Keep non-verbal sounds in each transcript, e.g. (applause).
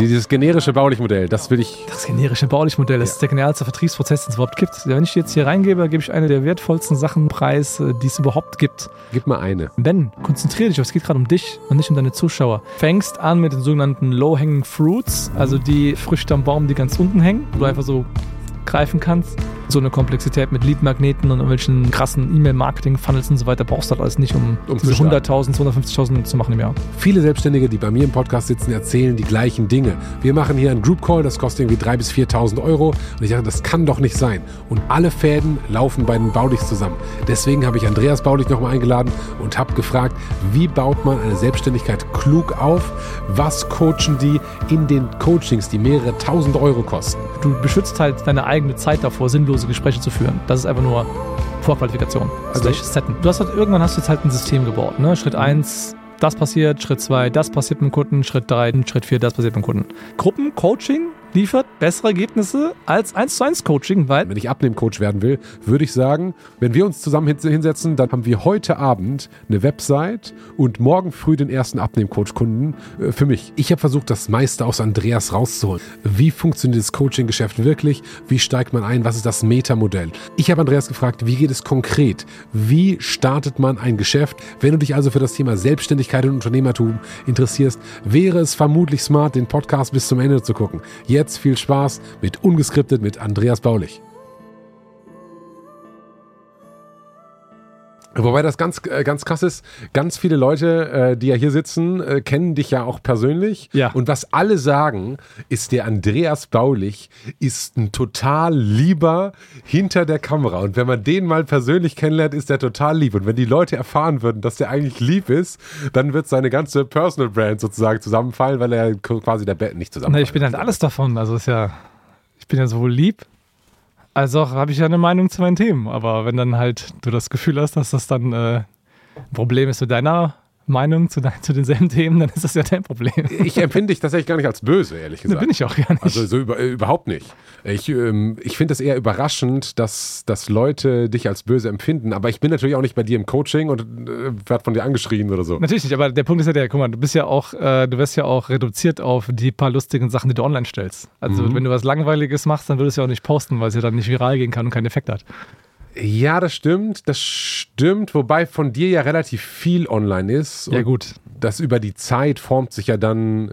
Dieses generische Baulichmodell, das will ich. Das generische Baulichmodell, das ja. ist der genialste Vertriebsprozess, den es überhaupt gibt. Wenn ich jetzt hier reingebe, gebe ich eine der wertvollsten Sachen preis, äh, die es überhaupt gibt. Gib mal eine. Ben, konzentriere dich, es geht gerade um dich und nicht um deine Zuschauer. Fängst an mit den sogenannten Low-Hanging Fruits, also die Früchte am Baum, die ganz unten hängen, wo du einfach so greifen kannst so eine Komplexität mit Lead-Magneten und irgendwelchen krassen E-Mail-Marketing-Funnels und so weiter brauchst du halt alles nicht, um, um diese 100.000, 250.000 zu machen im Jahr. Viele Selbstständige, die bei mir im Podcast sitzen, erzählen die gleichen Dinge. Wir machen hier einen Group Call, das kostet irgendwie 3.000 bis 4.000 Euro und ich sage, das kann doch nicht sein. Und alle Fäden laufen bei den Baulichs zusammen. Deswegen habe ich Andreas Baulich nochmal eingeladen und habe gefragt, wie baut man eine Selbstständigkeit klug auf? Was coachen die in den Coachings, die mehrere tausend Euro kosten? Du beschützt halt deine eigene Zeit davor, sinnlos sinnlose Gespräche zu führen. Das ist einfach nur Vorqualifikation. Also Setten. Du hast halt, irgendwann hast du jetzt halt ein System gebaut. Ne? Schritt 1, das passiert, Schritt 2, das passiert mit dem Kunden, Schritt 3, Schritt 4, das passiert mit dem Kunden. Gruppencoaching liefert bessere Ergebnisse als 1 zu 1 Coaching, weil. Wenn ich Abnehmcoach werden will, würde ich sagen, wenn wir uns zusammen hinsetzen, dann haben wir heute Abend eine Website und morgen früh den ersten Abnehmcoach-Kunden äh, für mich. Ich habe versucht, das meiste aus Andreas rauszuholen. Wie funktioniert das Coaching-Geschäft wirklich? Wie steigt man ein? Was ist das Metamodell? Ich habe Andreas gefragt, wie geht es konkret? Wie startet man ein Geschäft? Wenn du dich also für das Thema Selbstständigkeit und Unternehmertum interessierst, wäre es vermutlich smart, den Podcast bis zum Ende zu gucken. Jetzt jetzt viel Spaß mit Ungeskriptet mit Andreas Baulich. Wobei das ganz, äh, ganz krass ist, ganz viele Leute, äh, die ja hier sitzen, äh, kennen dich ja auch persönlich. Ja. Und was alle sagen, ist, der Andreas Baulich ist ein total lieber hinter der Kamera. Und wenn man den mal persönlich kennenlernt, ist der total lieb. Und wenn die Leute erfahren würden, dass der eigentlich lieb ist, dann wird seine ganze Personal Brand sozusagen zusammenfallen, weil er quasi der Bett nicht zusammenfällt. Ich bin halt alles davon. Also ist ja, ich bin ja sowohl lieb also habe ich ja eine Meinung zu meinen Themen. Aber wenn dann halt du das Gefühl hast, dass das dann äh, ein Problem ist mit deiner Meinung zu, zu denselben Themen, dann ist das ja dein Problem. Ich empfinde dich tatsächlich gar nicht als böse, ehrlich gesagt. Da bin ich auch gar nicht. Also so über, überhaupt nicht. Ich, ähm, ich finde es eher überraschend, dass, dass Leute dich als böse empfinden. Aber ich bin natürlich auch nicht bei dir im Coaching und äh, werde von dir angeschrien oder so. Natürlich nicht, aber der Punkt ist ja der, guck mal, du bist ja auch, äh, du wirst ja auch reduziert auf die paar lustigen Sachen, die du online stellst. Also mhm. wenn du was Langweiliges machst, dann würdest du ja auch nicht posten, weil es ja dann nicht viral gehen kann und keinen Effekt hat. Ja, das stimmt, das stimmt, wobei von dir ja relativ viel online ist. Ja, gut. Das über die Zeit formt sich ja dann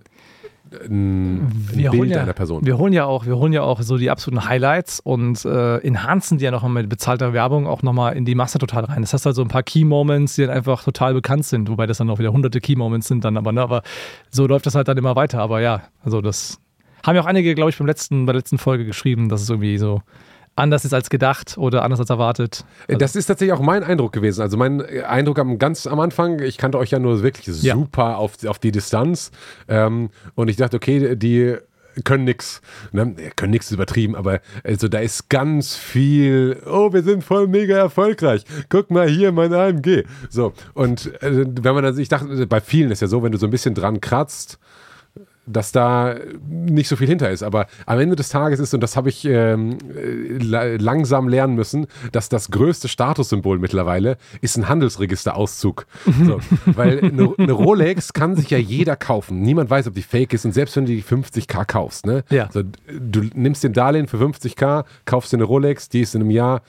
ein, wir Bild ja, einer Person. Wir holen ja auch, wir holen ja auch so die absoluten Highlights und äh, enhancen die ja nochmal mit bezahlter Werbung auch nochmal in die Masse total rein. Das heißt halt so ein paar Key Moments, die dann einfach total bekannt sind, wobei das dann auch wieder hunderte Key Moments sind dann, aber ne, aber so läuft das halt dann immer weiter. Aber ja, also das haben ja auch einige, glaube ich, beim letzten, bei der letzten Folge geschrieben, dass es irgendwie so anders ist als gedacht oder anders als erwartet. Also das ist tatsächlich auch mein Eindruck gewesen. Also mein Eindruck am, ganz am Anfang, ich kannte euch ja nur wirklich ja. super auf, auf die Distanz. Ähm, und ich dachte, okay, die können nichts. Ne? Können nichts übertrieben, aber also da ist ganz viel, oh, wir sind voll mega erfolgreich. Guck mal hier, mein AMG. So, und äh, wenn man dann, ich dachte, bei vielen ist ja so, wenn du so ein bisschen dran kratzt, dass da nicht so viel hinter ist. Aber am Ende des Tages ist, und das habe ich ähm, langsam lernen müssen, dass das größte Statussymbol mittlerweile ist ein Handelsregisterauszug. So, (laughs) weil eine, eine, Rolex kann sich ja jeder kaufen. Niemand weiß, ob die fake ist. Und selbst wenn du die 50k kaufst, ne? Ja. So, du nimmst den Darlehen für 50k, kaufst dir eine Rolex, die ist in einem Jahr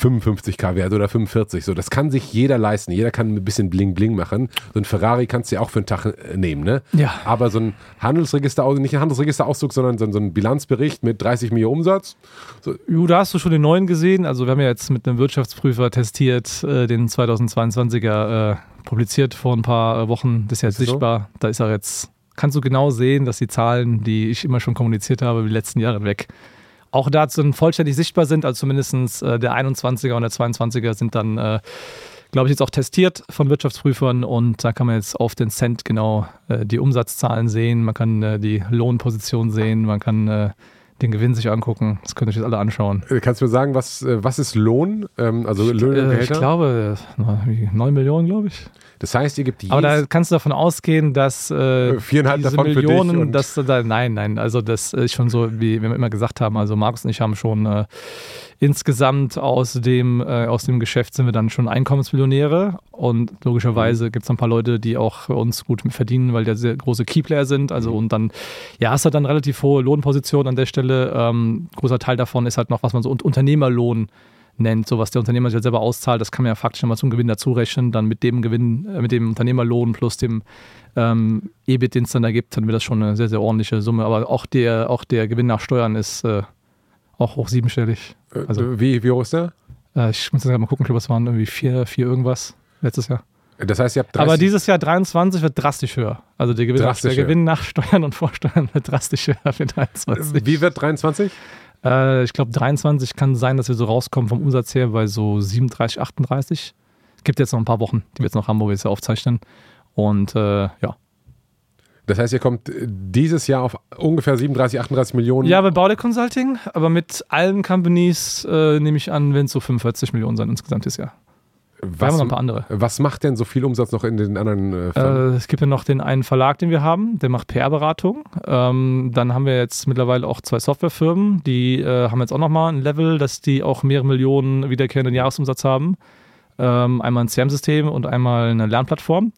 55k wert oder 45. So, das kann sich jeder leisten. Jeder kann ein bisschen Bling Bling machen. So ein Ferrari kannst du ja auch für einen Tag äh, nehmen, ne? Ja. Aber so ein Handelsregister, nicht ein Handelsregisterauszug, sondern so, ein Bilanzbericht mit 30 Millionen Umsatz. So. Jo, da hast du schon den neuen gesehen. Also wir haben ja jetzt mit einem Wirtschaftsprüfer testiert, äh, den 2022er äh, publiziert vor ein paar äh, Wochen. Das ist ja jetzt sichtbar. So? Da ist er jetzt, kannst du genau sehen, dass die Zahlen, die ich immer schon kommuniziert habe, die letzten Jahre weg auch dazu vollständig sichtbar sind. Also zumindest äh, der 21er und der 22er sind dann, äh, glaube ich, jetzt auch testiert von Wirtschaftsprüfern und da kann man jetzt auf den Cent genau äh, die Umsatzzahlen sehen, man kann äh, die Lohnposition sehen, man kann äh, den Gewinn sich angucken. Das könnt ihr euch jetzt alle anschauen. Äh, kannst du mir sagen, was, was ist Lohn? Ähm, also Löhne Ich glaube, 9 Millionen, glaube ich. Das heißt, ihr gibt die. Aber da kannst du davon ausgehen, dass äh, viereinhalb diese davon Millionen, für dich dass da, nein, nein, also das ist schon so, wie wir immer gesagt haben. Also Markus und ich haben schon äh, insgesamt aus dem, äh, aus dem Geschäft sind wir dann schon Einkommensmillionäre und logischerweise mhm. gibt es ein paar Leute, die auch für uns gut verdienen, weil die sehr große Keyplayer sind. Also mhm. und dann, ja, hast du dann relativ hohe Lohnpositionen an der Stelle. Ähm, großer Teil davon ist halt noch, was man so Unternehmerlohn nennt, so was der Unternehmer sich halt selber auszahlt, das kann man ja faktisch nochmal zum Gewinn dazu rechnen, dann mit dem Gewinn, äh, mit dem Unternehmerlohn plus dem ähm, EBIT, den es dann da gibt, dann wird das schon eine sehr, sehr ordentliche Summe. Aber auch der, auch der Gewinn nach Steuern ist äh, auch hoch siebenstellig. Äh, also, wie, wie hoch ist der? Äh, ich muss jetzt mal gucken, ich glaube, es waren irgendwie vier, vier irgendwas letztes Jahr. Das heißt, ihr habt 30 Aber dieses Jahr 23 wird drastisch höher. Also der Gewinn, der Gewinn nach Steuern und Vorsteuern wird drastisch höher für 23. Wie wird 23? Äh, ich glaube, 23 kann sein, dass wir so rauskommen vom Umsatz her bei so 37, 38. Es gibt jetzt noch ein paar Wochen, die wir jetzt noch haben, wo wir es ja aufzeichnen. Und äh, ja. Das heißt, ihr kommt dieses Jahr auf ungefähr 37, 38 Millionen. Ja, bei Baude Consulting, aber mit allen Companies äh, nehme ich an, wenn es so 45 Millionen sein insgesamt dieses Jahr. Was, wir haben noch ein paar andere. Was macht denn so viel Umsatz noch in den anderen äh, Firmen? Äh, es gibt ja noch den einen Verlag, den wir haben, der macht PR-Beratung. Ähm, dann haben wir jetzt mittlerweile auch zwei Softwarefirmen, die äh, haben jetzt auch nochmal ein Level, dass die auch mehrere Millionen wiederkehrenden Jahresumsatz haben. Ähm, einmal ein CRM-System und einmal eine Lernplattform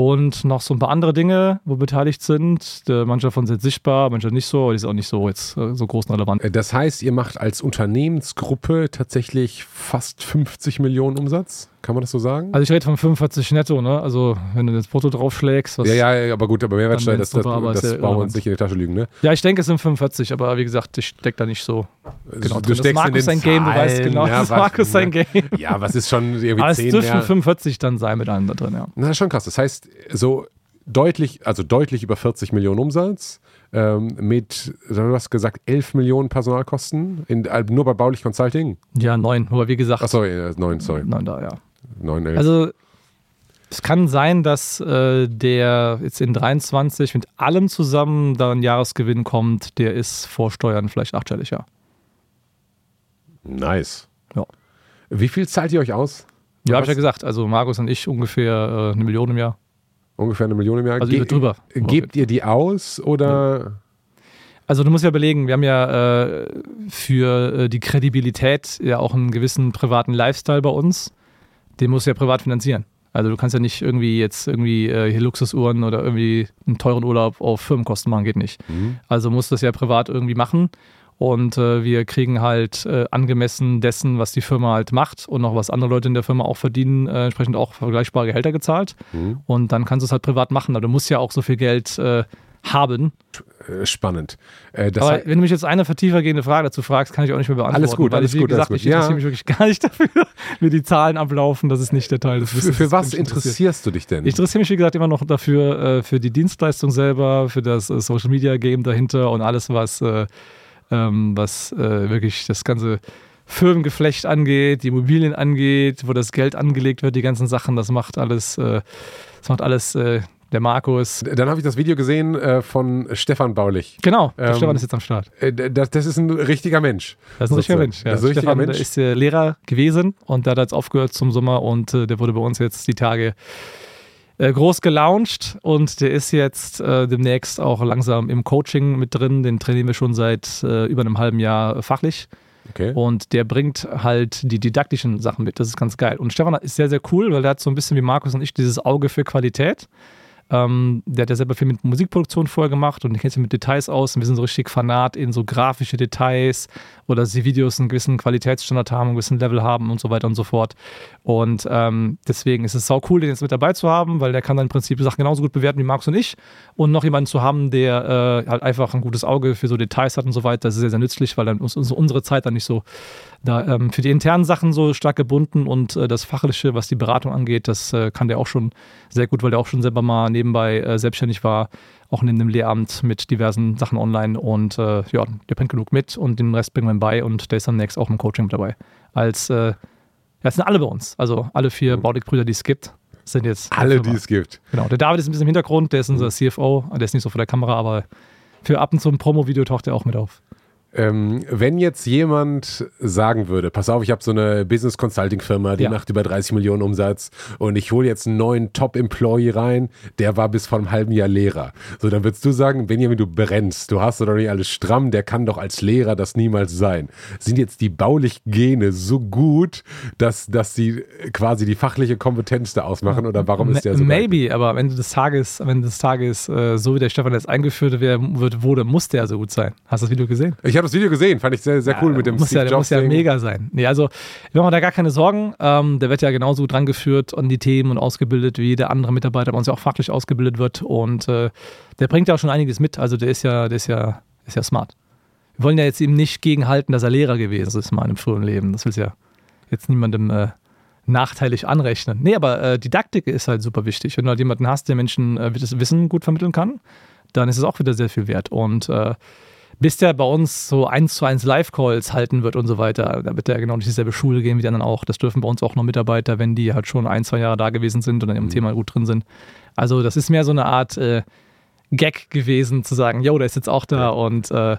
und noch so ein paar andere Dinge, wo beteiligt sind. Manche davon sind sichtbar, manche nicht so, aber die sind auch nicht so jetzt äh, so groß und relevant. Äh, das heißt, ihr macht als Unternehmensgruppe tatsächlich fast 50 Millionen Umsatz? Kann man das so sagen? Also ich rede von 45 netto, ne? Also wenn du das Brutto draufschlägst. Was ja, ja, aber gut, aber Mehrwertsteuer, das, das, das, das brauchen wir uns nicht in die Tasche lügen, ne? Ja, ich denke, es sind 45, aber wie gesagt, ich stecke da nicht so genau du steckst Markus in den sein Game, du weißt genau, ja, das ist Markus sein Game. (laughs) Ja, was ist schon irgendwie aber 10 es dürfen mehr. 45 dann sein mit allem da drin, ja. Na, schon krass. Das heißt, so deutlich, also deutlich über 40 Millionen Umsatz ähm, mit, du hast gesagt, 11 Millionen Personalkosten in, äh, nur bei Baulich Consulting? Ja, neun, aber wie gesagt. Achso, äh, neun, sorry. Neun da, ja. 9, 11. Also es kann sein, dass äh, der jetzt in 23 mit allem zusammen da ein Jahresgewinn kommt, der ist vor Steuern vielleicht achtstellig, ja. Nice. Ja. Wie viel zahlt ihr euch aus? Ja, habe ich ja gesagt. Also Markus und ich ungefähr äh, eine Million im Jahr. Ungefähr eine Million im Jahr. Also Ge drüber. Gebt ihr die aus oder? Ja. Also du musst ja überlegen, wir haben ja äh, für äh, die Kredibilität ja auch einen gewissen privaten Lifestyle bei uns den musst du ja privat finanzieren. Also du kannst ja nicht irgendwie jetzt irgendwie äh, hier Luxusuhren oder irgendwie einen teuren Urlaub auf Firmenkosten machen, geht nicht. Mhm. Also musst du das ja privat irgendwie machen. Und äh, wir kriegen halt äh, angemessen dessen, was die Firma halt macht und noch was andere Leute in der Firma auch verdienen, äh, entsprechend auch vergleichbare Gehälter gezahlt. Mhm. Und dann kannst du es halt privat machen. Aber du musst ja auch so viel Geld äh, haben. Äh, spannend. Äh, Aber wenn du mich jetzt eine vertiefergehende Frage dazu fragst, kann ich auch nicht mehr beantworten. Alles gut, alles ich, wie gut. Gesagt, alles ich interessiere ja. mich wirklich (laughs) gar nicht dafür, wie die Zahlen ablaufen. Das ist nicht der Teil des Wissens. Für, für was interessierst du dich denn? Ich interessiere mich, wie gesagt, immer noch dafür, äh, für die Dienstleistung selber, für das Social Media Game dahinter und alles, was, ähm, was wirklich das ganze Firmengeflecht angeht, die Immobilien angeht, wo das Geld angelegt wird, die ganzen Sachen, das macht alles, das macht alles der Markus. Dann habe ich das Video gesehen äh, von Stefan Baulich. Genau, der ähm, Stefan ist jetzt am Start. Äh, das, das, ist ein richtiger Mensch. Das ist ein richtiger Mensch. Ja. Das ist ein Stefan Mensch. ist äh, Lehrer gewesen und der hat jetzt aufgehört zum Sommer und äh, der wurde bei uns jetzt die Tage äh, groß gelauncht und der ist jetzt äh, demnächst auch langsam im Coaching mit drin. Den trainieren wir schon seit über einem halben Jahr fachlich. Okay. Und der bringt halt die didaktischen Sachen mit. Das ist ganz geil. Und Stefan ist sehr, sehr cool, weil der hat so ein bisschen wie Markus und ich dieses Auge für Qualität. Ähm, der hat ja selber viel mit Musikproduktion vorher gemacht und kennt sich mit Details aus. Und wir sind so richtig Fanat in so grafische Details oder dass die Videos einen gewissen Qualitätsstandard haben, einen gewissen Level haben und so weiter und so fort. Und ähm, deswegen ist es sau cool, den jetzt mit dabei zu haben, weil der kann dann im Prinzip Sachen genauso gut bewerten wie Markus und ich. Und noch jemanden zu haben, der äh, halt einfach ein gutes Auge für so Details hat und so weiter, das ist sehr, sehr nützlich, weil dann uns, unsere Zeit dann nicht so da ähm, für die internen Sachen so stark gebunden und äh, das Fachliche, was die Beratung angeht, das äh, kann der auch schon sehr gut, weil der auch schon selber mal nebenbei äh, selbstständig war, auch neben dem Lehramt mit diversen Sachen online und äh, ja, der pennt genug mit und den Rest bringen wir ihm bei und der ist dann nächst auch im Coaching mit dabei. Als, äh, ja, das sind alle bei uns, also alle vier mhm. Baudig-Brüder, die es gibt, sind jetzt. Alle, die es gibt. Genau, der David ist ein bisschen im Hintergrund, der ist unser mhm. CFO, der ist nicht so vor der Kamera, aber für ab und zu ein Promo-Video taucht er auch mit auf. Ähm, wenn jetzt jemand sagen würde, pass auf, ich habe so eine Business Consulting Firma, die ja. macht über 30 Millionen Umsatz und ich hole jetzt einen neuen Top-Employee rein, der war bis vor einem halben Jahr Lehrer. So, dann würdest du sagen, Benjamin, du brennst, du hast doch nicht alles stramm, der kann doch als Lehrer das niemals sein. Sind jetzt die baulichen Gene so gut, dass, dass sie quasi die fachliche Kompetenz da ausmachen oder warum ist der so Maybe, gut? aber am Ende des Tages, am Ende des Tages, äh, so wie der Stefan jetzt eingeführt wird, wurde, muss der so gut sein. Hast du das Video gesehen? Ich habe das Video gesehen, fand ich sehr, sehr ja, cool mit dem muss Steve ja, Der muss ja mega sein. Nee, also wir machen da gar keine Sorgen. Ähm, der wird ja genauso dran geführt an die Themen und ausgebildet, wie jeder andere Mitarbeiter bei uns ja auch fachlich ausgebildet wird. Und äh, der bringt ja auch schon einiges mit. Also der ist ja, der ist ja, ist ja smart. Wir wollen ja jetzt ihm nicht gegenhalten, dass er Lehrer gewesen ist in meinem frühen Leben. Das will ja jetzt niemandem äh, nachteilig anrechnen. Nee, aber äh, Didaktik ist halt super wichtig. Wenn du halt jemanden hast, der Menschen äh, das Wissen gut vermitteln kann, dann ist es auch wieder sehr viel wert. Und äh, bis der bei uns so eins zu eins Live-Calls halten wird und so weiter, da wird der genau durch dieselbe Schule gehen wie die anderen auch. Das dürfen bei uns auch noch Mitarbeiter, wenn die halt schon ein, zwei Jahre da gewesen sind und in ihrem mhm. Thema gut drin sind. Also das ist mehr so eine Art äh, Gag gewesen, zu sagen, yo, der ist jetzt auch da ja. und äh,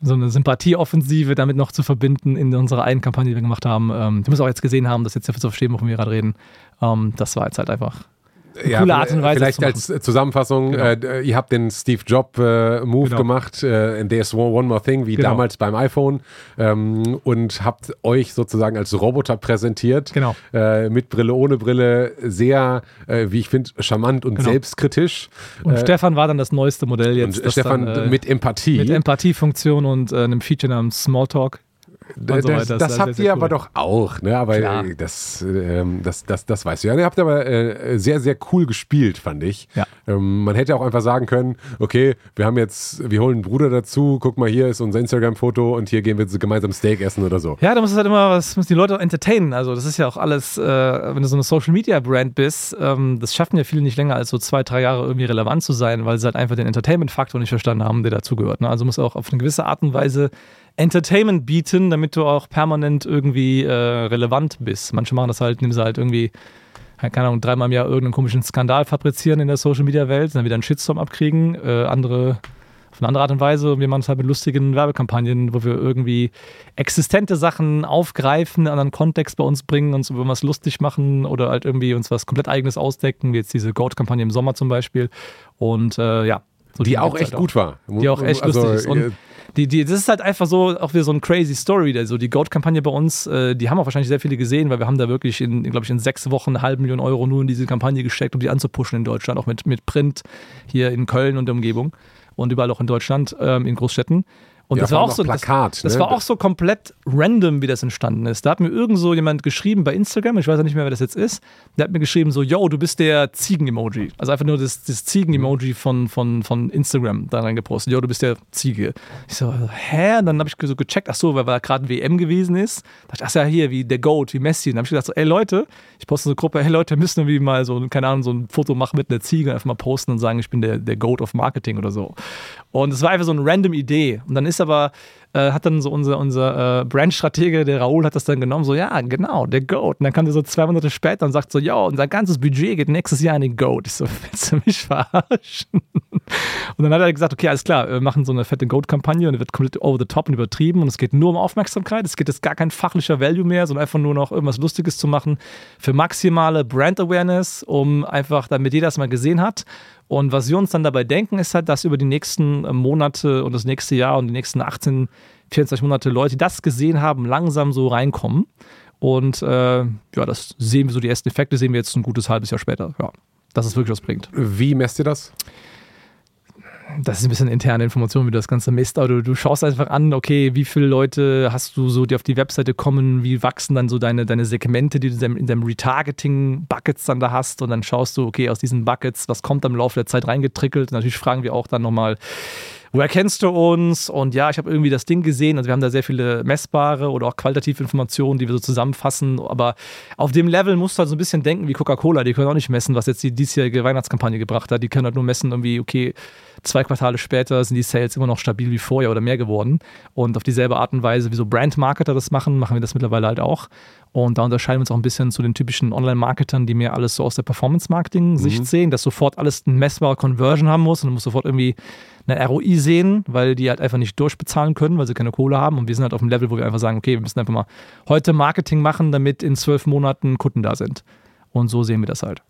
so eine Sympathieoffensive damit noch zu verbinden in unserer einen Kampagne, die wir gemacht haben. Ähm, die müssen auch jetzt gesehen haben, dass jetzt dafür zu verstehen, wovon wir gerade reden. Ähm, das war jetzt halt einfach ja, coole Art und Weise. Vielleicht als Zusammenfassung, genau. äh, ihr habt den Steve Job äh, Move genau. gemacht, äh, in There's One More Thing, wie genau. damals beim iPhone, ähm, und habt euch sozusagen als Roboter präsentiert. Genau. Äh, mit Brille, ohne Brille, sehr, äh, wie ich finde, charmant und genau. selbstkritisch. Und äh, Stefan war dann das neueste Modell jetzt. Und Stefan dann, mit Empathie. Mit Empathiefunktion und einem Feature namens Smalltalk. Das, so das, das habt ihr cool. aber doch auch, ne? Aber das, ähm, das, das, das weißt du ja. Ihr habt aber äh, sehr, sehr cool gespielt, fand ich. Ja. Ähm, man hätte auch einfach sagen können, okay, wir haben jetzt, wir holen einen Bruder dazu, guck mal, hier ist unser Instagram-Foto und hier gehen wir gemeinsam Steak essen oder so. Ja, da muss es halt immer, was müssen die Leute auch entertainen. Also das ist ja auch alles, äh, wenn du so eine Social-Media-Brand bist, ähm, das schaffen ja viele nicht länger als so zwei, drei Jahre irgendwie relevant zu sein, weil sie halt einfach den Entertainment-Faktor nicht verstanden haben, der dazugehört. Ne? Also muss auch auf eine gewisse Art und Weise Entertainment bieten, damit du auch permanent irgendwie äh, relevant bist. Manche machen das halt, nehmen sie halt irgendwie, keine Ahnung, dreimal im Jahr irgendeinen komischen Skandal fabrizieren in der Social Media Welt, dann wieder einen Shitstorm abkriegen. Äh, andere auf eine andere Art und Weise. Wir machen es halt mit lustigen Werbekampagnen, wo wir irgendwie existente Sachen aufgreifen, einen anderen Kontext bei uns bringen, uns über was lustig machen oder halt irgendwie uns was komplett eigenes ausdecken, wie jetzt diese Goat-Kampagne im Sommer zum Beispiel. Und äh, ja. So die, die auch echt auch. gut war. Die auch echt also, lustig ist. Und äh, die, die, das ist halt einfach so auch wieder so ein crazy Story. Also die Goat-Kampagne bei uns, äh, die haben auch wahrscheinlich sehr viele gesehen, weil wir haben da wirklich in, glaube ich, in sechs Wochen eine halbe Million Euro nur in diese Kampagne gesteckt, um die anzupushen in Deutschland, auch mit, mit Print hier in Köln und der Umgebung und überall auch in Deutschland, ähm, in Großstädten. Und ja, das war auch so Plakat, das, das war auch so komplett random, wie das entstanden ist. Da hat mir irgend so jemand geschrieben bei Instagram, ich weiß ja nicht mehr, wer das jetzt ist, der hat mir geschrieben so, yo, du bist der Ziegen-Emoji. Also einfach nur das, das Ziegen-Emoji von, von, von Instagram da reingepostet. Yo, du bist der Ziege. Ich so, hä? Und dann habe ich so gecheckt, ach so, weil, weil gerade WM gewesen ist. Da dachte ich, ach ja, hier, wie der Goat, wie Messi. Und dann habe ich gedacht so, ey Leute, ich poste so eine Gruppe, hey Leute, wir müssen irgendwie mal so, keine Ahnung, so ein Foto machen mit einer Ziege, einfach mal posten und sagen, ich bin der, der Goat of Marketing oder so. Und es war einfach so eine random Idee. Und dann ist aber äh, hat dann so unser, unser äh, Brand-Stratege, der Raoul, hat das dann genommen, so, ja, genau, der Goat. Und dann kam der so zwei Monate später und sagt so, ja, unser ganzes Budget geht nächstes Jahr in den Goat. Ich so, (laughs) willst du mich verarschen? Und dann hat er gesagt, okay, alles klar, wir machen so eine fette Goat-Kampagne und die wird komplett over the top und übertrieben und es geht nur um Aufmerksamkeit. Es geht jetzt gar kein fachlicher Value mehr, sondern einfach nur noch irgendwas Lustiges zu machen für maximale Brand-Awareness, um einfach, damit jeder das mal gesehen hat und was wir uns dann dabei denken, ist halt, dass über die nächsten äh, Monate und das nächste Jahr und die nächsten 18, 24 Monate Leute, die das gesehen haben, langsam so reinkommen. Und äh, ja, das sehen wir so, die ersten Effekte sehen wir jetzt ein gutes halbes Jahr später. Ja, dass es wirklich was bringt. Wie messt ihr das? Das ist ein bisschen interne Information, wie du das Ganze misst, aber du, du, schaust einfach an, okay, wie viele Leute hast du so, die auf die Webseite kommen, wie wachsen dann so deine, deine Segmente, die du in deinem Retargeting-Buckets dann da hast und dann schaust du, okay, aus diesen Buckets, was kommt im Laufe der Zeit reingetrickelt und natürlich fragen wir auch dann nochmal, woher kennst du uns? Und ja, ich habe irgendwie das Ding gesehen. Also wir haben da sehr viele messbare oder auch qualitative Informationen, die wir so zusammenfassen. Aber auf dem Level musst du halt so ein bisschen denken wie Coca-Cola. Die können auch nicht messen, was jetzt die diesjährige Weihnachtskampagne gebracht hat. Die können halt nur messen irgendwie, okay, zwei Quartale später sind die Sales immer noch stabil wie vorher oder mehr geworden. Und auf dieselbe Art und Weise, wie so Brand-Marketer das machen, machen wir das mittlerweile halt auch. Und da unterscheiden wir uns auch ein bisschen zu den typischen Online-Marketern, die mehr alles so aus der Performance-Marketing-Sicht mhm. sehen, dass sofort alles eine messbare Conversion haben muss und du musst sofort irgendwie eine ROI sehen, weil die halt einfach nicht durchbezahlen können, weil sie keine Kohle haben. Und wir sind halt auf dem Level, wo wir einfach sagen, okay, wir müssen einfach mal heute Marketing machen, damit in zwölf Monaten Kunden da sind. Und so sehen wir das halt.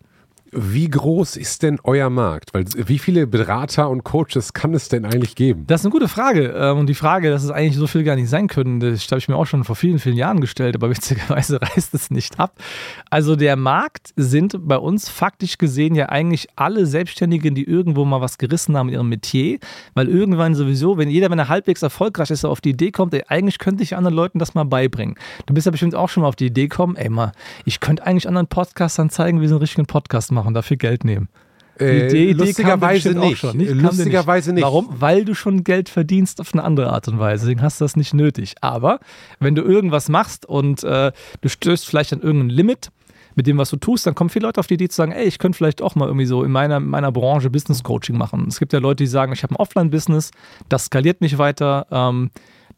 Wie groß ist denn euer Markt? Weil wie viele Berater und Coaches kann es denn eigentlich geben? Das ist eine gute Frage. Ähm, und die Frage, dass es eigentlich so viel gar nicht sein können, das habe ich mir auch schon vor vielen, vielen Jahren gestellt, aber (laughs) witzigerweise reißt es nicht ab. Also der Markt sind bei uns faktisch gesehen ja eigentlich alle Selbstständigen, die irgendwo mal was gerissen haben in ihrem Metier, weil irgendwann sowieso, wenn jeder, wenn er halbwegs erfolgreich ist, auf die Idee kommt, ey, eigentlich könnte ich anderen Leuten das mal beibringen. Du bist ja bestimmt auch schon mal auf die Idee gekommen, ey mal, ich könnte eigentlich anderen Podcastern zeigen, wie sie einen richtigen Podcast machen machen, dafür Geld nehmen. Äh, die Idee, lustigerweise nicht. Schon, nicht. Lustigerweise nicht. Warum? Weil du schon Geld verdienst auf eine andere Art und Weise. Deswegen hast du das nicht nötig. Aber wenn du irgendwas machst und äh, du stößt vielleicht an irgendein Limit mit dem, was du tust, dann kommen viele Leute auf die Idee zu sagen, ey, ich könnte vielleicht auch mal irgendwie so in meiner, meiner Branche Business Coaching machen. Es gibt ja Leute, die sagen, ich habe ein Offline-Business, das skaliert nicht weiter. Ähm,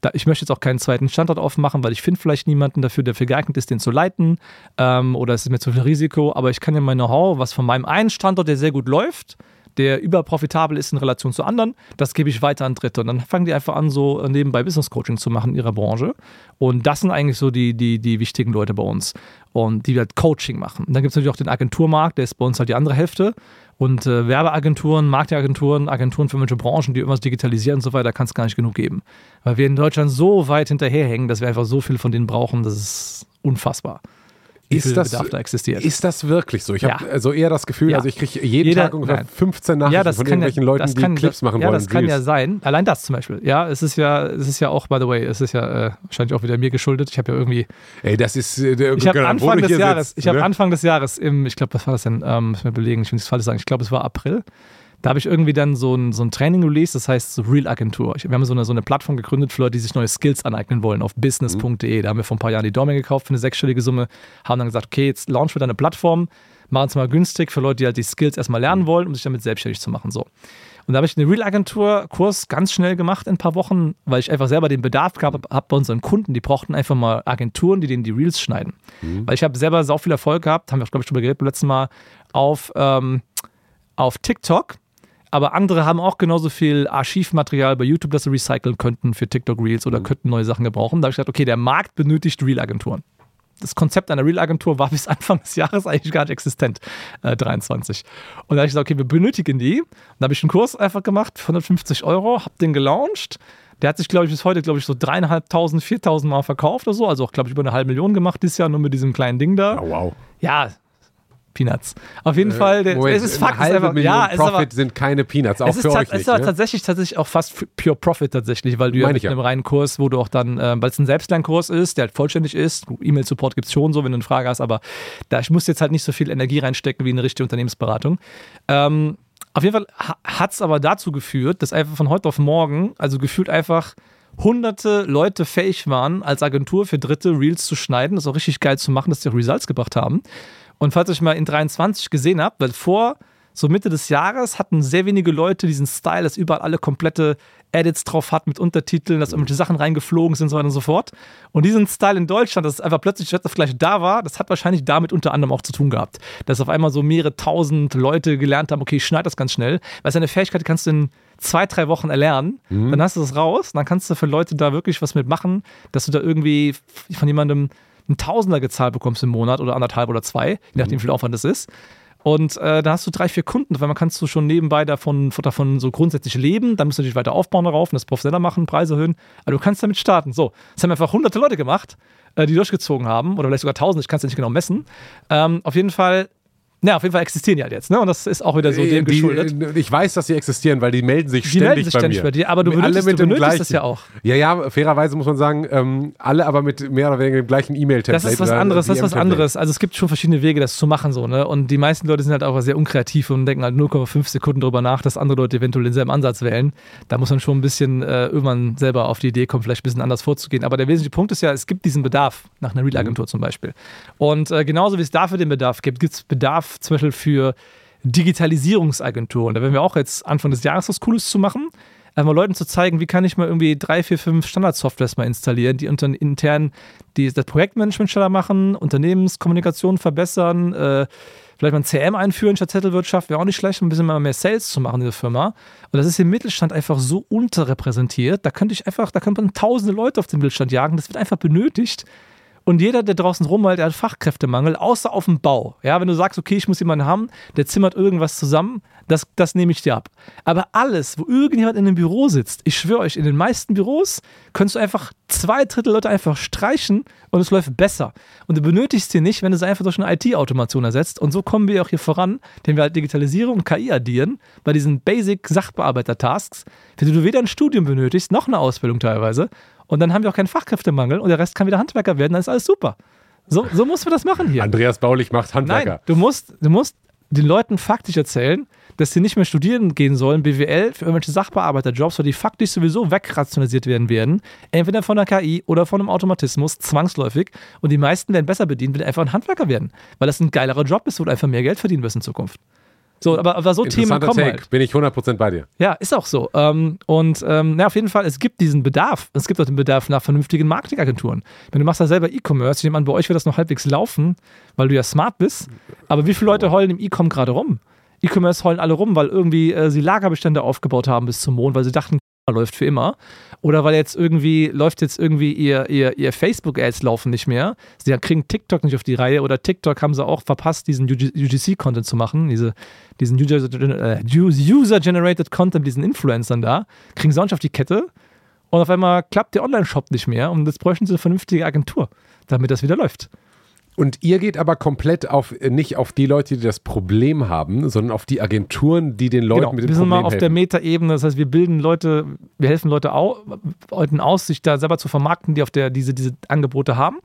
da, ich möchte jetzt auch keinen zweiten Standort aufmachen, weil ich finde vielleicht niemanden dafür, der für geeignet ist, den zu leiten. Ähm, oder es ist mir zu viel Risiko. Aber ich kann ja mein Know-how, was von meinem einen Standort, der sehr gut läuft, der überprofitabel ist in Relation zu anderen, das gebe ich weiter an Dritte. Und dann fangen die einfach an, so nebenbei Business Coaching zu machen in ihrer Branche. Und das sind eigentlich so die, die, die wichtigen Leute bei uns. Und die halt Coaching machen. Und dann gibt es natürlich auch den Agenturmarkt, der ist bei uns halt die andere Hälfte. Und äh, Werbeagenturen, Marktagenturen, Agenturen für manche Branchen, die irgendwas digitalisieren und so weiter, kann es gar nicht genug geben. Weil wir in Deutschland so weit hinterherhängen, dass wir einfach so viel von denen brauchen, das ist unfassbar ist das, Bedarf da existiert. Ist das wirklich so? Ich habe ja. also eher das Gefühl, ja. also ich kriege jeden Jeder, Tag ungefähr nein. 15 Nachrichten ja, von irgendwelchen ja, Leuten, kann, die Clips machen ja, wollen. Ja, das kann ja sein. Allein das zum Beispiel. Ja, es ist ja, es ist ja auch, by the way, es ist ja äh, wahrscheinlich auch wieder mir geschuldet. Ich habe ja irgendwie. Ey, das ist. Äh, der, ich habe Anfang des Jahres, sitzt, ich habe ne? Anfang des Jahres im, ich glaube, was war das denn? Ähm, muss mir belegen, ich will nichts Falsches sagen. Ich glaube, es war April. Da habe ich irgendwie dann so ein, so ein Training released, das heißt so Real Agentur. Wir haben so eine, so eine Plattform gegründet für Leute, die sich neue Skills aneignen wollen auf business.de. Da haben wir vor ein paar Jahren die Domain gekauft für eine sechsstellige Summe, haben dann gesagt, okay, jetzt launchen wir da eine Plattform, machen es mal günstig für Leute, die halt die Skills erstmal lernen wollen, um sich damit selbstständig zu machen. So. Und da habe ich einen Real-Agentur-Kurs ganz schnell gemacht in ein paar Wochen, weil ich einfach selber den Bedarf gehabt habe bei unseren Kunden. Die brauchten einfach mal Agenturen, die denen die Reels schneiden. Mhm. Weil ich habe selber sau viel Erfolg gehabt, haben wir, glaube ich, drüber geredet beim letzten Mal, auf, ähm, auf TikTok aber andere haben auch genauso viel Archivmaterial bei YouTube, das sie recyceln könnten für TikTok Reels oder mhm. könnten neue Sachen gebrauchen. Da habe ich gesagt, okay, der Markt benötigt Real-Agenturen. Das Konzept einer Real-Agentur war (laughs) bis Anfang des Jahres eigentlich gar nicht existent, äh, 23. Und da habe ich gesagt, okay, wir benötigen die. Und da habe ich einen Kurs einfach gemacht, 150 Euro, habe den gelauncht. Der hat sich, glaube ich, bis heute, glaube ich, so dreieinhalbtausend, viertausend Mal verkauft oder so. Also auch, glaube ich, über eine halbe Million gemacht dieses Jahr, nur mit diesem kleinen Ding da. Oh, wow. Ja, Peanuts. Auf jeden äh, Fall, der, Moment, es ist Fakt. Eine halbe einfach, Million ja, Profit aber, sind keine Peanuts, auch für euch nicht. Es ist aber ne? tatsächlich, tatsächlich auch fast Pure Profit tatsächlich, weil du ja mit ja. einem reinen Kurs, wo du auch dann, äh, weil es ein Selbstlernkurs ist, der halt vollständig ist, E-Mail-Support gibt es schon so, wenn du eine Frage hast, aber da ich muss jetzt halt nicht so viel Energie reinstecken wie eine richtige Unternehmensberatung. Ähm, auf jeden Fall hat es aber dazu geführt, dass einfach von heute auf morgen, also gefühlt einfach hunderte Leute fähig waren, als Agentur für Dritte Reels zu schneiden, das auch richtig geil zu machen, dass die auch Results gebracht haben. Und falls ihr euch mal in 23 gesehen habt, weil vor so Mitte des Jahres hatten sehr wenige Leute diesen Style, dass überall alle komplette Edits drauf hat mit Untertiteln, dass irgendwelche Sachen reingeflogen sind und so weiter und so fort. Und diesen Style in Deutschland, dass es einfach plötzlich das gleich da war, das hat wahrscheinlich damit unter anderem auch zu tun gehabt. Dass auf einmal so mehrere tausend Leute gelernt haben, okay, ich schneide das ganz schnell. Weil es eine Fähigkeit, die kannst du in zwei, drei Wochen erlernen. Mhm. Dann hast du das raus, dann kannst du für Leute da wirklich was mitmachen, dass du da irgendwie von jemandem einen Tausender gezahlt bekommst im Monat oder anderthalb oder zwei, je nachdem, wie viel Aufwand das ist. Und äh, da hast du drei, vier Kunden, weil man kannst du schon nebenbei davon, davon so grundsätzlich leben, dann musst du natürlich weiter aufbauen darauf und das professioneller machen, Preise erhöhen. Aber du kannst damit starten. So, das haben einfach hunderte Leute gemacht, äh, die durchgezogen haben, oder vielleicht sogar tausend, ich kann es ja nicht genau messen. Ähm, auf jeden Fall ja, auf jeden Fall existieren die halt jetzt, ne? Und das ist auch wieder so äh, dem geschuldet. Ich weiß, dass sie existieren, weil die melden sich die ständig melden sich bei ständig mir. bei dir, aber du benötigst, alle mit du benötigst das ja auch. Ja, ja, fairerweise muss man sagen, ähm, alle aber mit mehr oder weniger dem gleichen E-Mail-Template. Das ist was anderes, das ist was anderes. Also es gibt schon verschiedene Wege, das zu machen, so, ne? Und die meisten Leute sind halt auch sehr unkreativ und denken halt 0,5 Sekunden drüber nach, dass andere Leute eventuell denselben Ansatz wählen. Da muss man schon ein bisschen äh, irgendwann selber auf die Idee kommen, vielleicht ein bisschen anders vorzugehen. Aber der wesentliche Punkt ist ja, es gibt diesen Bedarf nach einer Real-Agentur mhm. zum Beispiel. Und äh, genauso wie es dafür den Bedarf gibt, gibt es Bedarf zum Beispiel für Digitalisierungsagenturen. Da werden wir auch jetzt Anfang des Jahres was Cooles zu machen. Einfach Leuten zu zeigen, wie kann ich mal irgendwie drei, vier, fünf Standardsoftwares mal installieren, die unter, intern die, das Projektmanagement schneller machen, Unternehmenskommunikation verbessern, äh, vielleicht mal ein CM einführen statt Zettelwirtschaft, wäre auch nicht schlecht, ein bisschen mehr Sales zu machen in der Firma. Und das ist im Mittelstand einfach so unterrepräsentiert. Da könnte ich einfach, da könnte man tausende Leute auf den Mittelstand jagen. Das wird einfach benötigt. Und jeder, der draußen rumhält, der hat Fachkräftemangel, außer auf dem Bau. Ja, wenn du sagst, okay, ich muss jemanden haben, der zimmert irgendwas zusammen, das, das nehme ich dir ab. Aber alles, wo irgendjemand in einem Büro sitzt, ich schwöre euch, in den meisten Büros könntest du einfach zwei Drittel Leute einfach streichen und es läuft besser. Und du benötigst sie nicht, wenn du sie einfach durch eine IT-Automation ersetzt. Und so kommen wir auch hier voran, indem wir halt Digitalisierung und KI addieren bei diesen Basic-Sachbearbeiter-Tasks, für die du weder ein Studium benötigst, noch eine Ausbildung teilweise. Und dann haben wir auch keinen Fachkräftemangel und der Rest kann wieder Handwerker werden, dann ist alles super. So, so muss man das machen hier. Andreas Baulich macht Handwerker. Nein, du musst, du musst den Leuten faktisch erzählen, dass sie nicht mehr studieren gehen sollen, BWL, für irgendwelche Sachbearbeiterjobs, weil die faktisch sowieso wegrationalisiert werden werden. Entweder von der KI oder von einem Automatismus, zwangsläufig. Und die meisten werden besser bedient, wenn sie einfach ein Handwerker werden. Weil das ein geilerer Job ist, wo du einfach mehr Geld verdienen wirst in Zukunft. So, aber, aber so Themen kommen Take. halt. Bin ich 100% bei dir. Ja, ist auch so. Ähm, und ähm, na, auf jeden Fall, es gibt diesen Bedarf. Es gibt auch den Bedarf nach vernünftigen Marketingagenturen. Wenn du machst da selber E-Commerce, ich nehme an, bei euch wird das noch halbwegs laufen, weil du ja smart bist. Aber wie viele Leute heulen im E-Com gerade rum? E-Commerce heulen alle rum, weil irgendwie äh, sie Lagerbestände aufgebaut haben bis zum Mond, weil sie dachten, läuft für immer. Oder weil jetzt irgendwie, läuft jetzt irgendwie ihr, ihr, ihr Facebook-Ads laufen nicht mehr. Sie kriegen TikTok nicht auf die Reihe oder TikTok haben sie auch verpasst, diesen UGC-Content zu machen, diese, diesen äh, User-Generated Content, diesen Influencern da, kriegen sie auch nicht auf die Kette. Und auf einmal klappt der Online-Shop nicht mehr und jetzt bräuchten sie eine vernünftige Agentur, damit das wieder läuft. Und ihr geht aber komplett auf nicht auf die Leute, die das Problem haben, sondern auf die Agenturen, die den Leuten genau. mit dem wir Problem sind mal auf helfen. der Meta-Ebene. Das heißt, wir bilden Leute, wir helfen Leute au, Leuten aus, sich da selber zu vermarkten, die auf der diese, diese Angebote haben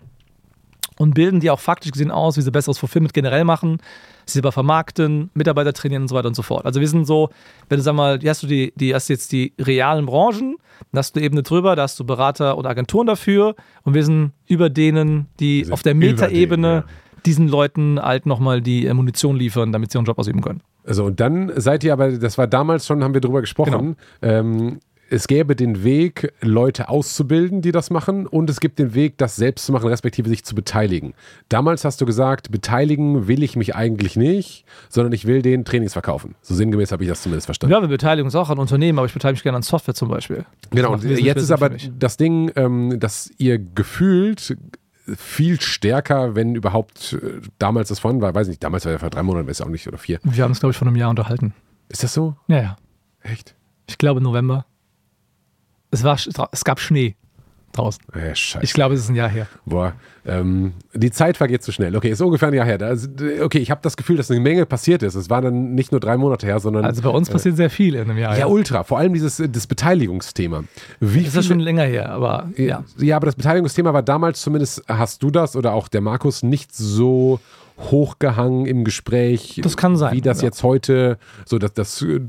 und bilden die auch faktisch gesehen aus, wie sie besseres Fulfillment generell machen, sie selber vermarkten, Mitarbeiter trainieren und so weiter und so fort. Also wir sind so, wenn du sag mal, die hast du die, die hast jetzt die realen Branchen, dann hast du Ebene drüber, da hast du Berater und Agenturen dafür und wir sind über denen, die auf der Meta-Ebene diesen Leuten halt nochmal die Munition liefern, damit sie ihren Job ausüben können. Also und dann seid ihr aber, das war damals schon, haben wir drüber gesprochen, genau. ähm, es gäbe den Weg, Leute auszubilden, die das machen, und es gibt den Weg, das selbst zu machen, respektive sich zu beteiligen. Damals hast du gesagt, beteiligen will ich mich eigentlich nicht, sondern ich will den Trainings verkaufen. So sinngemäß habe ich das zumindest verstanden. Ja, wir beteiligen uns auch an Unternehmen, aber ich beteilige mich gerne an Software zum Beispiel. Genau, und jetzt ist aber das Ding, ähm, dass ihr gefühlt viel stärker, wenn überhaupt äh, damals das von war, weiß nicht, damals war ja vor drei Monaten, weiß auch nicht, oder vier. Wir haben es, glaube ich, vor einem Jahr unterhalten. Ist das so? Ja, ja. Echt? Ich glaube November. Es, war, es gab Schnee draußen. Scheiße. Ich glaube, es ist ein Jahr her. Boah, ähm, die Zeit vergeht zu schnell. Okay, ist ungefähr ein Jahr her. Also, okay, ich habe das Gefühl, dass eine Menge passiert ist. Es war dann nicht nur drei Monate her, sondern. Also bei uns äh, passiert sehr viel in einem Jahr. Ja, ultra. Vor allem dieses das Beteiligungsthema. Wie das ist schon länger her, aber ja. Ja, aber das Beteiligungsthema war damals zumindest, hast du das oder auch der Markus nicht so hochgehangen im Gespräch. Das kann sein. Wie das ja. jetzt heute, so dass das äh,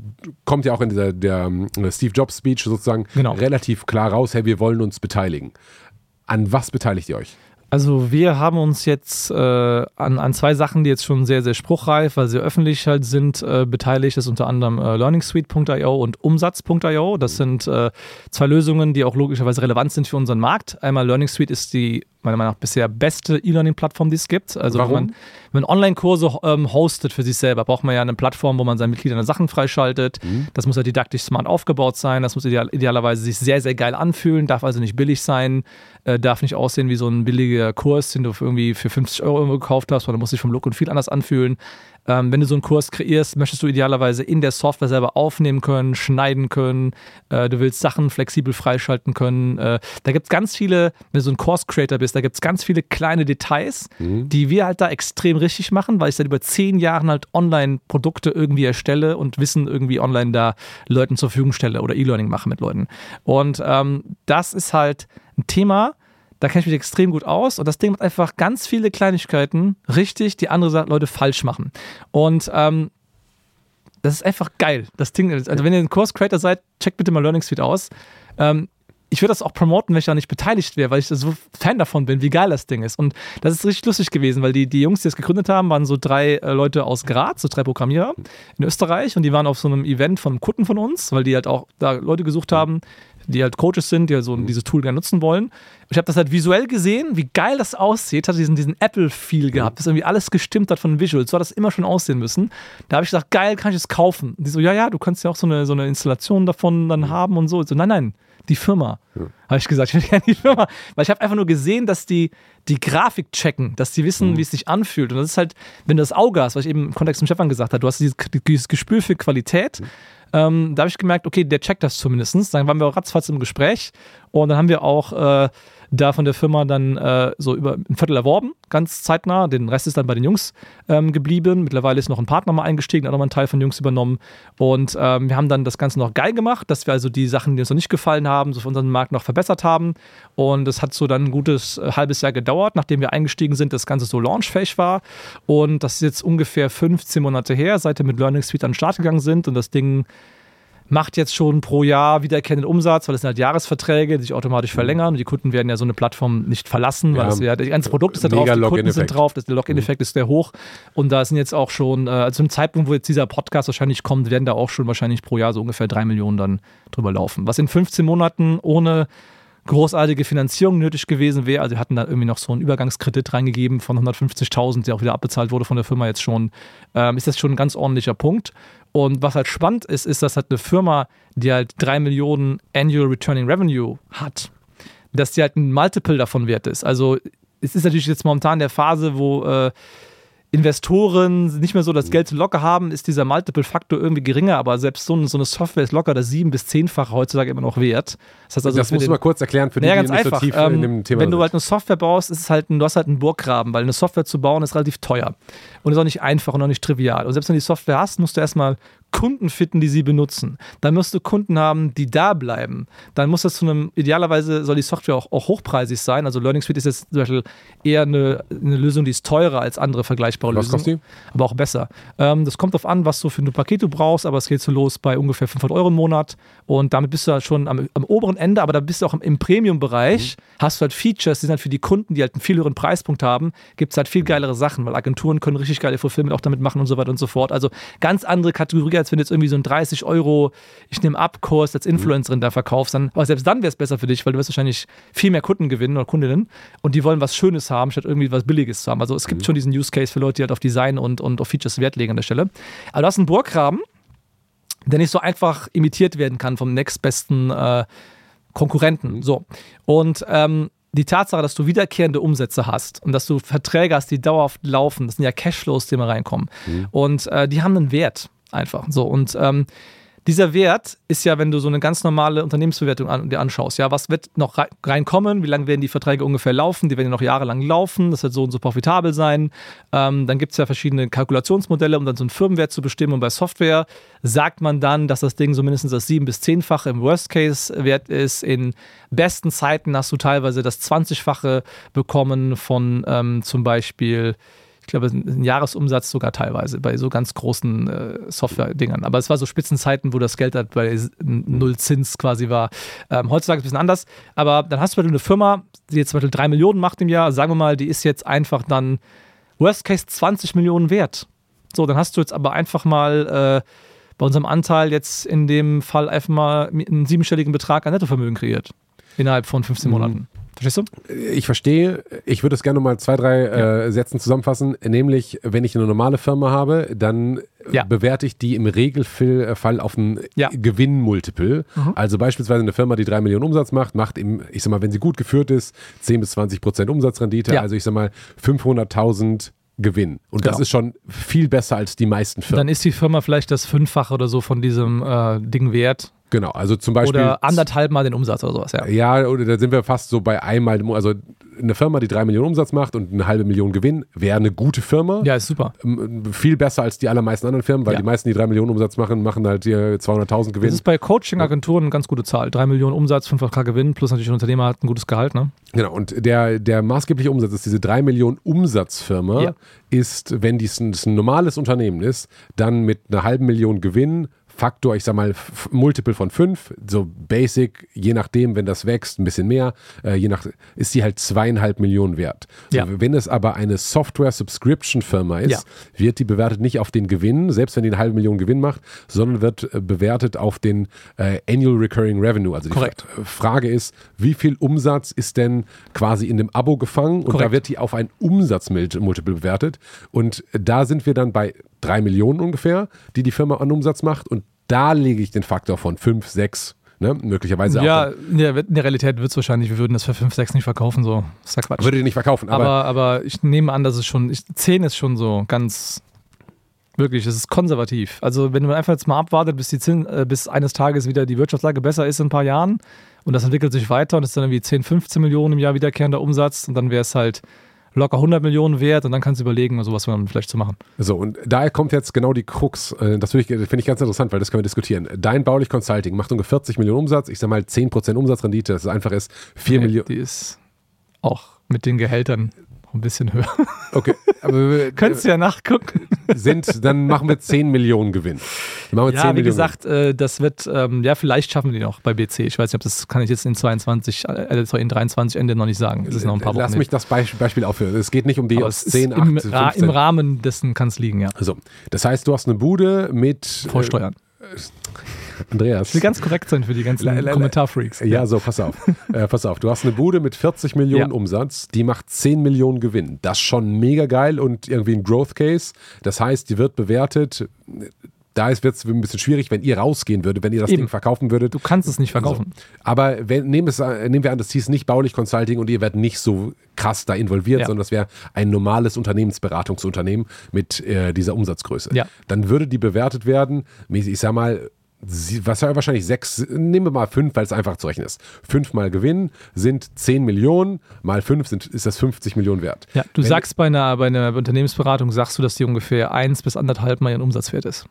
kommt ja auch in dieser der äh, Steve Jobs Speech sozusagen genau. relativ klar raus, hey, wir wollen uns beteiligen. An was beteiligt ihr euch? Also wir haben uns jetzt äh, an, an zwei Sachen, die jetzt schon sehr, sehr spruchreif, weil sie öffentlich halt sind, äh, beteiligt. Das ist unter anderem äh, learningsuite.io und Umsatz.io. Das sind äh, zwei Lösungen, die auch logischerweise relevant sind für unseren Markt. Einmal Learning Suite ist die meiner Meinung nach bisher beste E-Learning-Plattform, die es gibt. Also Warum? wenn man, man Online-Kurse ähm, hostet für sich selber, braucht man ja eine Plattform, wo man seinen Mitgliedern Sachen freischaltet. Mhm. Das muss ja didaktisch smart aufgebaut sein. Das muss ideal, idealerweise sich sehr, sehr geil anfühlen, darf also nicht billig sein, äh, darf nicht aussehen wie so ein billiger Kurs, den du für irgendwie für 50 Euro gekauft hast, sondern muss sich vom Look und viel anders anfühlen. Ähm, wenn du so einen Kurs kreierst, möchtest du idealerweise in der Software selber aufnehmen können, schneiden können. Äh, du willst Sachen flexibel freischalten können. Äh, da gibt es ganz viele, wenn du so ein Course-Creator bist, da gibt es ganz viele kleine Details, mhm. die wir halt da extrem richtig machen, weil ich seit über zehn Jahren halt Online-Produkte irgendwie erstelle und Wissen irgendwie online da Leuten zur Verfügung stelle oder E-Learning mache mit Leuten. Und ähm, das ist halt ein Thema, da kenne ich mich extrem gut aus und das Ding macht einfach ganz viele Kleinigkeiten richtig, die andere Leute falsch machen. Und ähm, das ist einfach geil. Das Ding, also wenn ihr ein Course Creator seid, checkt bitte mal Learning Suite aus. Ähm, ich würde das auch promoten, wenn ich da nicht beteiligt wäre, weil ich so Fan davon bin, wie geil das Ding ist. Und das ist richtig lustig gewesen, weil die, die Jungs, die das gegründet haben, waren so drei äh, Leute aus Graz, so drei Programmierer in Österreich und die waren auf so einem Event von einem Kunden von uns, weil die halt auch da Leute gesucht haben, die halt Coaches sind, die halt so dieses Tool gerne nutzen wollen. Ich habe das halt visuell gesehen, wie geil das aussieht, hat diesen, diesen Apple-Feel gehabt, dass irgendwie alles gestimmt hat von Visuals. So hat das immer schon aussehen müssen. Da habe ich gesagt, geil, kann ich es kaufen? Und die so, ja, ja, du kannst ja auch so eine, so eine Installation davon dann haben und so. Ich so, nein, nein, die Firma. Ja. Habe ich gesagt, ich will (laughs) gerne die Firma. Weil ich habe einfach nur gesehen, dass die die Grafik checken, dass die wissen, mhm. wie es sich anfühlt. Und das ist halt, wenn du das Auge hast, was ich eben im Kontext mit Stefan gesagt habe, du hast dieses, dieses Gespür für Qualität. Mhm. Ähm, da habe ich gemerkt, okay, der checkt das zumindest. Dann waren wir ratzfatz im Gespräch und dann haben wir auch äh, da von der Firma dann äh, so über ein Viertel erworben, ganz zeitnah. Den Rest ist dann bei den Jungs ähm, geblieben. Mittlerweile ist noch ein Partner mal eingestiegen, hat nochmal einen Teil von Jungs übernommen. Und ähm, wir haben dann das Ganze noch geil gemacht, dass wir also die Sachen, die uns noch nicht gefallen haben, so für unseren Markt noch verbessert haben. Und es hat so dann ein gutes äh, halbes Jahr gedauert, nachdem wir eingestiegen sind, das Ganze so launchfähig war. Und das ist jetzt ungefähr 15 Monate her, seit wir mit Learning Suite an den Start gegangen sind und das Ding macht jetzt schon pro Jahr wiederkehrenden Umsatz, weil es sind halt Jahresverträge, die sich automatisch verlängern und die Kunden werden ja so eine Plattform nicht verlassen, weil ja, das ja, das ganze Produkt ist da drauf, die Kunden sind drauf, das, der Login-Effekt mhm. ist sehr hoch und da sind jetzt auch schon, äh, also zum Zeitpunkt, wo jetzt dieser Podcast wahrscheinlich kommt, werden da auch schon wahrscheinlich pro Jahr so ungefähr drei Millionen dann drüber laufen. Was in 15 Monaten ohne großartige Finanzierung nötig gewesen wäre. Also wir hatten da irgendwie noch so einen Übergangskredit reingegeben von 150.000, der auch wieder abbezahlt wurde von der Firma jetzt schon. Ähm, ist das schon ein ganz ordentlicher Punkt. Und was halt spannend ist, ist, dass halt eine Firma, die halt 3 Millionen Annual Returning Revenue hat, dass die halt ein Multiple davon wert ist. Also es ist natürlich jetzt momentan der Phase, wo äh, Investoren nicht mehr so das Geld zu locker haben, ist dieser Multiple-Faktor irgendwie geringer, aber selbst so, so, eine Software ist locker das sieben- bis zehnfache heutzutage immer noch wert. Das, heißt also, das musst du mal kurz erklären für die, ja, ganz die nicht einfach. so tief ähm, in dem Thema Wenn du halt eine Software baust, ist es halt ein, du hast halt einen Burggraben, weil eine Software zu bauen ist relativ teuer und ist auch nicht einfach und auch nicht trivial. Und selbst wenn du die Software hast, musst du erstmal Kunden finden, die sie benutzen. Dann musst du Kunden haben, die da bleiben. Dann muss das zu einem, idealerweise soll die Software auch, auch hochpreisig sein. Also Learning Suite ist jetzt zum Beispiel eher eine, eine Lösung, die ist teurer als andere vergleichbare was Lösungen. Kostet die? Aber auch besser. Ähm, das kommt darauf an, was du für ein Paket du brauchst, aber es geht so los bei ungefähr 500 Euro im Monat. Und damit bist du halt schon am, am oberen Ende, aber da bist du auch im, im Premium-Bereich. Mhm. Hast du halt Features, die sind halt für die Kunden, die halt einen viel höheren Preispunkt haben, gibt es halt viel geilere Sachen, weil Agenturen können richtig geile Fulfillment auch damit machen und so weiter und so fort. Also ganz andere Kategorie als wenn du jetzt irgendwie so ein 30 Euro, ich nehme ab, Kurs als Influencerin da verkaufst, dann, aber selbst dann wäre es besser für dich, weil du wirst wahrscheinlich viel mehr Kunden gewinnen oder Kundinnen und die wollen was Schönes haben, statt irgendwie was Billiges zu haben. Also es gibt mhm. schon diesen Use Case für Leute, die halt auf Design und, und auf Features Wert legen an der Stelle. Aber du hast einen Burggraben, der nicht so einfach imitiert werden kann vom nächstbesten äh, Konkurrenten. Mhm. So. Und ähm, die Tatsache, dass du wiederkehrende Umsätze hast und dass du Verträge hast, die dauerhaft laufen, das sind ja Cashflows, die immer reinkommen. Mhm. Und äh, die haben einen Wert einfach. So und ähm, dieser Wert ist ja, wenn du so eine ganz normale Unternehmensbewertung an, dir anschaust, ja, was wird noch reinkommen, wie lange werden die Verträge ungefähr laufen, die werden ja noch jahrelang laufen, das wird so und so profitabel sein. Ähm, dann gibt es ja verschiedene Kalkulationsmodelle, um dann so einen Firmenwert zu bestimmen. Und bei Software sagt man dann, dass das Ding so mindestens das sieben- bis zehnfache im Worst-Case-Wert ist. In besten Zeiten hast du teilweise das 20-fache bekommen von ähm, zum Beispiel ich glaube, ein Jahresumsatz sogar teilweise bei so ganz großen äh, Software-Dingern. Aber es war so Spitzenzeiten, wo das Geld halt bei null Zins quasi war. Ähm, heutzutage ist es ein bisschen anders. Aber dann hast du eine Firma, die jetzt zum Beispiel drei Millionen macht im Jahr, sagen wir mal, die ist jetzt einfach dann Worst Case 20 Millionen wert. So, dann hast du jetzt aber einfach mal äh, bei unserem Anteil jetzt in dem Fall einfach mal einen siebenstelligen Betrag an Nettovermögen kreiert. Innerhalb von 15 mhm. Monaten. Verstehst du? Ich verstehe. Ich würde es gerne mal zwei, drei ja. äh, Sätzen zusammenfassen. Nämlich, wenn ich eine normale Firma habe, dann ja. bewerte ich die im Regelfall auf ein ja. Gewinnmultiple. Mhm. Also beispielsweise eine Firma, die drei Millionen Umsatz macht, macht im, ich sag mal, wenn sie gut geführt ist, 10 bis 20 Prozent Umsatzrendite. Also ich sag mal 500.000 Gewinn. Und genau. das ist schon viel besser als die meisten Firmen. Dann ist die Firma vielleicht das Fünffache oder so von diesem äh, Ding wert. Genau, also zum Beispiel. Oder anderthalb Mal den Umsatz oder sowas, ja. Ja, oder da sind wir fast so bei einmal, also eine Firma, die drei Millionen Umsatz macht und eine halbe Million Gewinn, wäre eine gute Firma. Ja, ist super. Viel besser als die allermeisten anderen Firmen, weil ja. die meisten, die drei Millionen Umsatz machen, machen halt hier 200.000 Gewinn. Das ist bei Coaching-Agenturen eine ganz gute Zahl. Drei Millionen Umsatz, 500k Gewinn, plus natürlich ein Unternehmer hat ein gutes Gehalt, ne? Genau, und der, der maßgebliche Umsatz ist diese drei Millionen Umsatzfirma, ja. ist, wenn dies ein, ein normales Unternehmen ist, dann mit einer halben Million Gewinn Faktor, ich sag mal, Multiple von 5, so basic, je nachdem, wenn das wächst, ein bisschen mehr, äh, je nach, ist die halt zweieinhalb Millionen wert. Ja. Wenn es aber eine Software-Subscription-Firma ist, ja. wird die bewertet nicht auf den Gewinn, selbst wenn die eine halbe Million Gewinn macht, sondern wird äh, bewertet auf den äh, Annual Recurring Revenue. Also die Korrekt. Frage ist, wie viel Umsatz ist denn quasi in dem Abo gefangen? Und Korrekt. da wird die auf ein Umsatzmultiple bewertet. Und da sind wir dann bei drei Millionen ungefähr, die die Firma an Umsatz macht. Und da lege ich den Faktor von fünf, sechs Ne? Möglicherweise ja, auch. Ja, in der Realität wird es wahrscheinlich, wir würden das für 5, 6 nicht verkaufen, so. Das ist ja Quatsch. Würde ich nicht verkaufen, aber, aber. Aber ich nehme an, dass es schon, ich, 10 ist schon so ganz, wirklich, das ist konservativ. Also, wenn man einfach jetzt mal abwartet, bis, die Zin, äh, bis eines Tages wieder die Wirtschaftslage besser ist in ein paar Jahren und das entwickelt sich weiter und es ist dann irgendwie 10, 15 Millionen im Jahr wiederkehrender Umsatz und dann wäre es halt locker 100 Millionen wert und dann kannst du überlegen, sowas vielleicht zu machen. So, und daher kommt jetzt genau die Krux. Äh, das finde ich, ganz interessant, weil das können wir diskutieren. Dein Baulich Consulting macht ungefähr 40 Millionen Umsatz. Ich sage mal 10% Umsatzrendite, das ist einfach ist 4 nee, Millionen. Die ist auch mit den Gehältern ein bisschen höher. (laughs) Okay. Aber Könntest du ja nachgucken. Sind, dann machen wir 10 Millionen Gewinn. ja, wie Millionen. gesagt, äh, das wird, ähm, ja, vielleicht schaffen wir die noch bei BC. Ich weiß nicht, ob das kann ich jetzt in 22, äh, in 23 Ende noch nicht sagen. Es ist noch ein paar Wochen. Lass mich das Beispiel aufhören. Es geht nicht um die Aber aus 10, 8, im, 15. Im Rahmen dessen kann es liegen, ja. Also, das heißt, du hast eine Bude mit. Vorsteuern. Äh, Andreas. Ich will ganz korrekt sein für die ganzen Kommentarfreaks. Ja, ja, so, pass auf. äh, pass auf. Du hast eine Bude mit 40 Millionen ja. Umsatz, die macht 10 Millionen Gewinn. Das ist schon mega geil und irgendwie ein Growth Case. Das heißt, die wird bewertet. Da wird es ein bisschen schwierig, wenn ihr rausgehen würdet, wenn ihr das Eben. Ding verkaufen würdet. Du kannst es nicht verkaufen. Also, aber wenn, nehmen, es, nehmen wir an, das hieß nicht baulich Consulting und ihr werdet nicht so krass da involviert, ja. sondern das wäre ein normales Unternehmensberatungsunternehmen mit äh, dieser Umsatzgröße. Ja. Dann würde die bewertet werden, ich sag mal, was ja wahrscheinlich sechs, nehmen wir mal fünf, weil es einfach zu rechnen ist. Fünf mal Gewinn sind 10 Millionen, mal fünf sind, ist das 50 Millionen wert. Ja, du Wenn sagst bei einer, bei einer Unternehmensberatung, sagst du, dass die ungefähr eins bis anderthalb Mal ihren Umsatzwert ist.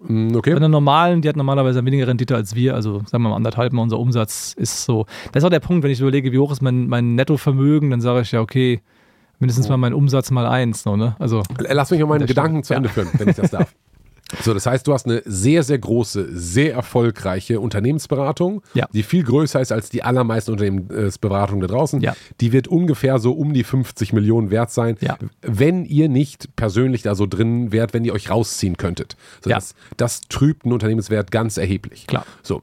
Mm, okay. Bei einer normalen, die hat normalerweise weniger Rendite als wir, also sagen wir mal anderthalb Mal unser Umsatz ist so. Das ist auch der Punkt, wenn ich überlege, wie hoch ist mein, mein Nettovermögen, dann sage ich ja, okay, mindestens mal mein Umsatz mal eins. No, ne? also, Lass mich mal meinen Gedanken zu Ende führen, wenn ich das darf. (laughs) So, das heißt, du hast eine sehr, sehr große, sehr erfolgreiche Unternehmensberatung, ja. die viel größer ist als die allermeisten Unternehmensberatungen da draußen. Ja. Die wird ungefähr so um die 50 Millionen wert sein, ja. wenn ihr nicht persönlich da so drin wärt, wenn ihr euch rausziehen könntet. So, das, das trübt einen Unternehmenswert ganz erheblich. Klar. So,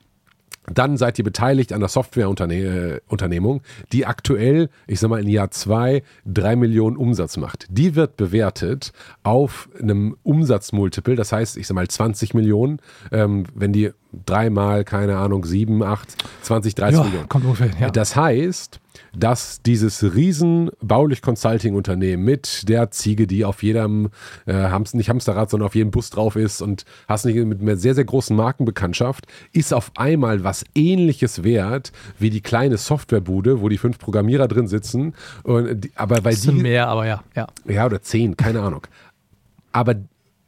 dann seid ihr beteiligt an der Softwareunternehmung, die aktuell, ich sag mal, in Jahr zwei drei Millionen Umsatz macht. Die wird bewertet auf einem Umsatzmultiple, das heißt, ich sag mal 20 Millionen, ähm, wenn die dreimal, keine Ahnung, sieben, acht, 20, 30 ja, Millionen. Kommt ungefähr, ja. Das heißt, dass dieses riesen baulich Consulting-Unternehmen mit der Ziege, die auf jedem, äh, Hamster, nicht Hamsterrad, sondern auf jedem Bus drauf ist und hast nicht mit einer sehr, sehr großen Markenbekanntschaft, ist auf einmal was ähnliches wert wie die kleine Softwarebude, wo die fünf Programmierer drin sitzen. Und die, aber weil die, mehr, aber ja, ja. Ja, oder zehn, keine Ahnung. Aber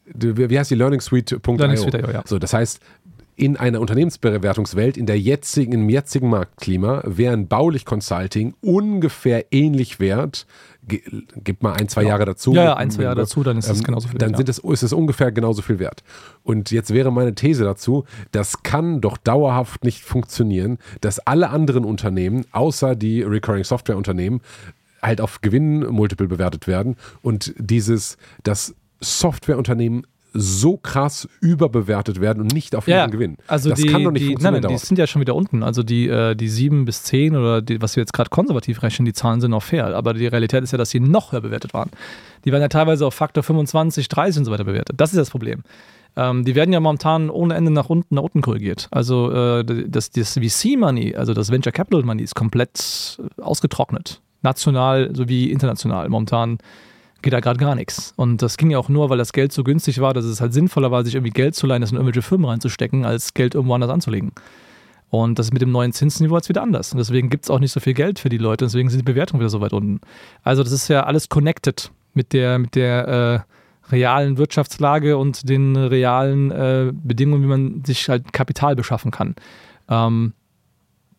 wie heißt die Learning Suite.io? Learning Suite, ja. So, das heißt, in einer Unternehmensbewertungswelt, in der jetzigen, im jetzigen Marktklima, wäre ein Baulich Consulting ungefähr ähnlich wert. Gib mal ein, zwei Jahre dazu. Ja, ja ein, zwei Jahre dazu, dann ist es ähm, genauso viel Dann wert. Dann es, ist es ungefähr genauso viel wert. Und jetzt wäre meine These dazu, das kann doch dauerhaft nicht funktionieren, dass alle anderen Unternehmen, außer die Recurring Software Unternehmen, halt auf Gewinnmultiple bewertet werden und dieses, das Softwareunternehmen so krass überbewertet werden und nicht auf ihren Gewinn. Also das die, kann doch nicht die, funktionieren. Nein, nein, die sind ja schon wieder unten. Also die, äh, die 7 bis 10 oder die, was wir jetzt gerade konservativ rechnen, die Zahlen sind auch fair. Aber die Realität ist ja, dass sie noch höher bewertet waren. Die werden ja teilweise auf Faktor 25, 30 und so weiter bewertet. Das ist das Problem. Ähm, die werden ja momentan ohne Ende nach unten, nach unten korrigiert. Also äh, das, das VC-Money, also das Venture Capital Money, ist komplett ausgetrocknet. National sowie international. Momentan geht da gerade gar nichts. Und das ging ja auch nur, weil das Geld so günstig war, dass es halt sinnvoller war, sich irgendwie Geld zu leihen, das in irgendwelche Firmen reinzustecken, als Geld irgendwo anders anzulegen. Und das ist mit dem neuen Zinsniveau jetzt wieder anders. Und deswegen gibt es auch nicht so viel Geld für die Leute, deswegen sind die Bewertungen wieder so weit unten. Also das ist ja alles connected mit der, mit der äh, realen Wirtschaftslage und den realen äh, Bedingungen, wie man sich halt Kapital beschaffen kann. Ähm,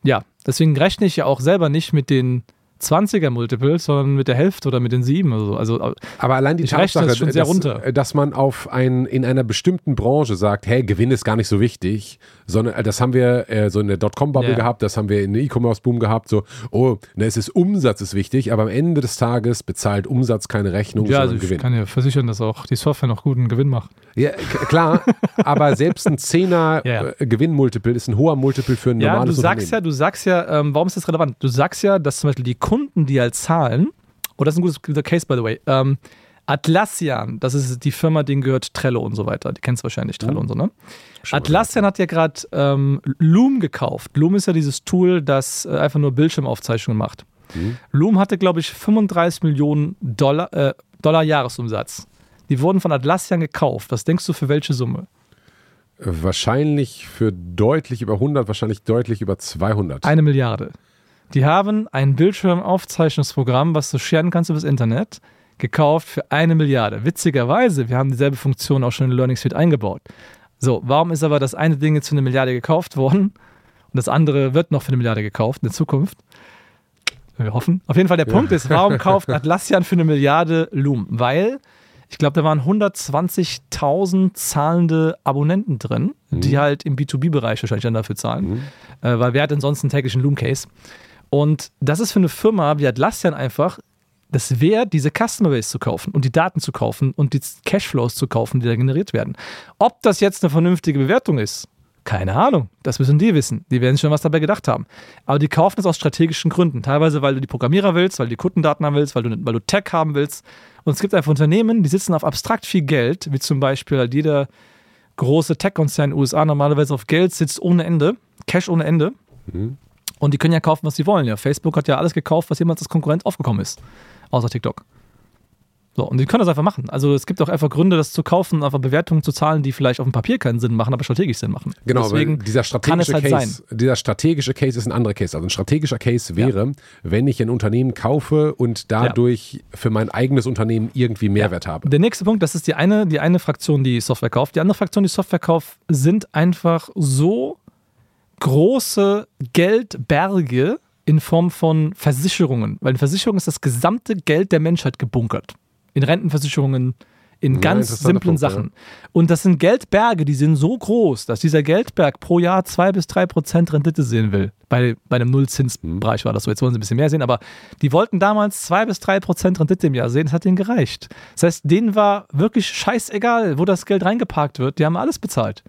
ja, deswegen rechne ich ja auch selber nicht mit den 20er Multiple, sondern mit der Hälfte oder mit den 7 oder so. Also, aber allein die Tatsache, das schon sehr dass, runter. dass man auf ein, in einer bestimmten Branche sagt, hey, Gewinn ist gar nicht so wichtig, sondern äh, das haben wir äh, so in der Dotcom-Bubble yeah. gehabt, das haben wir in der E-Commerce-Boom gehabt, so, oh, ne, es ist Umsatz ist wichtig, aber am Ende des Tages bezahlt Umsatz keine Rechnung, ja, sondern also ich kann ja versichern, dass auch die Software noch guten Gewinn macht. Ja, klar, (laughs) aber selbst ein 10er ja. Äh, Gewinnmultiple ist ein hoher Multiple für ein ja, normales du sagst Ja, du sagst ja, ähm, warum ist das relevant? Du sagst ja, dass zum Beispiel die Kunden, die halt zahlen, oh, das ist ein guter Case, by the way, ähm, Atlassian, das ist die Firma, denen gehört Trello und so weiter. Die kennst du wahrscheinlich, Trello mhm. und so, ne? Atlassian hat ja gerade ähm, Loom gekauft. Loom ist ja dieses Tool, das äh, einfach nur Bildschirmaufzeichnungen macht. Mhm. Loom hatte, glaube ich, 35 Millionen Dollar, äh, Dollar Jahresumsatz. Die wurden von Atlassian gekauft. Was denkst du für welche Summe? Wahrscheinlich für deutlich über 100, wahrscheinlich deutlich über 200. Eine Milliarde. Die haben ein Bildschirmaufzeichnungsprogramm, was du scheren kannst übers Internet, gekauft für eine Milliarde. Witzigerweise, wir haben dieselbe Funktion auch schon in Learning Suite eingebaut. So, warum ist aber das eine Ding jetzt für eine Milliarde gekauft worden und das andere wird noch für eine Milliarde gekauft in der Zukunft? Wir hoffen. Auf jeden Fall der Punkt ist, warum (laughs) kauft Atlassian für eine Milliarde Loom? Weil ich glaube, da waren 120.000 zahlende Abonnenten drin, mhm. die halt im B2B-Bereich wahrscheinlich dann dafür zahlen. Mhm. Äh, weil wer hat denn sonst einen täglichen Loom-Case? Und das ist für eine Firma wie Atlassian einfach das wert, diese Customer Base zu kaufen und die Daten zu kaufen und die Cashflows zu kaufen, die da generiert werden. Ob das jetzt eine vernünftige Bewertung ist, keine Ahnung. Das müssen die wissen. Die werden schon was dabei gedacht haben. Aber die kaufen es aus strategischen Gründen. Teilweise, weil du die Programmierer willst, weil du die Kundendaten haben willst, weil du, weil du Tech haben willst. Und es gibt einfach Unternehmen, die sitzen auf abstrakt viel Geld, wie zum Beispiel halt jeder große Tech-Konzern in den USA normalerweise auf Geld sitzt ohne Ende, Cash ohne Ende. Mhm. Und die können ja kaufen, was sie wollen. Ja, Facebook hat ja alles gekauft, was jemals als Konkurrent aufgekommen ist. Außer TikTok. So, und die können das einfach machen. Also es gibt auch einfach Gründe, das zu kaufen, einfach Bewertungen zu zahlen, die vielleicht auf dem Papier keinen Sinn machen, aber strategisch Sinn machen. Genau, Deswegen dieser strategische halt Case, sein. dieser strategische Case ist ein anderer Case. Also ein strategischer Case wäre, ja. wenn ich ein Unternehmen kaufe und dadurch ja. für mein eigenes Unternehmen irgendwie Mehrwert ja. habe. Der nächste Punkt, das ist die eine, die eine Fraktion, die Software kauft. Die andere Fraktion, die Software kauft, sind einfach so große Geldberge in Form von Versicherungen. Weil in Versicherungen ist das gesamte Geld der Menschheit gebunkert in Rentenversicherungen, in ganz ja, simplen Punkt, Sachen. Ja. Und das sind Geldberge, die sind so groß, dass dieser Geldberg pro Jahr zwei bis drei Prozent Rendite sehen will. Bei, bei einem Nullzinsbereich war das so. Jetzt wollen sie ein bisschen mehr sehen, aber die wollten damals zwei bis drei Prozent Rendite im Jahr sehen. Das hat denen gereicht. Das heißt, denen war wirklich scheißegal, wo das Geld reingeparkt wird. Die haben alles bezahlt.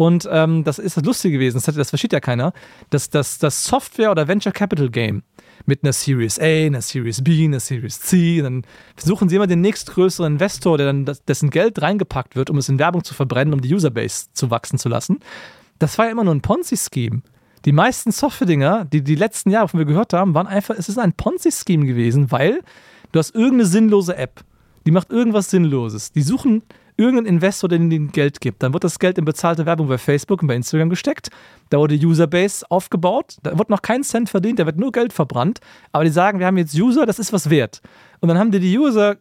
Und ähm, das ist das Lustige gewesen, das, hat, das versteht ja keiner, dass das, das Software- oder Venture Capital Game mit einer Series A, einer Series B, einer Series C. dann versuchen sie immer den nächstgrößeren Investor, der dann dessen Geld reingepackt wird, um es in Werbung zu verbrennen, um die Userbase zu wachsen zu lassen. Das war ja immer nur ein Ponzi-Scheme. Die meisten Software-Dinger, die die letzten Jahre, von wir gehört haben, waren einfach, es ist ein Ponzi-Scheme gewesen, weil du hast irgendeine sinnlose App, die macht irgendwas Sinnloses. Die suchen irgendein Investor, der ihnen Geld gibt. Dann wird das Geld in bezahlte Werbung bei Facebook und bei Instagram gesteckt. Da wurde Userbase aufgebaut. Da wird noch kein Cent verdient, da wird nur Geld verbrannt. Aber die sagen, wir haben jetzt User, das ist was wert. Und dann haben die die User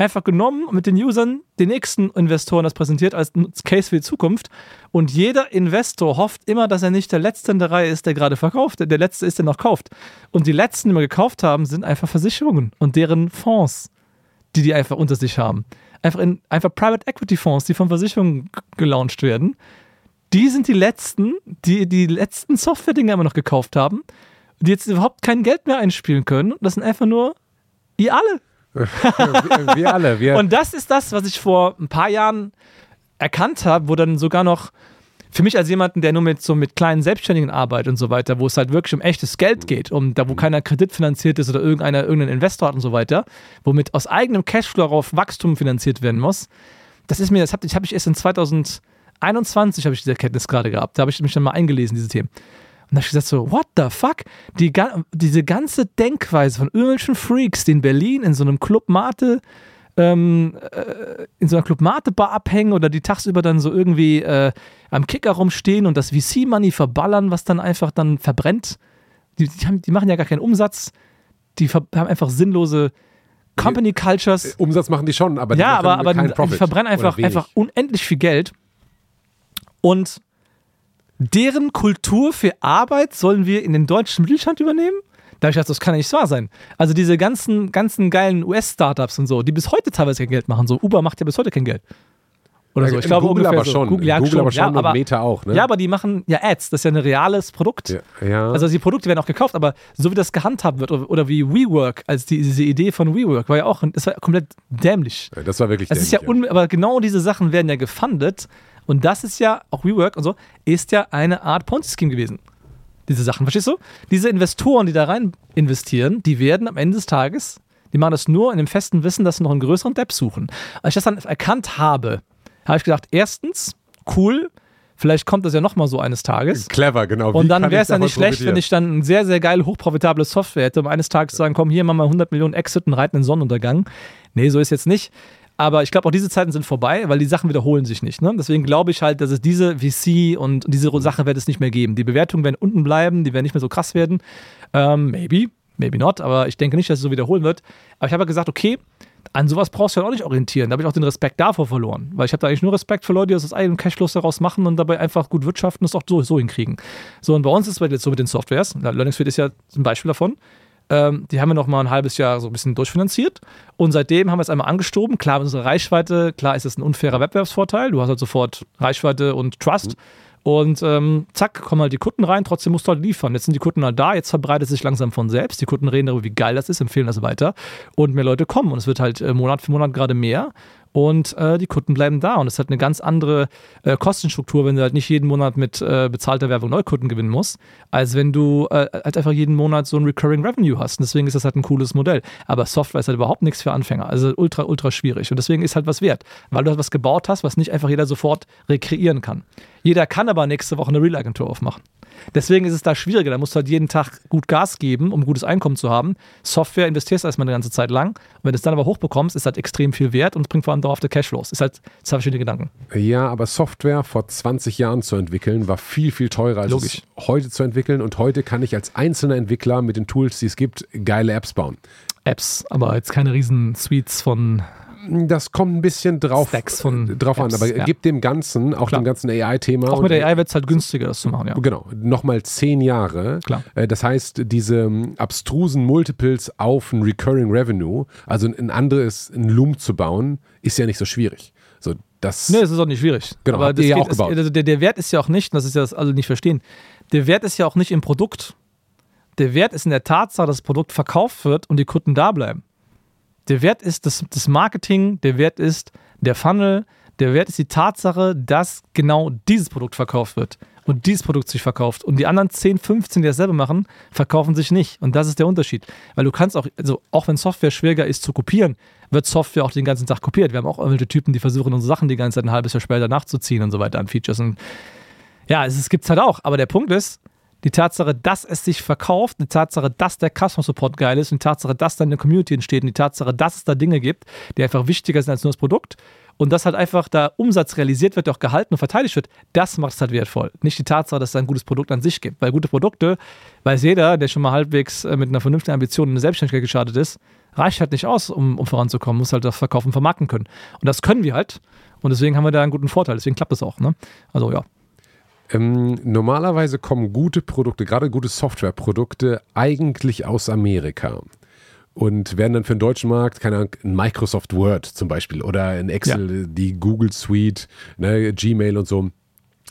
einfach genommen und mit den Usern den nächsten Investoren das präsentiert als Case für die Zukunft. Und jeder Investor hofft immer, dass er nicht der Letzte in der Reihe ist, der gerade verkauft, der Letzte ist, der noch kauft. Und die Letzten, die wir gekauft haben, sind einfach Versicherungen und deren Fonds, die die einfach unter sich haben einfach in einfach Private Equity Fonds, die von Versicherungen gelauncht werden. Die sind die letzten, die die letzten Software-Dinge immer noch gekauft haben, die jetzt überhaupt kein Geld mehr einspielen können. Das sind einfach nur ihr alle. wir, wir alle. Wir. (laughs) Und das ist das, was ich vor ein paar Jahren erkannt habe, wo dann sogar noch für mich als jemanden, der nur mit so mit kleinen Selbstständigen arbeitet und so weiter, wo es halt wirklich um echtes Geld geht, um da wo keiner Kredit finanziert ist oder irgendeiner irgendein Investor hat und so weiter, womit aus eigenem Cashflow auf Wachstum finanziert werden muss. Das ist mir, das habe hab ich erst in 2021 habe ich diese Erkenntnis gerade gehabt. Da habe ich mich dann mal eingelesen diese Themen. Und da habe ich gesagt so, what the fuck? Die, diese ganze Denkweise von irgendwelchen Freaks, die in Berlin in so einem Club Mate ähm, äh, in so einer Club Mate Bar abhängen oder die tagsüber dann so irgendwie äh, am Kicker rumstehen und das VC-Money verballern, was dann einfach dann verbrennt. Die, die, haben, die machen ja gar keinen Umsatz. Die haben einfach sinnlose Company Cultures. Äh, Umsatz machen die schon, aber die, ja, aber, aber die, die verbrennen einfach, einfach unendlich viel Geld. Und deren Kultur für Arbeit sollen wir in den deutschen Mittelstand übernehmen? Da habe ich gedacht, das kann ja nicht wahr sein. Also diese ganzen, ganzen geilen US-Startups und so, die bis heute teilweise kein Geld machen. So Uber macht ja bis heute kein Geld. Oder so. Ich glaube Google aber so. schon. Google, ja, Google schon. aber schon ja, aber, Meta auch. Ne? Ja, aber die machen ja Ads. Das ist ja ein reales Produkt. Ja. Also die Produkte werden auch gekauft, aber so wie das gehandhabt wird oder, oder wie WeWork, als die, diese Idee von WeWork war ja auch, das war komplett dämlich. Das war wirklich das dämlich. Ist ja un, aber genau diese Sachen werden ja gefundet und das ist ja, auch WeWork und so, ist ja eine Art Ponzi-Scheme gewesen. Diese Sachen, verstehst du? Diese Investoren, die da rein investieren, die werden am Ende des Tages, die machen das nur in dem festen Wissen, dass sie noch einen größeren Depp suchen. Als ich das dann erkannt habe, habe ich gedacht, erstens, cool, vielleicht kommt das ja nochmal so eines Tages. Clever, genau. Wie und dann wäre es ja nicht schlecht, wenn ich dann eine sehr, sehr geile, hochprofitable Software hätte, um eines Tages zu sagen, komm, hier machen wir 100 Millionen Exit und reiten in den Sonnenuntergang. Nee, so ist jetzt nicht. Aber ich glaube, auch diese Zeiten sind vorbei, weil die Sachen wiederholen sich nicht. Ne? Deswegen glaube ich halt, dass es diese VC und diese Sache wird es nicht mehr geben. Die Bewertungen werden unten bleiben, die werden nicht mehr so krass werden. Ähm, maybe, maybe not, aber ich denke nicht, dass es so wiederholen wird. Aber ich habe gesagt, okay, an sowas brauchst du ja auch nicht orientieren. Da habe ich auch den Respekt davor verloren. Weil ich habe da eigentlich nur Respekt für Leute, die aus eigenen Cashflows daraus machen und dabei einfach gut wirtschaften und es auch so, so hinkriegen. So, und bei uns ist es jetzt so mit den Softwares. Learningsfeed ist ja ein Beispiel davon. Ähm, die haben wir noch mal ein halbes Jahr so ein bisschen durchfinanziert. Und seitdem haben wir es einmal angestoben. Klar, mit unserer Reichweite, klar ist es ein unfairer Wettbewerbsvorteil. Du hast halt sofort Reichweite und Trust. Und ähm, zack, kommen halt die Kunden rein, trotzdem musst du halt liefern. Jetzt sind die Kunden halt da, jetzt verbreitet es sich langsam von selbst. Die Kunden reden darüber, wie geil das ist, empfehlen das weiter. Und mehr Leute kommen. Und es wird halt äh, Monat für Monat gerade mehr und äh, die Kunden bleiben da. Und es hat eine ganz andere äh, Kostenstruktur, wenn du halt nicht jeden Monat mit äh, bezahlter Werbung Neukunden gewinnen musst, als wenn du halt einfach jeden Monat so ein Recurring Revenue hast. Und deswegen ist das halt ein cooles Modell. Aber Software ist halt überhaupt nichts für Anfänger. Also ultra, ultra schwierig. Und deswegen ist halt was wert, weil du halt was gebaut hast, was nicht einfach jeder sofort rekreieren kann. Jeder kann aber nächste Woche eine Real-Agentur aufmachen. Deswegen ist es da schwieriger. Da musst du halt jeden Tag gut Gas geben, um gutes Einkommen zu haben. Software investierst du erstmal eine ganze Zeit lang. Und wenn du es dann aber hochbekommst, ist halt extrem viel wert und bringt vor allem dauerhaft Cashflows. Ist halt zwei verschiedene Gedanken. Ja, aber Software vor 20 Jahren zu entwickeln, war viel, viel teurer als Logisch. es heute zu entwickeln. Und heute kann ich als einzelner Entwickler mit den Tools, die es gibt, geile Apps bauen. Apps, aber jetzt keine riesen Suites von das kommt ein bisschen drauf, von drauf Apps, an, aber ja. gibt dem Ganzen, auch Klar. dem ganzen AI-Thema. Auch mit AI wird es halt günstiger, das zu machen, ja. Genau, nochmal zehn Jahre. Klar. Äh, das heißt, diese ähm, abstrusen Multiples auf ein Recurring Revenue, also ein anderes, ein Loom zu bauen, ist ja nicht so schwierig. So, das nee, das ist auch nicht schwierig. Genau, aber das ja auch gebaut. Es, also der, der Wert ist ja auch nicht, das ist ja das alle nicht verstehen, der Wert ist ja auch nicht im Produkt. Der Wert ist in der Tatsache, dass das Produkt verkauft wird und die Kunden da bleiben. Der Wert ist das, das Marketing, der Wert ist der Funnel, der Wert ist die Tatsache, dass genau dieses Produkt verkauft wird und dieses Produkt sich verkauft. Und die anderen 10, 15, die das selber machen, verkaufen sich nicht. Und das ist der Unterschied. Weil du kannst auch, also auch wenn Software schwieriger ist zu kopieren, wird Software auch den ganzen Tag kopiert. Wir haben auch irgendwelche Typen, die versuchen, unsere Sachen die ganze Zeit ein halbes Jahr später nachzuziehen und so weiter an Features. Und ja, es, es gibt es halt auch. Aber der Punkt ist, die Tatsache, dass es sich verkauft, die Tatsache, dass der Customer Support geil ist, und die Tatsache, dass da eine Community entsteht und die Tatsache, dass es da Dinge gibt, die einfach wichtiger sind als nur das Produkt und dass halt einfach da Umsatz realisiert wird, auch gehalten und verteidigt wird, das macht es halt wertvoll. Nicht die Tatsache, dass es ein gutes Produkt an sich gibt. Weil gute Produkte, weiß jeder, der schon mal halbwegs äh, mit einer vernünftigen Ambition in eine Selbstständigkeit gestartet ist, reicht halt nicht aus, um, um voranzukommen, muss halt das Verkaufen vermarkten können. Und das können wir halt. Und deswegen haben wir da einen guten Vorteil. Deswegen klappt das auch. Ne? Also ja. Ähm, normalerweise kommen gute Produkte, gerade gute Softwareprodukte, eigentlich aus Amerika und werden dann für den deutschen Markt, keine Ahnung, ein Microsoft Word zum Beispiel oder ein Excel, ja. die Google Suite, ne, Gmail und so.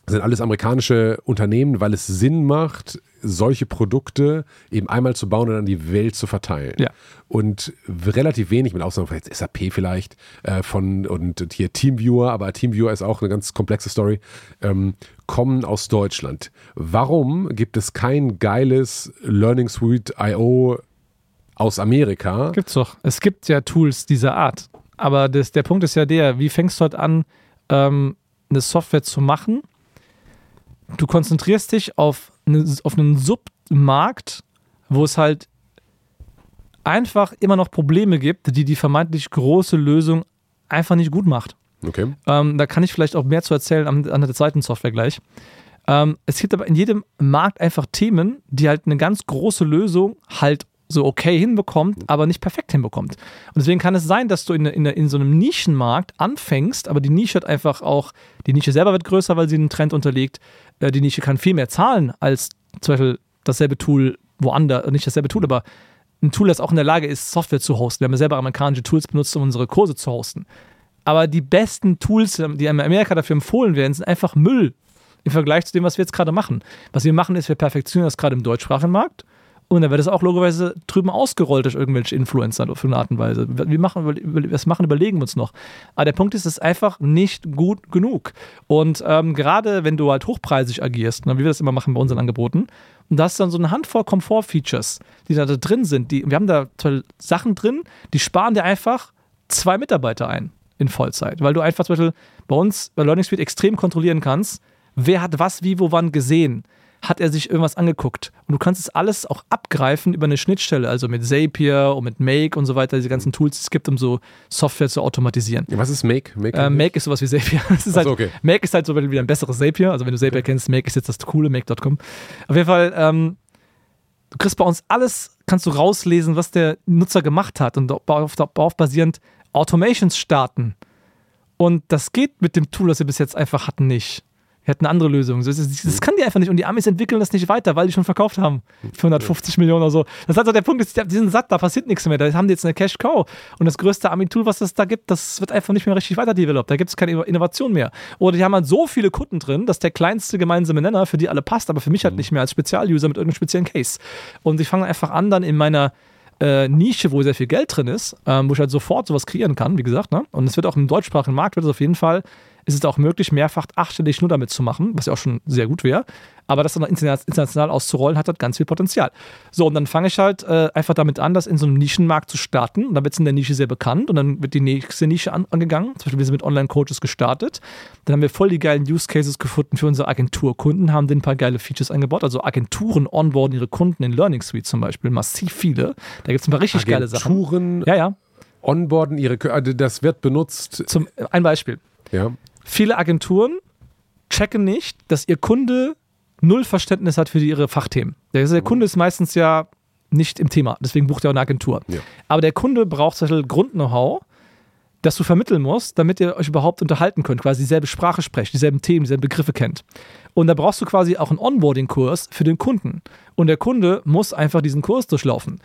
Das sind alles amerikanische Unternehmen, weil es Sinn macht, solche Produkte eben einmal zu bauen und an die Welt zu verteilen. Ja. Und relativ wenig, mit Ausnahme von jetzt SAP vielleicht, äh, von und hier Teamviewer, aber Teamviewer ist auch eine ganz komplexe Story, ähm, kommen aus Deutschland. Warum gibt es kein geiles Learning Suite IO aus Amerika? Gibt's doch. Es gibt ja Tools dieser Art. Aber das, der Punkt ist ja der, wie fängst du halt an, ähm, eine Software zu machen? Du konzentrierst dich auf, auf einen Submarkt, wo es halt einfach immer noch Probleme gibt, die die vermeintlich große Lösung einfach nicht gut macht. Okay. Ähm, da kann ich vielleicht auch mehr zu erzählen an, an der zweiten Software gleich. Ähm, es gibt aber in jedem Markt einfach Themen, die halt eine ganz große Lösung halt so okay hinbekommt, aber nicht perfekt hinbekommt. Und deswegen kann es sein, dass du in, in, in so einem Nischenmarkt anfängst, aber die Nische hat einfach auch, die Nische selber wird größer, weil sie einen Trend unterliegt. Äh, die Nische kann viel mehr zahlen als zum Beispiel dasselbe Tool woanders, nicht dasselbe Tool, aber ein Tool, das auch in der Lage ist, Software zu hosten. Wir haben ja selber amerikanische Tools benutzt, um unsere Kurse zu hosten. Aber die besten Tools, die in Amerika dafür empfohlen werden, sind einfach Müll im Vergleich zu dem, was wir jetzt gerade machen. Was wir machen, ist, wir perfektionieren das gerade im deutschsprachigen Markt. Und dann wird es auch logischerweise drüben ausgerollt durch irgendwelche Influencer auf eine Art und Weise. Wir machen, was machen, überlegen wir uns noch. Aber der Punkt ist, es ist einfach nicht gut genug. Und ähm, gerade wenn du halt hochpreisig agierst, ne, wie wir das immer machen bei unseren Angeboten, und da du dann so eine Handvoll Komfort-Features, die da, drin sind. Die, wir haben da Sachen drin, die sparen dir einfach zwei Mitarbeiter ein in Vollzeit. Weil du einfach zum Beispiel bei uns bei Learning Suite extrem kontrollieren kannst, wer hat was, wie, wo, wann gesehen hat er sich irgendwas angeguckt. Und du kannst es alles auch abgreifen über eine Schnittstelle, also mit Zapier und mit Make und so weiter, diese ganzen Tools, die es gibt, um so Software zu automatisieren. Was ist Make? Make, äh, Make ist sowas wie Zapier. (laughs) ist halt, okay. Make ist halt so wieder ein besseres Zapier. Also wenn du Zapier okay. kennst, Make ist jetzt das coole, Make.com. Auf jeden Fall, ähm, du kriegst bei uns alles, kannst du rauslesen, was der Nutzer gemacht hat und darauf, darauf basierend Automations starten. Und das geht mit dem Tool, das wir bis jetzt einfach hatten, nicht. Wir hatten eine andere Lösung. Das, das, das, kann die einfach nicht. Und die Amis entwickeln das nicht weiter, weil die schon verkauft haben. Für 150 ja. Millionen oder so. Das ist also der Punkt, die sind satt, da passiert nichts mehr. Da haben die jetzt eine Cash Cow. Und das größte Ami-Tool, was es da gibt, das wird einfach nicht mehr richtig weiter developed. Da gibt es keine Innovation mehr. Oder die haben halt so viele Kunden drin, dass der kleinste gemeinsame Nenner für die alle passt, aber für mich halt mhm. nicht mehr als Spezialuser mit irgendeinem speziellen Case. Und ich fange einfach an, dann in meiner äh, Nische, wo sehr viel Geld drin ist, ähm, wo ich halt sofort sowas kreieren kann, wie gesagt. Ne? Und es wird auch im deutschsprachigen Markt wird es auf jeden Fall ist es auch möglich, mehrfach achtstellig nur damit zu machen, was ja auch schon sehr gut wäre. Aber das dann international auszurollen, hat halt ganz viel Potenzial. So, und dann fange ich halt äh, einfach damit an, das in so einem Nischenmarkt zu starten. Und dann wird es in der Nische sehr bekannt und dann wird die nächste Nische an, angegangen. Zum Beispiel, wir sind mit Online-Coaches gestartet. Dann haben wir voll die geilen Use Cases gefunden für unsere Agenturkunden, haben denen ein paar geile Features eingebaut. Also Agenturen onboarden ihre Kunden in Learning Suite zum Beispiel, massiv viele. Da gibt es ein paar richtig Agenturen geile Sachen. Agenturen ja, ja. onboarden ihre, also das wird benutzt. Zum, ein Beispiel. Ja. Viele Agenturen checken nicht, dass ihr Kunde null Verständnis hat für ihre Fachthemen. Der, der Kunde ist meistens ja nicht im Thema, deswegen bucht er auch eine Agentur. Ja. Aber der Kunde braucht zum Beispiel Grund-Know-how, das du vermitteln musst, damit ihr euch überhaupt unterhalten könnt, quasi dieselbe Sprache sprecht, dieselben Themen, dieselben Begriffe kennt. Und da brauchst du quasi auch einen Onboarding-Kurs für den Kunden. Und der Kunde muss einfach diesen Kurs durchlaufen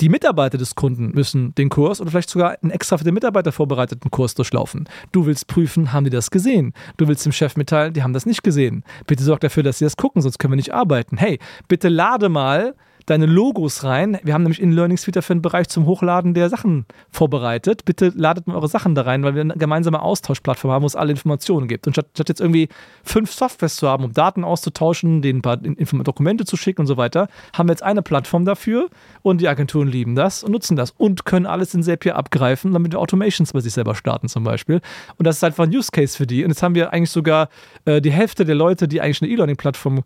die Mitarbeiter des Kunden müssen den Kurs oder vielleicht sogar einen extra für den Mitarbeiter vorbereiteten Kurs durchlaufen. Du willst prüfen, haben die das gesehen? Du willst dem Chef mitteilen, die haben das nicht gesehen. Bitte sorg dafür, dass sie das gucken, sonst können wir nicht arbeiten. Hey, bitte lade mal deine Logos rein. Wir haben nämlich in Learning Suite dafür einen Bereich zum Hochladen der Sachen vorbereitet. Bitte ladet mal eure Sachen da rein, weil wir eine gemeinsame Austauschplattform haben, wo es alle Informationen gibt. Und statt, statt jetzt irgendwie fünf Softwares zu haben, um Daten auszutauschen, denen ein paar Dokumente zu schicken und so weiter, haben wir jetzt eine Plattform dafür und die Agenturen lieben das und nutzen das und können alles in Zapier abgreifen, damit wir Automations bei sich selber starten zum Beispiel. Und das ist einfach ein Use Case für die. Und jetzt haben wir eigentlich sogar äh, die Hälfte der Leute, die eigentlich eine E-Learning-Plattform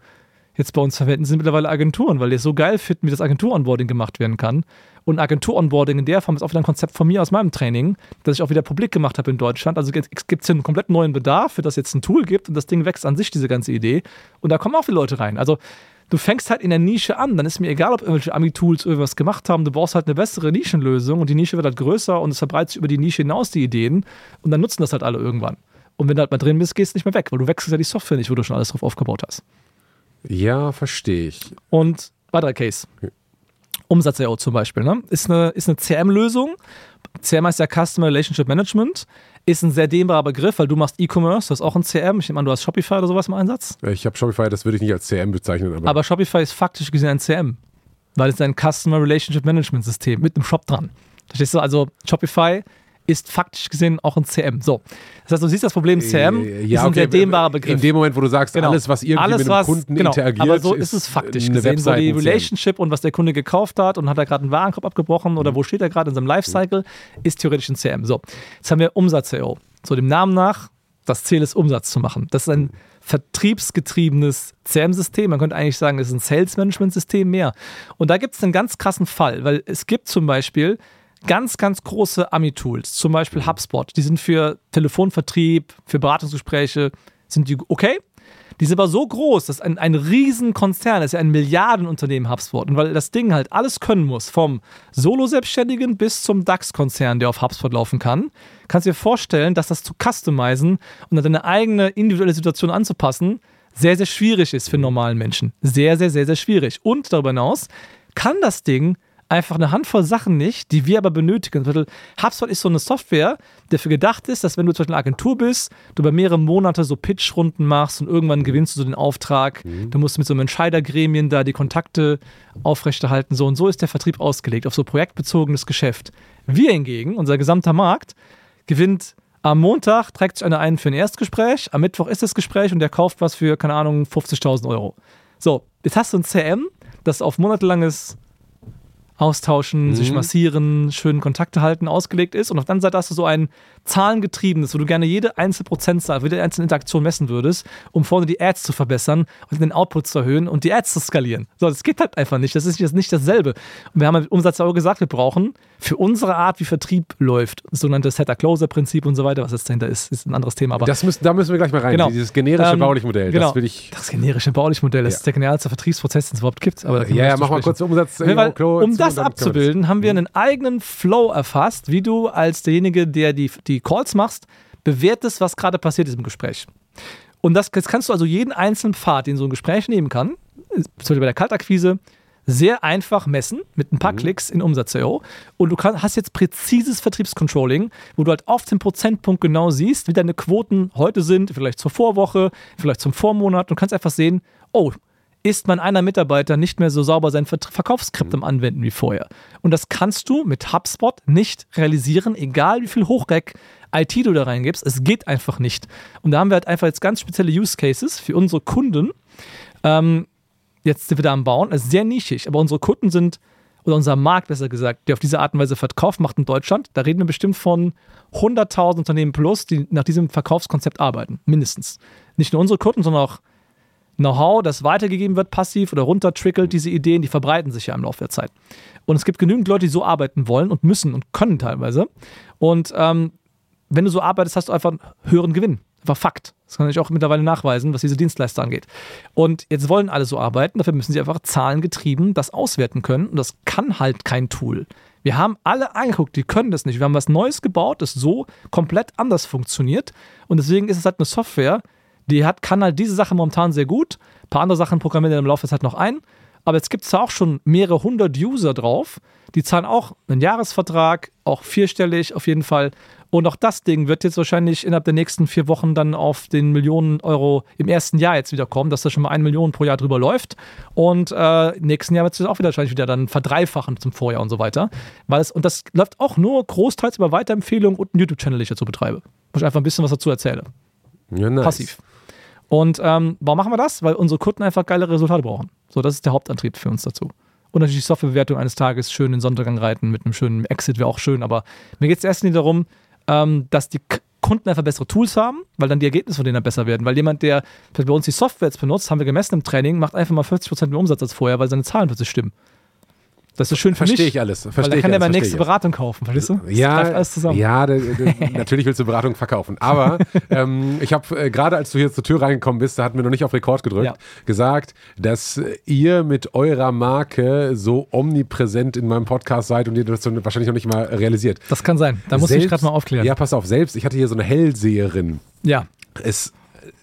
jetzt bei uns verwenden, sind mittlerweile Agenturen, weil die es so geil finden, wie das Agentur-Onboarding gemacht werden kann. Und Agentur-Onboarding in der Form ist auch wieder ein Konzept von mir aus meinem Training, das ich auch wieder publik gemacht habe in Deutschland. Also gibt es hier einen komplett neuen Bedarf, für das jetzt ein Tool gibt und das Ding wächst an sich, diese ganze Idee. Und da kommen auch viele Leute rein. Also du fängst halt in der Nische an, dann ist mir egal, ob irgendwelche Ami-Tools irgendwas gemacht haben, du brauchst halt eine bessere Nischenlösung und die Nische wird halt größer und es verbreitet sich über die Nische hinaus, die Ideen. Und dann nutzen das halt alle irgendwann. Und wenn du halt mal drin bist, gehst du nicht mehr weg, weil du wechselst ja die Software nicht, wo du schon alles drauf aufgebaut hast. Ja, verstehe ich. Und weiterer Case. Umsatz-SEO zum Beispiel, ne? ist eine, ist eine CRM-Lösung. CRM heißt ja Customer Relationship Management. Ist ein sehr dehnbarer Begriff, weil du machst E-Commerce, du hast auch ein CRM. Ich nehme an, du hast Shopify oder sowas im Einsatz. Ich habe Shopify, das würde ich nicht als CRM bezeichnen. Aber, aber Shopify ist faktisch gesehen ein CRM, weil es ein Customer Relationship Management System mit einem Shop dran. Verstehst du? Also Shopify ist faktisch gesehen auch ein CM. So. Das heißt, du siehst das Problem CM äh, ja, ist ein okay. sehr dehnbarer Begriff. In dem Moment, wo du sagst, genau. alles, was irgendwie alles, mit dem was, Kunden genau. interagiert, aber so ist, es faktisch gesehen. So die Relationship und was der Kunde gekauft hat und hat er gerade einen Warenkorb abgebrochen oder mhm. wo steht er gerade in seinem Lifecycle, ist theoretisch ein CM. So. Jetzt haben wir Umsatz-SEO. So dem Namen nach, das Ziel ist, Umsatz zu machen. Das ist ein vertriebsgetriebenes CRM-System. Man könnte eigentlich sagen, es ist ein Sales-Management-System mehr. Und da gibt es einen ganz krassen Fall, weil es gibt zum Beispiel ganz, ganz große Ami-Tools, zum Beispiel HubSpot, die sind für Telefonvertrieb, für Beratungsgespräche, sind die okay. Die sind aber so groß, dass ein, ein Riesenkonzern, das ist ja ein Milliardenunternehmen HubSpot. Und weil das Ding halt alles können muss, vom Solo-Selbstständigen bis zum DAX-Konzern, der auf HubSpot laufen kann, kannst du dir vorstellen, dass das zu customizen und deine eigene individuelle Situation anzupassen, sehr, sehr schwierig ist für normalen Menschen. Sehr, sehr, sehr, sehr schwierig. Und darüber hinaus kann das Ding einfach eine Handvoll Sachen nicht, die wir aber benötigen. HubSpot ist so eine Software, die dafür gedacht ist, dass wenn du zum Beispiel eine Agentur bist, du über mehrere Monate so Pitchrunden machst und irgendwann gewinnst du so den Auftrag, mhm. du musst mit so einem Entscheidergremien da die Kontakte aufrechterhalten. So und so ist der Vertrieb ausgelegt, auf so projektbezogenes Geschäft. Wir hingegen, unser gesamter Markt, gewinnt am Montag, trägt sich einer ein für ein Erstgespräch, am Mittwoch ist das Gespräch und der kauft was für, keine Ahnung, 50.000 Euro. So, jetzt hast du ein CM, das auf monatelanges austauschen, mhm. sich massieren, schönen Kontakte halten, ausgelegt ist. Und auf der anderen Seite hast du so ein zahlengetriebenes, wo du gerne jede einzelne Prozentzahl, jede einzelne Interaktion messen würdest, um vorne die Ads zu verbessern und den Output zu erhöhen und die Ads zu skalieren. So, das geht halt einfach nicht. Das ist jetzt nicht dasselbe. Und wir haben mit Umsatz auch gesagt, wir brauchen für unsere Art, wie Vertrieb läuft, das sogenannte Setter-Closer-Prinzip und so weiter, was jetzt dahinter ist, ist ein anderes Thema. Aber das müssen, da müssen wir gleich mal rein. Genau. Dieses generische ähm, Baulich-Modell. Genau. Das, will ich das generische Baulich-Modell, das ja. ist der genialste Vertriebsprozess, den es überhaupt gibt. Aber ja, ja mach mal kurz Umsatz. Weil, um das abzubilden, haben wir einen eigenen Flow erfasst, wie du als derjenige, der die, die Calls machst, bewertest, was gerade passiert ist im Gespräch. Und das, jetzt kannst du also jeden einzelnen Pfad, den so ein Gespräch nehmen kann, zum Beispiel bei der Kaltakquise, sehr einfach messen mit ein paar mhm. Klicks in Umsatz.io und du kann, hast jetzt präzises Vertriebscontrolling, wo du halt auf den Prozentpunkt genau siehst, wie deine Quoten heute sind, vielleicht zur Vorwoche, vielleicht zum Vormonat und kannst einfach sehen, oh, ist mein einer Mitarbeiter nicht mehr so sauber sein Verkaufsskript am Anwenden wie vorher. Und das kannst du mit HubSpot nicht realisieren, egal wie viel Hochreck IT du da reingibst. Es geht einfach nicht. Und da haben wir halt einfach jetzt ganz spezielle Use Cases für unsere Kunden. Ähm, jetzt sind wir da am Bauen. Es ist sehr nischig, aber unsere Kunden sind, oder unser Markt besser gesagt, der auf diese Art und Weise Verkauf macht in Deutschland, da reden wir bestimmt von 100.000 Unternehmen plus, die nach diesem Verkaufskonzept arbeiten. Mindestens. Nicht nur unsere Kunden, sondern auch Know-how, das weitergegeben wird, passiv oder runtertrickelt, diese Ideen, die verbreiten sich ja im Laufe der Zeit. Und es gibt genügend Leute, die so arbeiten wollen und müssen und können teilweise. Und ähm, wenn du so arbeitest, hast du einfach einen höheren Gewinn. Einfach Fakt. Das kann ich auch mittlerweile nachweisen, was diese Dienstleister angeht. Und jetzt wollen alle so arbeiten, dafür müssen sie einfach zahlengetrieben das auswerten können. Und das kann halt kein Tool. Wir haben alle angeguckt, die können das nicht. Wir haben was Neues gebaut, das so komplett anders funktioniert. Und deswegen ist es halt eine Software, die hat, kann halt diese Sache momentan sehr gut. Ein paar andere Sachen programmieren im Laufe der Zeit noch ein. Aber jetzt gibt es da auch schon mehrere hundert User drauf. Die zahlen auch einen Jahresvertrag, auch vierstellig auf jeden Fall. Und auch das Ding wird jetzt wahrscheinlich innerhalb der nächsten vier Wochen dann auf den Millionen Euro im ersten Jahr jetzt wieder kommen, dass da schon mal eine Million pro Jahr drüber läuft. Und äh, im nächsten Jahr wird es auch wieder wahrscheinlich wieder dann verdreifachen zum Vorjahr und so weiter. Weil es, und das läuft auch nur großteils über Weiterempfehlungen und einen YouTube-Channel, den ich dazu betreibe. Wo ich einfach ein bisschen was dazu erzähle. Ja, nice. Passiv. Und ähm, warum machen wir das? Weil unsere Kunden einfach geile Resultate brauchen. So, das ist der Hauptantrieb für uns dazu. Und natürlich die Softwarebewertung eines Tages schön den Sonntag reiten mit einem schönen Exit wäre auch schön. Aber mir geht es erst nicht darum, ähm, dass die Kunden einfach bessere Tools haben, weil dann die Ergebnisse von denen besser werden. Weil jemand, der bei uns die Software jetzt benutzt, haben wir gemessen im Training, macht einfach mal 50% mehr Umsatz als vorher, weil seine Zahlen plötzlich stimmen. Das ist schön für Verstehe ich alles. Verstehe weil dann kann er meine nächste Beratung kaufen, verstehst du? Das ja, alles zusammen. ja de, de, (laughs) natürlich willst du Beratung verkaufen. Aber (laughs) ähm, ich habe äh, gerade, als du hier zur Tür reingekommen bist, da hatten wir noch nicht auf Rekord gedrückt, ja. gesagt, dass ihr mit eurer Marke so omnipräsent in meinem Podcast seid und ihr das wahrscheinlich noch nicht mal realisiert. Das kann sein. Da muss selbst, ich gerade mal aufklären. Ja, pass auf, selbst, ich hatte hier so eine Hellseherin. Ja. Es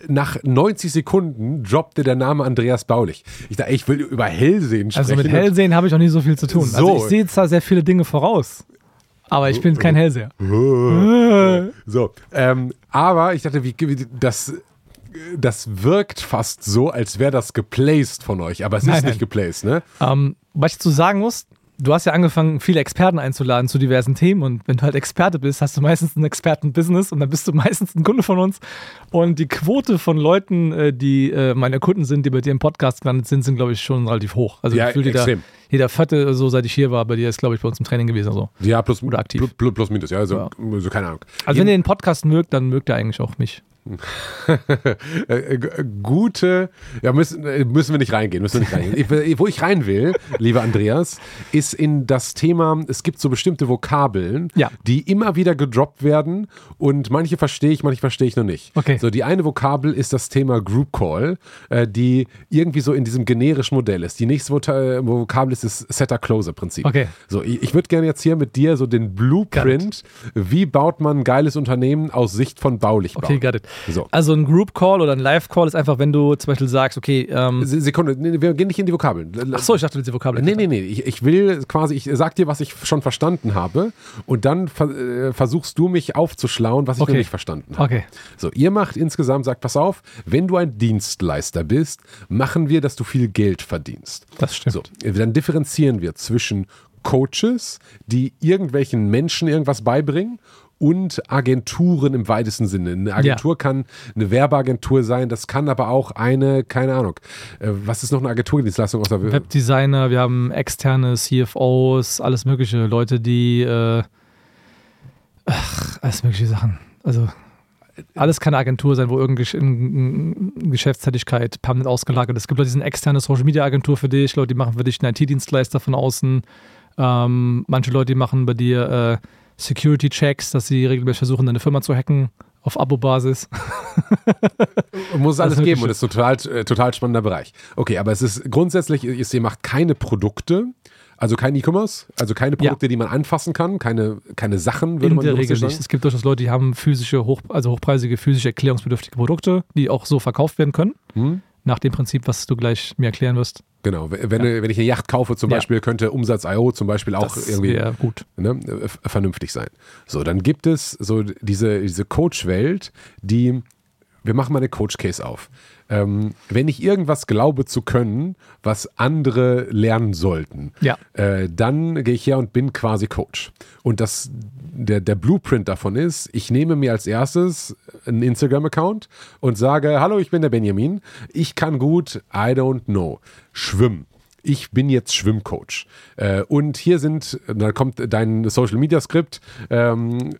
nach 90 Sekunden droppte der Name Andreas Baulich. Ich dachte, ich will über Hellsehen sprechen. Also mit Hellsehen habe ich auch nie so viel zu tun. So. Also ich sehe zwar sehr viele Dinge voraus, aber ich bin kein Hellseher. (laughs) so, ähm, aber ich dachte, wie, wie das das wirkt fast so, als wäre das geplaced von euch, aber es nein, ist nein. nicht geplaced, ne? Ähm, was ich zu sagen muss, du hast ja angefangen, viele Experten einzuladen zu diversen Themen und wenn du halt Experte bist, hast du meistens ein Expertenbusiness und dann bist du (laughs) meistens ein Kunde von uns. Und die Quote von Leuten, äh, die äh, meine Kunden sind, die bei dir im Podcast gelandet sind, sind, glaube ich, schon relativ hoch. Also ja, jeder, jeder vierte, so seit ich hier war, bei dir ist, glaube ich, bei uns im Training gewesen. Also. Ja, plus, oder aktiv. Plus, plus minus, ja, also, ja. also keine Ahnung. Also wenn ihr den Podcast mögt, dann mögt ihr eigentlich auch mich. (laughs) Äh, gute, ja, müssen, äh, müssen wir nicht reingehen, müssen wir nicht reingehen. Wo ich rein will, (laughs) lieber Andreas, ist in das Thema, es gibt so bestimmte Vokabeln, ja. die immer wieder gedroppt werden und manche verstehe ich, manche verstehe ich noch nicht. Okay. So, die eine Vokabel ist das Thema Group Call, äh, die irgendwie so in diesem generischen Modell ist. Die nächste Vokabel ist das Setter-Closer-Prinzip. Okay. So, ich, ich würde gerne jetzt hier mit dir so den Blueprint, wie baut man ein geiles Unternehmen aus Sicht von Baulich bauen. Okay, got it. So. Also ein Group Call oder ein Live Call ist einfach, wenn du zum Beispiel sagst, okay. Ähm Sekunde, nee, wir gehen nicht in die Vokabeln. Ach so, ich dachte, die Vokabeln. Nee, nee, nee. Ich, ich will quasi, ich sag dir, was ich schon verstanden habe und dann ver äh, versuchst du mich aufzuschlauen, was ich okay. noch nicht verstanden habe. Okay. So, ihr macht insgesamt, sagt, pass auf, wenn du ein Dienstleister bist, machen wir, dass du viel Geld verdienst. Das stimmt. So, dann differenzieren wir zwischen Coaches, die irgendwelchen Menschen irgendwas beibringen und Agenturen im weitesten Sinne. Eine Agentur ja. kann eine Werbeagentur sein, das kann aber auch eine, keine Ahnung, äh, was ist noch eine Agenturdienstleistung außer Webdesigner, wir haben externe CFOs, alles mögliche, Leute, die äh, ach, alles mögliche Sachen. Also alles kann eine Agentur sein, wo irgendeine Geschäftstätigkeit permanent ausgelagert ist. Es gibt Leute, die sind externe Social Media Agentur für dich, Leute, die machen für dich einen IT-Dienstleister von außen. Ähm, manche Leute, die machen bei dir äh, Security-Checks, dass sie regelmäßig versuchen, deine Firma zu hacken auf Abo-Basis. (laughs) Muss es alles geben und ist total, äh, total spannender Bereich. Okay, aber es ist grundsätzlich, ihr macht keine Produkte, also kein E-Commerce, also keine Produkte, ja. die man anfassen kann, keine, keine Sachen, würde In man der Regel nicht. Es gibt durchaus Leute, die haben physische, hoch, also hochpreisige, physisch erklärungsbedürftige Produkte, die auch so verkauft werden können. Hm. Nach dem Prinzip, was du gleich mir erklären wirst. Genau, wenn, ja. wenn ich eine Yacht kaufe zum Beispiel, ja. könnte Umsatz.io zum Beispiel auch das irgendwie gut. Ne, vernünftig sein. So, dann gibt es so diese, diese Coach-Welt, die, wir machen mal eine Coach-Case auf. Ähm, wenn ich irgendwas glaube zu können, was andere lernen sollten, ja. äh, dann gehe ich her und bin quasi Coach. Und das, der, der Blueprint davon ist, ich nehme mir als erstes einen Instagram-Account und sage, hallo, ich bin der Benjamin, ich kann gut, I don't know, schwimmen ich bin jetzt Schwimmcoach. Äh, und hier sind, da kommt dein Social Media Skript. Ähm,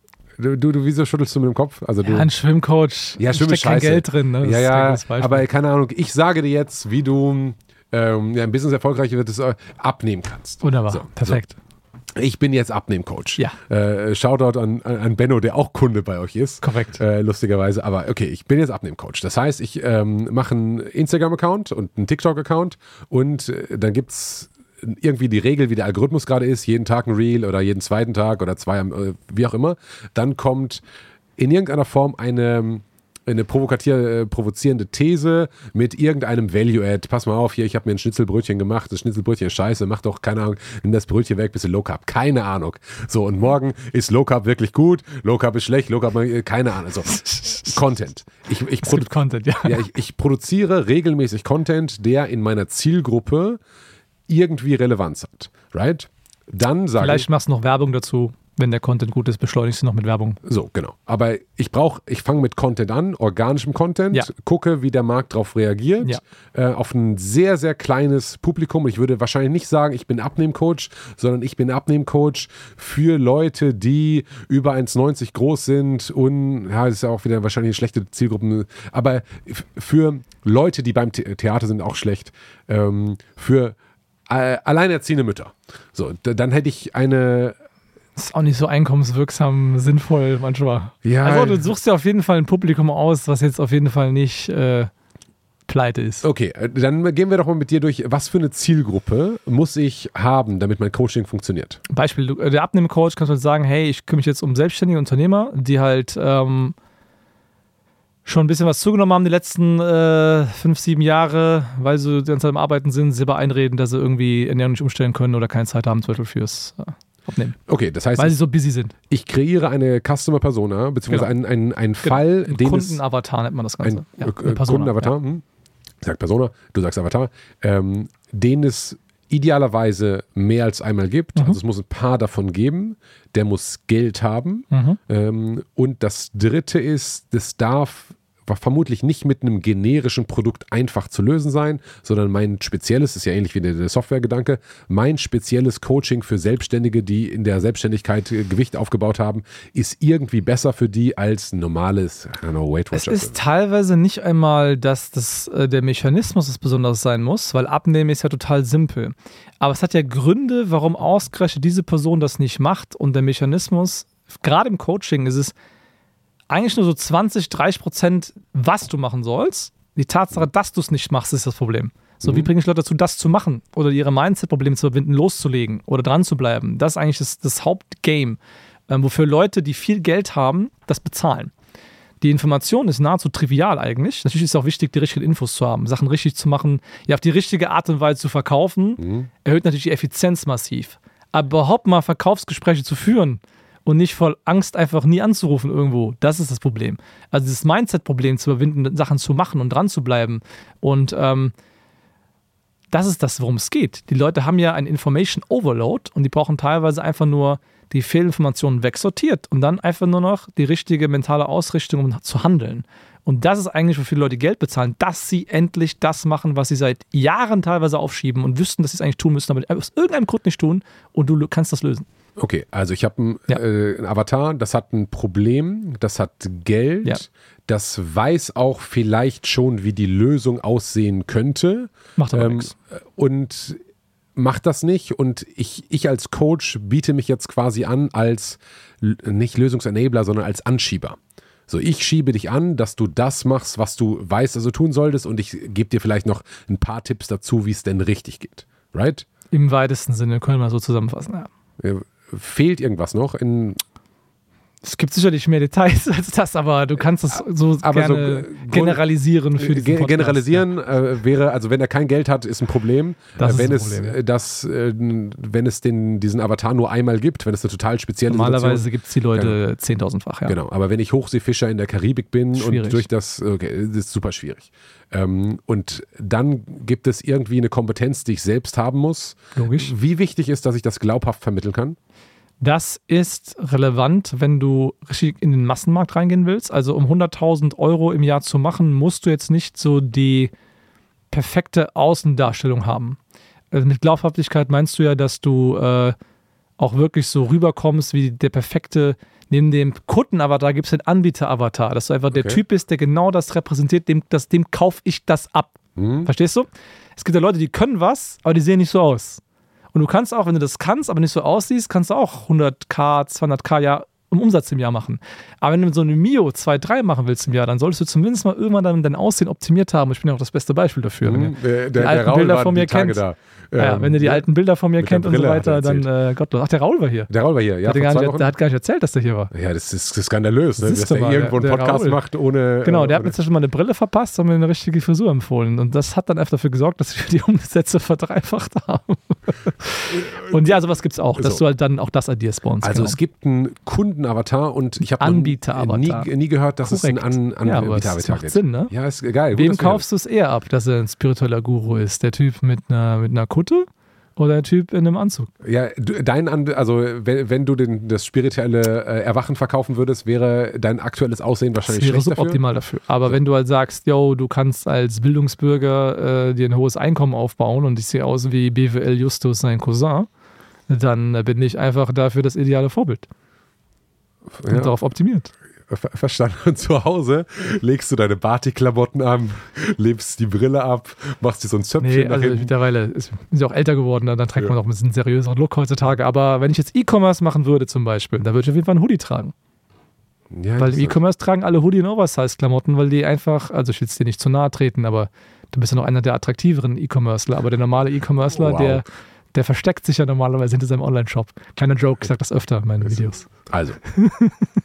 Du, du, wieso schüttelst du mit dem Kopf? Also du, ja, ein Schwimmcoach. Ja, Schwimmen steckt kein Geld drin. Ne? Ja, ja, aber keine Ahnung. Ich sage dir jetzt, wie du ähm, ja, ein Business erfolgreich wird, das äh, abnehmen kannst. Wunderbar, so, perfekt. So. Ich bin jetzt Abnehmcoach. Ja. Äh, Shoutout an, an Benno, der auch Kunde bei euch ist. Korrekt. Äh, lustigerweise. Aber okay, ich bin jetzt Abnehmcoach. Das heißt, ich ähm, mache einen Instagram-Account und einen TikTok-Account und äh, dann gibt es irgendwie die Regel, wie der Algorithmus gerade ist, jeden Tag ein Reel oder jeden zweiten Tag oder zwei, äh, wie auch immer, dann kommt in irgendeiner Form eine, eine äh, provozierende These mit irgendeinem Value-Add. Pass mal auf, hier, ich habe mir ein Schnitzelbrötchen gemacht, das Schnitzelbrötchen ist scheiße, mach doch, keine Ahnung, nimm das Brötchen weg, bisschen Low Carb. Keine Ahnung. So, und morgen ist Low Carb wirklich gut, Low Carb ist schlecht, Low Carb, äh, keine Ahnung. So, Content. Ich, ich, Content, ja. ja ich, ich produziere regelmäßig Content, der in meiner Zielgruppe irgendwie Relevanz hat. Right? Dann sage Vielleicht machst du noch Werbung dazu. Wenn der Content gut ist, beschleunigst du noch mit Werbung. So, genau. Aber ich brauche, ich fange mit Content an, organischem Content, ja. gucke, wie der Markt darauf reagiert, ja. äh, auf ein sehr, sehr kleines Publikum. Ich würde wahrscheinlich nicht sagen, ich bin Abnehmcoach, sondern ich bin Abnehmcoach für Leute, die über 1,90 groß sind und, ja, das ist ja auch wieder wahrscheinlich eine schlechte Zielgruppe, aber für Leute, die beim Theater sind, auch schlecht. Ähm, für äh, alleinerziehende Mütter. So, dann hätte ich eine. Ist auch nicht so einkommenswirksam sinnvoll manchmal. Ja. Also du suchst ja auf jeden Fall ein Publikum aus, was jetzt auf jeden Fall nicht äh, pleite ist. Okay, äh, dann gehen wir doch mal mit dir durch, was für eine Zielgruppe muss ich haben, damit mein Coaching funktioniert? Beispiel, du, der Abnehmcoach kannst halt sagen, hey, ich kümmere mich jetzt um selbstständige Unternehmer, die halt ähm, schon ein bisschen was zugenommen haben die letzten äh, fünf, sieben Jahre, weil sie die ganze Zeit am Arbeiten sind, sie einreden, dass sie irgendwie Ernährung nicht umstellen können oder keine Zeit haben, zum Beispiel fürs äh, Abnehmen. Okay, das heißt. Weil sie so busy sind. Ich kreiere eine Customer Persona, beziehungsweise genau. einen, einen, einen genau. Fall, ein den Kundenavatar nennt man das Ganze. Ein, ja, ein Kundenavatar, ja. hm. Ich sag Persona, du sagst Avatar, ähm, den es idealerweise mehr als einmal gibt. Mhm. Also es muss ein paar davon geben. Der muss Geld haben. Mhm. Ähm, und das dritte ist, das darf vermutlich nicht mit einem generischen Produkt einfach zu lösen sein, sondern mein spezielles, ist ja ähnlich wie der, Softwaregedanke, mein spezielles Coaching für Selbstständige, die in der Selbstständigkeit äh, Gewicht aufgebaut haben, ist irgendwie besser für die als normales, know, Weight Watchers. Es ist teilweise nicht einmal, dass das, äh, der Mechanismus das Besonderes sein muss, weil Abnehmen ist ja total simpel. Aber es hat ja Gründe, warum ausgerechnet diese Person das nicht macht und der Mechanismus, gerade im Coaching ist es, eigentlich nur so 20, 30 Prozent, was du machen sollst. Die Tatsache, dass du es nicht machst, ist das Problem. So, mhm. wie bringe ich Leute dazu, das zu machen oder ihre Mindset-Probleme zu überwinden, loszulegen oder dran zu bleiben? Das ist eigentlich das, das Hauptgame, ähm, wofür Leute, die viel Geld haben, das bezahlen. Die Information ist nahezu trivial eigentlich. Natürlich ist es auch wichtig, die richtigen Infos zu haben, Sachen richtig zu machen, ja auf die richtige Art und Weise zu verkaufen, mhm. erhöht natürlich die Effizienz massiv. Aber überhaupt mal Verkaufsgespräche zu führen und nicht voll Angst einfach nie anzurufen irgendwo, das ist das Problem. Also dieses Mindset-Problem zu überwinden, Sachen zu machen und dran zu bleiben und ähm, das ist das, worum es geht. Die Leute haben ja ein Information Overload und die brauchen teilweise einfach nur die Fehlinformationen wegsortiert und dann einfach nur noch die richtige mentale Ausrichtung, um zu handeln. Und das ist eigentlich, wo viele Leute Geld bezahlen, dass sie endlich das machen, was sie seit Jahren teilweise aufschieben und wüssten, dass sie es eigentlich tun müssen, aber aus irgendeinem Grund nicht tun und du kannst das lösen. Okay, also ich habe ein, ja. äh, ein, Avatar, das hat ein Problem, das hat Geld, ja. das weiß auch vielleicht schon, wie die Lösung aussehen könnte. Macht aber ähm, nichts. Und macht das nicht und ich, ich als Coach biete mich jetzt quasi an als nicht Lösungsenabler, sondern als Anschieber. So, ich schiebe dich an, dass du das machst, was du weißt, also tun solltest und ich gebe dir vielleicht noch ein paar Tipps dazu, wie es denn richtig geht. Right? Im weitesten Sinne können wir so zusammenfassen, ja. Fehlt irgendwas noch in es gibt sicherlich mehr Details (laughs) als das, aber du kannst es so aber gerne so generalisieren für diesen Podcast. Generalisieren äh, wäre, also wenn er kein Geld hat, ist ein Problem. Das wenn ist ein es Problem. Das, äh, wenn es den, diesen Avatar nur einmal gibt, wenn es eine total spezielle Normalerweise gibt es die Leute zehntausendfach, ja. Genau, aber wenn ich Hochseefischer in der Karibik bin schwierig. und durch das, okay, das ist super schwierig. Ähm, und dann gibt es irgendwie eine Kompetenz, die ich selbst haben muss. Logisch. Wie wichtig ist, dass ich das glaubhaft vermitteln kann? Das ist relevant, wenn du richtig in den Massenmarkt reingehen willst. Also um 100.000 Euro im Jahr zu machen, musst du jetzt nicht so die perfekte Außendarstellung haben. Also mit Glaubhaftigkeit meinst du ja, dass du äh, auch wirklich so rüberkommst wie der perfekte, neben dem Kundenavatar gibt es den Anbieter-Avatar, dass du einfach okay. der Typ bist, der genau das repräsentiert, dem, das, dem kaufe ich das ab. Mhm. Verstehst du? Es gibt ja Leute, die können was, aber die sehen nicht so aus. Und du kannst auch, wenn du das kannst, aber nicht so aussiehst, kannst du auch 100k, 200k ja im Umsatz im Jahr machen. Aber wenn du so eine Mio 2, 3 machen willst im Jahr, dann solltest du zumindest mal irgendwann dann dein Aussehen optimiert haben. Ich bin ja auch das beste Beispiel dafür. Mhm, der, der, die alten der Bilder von mir kennt. Da. Ja, ähm, wenn du die alten Bilder von mir kennt und so weiter, dann äh, Gott, ach, der Raul war hier. Der Raul war hier, ja. Hat der, nicht, der, hat gar nicht erzählt, dass der hier war. Ja, das ist, skandalös, ne? dass der mal, irgendwo einen Podcast Raul. macht ohne. Genau, der ohne. hat mir schon mal eine Brille verpasst und mir eine richtige Frisur empfohlen. Und das hat dann einfach dafür gesorgt, dass wir (laughs) die Umsätze verdreifacht haben. und ja, sowas gibt es auch, dass so. du halt dann auch das addierst bei uns. Also genau. es gibt einen Kundenavatar und ich habe nie, nie gehört, dass Korrekt. es ein An Anbieter-Avatar gibt. Sinn, ne? Ja, ist geil. Wem kaufst du es eher ab, dass er ein spiritueller Guru ist? Der Typ mit einer, mit einer Kutte? oder ein Typ in einem Anzug. Ja, dein, also wenn, wenn du den, das spirituelle äh, Erwachen verkaufen würdest, wäre dein aktuelles Aussehen wahrscheinlich das wäre suboptimal dafür. dafür. Aber so. wenn du halt sagst, yo, du kannst als Bildungsbürger äh, dir ein hohes Einkommen aufbauen und ich sehe aus wie BWL Justus sein Cousin, dann bin ich einfach dafür das ideale Vorbild. Und ja. darauf optimiert verstanden. Und zu Hause legst du deine Batik-Klamotten an, lebst die Brille ab, machst dir so ein Zöpfchen nee, also Mittlerweile ist, ist auch älter geworden, dann trägt ja. man auch ein bisschen seriöseren Look heutzutage. Aber wenn ich jetzt E-Commerce machen würde zum Beispiel, dann würde ich auf jeden Fall einen Hoodie tragen. Ja, weil im E-Commerce tragen alle Hoodie- und Oversize-Klamotten, weil die einfach, also ich will es dir nicht zu nahe treten, aber du bist ja noch einer der attraktiveren E-Commercer. Aber der normale E-Commercer, wow. der, der versteckt sich ja normalerweise hinter seinem Online-Shop. Kleiner Joke, ich sage das öfter in meinen Videos. Also, (laughs)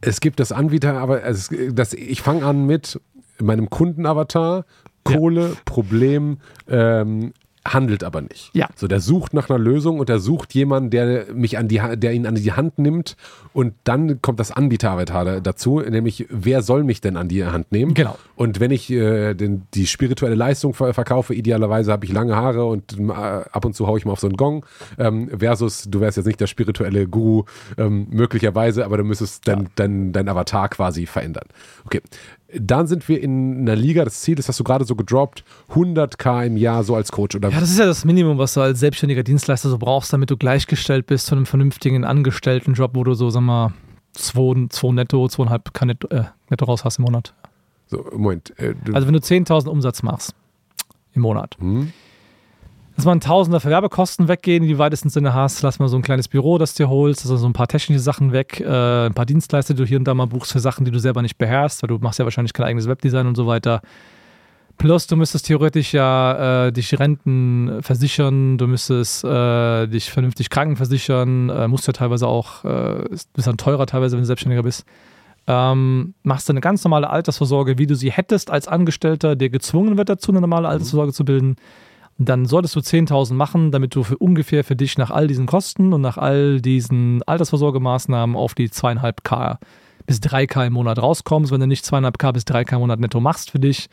Es gibt das Anbieter, aber es, das, ich fange an mit meinem Kundenavatar, Kohle, ja. Problem, ähm, handelt aber nicht. Ja. So, der sucht nach einer Lösung und der sucht jemanden, der mich an die, der ihn an die Hand nimmt und dann kommt das Anbieter-Avatar dazu, nämlich wer soll mich denn an die Hand nehmen? Genau. Und wenn ich äh, den, die spirituelle Leistung verkaufe, idealerweise habe ich lange Haare und äh, ab und zu haue ich mal auf so einen Gong, ähm, versus du wärst jetzt nicht der spirituelle Guru, ähm, möglicherweise, aber du müsstest dein, ja. dein, dein Avatar quasi verändern. Okay, dann sind wir in einer Liga, das Ziel ist, hast du gerade so gedroppt, 100k im Jahr so als Coach. Oder ja, das ist ja das Minimum, was du als selbstständiger Dienstleister so brauchst, damit du gleichgestellt bist zu einem vernünftigen Angestelltenjob, wo du so, sag mal, 2 netto, 2,5k netto, äh, netto raus hast im Monat. So, Moment. Äh, also wenn du 10.000 Umsatz machst im Monat, hm dass man Tausender für Werbekosten weggehen, die weitesten Sinne hast. Lass mal so ein kleines Büro, das dir holst, also so ein paar technische Sachen weg, äh, ein paar Dienstleister, die du hier und da mal buchst für Sachen, die du selber nicht beherrschst, weil du machst ja wahrscheinlich kein eigenes Webdesign und so weiter. Plus, du müsstest theoretisch ja äh, dich Renten versichern, du müsstest äh, dich vernünftig krankenversichern, äh, musst ja teilweise auch, äh, bist dann teurer teilweise, wenn du Selbstständiger bist. ähm, machst du eine ganz normale Altersvorsorge, wie du sie hättest als Angestellter, der gezwungen wird dazu, eine normale Altersvorsorge zu bilden. Dann solltest du 10.000 machen, damit du für ungefähr für dich nach all diesen Kosten und nach all diesen Altersvorsorgemaßnahmen auf die 2,5k bis 3k im Monat rauskommst. Wenn du nicht 2,5k bis 3k im Monat netto machst für dich,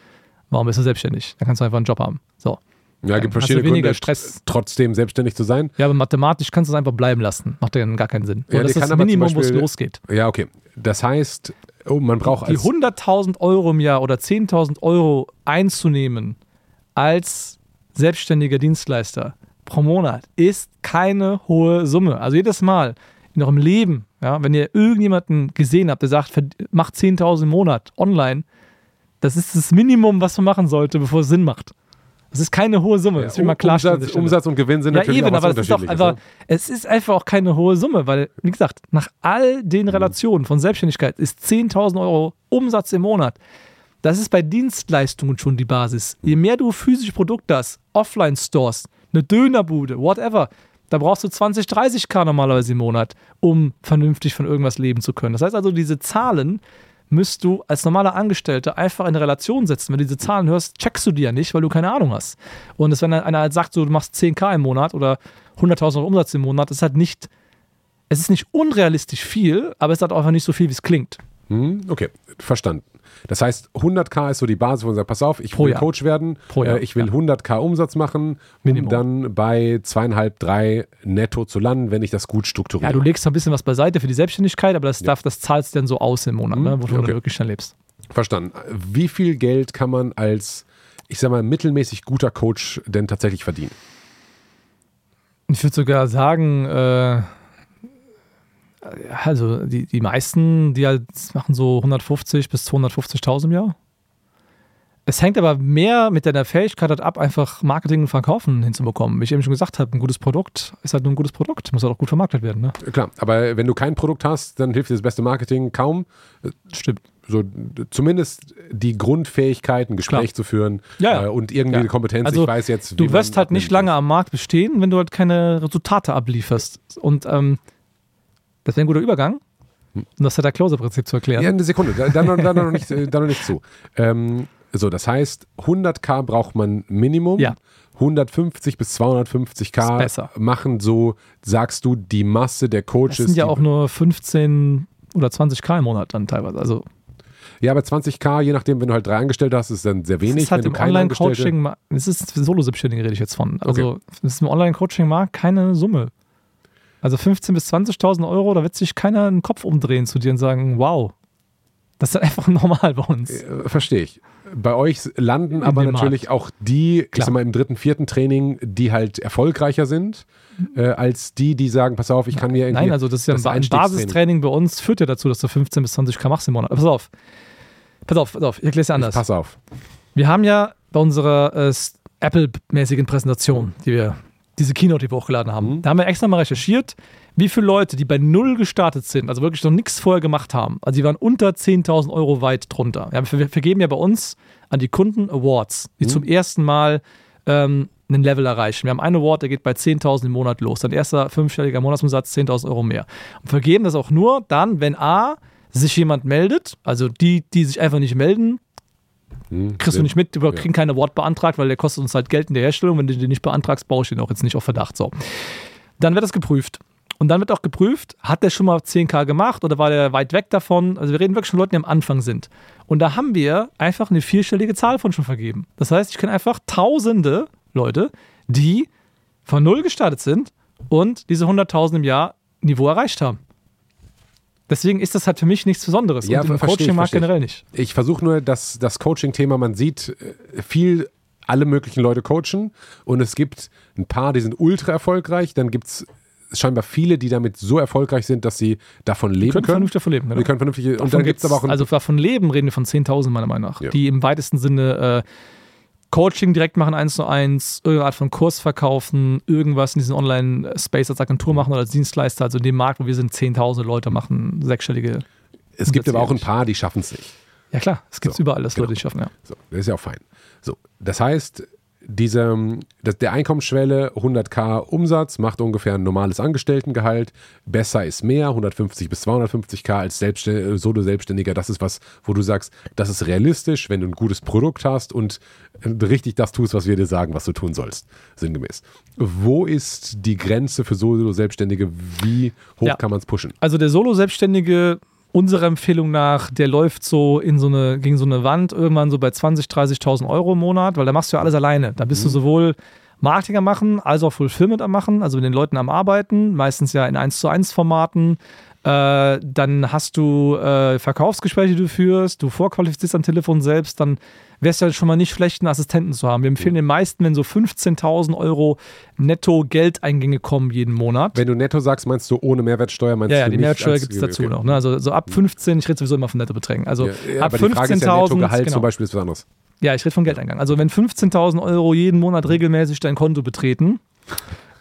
warum bist du selbstständig? Dann kannst du einfach einen Job haben. So. Ja, gibt verschiedene weniger Gründe, Stress. trotzdem selbstständig zu sein. Ja, aber mathematisch kannst du es einfach bleiben lassen. Macht ja gar keinen Sinn. Ja, das ist das Minimum, wo es losgeht. Ja, okay. Das heißt, oh, man braucht Die als 100.000 Euro im Jahr oder 10.000 Euro einzunehmen als selbstständiger Dienstleister pro Monat ist keine hohe Summe. Also jedes Mal in eurem Leben, ja, wenn ihr irgendjemanden gesehen habt, der sagt, macht 10.000 im Monat online, das ist das Minimum, was man machen sollte, bevor es Sinn macht. Das ist keine hohe Summe. Das will ich mal klarstellen. Umsatz. Umsatz und Gewinn sind Ja, natürlich eben, auch aber es ist, doch einfach, es ist einfach auch keine hohe Summe, weil, wie gesagt, nach all Mhm. den Relationen von Selbstständigkeit ist 10.000 Euro Umsatz im Monat. Das ist bei Dienstleistungen schon die Basis. Je mehr du physische Produkte hast, Offline-Stores, eine Dönerbude, whatever, da brauchst du 20, 30k normalerweise im Monat, um vernünftig von irgendwas leben zu können. Das heißt also, diese Zahlen müsst du als normaler Angestellter einfach in Relation setzen. Wenn du diese Zahlen hörst, checkst du die ja nicht, weil du keine Ahnung hast. Und das, wenn einer halt sagt, so, du machst 10k im Monat oder 100.000 Euro Umsatz im Monat, ist halt nicht, es ist nicht unrealistisch viel, aber es ist halt auch einfach nicht so viel, wie es klingt. Hm, okay, verstanden. Das heißt, 100k ist so die Basis, wo man sagt, pass auf, ich Pro will Jahr. Coach werden, äh, ich will ja. 100k Umsatz machen, um Minimum. dann bei zweieinhalb, drei netto zu landen, wenn ich das gut strukturiere. Ja, du legst ein bisschen was beiseite für die Selbstständigkeit, aber das, darf, das zahlst du dann so aus im Monat, ne, wo du okay. wirklich dann lebst. Verstanden. Wie viel Geld kann man als, ich sag mal, mittelmäßig guter Coach denn tatsächlich verdienen? Ich würde sogar sagen, äh, also die, die meisten, die halt machen so 150 bis 250.000 im Jahr. Es hängt aber mehr mit deiner Fähigkeit halt ab, einfach Marketing und Verkaufen hinzubekommen. Wie ich eben schon gesagt habe, ein gutes Produkt ist halt nur ein gutes Produkt. Muss halt auch gut vermarktet werden. Ne? Klar, aber wenn du kein Produkt hast, dann hilft dir das beste Marketing kaum. Stimmt. So zumindest die Grundfähigkeit, ein Gespräch Klar. zu führen Ja, ja. äh, und irgendwie Ja. die Kompetenz. Also, ich weiß jetzt, Du wirst halt nicht lange am Markt bestehen, wenn du halt keine Resultate ablieferst. Und ähm, das wäre ein guter Übergang, um das Setter-Closer-Prinzip zu erklären. Ja, eine Sekunde, da, da, noch- da, noch nicht, äh, da noch nicht zu. Ähm, so, das heißt, 100k braucht man Minimum. Ja. 150 bis 250k Ist besser. machen so, sagst du, die Masse der Das Coaches. sind ja auch nur 15 oder 20k im Monat dann teilweise. Also Ja, aber 20k, je nachdem, wenn du halt drei Angestellte hast, ist dann sehr das wenig. ist halt wenn im Online-Coaching, das ist Solo-Selbstständigen rede ich jetzt von. Also das ist im Online-Coaching-Markt keine Summe. Also 15.000 bis 20.000 Euro, da wird sich keiner den Kopf umdrehen zu dir und sagen, wow, das ist halt (laughs) einfach normal bei uns. Äh, Verstehe ich. Bei euch landen aber dem natürlich auch die, ich Klar. sag mal, im dritten, vierten Training, die halt erfolgreicher sind, äh, als die, die sagen, pass auf, ich kann mir irgendwie. Nein, also das ist ja das ein. Basistraining bei uns, führt ja dazu, dass du 15 bis 20k machst im Monat. Pass auf. Pass auf, pass auf, ich erkläre es anders. Pass auf. Wir haben ja bei unserer äh, Apple-mäßigen Präsentation, die wir, diese Keynote, die wir hochgeladen haben, Mhm. da haben wir extra mal recherchiert, wie viele Leute, die bei Null gestartet sind, also wirklich noch nichts vorher gemacht haben, also die waren unter 10.000 Euro weit drunter. Wir, haben, wir vergeben ja bei uns an die Kunden Awards, die Mhm. zum ersten Mal ähm, einen Level erreichen. Wir haben einen Award, der geht bei 10.000 im Monat los. Dann erster fünfstelliger Monatsumsatz, 10.000 Euro mehr. Und vergeben das auch nur dann, wenn A, sich jemand meldet, also die, die sich einfach nicht melden, Hm, kriegst du nicht mit, wir kriegen keinen Award beantragt, weil der kostet uns halt Geld in der Herstellung. Wenn du den nicht beantragst, baue ich den auch jetzt nicht auf Verdacht. So. Dann wird das geprüft. Und dann wird auch geprüft, hat der schon mal 10k gemacht oder war der weit weg davon? Also wir reden wirklich von Leuten, die am Anfang sind. Und da haben wir einfach eine vierstellige Zahl von schon vergeben. Das heißt, ich kenne einfach tausende Leute, die von null gestartet sind und diese 100.000 im Jahr Niveau erreicht haben. Deswegen ist das halt für mich nichts Besonderes. Ja, und im Coaching-Markt generell nicht. Ich versuche nur, dass das Coaching-Thema, man sieht äh, viel, alle möglichen Leute coachen und es gibt ein paar, die sind ultra erfolgreich, dann gibt es scheinbar viele, die damit so erfolgreich sind, dass sie davon leben können können. vernünftig davon leben. Die Genau. können vernünftig, und Davon dann gibt es aber auch also davon leben reden wir von 10.000 meiner Meinung nach, Ja. die im weitesten Sinne äh, Coaching direkt machen, eins zu eins, irgendeine Art von Kurs verkaufen, irgendwas in diesem Online-Space als Agentur machen oder als Dienstleister. Also in dem Markt, wo wir sind, 10.000 Leute machen sechsstellige. es gibt aber auch ein paar, die schaffen es nicht. Ja klar, es gibt So, überall, das genau. Leute, die schaffen, ja. So, das ist ja auch fein. So, das heißt, diese, das, der Einkommensschwelle 100k Umsatz macht ungefähr ein normales Angestelltengehalt. Besser ist mehr, 150 bis 250k als Selbstständ Solo-Selbstständiger. Das ist was, wo du sagst, das ist realistisch, wenn du ein gutes Produkt hast und richtig das tust, was wir dir sagen, was du tun sollst, sinngemäß. Wo ist die Grenze für Solo-Selbstständige? Wie hoch ja. kann man es pushen? Also der Solo-Selbstständige unserer Empfehlung nach, der läuft so in so eine, gegen so eine Wand irgendwann so bei 20.000, 30.000 Euro im Monat, weil da machst du ja alles alleine. Da bist mhm. du sowohl Marketing am machen, als auch Fulfillment am machen, also mit den Leuten am Arbeiten, meistens ja in 1 zu 1 Formaten. Äh, dann hast du äh, Verkaufsgespräche, die du führst, du vorqualifizierst am Telefon selbst, dann wäre es ja schon mal nicht schlecht, einen Assistenten zu haben. Wir empfehlen den meisten, wenn so 15.000 Euro netto Geldeingänge kommen jeden Monat. Wenn du netto sagst, meinst du ohne Mehrwertsteuer? Meinst ja, ja, die Mehrwertsteuer gibt es dazu okay. noch. Ne? Also so ab 15, ich rede sowieso immer von Nettobeträgen. Also ja, ja, ab 15.000. Ja Nettogehalt genau. zum Beispiel ist was anderes. Ja, ich rede von Geldeingang. Also wenn 15.000 Euro jeden Monat regelmäßig dein Konto betreten,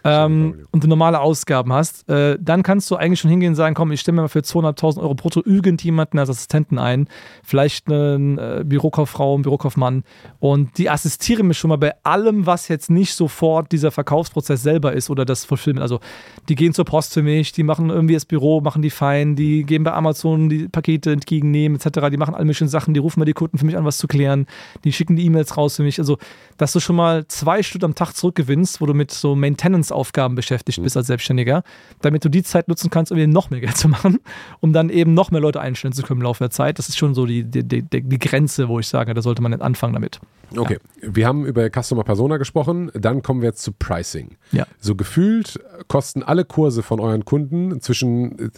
ähm, und du normale Ausgaben hast, äh, dann kannst du eigentlich schon hingehen und sagen, komm, ich stelle mir mal für 200.000 Euro brutto irgendjemanden als Assistenten ein, vielleicht einen äh, Bürokauffrau, einen Bürokaufmann und die assistieren mir schon mal bei allem, was jetzt nicht sofort dieser Verkaufsprozess selber ist oder das Fulfillment. Also die gehen zur Post für mich, die machen irgendwie das Büro, machen die fein, die gehen bei Amazon die Pakete entgegennehmen etc., die machen alle möglichen Sachen, die rufen mal die Kunden für mich an, was zu klären, die schicken die E-Mails raus für mich. Also, dass du schon mal zwei Stunden am Tag zurückgewinnst, wo du mit so Maintenance Aufgaben beschäftigt bist mhm. als Selbstständiger, damit du die Zeit nutzen kannst, um eben noch mehr Geld zu machen, um dann eben noch mehr Leute einstellen zu können im Laufe der Zeit. Das ist schon so die, die, die, die Grenze, wo ich sage, da sollte man nicht anfangen damit. Okay, ja. wir haben über Customer Persona gesprochen, dann kommen wir jetzt zu Pricing. Ja. So gefühlt kosten alle Kurse von euren Kunden zwischen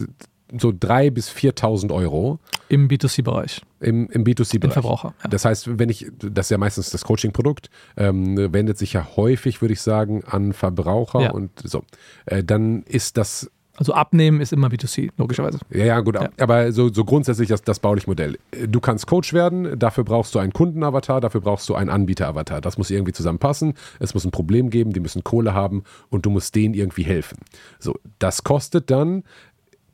so 3.000 bis 4.000 Euro. Im B2C-Bereich. Im, im B2C-Bereich. Im Verbraucher. Ja. Das heißt, wenn ich, das ist ja meistens das Coaching-Produkt, ähm, wendet sich ja häufig, würde ich sagen, an Verbraucher ja. und so. Äh, dann ist das also abnehmen ist immer B2C, logischerweise. Ja, ja, gut. Ja. Aber so, so grundsätzlich das, das bauliche Modell. Du kannst Coach werden, dafür brauchst du einen Kundenavatar, dafür brauchst du einen Anbieteravatar. Das muss irgendwie zusammenpassen. Es muss ein Problem geben, die müssen Kohle haben und du musst denen irgendwie helfen. So, das kostet dann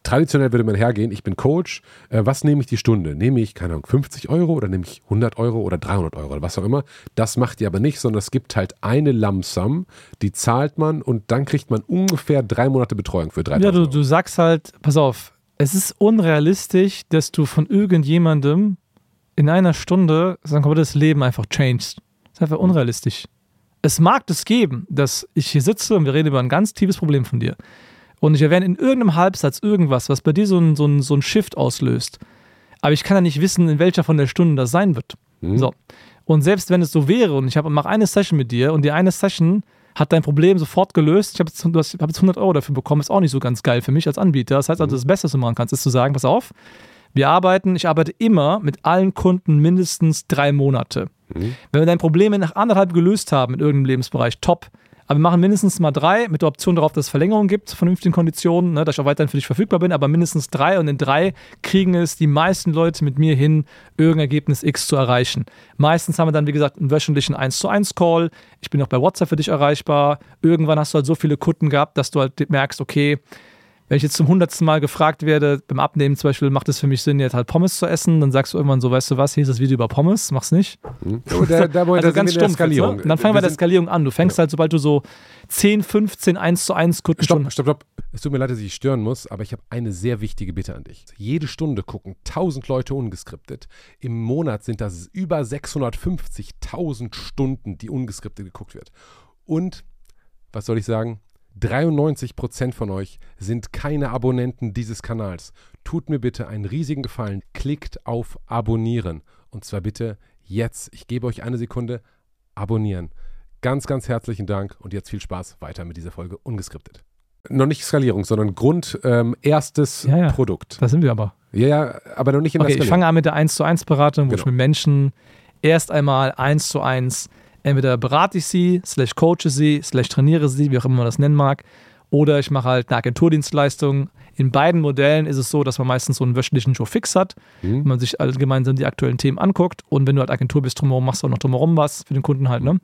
traditionell würde man hergehen, ich bin Coach, äh, was nehme ich die Stunde? Nehme ich, keine Ahnung, 50 Euro oder nehme ich 100 Euro oder 300 Euro oder was auch immer? Das macht ihr aber nicht, sondern es gibt halt eine Lamsam, die zahlt man und dann kriegt man ungefähr drei Monate Betreuung für 3000 Ja, du, du sagst halt, pass auf, es ist unrealistisch, dass du von irgendjemandem in einer Stunde sein komplettes Leben einfach changest. Das ist einfach unrealistisch. Es mag das geben, dass ich hier sitze und wir reden über ein ganz tiefes Problem von dir und ich erwähne in irgendeinem Halbsatz irgendwas, was bei dir so ein, so ein, so ein Shift auslöst. Aber ich kann ja nicht wissen, in welcher von der Stunden das sein wird. Mhm. So. Und selbst wenn es so wäre und ich mache eine Session mit dir und die eine Session hat dein Problem sofort gelöst, ich habe jetzt, hab jetzt 100 Euro dafür bekommen, ist auch nicht so ganz geil für mich als Anbieter. Das heißt also, mhm. das Beste, was du machen kannst, ist zu sagen, pass auf, wir arbeiten, ich arbeite immer mit allen Kunden mindestens drei Monate. Mhm. Wenn wir dein Problem nach anderthalb gelöst haben in irgendeinem Lebensbereich, top. Aber wir machen mindestens mal drei mit der Option darauf, dass es Verlängerungen gibt vernünftigen Konditionen, ne, dass ich auch weiterhin für dich verfügbar bin, aber mindestens drei und in drei kriegen es die meisten Leute mit mir hin, irgendein Ergebnis X zu erreichen. Meistens haben wir dann, wie gesagt, einen wöchentlichen 1 zu 1 Call. Ich bin auch bei WhatsApp für dich erreichbar. Irgendwann hast du halt so viele Kunden gehabt, dass du halt merkst, okay, wenn ich jetzt zum hundertsten Mal gefragt werde, beim Abnehmen zum Beispiel, macht es für mich Sinn, jetzt halt Pommes zu essen, dann sagst du irgendwann so, weißt du was, hier ist das Video über Pommes, mach's nicht. Mhm. Da, da, (laughs) also ganz stumpf, Skalierung. Ne? Dann fangen wir, wir der Skalierung an. Du fängst ja. halt, sobald du so 10, 15, 1 zu 1 Kunden Stopp, stopp, stopp. Es tut mir leid, dass ich stören muss, aber ich habe eine sehr wichtige Bitte an dich. Jede Stunde gucken 1000 Leute ungeskriptet. Im Monat sind das über 650.000 Stunden, die ungeskriptet geguckt wird. Und, was soll ich sagen? 93% von euch sind keine Abonnenten dieses Kanals. Tut mir bitte einen riesigen Gefallen. Klickt auf Abonnieren. Und zwar bitte jetzt. Ich gebe euch eine Sekunde. Abonnieren. Ganz, ganz herzlichen Dank und jetzt viel Spaß weiter mit dieser Folge ungeskriptet. Noch nicht Skalierung, sondern Grund, ähm, erstes ja, ja. Produkt. Da sind wir aber. Ja, ja, aber noch nicht in okay, der Skalierung. Ich fange an mit der 1 zu 1 Beratung, wo genau. ich mit Menschen erst einmal 1 zu 1 entweder berate ich sie, slash coache sie, slash trainiere sie, wie auch immer man das nennen mag, oder ich mache halt eine Agenturdienstleistung. In beiden Modellen ist es so, dass man meistens so einen wöchentlichen Show fix hat, mhm. wenn man sich alle gemeinsam die aktuellen Themen anguckt. Und wenn du halt Agentur bist, drumherum machst du auch noch drumherum was für den Kunden halt. Ne?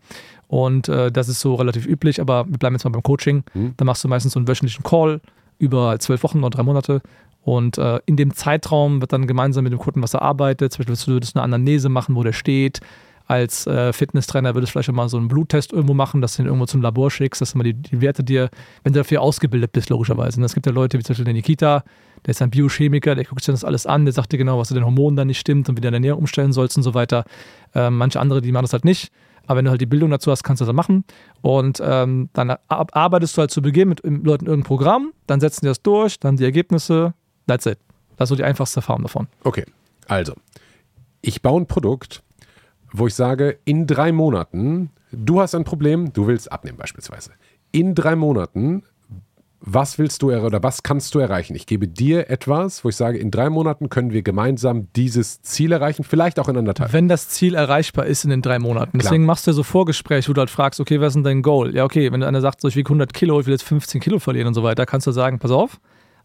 Und äh, das ist so relativ üblich, aber wir bleiben jetzt mal beim Coaching. Mhm. Da machst du meistens so einen wöchentlichen Call über zwölf Wochen oder drei Monate. Und äh, in dem Zeitraum wird dann gemeinsam mit dem Kunden was erarbeitet. Zum Beispiel willst du das eine Anamnese machen, wo der steht, als äh, Fitnesstrainer würdest du vielleicht mal so einen Bluttest irgendwo machen, dass du den irgendwo zum Labor schickst, dass du mal die, die Werte dir, wenn du dafür ausgebildet bist, logischerweise. Und es gibt ja Leute wie zum Beispiel der Nikita, der ist ein Biochemiker, der guckt sich das alles an, der sagt dir genau, was mit den Hormonen da nicht stimmt und wie du deine Ernährung umstellen sollst und so weiter. Ähm, manche andere, die machen das halt nicht. Aber wenn du halt die Bildung dazu hast, kannst du das machen. Und ähm, dann arbeitest du halt zu Beginn mit Leuten irgendein Programm, dann setzen die das durch, dann die Ergebnisse, that's it. Das ist so die einfachste Form davon. Okay, also, ich baue ein Produkt, wo ich sage, in drei Monaten, du hast ein Problem, du willst abnehmen beispielsweise. In drei Monaten, was willst du oder was kannst du erreichen? Ich gebe dir etwas, wo ich sage, in drei Monaten können wir gemeinsam dieses Ziel erreichen, vielleicht auch in anderthalb. Wenn das Ziel erreichbar ist in den drei Monaten. Klar. Deswegen machst du ja so Vorgespräche, wo du halt fragst, okay, was ist denn dein Goal? Ja, okay, wenn einer sagt, so ich wiege 100 Kilo, ich will jetzt 15 Kilo verlieren und so weiter, kannst du sagen, pass auf,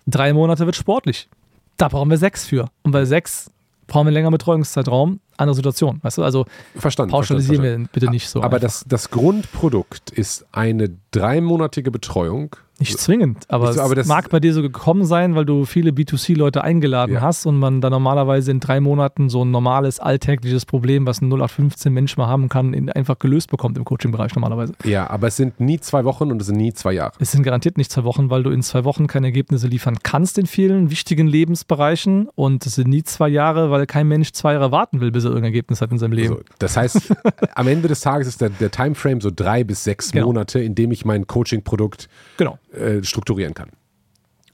drei Monate wird sportlich. Da brauchen wir sechs für. Und bei sechs brauchen wir länger Betreuungszeitraum, andere Situation. Weißt du, also verstanden, pauschalisieren verstanden, wir bitte nicht so. Aber das, das Grundprodukt ist eine dreimonatige Betreuung nicht zwingend, aber, so, aber es mag bei dir so gekommen sein, weil du viele B2C-Leute eingeladen ja. hast und man da normalerweise in drei Monaten so ein normales, alltägliches Problem, was ein 0815 Mensch mal haben kann, einfach gelöst bekommt im Coaching-Bereich normalerweise. Ja, aber es sind nie zwei Wochen und es sind nie zwei Jahre. Es sind garantiert nicht zwei Wochen, weil du in zwei Wochen keine Ergebnisse liefern kannst in vielen wichtigen Lebensbereichen und es sind nie zwei Jahre, weil kein Mensch zwei Jahre warten will, bis er irgendein Ergebnis hat in seinem Leben. Also, das heißt, am Ende des Tages ist der, der Timeframe so drei bis sechs genau. Monate, in dem ich mein Coaching-Produkt genau äh, strukturieren kann.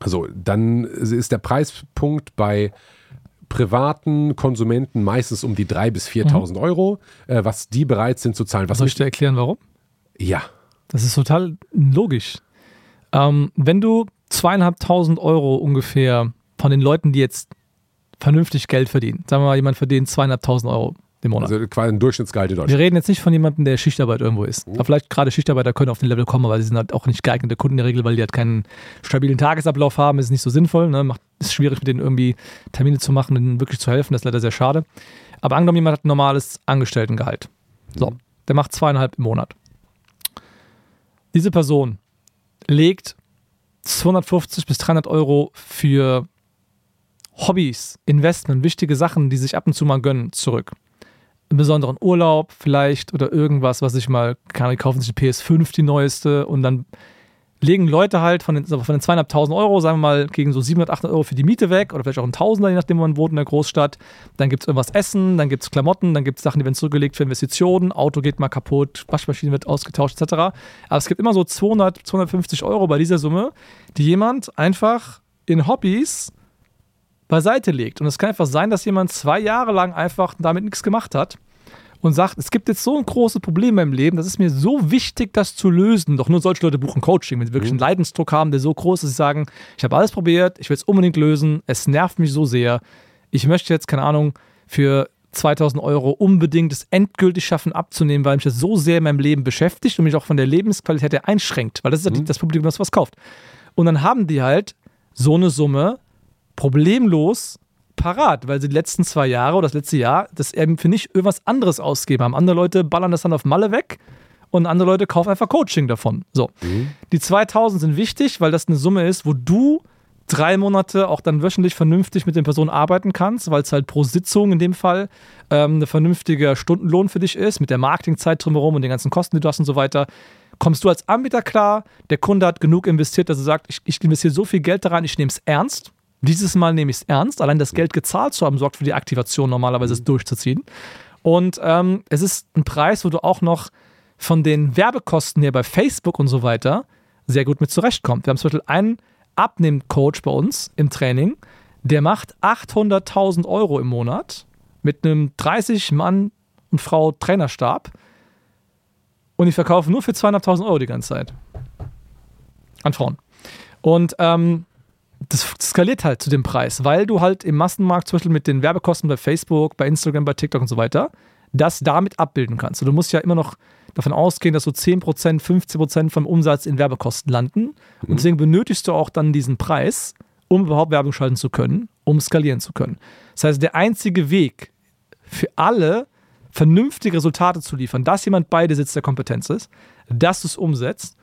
Also dann ist der Preispunkt bei privaten Konsumenten meistens um die 3.000 bis 4.000 mhm. Euro, äh, was die bereit sind zu zahlen. Was Soll ich dir erklären, warum? Ja. Das ist total logisch. Ähm, wenn du zweieinhalbtausend Euro ungefähr von den Leuten, die jetzt vernünftig Geld verdienen, sagen wir mal, jemand verdient zweieinhalbtausend Euro im Monat. Also quasi ein Durchschnittsgehalt in Deutschland. Wir reden jetzt nicht von jemandem, der Schichtarbeit irgendwo ist. Mhm. Aber vielleicht gerade Schichtarbeiter können auf den Level kommen, aber sie sind halt auch nicht geeignete Kunden in der Regel, weil die halt keinen stabilen Tagesablauf haben. Ist nicht so sinnvoll. Ne? Macht, ist schwierig, mit denen irgendwie Termine zu machen und ihnen wirklich zu helfen. Das ist leider sehr schade. Aber angenommen, jemand hat ein normales Angestelltengehalt. So, mhm. der macht zweieinhalb im Monat. Diese Person legt 250 bis 300 Euro für Hobbys, Investment, wichtige Sachen, die sich ab und zu mal gönnen, zurück einen besonderen Urlaub vielleicht oder irgendwas, was ich mal, kann ich kaufen sich eine PS5, die neueste und dann legen Leute halt von den, von den zweieinhalbtausend Euro, sagen wir mal, gegen so 700, 800 Euro für die Miete weg oder vielleicht auch ein Tausender, je nachdem, wo man wohnt in der Großstadt. Dann gibt es irgendwas Essen, dann gibt es Klamotten, dann gibt es Sachen, die werden zurückgelegt für Investitionen, Auto geht mal kaputt, Waschmaschine wird ausgetauscht, etc. Aber es gibt immer so 200, 250 Euro bei dieser Summe, die jemand einfach in Hobbys beiseite legt. Und es kann einfach sein, dass jemand zwei Jahre lang einfach damit nichts gemacht hat und sagt, es gibt jetzt so ein großes Problem im Leben, das ist mir so wichtig, das zu lösen. Doch nur solche Leute buchen Coaching, wenn sie wirklich mhm. einen Leidensdruck haben, der so groß ist, dass sie sagen, ich habe alles probiert, ich will es unbedingt lösen, es nervt mich so sehr. Ich möchte jetzt, keine Ahnung, für 2000 Euro unbedingt es endgültig schaffen abzunehmen, weil mich das so sehr in meinem Leben beschäftigt und mich auch von der Lebensqualität her einschränkt, weil das ist mhm. das Publikum, das was kauft. Und dann haben die halt so eine Summe problemlos parat, weil sie die letzten zwei Jahre oder das letzte Jahr das eben für nicht irgendwas anderes ausgeben haben. Andere Leute ballern das dann auf Malle weg und andere Leute kaufen einfach Coaching davon. So. Mhm. Die 2000 sind wichtig, weil das eine Summe ist, wo du drei Monate auch dann wöchentlich vernünftig mit den Personen arbeiten kannst, weil es halt pro Sitzung in dem Fall ähm, ein vernünftiger Stundenlohn für dich ist, mit der Marketingzeit drumherum und den ganzen Kosten, die du hast und so weiter. Kommst du als Anbieter klar, der Kunde hat genug investiert, dass er sagt, ich, ich investiere so viel Geld daran, ich nehme es ernst dieses Mal nehme ich es ernst. Allein das Geld gezahlt zu haben, sorgt für die Aktivation, normalerweise es mhm. durchzuziehen. Und ähm, es ist ein Preis, wo du auch noch von den Werbekosten her bei Facebook und so weiter sehr gut mit zurechtkommst. Wir haben zum Beispiel einen Abnehmcoach bei uns im Training, der macht 800.000 Euro im Monat mit einem 30 Mann und Frau Trainerstab und ich verkaufe nur für 200.000 Euro die ganze Zeit. An Frauen. Und ähm, das skaliert halt zu dem Preis, weil du halt im Massenmarkt zum Beispiel mit den Werbekosten bei Facebook, bei Instagram, bei TikTok und so weiter, das damit abbilden kannst. Und du musst ja immer noch davon ausgehen, dass so 10%, 15% vom Umsatz in Werbekosten landen. Mhm. Und deswegen benötigst du auch dann diesen Preis, um überhaupt Werbung schalten zu können, um skalieren zu können. Das heißt, der einzige Weg für alle, vernünftige Resultate zu liefern, dass jemand bei dir sitzt, der Kompetenz ist, dass du es umsetzt,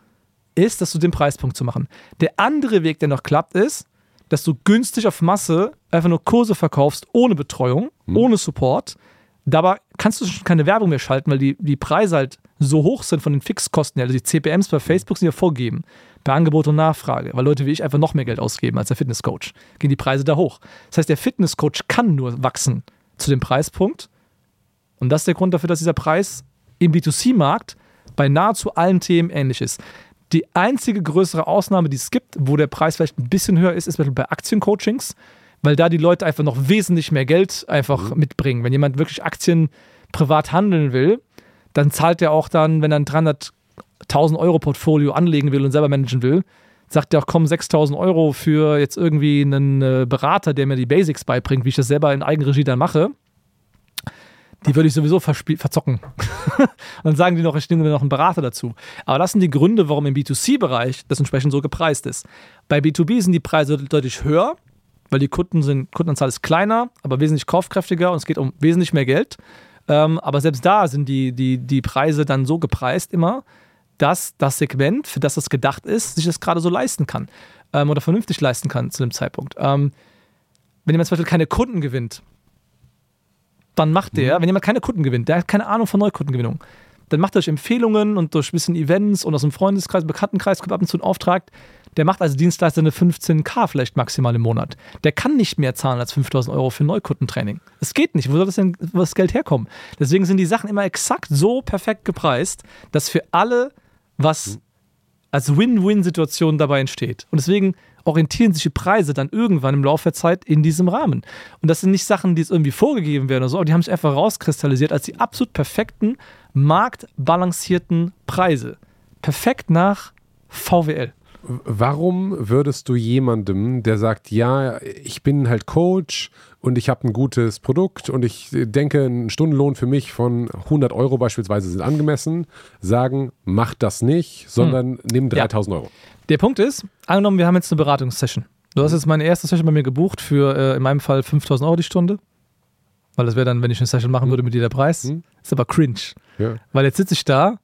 ist, dass du den Preispunkt zu machen. Der andere Weg, der noch klappt, ist, dass du günstig auf Masse einfach nur Kurse verkaufst, ohne Betreuung, mhm. ohne Support, Dabei kannst du schon keine Werbung mehr schalten, weil die, die Preise halt so hoch sind von den Fixkosten. Also die CPMs bei Facebook sind ja vorgegeben. Bei Angebot und Nachfrage. Weil Leute wie ich einfach noch mehr Geld ausgeben als der Fitnesscoach. Gehen die Preise da hoch. Das heißt, der Fitnesscoach kann nur wachsen zu dem Preispunkt. Und das ist der Grund dafür, dass dieser Preis im B2C-Markt bei nahezu allen Themen ähnlich ist. Die einzige größere Ausnahme, die es gibt, wo der Preis vielleicht ein bisschen höher ist, ist bei Aktiencoachings weil da die Leute einfach noch wesentlich mehr Geld einfach mhm. mitbringen. Wenn jemand wirklich Aktien privat handeln will, dann zahlt er auch dann, wenn er ein 300.000 Euro Portfolio anlegen will und selber managen will, sagt er auch, komm, 6.000 Euro für jetzt irgendwie einen äh, Berater, der mir die Basics beibringt, wie ich das selber in Eigenregie dann mache. Die würde ich sowieso verzocken. (laughs) dann sagen die noch, ich nehme mir noch einen Berater dazu. Aber das sind die Gründe, warum im B2C-Bereich das entsprechend so gepreist ist. Bei B2B sind die Preise deutlich höher, weil die Kunden sind, Kundenanzahl ist kleiner, aber wesentlich kaufkräftiger und es geht um wesentlich mehr Geld. Ähm, aber selbst da sind die, die, die Preise dann so gepreist immer, dass das Segment, für das es gedacht ist, sich das gerade so leisten kann ähm, oder vernünftig leisten kann zu dem Zeitpunkt. Ähm, wenn jemand zum Beispiel keine Kunden gewinnt, dann macht der, mhm. wenn jemand keine Kunden gewinnt, der hat keine Ahnung von Neukundengewinnung, dann macht er durch Empfehlungen und durch ein bisschen Events und aus dem Freundeskreis, Bekanntenkreis kommt ab und zu ein Auftrag, der macht als Dienstleister eine 15k vielleicht maximal im Monat. Der kann nicht mehr zahlen als 5000 Euro für Neukundentraining. Es geht nicht. Wo soll das denn wo das Geld herkommen? Deswegen sind die Sachen immer exakt so perfekt gepreist, dass für alle was als Win-Win-Situation dabei entsteht. Und deswegen orientieren sich die Preise dann irgendwann im Laufe der Zeit in diesem Rahmen. Und das sind nicht Sachen, die jetzt irgendwie vorgegeben werden oder so, aber die haben sich einfach rauskristallisiert als die absolut perfekten, marktbalancierten Preise. Perfekt nach VWL. Warum würdest du jemandem, der sagt, ja, ich bin halt Coach und ich habe ein gutes Produkt und ich denke, ein Stundenlohn für mich von 100 Euro beispielsweise sind angemessen, sagen, mach das nicht, sondern hm. nimm 3000 ja. Euro? Der Punkt ist, angenommen, wir haben jetzt eine Beratungssession. Du hast jetzt meine erste Session bei mir gebucht für äh, in meinem Fall 5000 Euro die Stunde. Weil das wäre dann, wenn ich eine Session machen hm. würde mit dir der Preis. Hm. Ist aber cringe. Ja. Weil jetzt sitze ich da,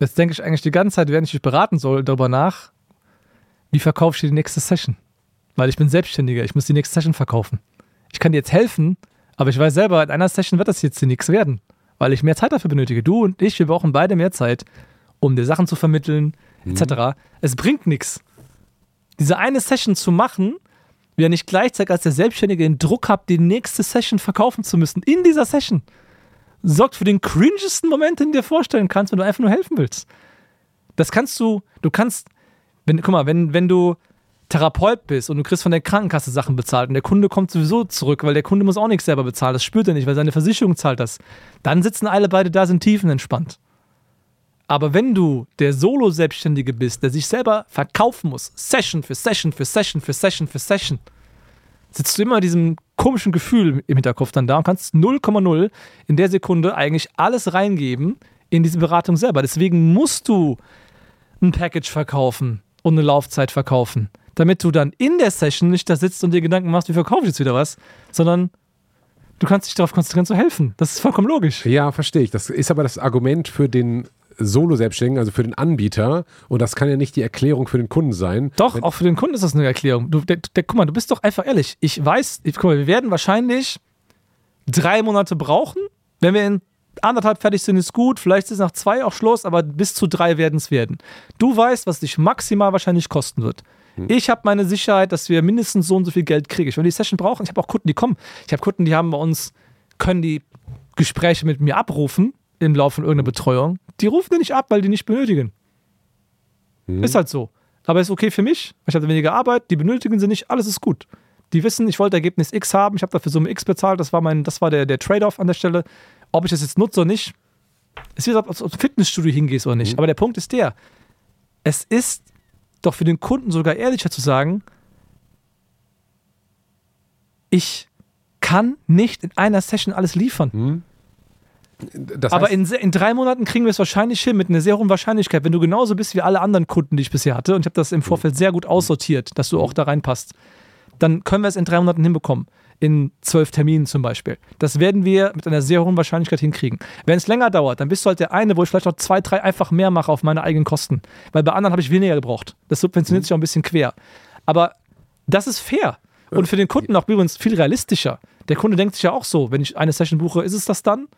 jetzt denke ich eigentlich die ganze Zeit, während ich dich beraten soll, darüber nach, wie verkaufe ich die nächste Session? Weil ich bin Selbstständiger, ich muss die nächste Session verkaufen. Ich kann dir jetzt helfen, aber ich weiß selber, in einer Session wird das jetzt nichts werden, weil ich mehr Zeit dafür benötige. Du und ich, wir brauchen beide mehr Zeit, um dir Sachen zu vermitteln, mhm. etc. Es bringt nichts. Diese eine Session zu machen, wenn ihr nicht gleichzeitig als der Selbstständige den Druck habt, die nächste Session verkaufen zu müssen, in dieser Session, sorgt für den cringesten Moment, den du dir vorstellen kannst, wenn du einfach nur helfen willst. Das kannst du, du kannst wenn, guck mal, wenn, wenn du Therapeut bist und du kriegst von der Krankenkasse Sachen bezahlt und der Kunde kommt sowieso zurück, weil der Kunde muss auch nichts selber bezahlen, das spürt er nicht, weil seine Versicherung zahlt das. Dann sitzen alle beide da, sind tiefenentspannt. Aber wenn du der Solo-Selbstständige bist, der sich selber verkaufen muss, Session für Session für Session für Session für Session, sitzt du immer diesem komischen Gefühl im Hinterkopf dann da und kannst 0,0 in der Sekunde eigentlich alles reingeben in diese Beratung selber. Deswegen musst du ein Package verkaufen und eine Laufzeit verkaufen. Damit du dann in der Session nicht da sitzt und dir Gedanken machst, wie verkaufe ich jetzt wieder was, sondern du kannst dich darauf konzentrieren zu helfen. Das ist vollkommen logisch. Ja, verstehe ich. Das ist aber das Argument für den Solo-Selbstständigen, also für den Anbieter. Und das kann ja nicht die Erklärung für den Kunden sein. Doch, auch für den Kunden ist das eine Erklärung. Du, der, der, guck mal, du bist doch einfach ehrlich. Ich weiß, ich, guck mal, wir werden wahrscheinlich drei Monate brauchen, wenn wir in anderthalb fertig sind, ist gut. Vielleicht ist es nach zwei auch Schluss, aber bis zu drei werden es werden. Du weißt, was dich maximal wahrscheinlich kosten wird. Hm. Ich habe meine Sicherheit, dass wir mindestens so und so viel Geld kriegen. Ich will die Session brauchen. Ich habe auch Kunden, die kommen. Ich habe Kunden, die haben bei uns, können die Gespräche mit mir abrufen im Laufe von irgendeiner Betreuung. Die rufen die nicht ab, weil die nicht benötigen. Hm. Ist halt so. Aber ist okay für mich. Ich habe weniger Arbeit, die benötigen sie nicht, alles ist gut. Die wissen, ich wollte Ergebnis X haben, ich habe dafür Summe X bezahlt, das war, mein, das war der, der Trade-off an der Stelle. Ob ich das jetzt nutze oder nicht, ist wie, ob du ins Fitnessstudio hingehst oder nicht. Mhm. Aber der Punkt ist der, es ist doch für den Kunden sogar ehrlicher zu sagen, ich kann nicht in einer Session alles liefern. Mhm. Das heißt, Aber in, in, drei Monaten kriegen wir es wahrscheinlich hin, mit einer sehr hohen Wahrscheinlichkeit, wenn du genauso bist wie alle anderen Kunden, die ich bisher hatte, und ich habe das im Vorfeld sehr gut aussortiert, dass du auch da reinpasst, dann können wir es in drei Monaten hinbekommen in zwölf Terminen zum Beispiel. Das werden wir mit einer sehr hohen Wahrscheinlichkeit hinkriegen. Wenn es länger dauert, dann bist du halt der eine, wo ich vielleicht noch zwei, drei einfach mehr mache auf meine eigenen Kosten. Weil bei anderen habe ich weniger gebraucht. Das subventioniert mhm. sich auch ein bisschen quer. Aber das ist fair. Und für den Kunden auch übrigens viel realistischer. Der Kunde denkt sich ja auch so, wenn ich eine Session buche, ist es das dann?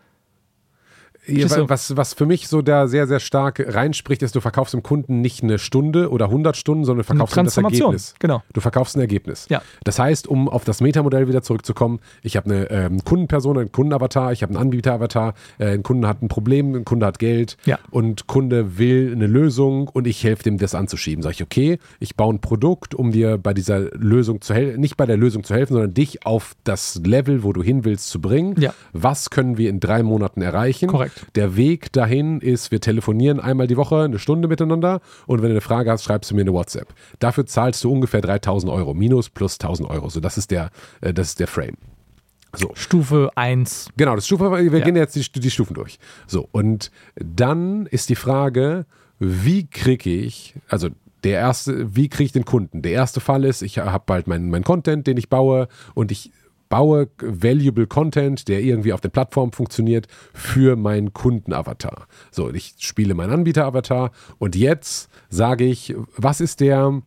Ja, was, was für mich so da sehr, sehr stark reinspricht, ist, du verkaufst dem Kunden nicht eine Stunde oder 100 Stunden, sondern du verkaufst ihm das Ergebnis. Genau. Du verkaufst ein Ergebnis. Ja. Das heißt, um auf das Metamodell wieder zurückzukommen, ich habe eine ähm, Kundenperson, einen Kundenavatar, ich habe einen Anbieteravatar, äh, ein Kunde hat ein Problem, ein Kunde hat Geld ja. und Kunde will eine Lösung und ich helfe dem, das anzuschieben. Sag ich, okay, ich baue ein Produkt, um dir bei dieser Lösung zu helfen, nicht bei der Lösung zu helfen, sondern dich auf das Level, wo du hin willst, zu bringen. Ja. Was können wir in drei Monaten erreichen? Korrekt. Der Weg dahin ist, wir telefonieren einmal die Woche eine Stunde miteinander und wenn du eine Frage hast, schreibst du mir eine WhatsApp. Dafür zahlst du ungefähr 3000 Euro, minus plus 1000 Euro. So, das ist der, äh, das ist der Frame. So. Stufe 1. Genau, das Stufe, wir ja. gehen jetzt die, die Stufen durch. So, und dann ist die Frage, wie kriege ich, also der erste, wie kriege ich den Kunden? Der erste Fall ist, ich habe bald meinen mein Content, den ich baue und ich baue valuable Content, der irgendwie auf der Plattform funktioniert, für meinen Kundenavatar. So, ich spiele meinen Anbieter-Avatar und jetzt sage ich, was ist der,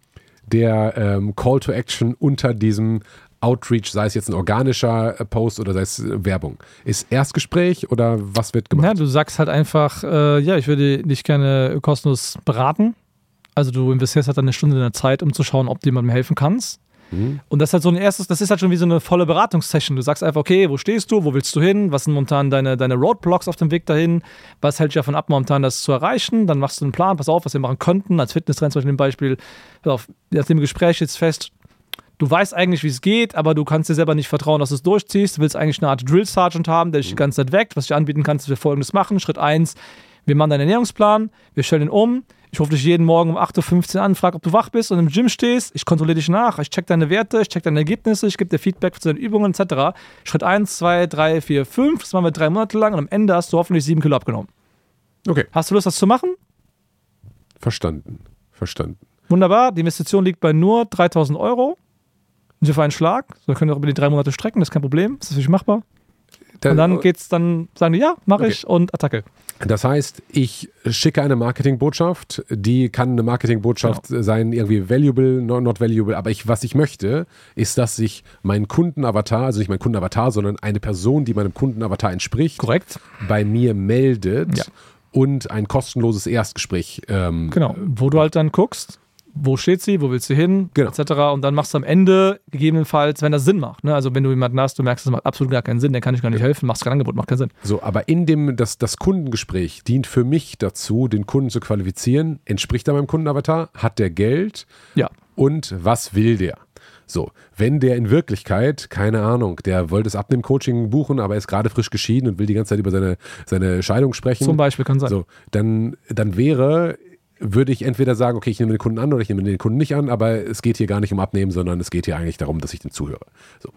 der ähm, Call to Action unter diesem Outreach, sei es jetzt ein organischer äh, Post oder sei es äh, Werbung? Ist Erstgespräch oder was wird gemacht? Ja, du sagst halt einfach, äh, ja, ich würde dich gerne kostenlos beraten. Also du investierst halt eine Stunde deiner Zeit, um zu schauen, ob du jemandem helfen kannst. Mhm. Und das ist halt so ein erstes, das ist halt schon wie so eine volle Beratungssession. Du sagst einfach, okay, wo stehst du, wo willst du hin, was sind momentan deine, deine Roadblocks auf dem Weg dahin, was hält dich davon ab, momentan das zu erreichen, dann machst du einen Plan, pass auf, was wir machen könnten, als Fitnesstrend zum Beispiel im Beispiel, auf, nach dem Gespräch jetzt fest, du weißt eigentlich, wie es geht, aber du kannst dir selber nicht vertrauen, dass du es durchziehst, du willst eigentlich eine Art Drill Sergeant haben, der dich die ganze Zeit weckt, was ich anbieten kannst, dass wir folgendes machen, Schritt 1, wir machen deinen Ernährungsplan, wir stellen ihn um, ich rufe dich jeden Morgen um 8.15 Uhr an, frage, ob du wach bist und im Gym stehst. Ich kontrolliere dich nach. Ich check deine Werte, ich check deine Ergebnisse, ich gebe dir Feedback zu deinen Übungen etc. Schritt 1, 2, 3, 4, 5. Das machen wir drei Monate lang und am Ende hast du hoffentlich 7 Kilo abgenommen. Okay. Hast du Lust, das zu machen? Verstanden. Verstanden. Wunderbar. Die Investition liegt bei nur 3000 Euro. Und für einen Schlag. So können wir auch über die drei Monate strecken, das ist kein Problem. Das ist natürlich machbar. Und dann geht's dann, sagen die, ja, mache okay. ich und Attacke. Das heißt, ich schicke eine Marketingbotschaft, die kann eine Marketingbotschaft genau. sein, irgendwie valuable, not, not, valuable, aber ich, was ich möchte, ist, dass sich mein Kundenavatar, also nicht mein Kundenavatar, sondern eine Person, die meinem Kundenavatar entspricht, Korrekt. bei mir meldet. Ja. Und ein kostenloses Erstgespräch. Ähm, genau, wo du halt dann guckst, wo steht sie, wo willst du hin, genau. etc. Und dann machst du am Ende gegebenenfalls, wenn das Sinn macht. Ne? Also wenn du jemanden hast, du merkst, das macht absolut gar keinen Sinn, der kann ich gar nicht helfen, machst kein Angebot, macht keinen Sinn. So, aber in dem, das, das Kundengespräch dient für mich dazu, den Kunden zu qualifizieren. Entspricht er meinem Kundenavatar? Hat der Geld? Ja. Und was will der? So, wenn der in Wirklichkeit, keine Ahnung, der wollte das Abnehmen-Coaching buchen, aber ist gerade frisch geschieden und will die ganze Zeit über seine, seine Scheidung sprechen. Zum Beispiel kann sein. So, dann, dann wäre würde ich entweder sagen, okay, ich nehme den Kunden an oder ich nehme den Kunden nicht an, aber es geht hier gar nicht um Abnehmen, sondern es geht hier eigentlich darum, dass ich den zuhöre. So.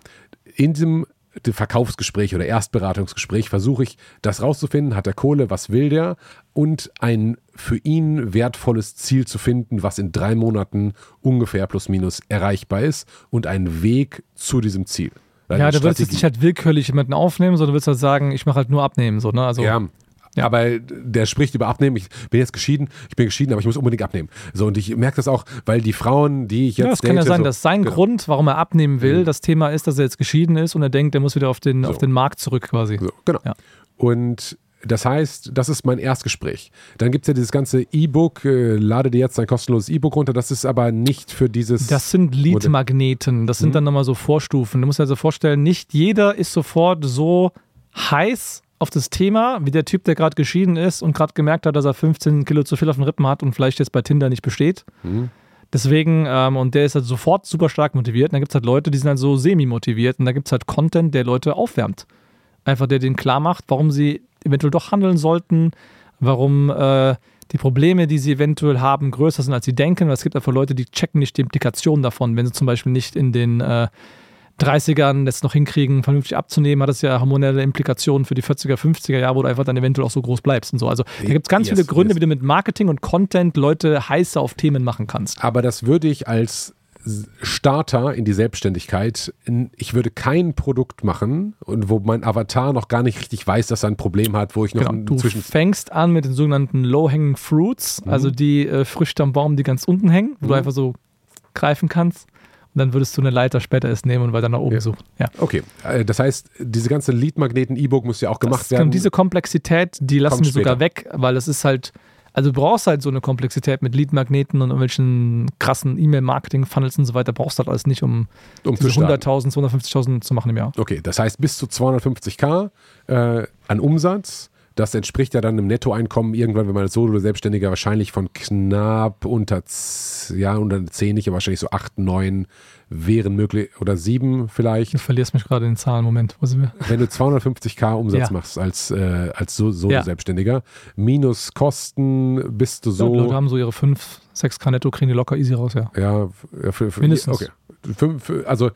In diesem Verkaufsgespräch oder Erstberatungsgespräch versuche ich, das rauszufinden, hat der Kohle, was will der und ein für ihn wertvolles Ziel zu finden, was in drei Monaten ungefähr plus minus erreichbar ist und einen Weg zu diesem Ziel. Ja, du willst jetzt nicht halt willkürlich jemanden aufnehmen, sondern du willst halt sagen, ich mache halt nur abnehmen. So, ne? also, ja, ja. Aber der spricht über Abnehmen. Ich bin jetzt geschieden, ich bin geschieden, aber ich muss unbedingt abnehmen. So, und ich merke das auch, weil die Frauen, die ich jetzt. Ja, das date, kann ja sein, so, dass sein genau. Grund, warum er abnehmen will, mhm. das Thema ist, dass er jetzt geschieden ist und er denkt, er muss wieder auf den, so. auf den Markt zurück quasi. So, genau. Ja. Und das heißt, das ist mein Erstgespräch. Dann gibt es ja dieses ganze E-Book, äh, lade dir jetzt ein kostenloses E-Book runter. Das ist aber nicht für dieses. Das sind Lead-Magneten. Das sind mhm. dann nochmal so Vorstufen. Du musst dir also vorstellen, nicht jeder ist sofort so heiß auf das Thema, wie der Typ, der gerade geschieden ist und gerade gemerkt hat, dass er 15 Kilo zu viel auf den Rippen hat und vielleicht jetzt bei Tinder nicht besteht. Mhm. Deswegen, ähm, und der ist halt sofort super stark motiviert. Und dann gibt es halt Leute, die sind halt so semi-motiviert und da gibt es halt Content, der Leute aufwärmt. Einfach der denen klar macht, warum sie eventuell doch handeln sollten, warum äh, die Probleme, die sie eventuell haben, größer sind, als sie denken. Weil es gibt einfach Leute, die checken nicht die Implikationen davon, wenn sie zum Beispiel nicht in den äh, 30ern jetzt noch hinkriegen, vernünftig abzunehmen, hat das ja hormonelle Implikationen für die 40er, 50er Jahre, wo du einfach dann eventuell auch so groß bleibst und so. Also da gibt es ganz yes, viele Gründe, yes. wie du mit Marketing und Content Leute heißer auf Themen machen kannst. Aber das würde ich als Starter in die Selbstständigkeit, ich würde kein Produkt machen und wo mein Avatar noch gar nicht richtig weiß, dass er ein Problem hat, wo ich noch genau, Du fängst an mit den sogenannten Low-Hanging Fruits, mhm. also die äh, Früchte am Baum, die ganz unten hängen, wo mhm. du einfach so greifen kannst. Dann würdest du eine Leiter später erst nehmen und weiter nach oben ja. suchen. Ja. Okay, äh, das heißt, diese ganze Lead-Magneten-E-Book muss ja auch gemacht das, werden. Diese Komplexität, die lassen wir sogar weg, weil es ist halt, also du brauchst halt so eine Komplexität mit Lead-Magneten und irgendwelchen krassen E-Mail-Marketing-Funnels und so weiter, brauchst du halt alles nicht, um, um 100.000, 250.000 zu machen im Jahr. Okay, das heißt bis zu 250k äh, an Umsatz das entspricht ja dann einem Nettoeinkommen irgendwann, wenn man als Solo-Selbstständiger wahrscheinlich von knapp unter, ja, unter 10 nicht, aber wahrscheinlich so 8, 9 wären möglich oder 7 vielleicht. Du verlierst mich gerade in den Zahlen. Moment, wo sind wir? Wenn du 250k (laughs) Umsatz ja. machst als, äh, als Solo-Selbstständiger, ja. minus Kosten bist du so. Ja, Leute haben so ihre 5, 6k Netto, kriegen die locker easy raus, ja. Ja, für, für, mindestens. Okay. Fünf, also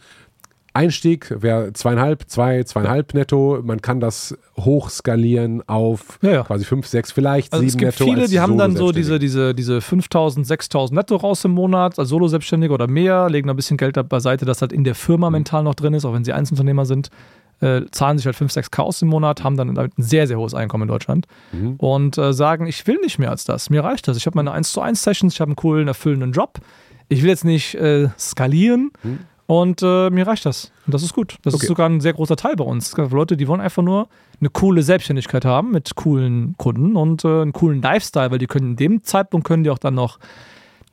Einstieg wäre zweieinhalb, zwei, zweieinhalb netto. Man kann das hochskalieren auf ja, ja. quasi fünf, sechs, vielleicht also sieben netto. Es gibt viele, die haben dann so diese, diese, diese 5000, 6000 netto raus im Monat als Solo-Selbstständige oder mehr, legen ein bisschen Geld beiseite, das halt in der Firma mhm. mental noch drin ist, auch wenn sie Einzelunternehmer sind. Äh, zahlen sich halt 5, 6 K aus im Monat, haben dann ein sehr, sehr hohes Einkommen in Deutschland mhm. und äh, sagen, ich will nicht mehr als das, mir reicht das. Ich habe meine 1 zu 1 Sessions, ich habe einen coolen, erfüllenden Job. Ich will jetzt nicht äh, skalieren, mhm. Und äh, mir reicht das. Und das ist gut. Das okay. ist sogar ein sehr großer Teil bei uns. Leute, die wollen einfach nur eine coole Selbstständigkeit haben mit coolen Kunden und äh, einen coolen Lifestyle, weil die können in dem Zeitpunkt können die auch dann noch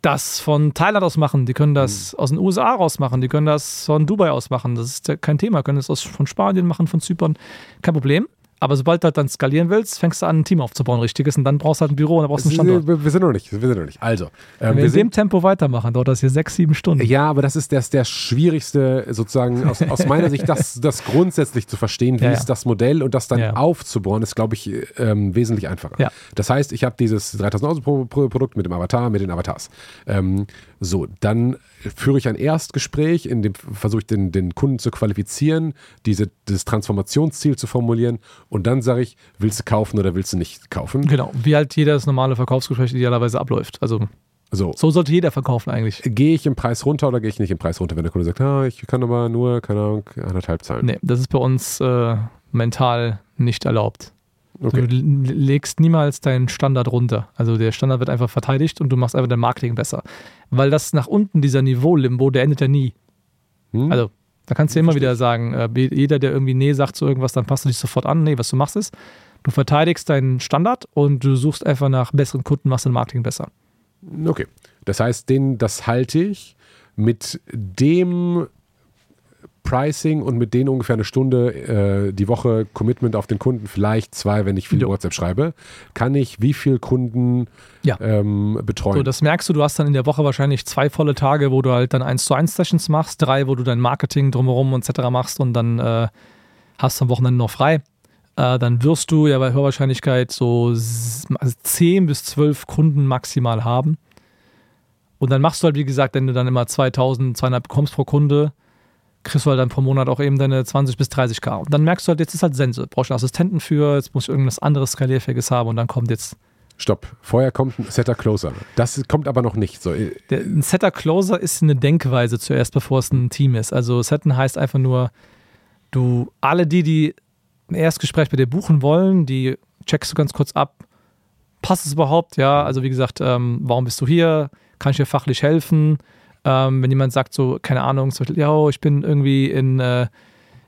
das von Thailand aus machen, die können das mhm. aus den USA raus machen, die können das von Dubai aus machen. Das ist kein Thema. Können das aus, von Spanien machen, von Zypern. Kein Problem. Aber sobald du halt dann skalieren willst, fängst du an, ein Team aufzubauen, richtiges, und dann brauchst du halt ein Büro und dann brauchst du einen Standort. Wir, wir sind noch nicht, wir sind noch nicht. Also, ähm, Wenn wir in dem Tempo weitermachen, dauert das hier sechs, sieben Stunden. Ja, aber das ist das, der schwierigste, sozusagen, aus, aus meiner Sicht, das, (laughs) das grundsätzlich zu verstehen, wie ja, ja. ist das Modell und das dann ja. aufzubauen, ist, glaube ich, ähm, wesentlich einfacher. Das heißt, ich habe dieses 3000 Euro Produkt mit dem Avatar, mit den Avatars. Ähm, so, dann führe ich ein Erstgespräch, in dem versuche ich den, den Kunden zu qualifizieren, diese, dieses Transformationsziel zu formulieren und dann sage ich, willst du kaufen oder willst du nicht kaufen? Genau, wie halt jedes normale Verkaufsgespräch idealerweise abläuft. Also so. so sollte jeder verkaufen eigentlich. Gehe ich im Preis runter oder gehe ich nicht im Preis runter, wenn der Kunde sagt, ah, ich kann aber nur, keine Ahnung, anderthalb zahlen? Nee, das ist bei uns äh, mental nicht erlaubt. Okay. Du legst niemals deinen Standard runter. Also der Standard wird einfach verteidigt und du machst einfach dein Marketing besser. Weil das nach unten, dieser Niveau-Limbo, der endet ja nie. Hm? Also da kannst du immer wieder sagen, äh, jeder, der irgendwie Nee sagt zu irgendwas, dann passt du dich sofort an. Nee, was du machst ist, du verteidigst deinen Standard und du suchst einfach nach besseren Kunden, machst dein Marketing besser. Okay. Das heißt, den, das halte ich mit dem Pricing und mit denen ungefähr eine Stunde äh, die Woche Commitment auf den Kunden, vielleicht zwei, wenn ich viel jo. WhatsApp schreibe, kann ich wie viele Kunden ja. ähm, betreuen. So, das merkst du, du hast dann in der Woche wahrscheinlich zwei volle Tage, wo du halt dann 1 zu 1 Sessions machst, drei, wo du dein Marketing drumherum und etc. machst und dann äh, hast du am Wochenende noch frei. Äh, dann wirst du ja bei höherer Wahrscheinlichkeit so also 10 bis 12 Kunden maximal haben. Und dann machst du halt, wie gesagt, wenn du dann immer 2000, 200 bekommst pro Kunde, kriegst du halt dann pro Monat auch eben deine 20 bis 30k. Und dann merkst du halt, jetzt ist halt Sense. Brauchst du einen Assistenten für, jetzt muss ich irgendwas anderes skalierfähiges haben und dann kommt jetzt. Stopp. Vorher kommt ein Setter Closer. Das kommt aber noch nicht. So. Der, ein Setter Closer ist eine Denkweise zuerst, bevor es ein Team ist. Also Setten heißt einfach nur, du, alle die, die ein Erstgespräch bei dir buchen wollen, die checkst du ganz kurz ab. Passt es überhaupt? Ja, also wie gesagt, ähm, warum bist du hier? Kann ich dir fachlich helfen? Ähm, wenn jemand sagt, so, keine Ahnung, so, ja, ich bin irgendwie in, äh,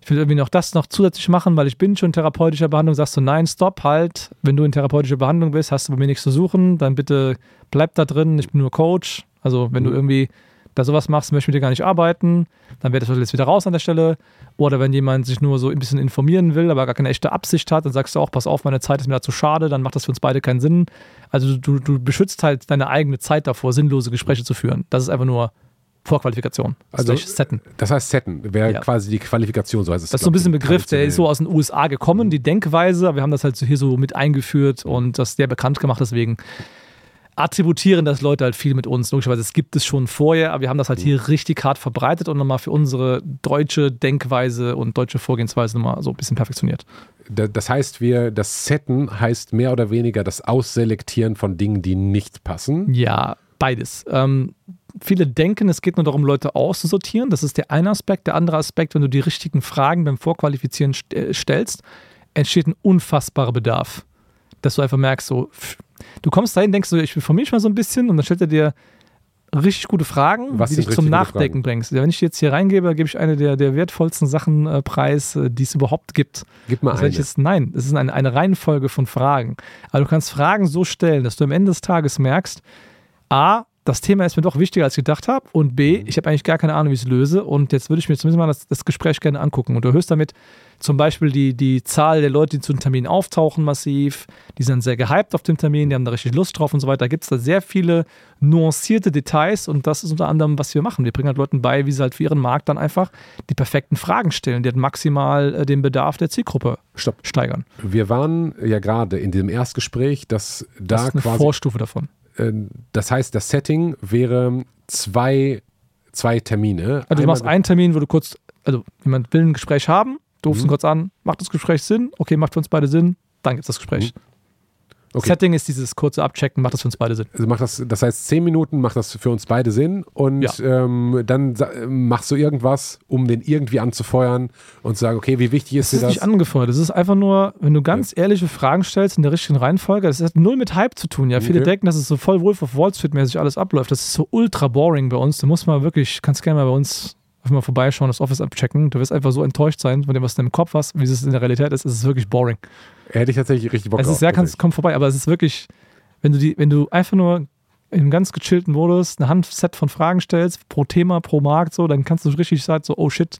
ich will irgendwie noch das noch zusätzlich machen, weil ich bin schon in therapeutischer Behandlung, sagst du, nein, stopp, halt. Wenn du in therapeutischer Behandlung bist, hast du bei mir nichts zu suchen, dann bitte bleib da drin, ich bin nur Coach. Also wenn mhm. du irgendwie da sowas machst, möchte ich mit dir gar nicht arbeiten, dann wäre das jetzt wieder raus an der Stelle. Oder wenn jemand sich nur so ein bisschen informieren will, aber gar keine echte Absicht hat, dann sagst du auch, pass auf, meine Zeit ist mir da zu schade, dann macht das für uns beide keinen Sinn. Also du, du beschützt halt deine eigene Zeit davor, sinnlose Gespräche zu führen. Das ist einfach nur Vorqualifikation. Also Setten. Das heißt Setten, wäre ja. quasi die Qualifikation, so heißt es. Das ist so ein bisschen ein Begriff, der ist so aus den USA gekommen, die Denkweise, aber wir haben das halt hier so mit eingeführt und das sehr bekannt gemacht, deswegen attributieren das Leute halt viel mit uns. Logischerweise, es gibt es schon vorher, aber wir haben das halt hier mhm. richtig hart verbreitet und nochmal für unsere deutsche Denkweise und deutsche Vorgehensweise nochmal so ein bisschen perfektioniert. Das heißt, wir, das Setten heißt mehr oder weniger das Ausselektieren von Dingen, die nicht passen. Ja, beides. Ähm, viele denken, es geht nur darum, Leute auszusortieren. Das ist der eine Aspekt. Der andere Aspekt, wenn du die richtigen Fragen beim Vorqualifizieren äh, stellst, entsteht ein unfassbarer Bedarf. Dass du einfach merkst, so, du kommst dahin, denkst du, ich informiere mich mal so ein bisschen und dann stellt er dir richtig gute Fragen, Was die dich zum Nachdenken bringst. Ja, wenn ich jetzt hier reingebe, gebe ich eine der, der wertvollsten Sachen äh, preis, äh, die es überhaupt gibt. Gib mal Das eine. jetzt, nein, es ist eine, eine Reihenfolge von Fragen. Aber du kannst Fragen so stellen, dass du am Ende des Tages merkst, A, das Thema ist mir doch wichtiger, als ich gedacht habe. Und B, ich habe eigentlich gar keine Ahnung, wie ich es löse. Und jetzt würde ich mir zumindest mal das, das Gespräch gerne angucken. Und du erhöhst damit zum Beispiel die, die Zahl der Leute, die zu dem Termin auftauchen, massiv. Die sind sehr gehypt auf dem Termin, die haben da richtig Lust drauf und so weiter. Da gibt es da sehr viele nuancierte Details. Und das ist unter anderem, was wir machen. Wir bringen halt Leuten bei, wie sie halt für ihren Markt dann einfach die perfekten Fragen stellen, die halt maximal äh, den Bedarf der Zielgruppe Stopp. steigern. Wir waren ja gerade in diesem Erstgespräch, dass da Das ist eine quasi Vorstufe davon. äh, das heißt, das Setting wäre zwei, zwei Termine. Also du Einmal- machst einen Termin, wo du kurz, also jemand will ein Gespräch haben, du rufst Mhm. ihn kurz an, macht das Gespräch Sinn? Okay, macht für uns beide Sinn, dann gibt es das Gespräch. Okay. Setting ist dieses kurze Abchecken, macht das für uns beide Sinn. Also macht das, das heißt, zehn Minuten macht das für uns beide Sinn und Ja. ähm, dann machst du irgendwas, um den irgendwie anzufeuern und zu sagen, okay, wie wichtig ist Das dir ist das? nicht angefeuert. Das ist einfach nur, wenn du ganz ehrliche Fragen stellst in der richtigen Reihenfolge, das hat null mit Hype zu tun. Ja, viele Okay. denken, dass es so voll Wolf of Wall Street mäßig alles abläuft. Das ist so ultra boring bei uns. Du musst mal wirklich, kannst gerne mal bei uns einfach mal vorbeischauen, das Office abchecken. Du wirst einfach so enttäuscht sein von dem, was du im Kopf hast, wie es in der Realität ist. Es ist wirklich boring. Hätte ich tatsächlich richtig Bock Es drauf. ist sehr, kannst, tatsächlich. komm vorbei, aber es ist wirklich, wenn du die, wenn du einfach nur in einem ganz gechillten Modus eine Handset von Fragen stellst, pro Thema, pro Markt, so, dann kannst du richtig sagen, so, oh shit.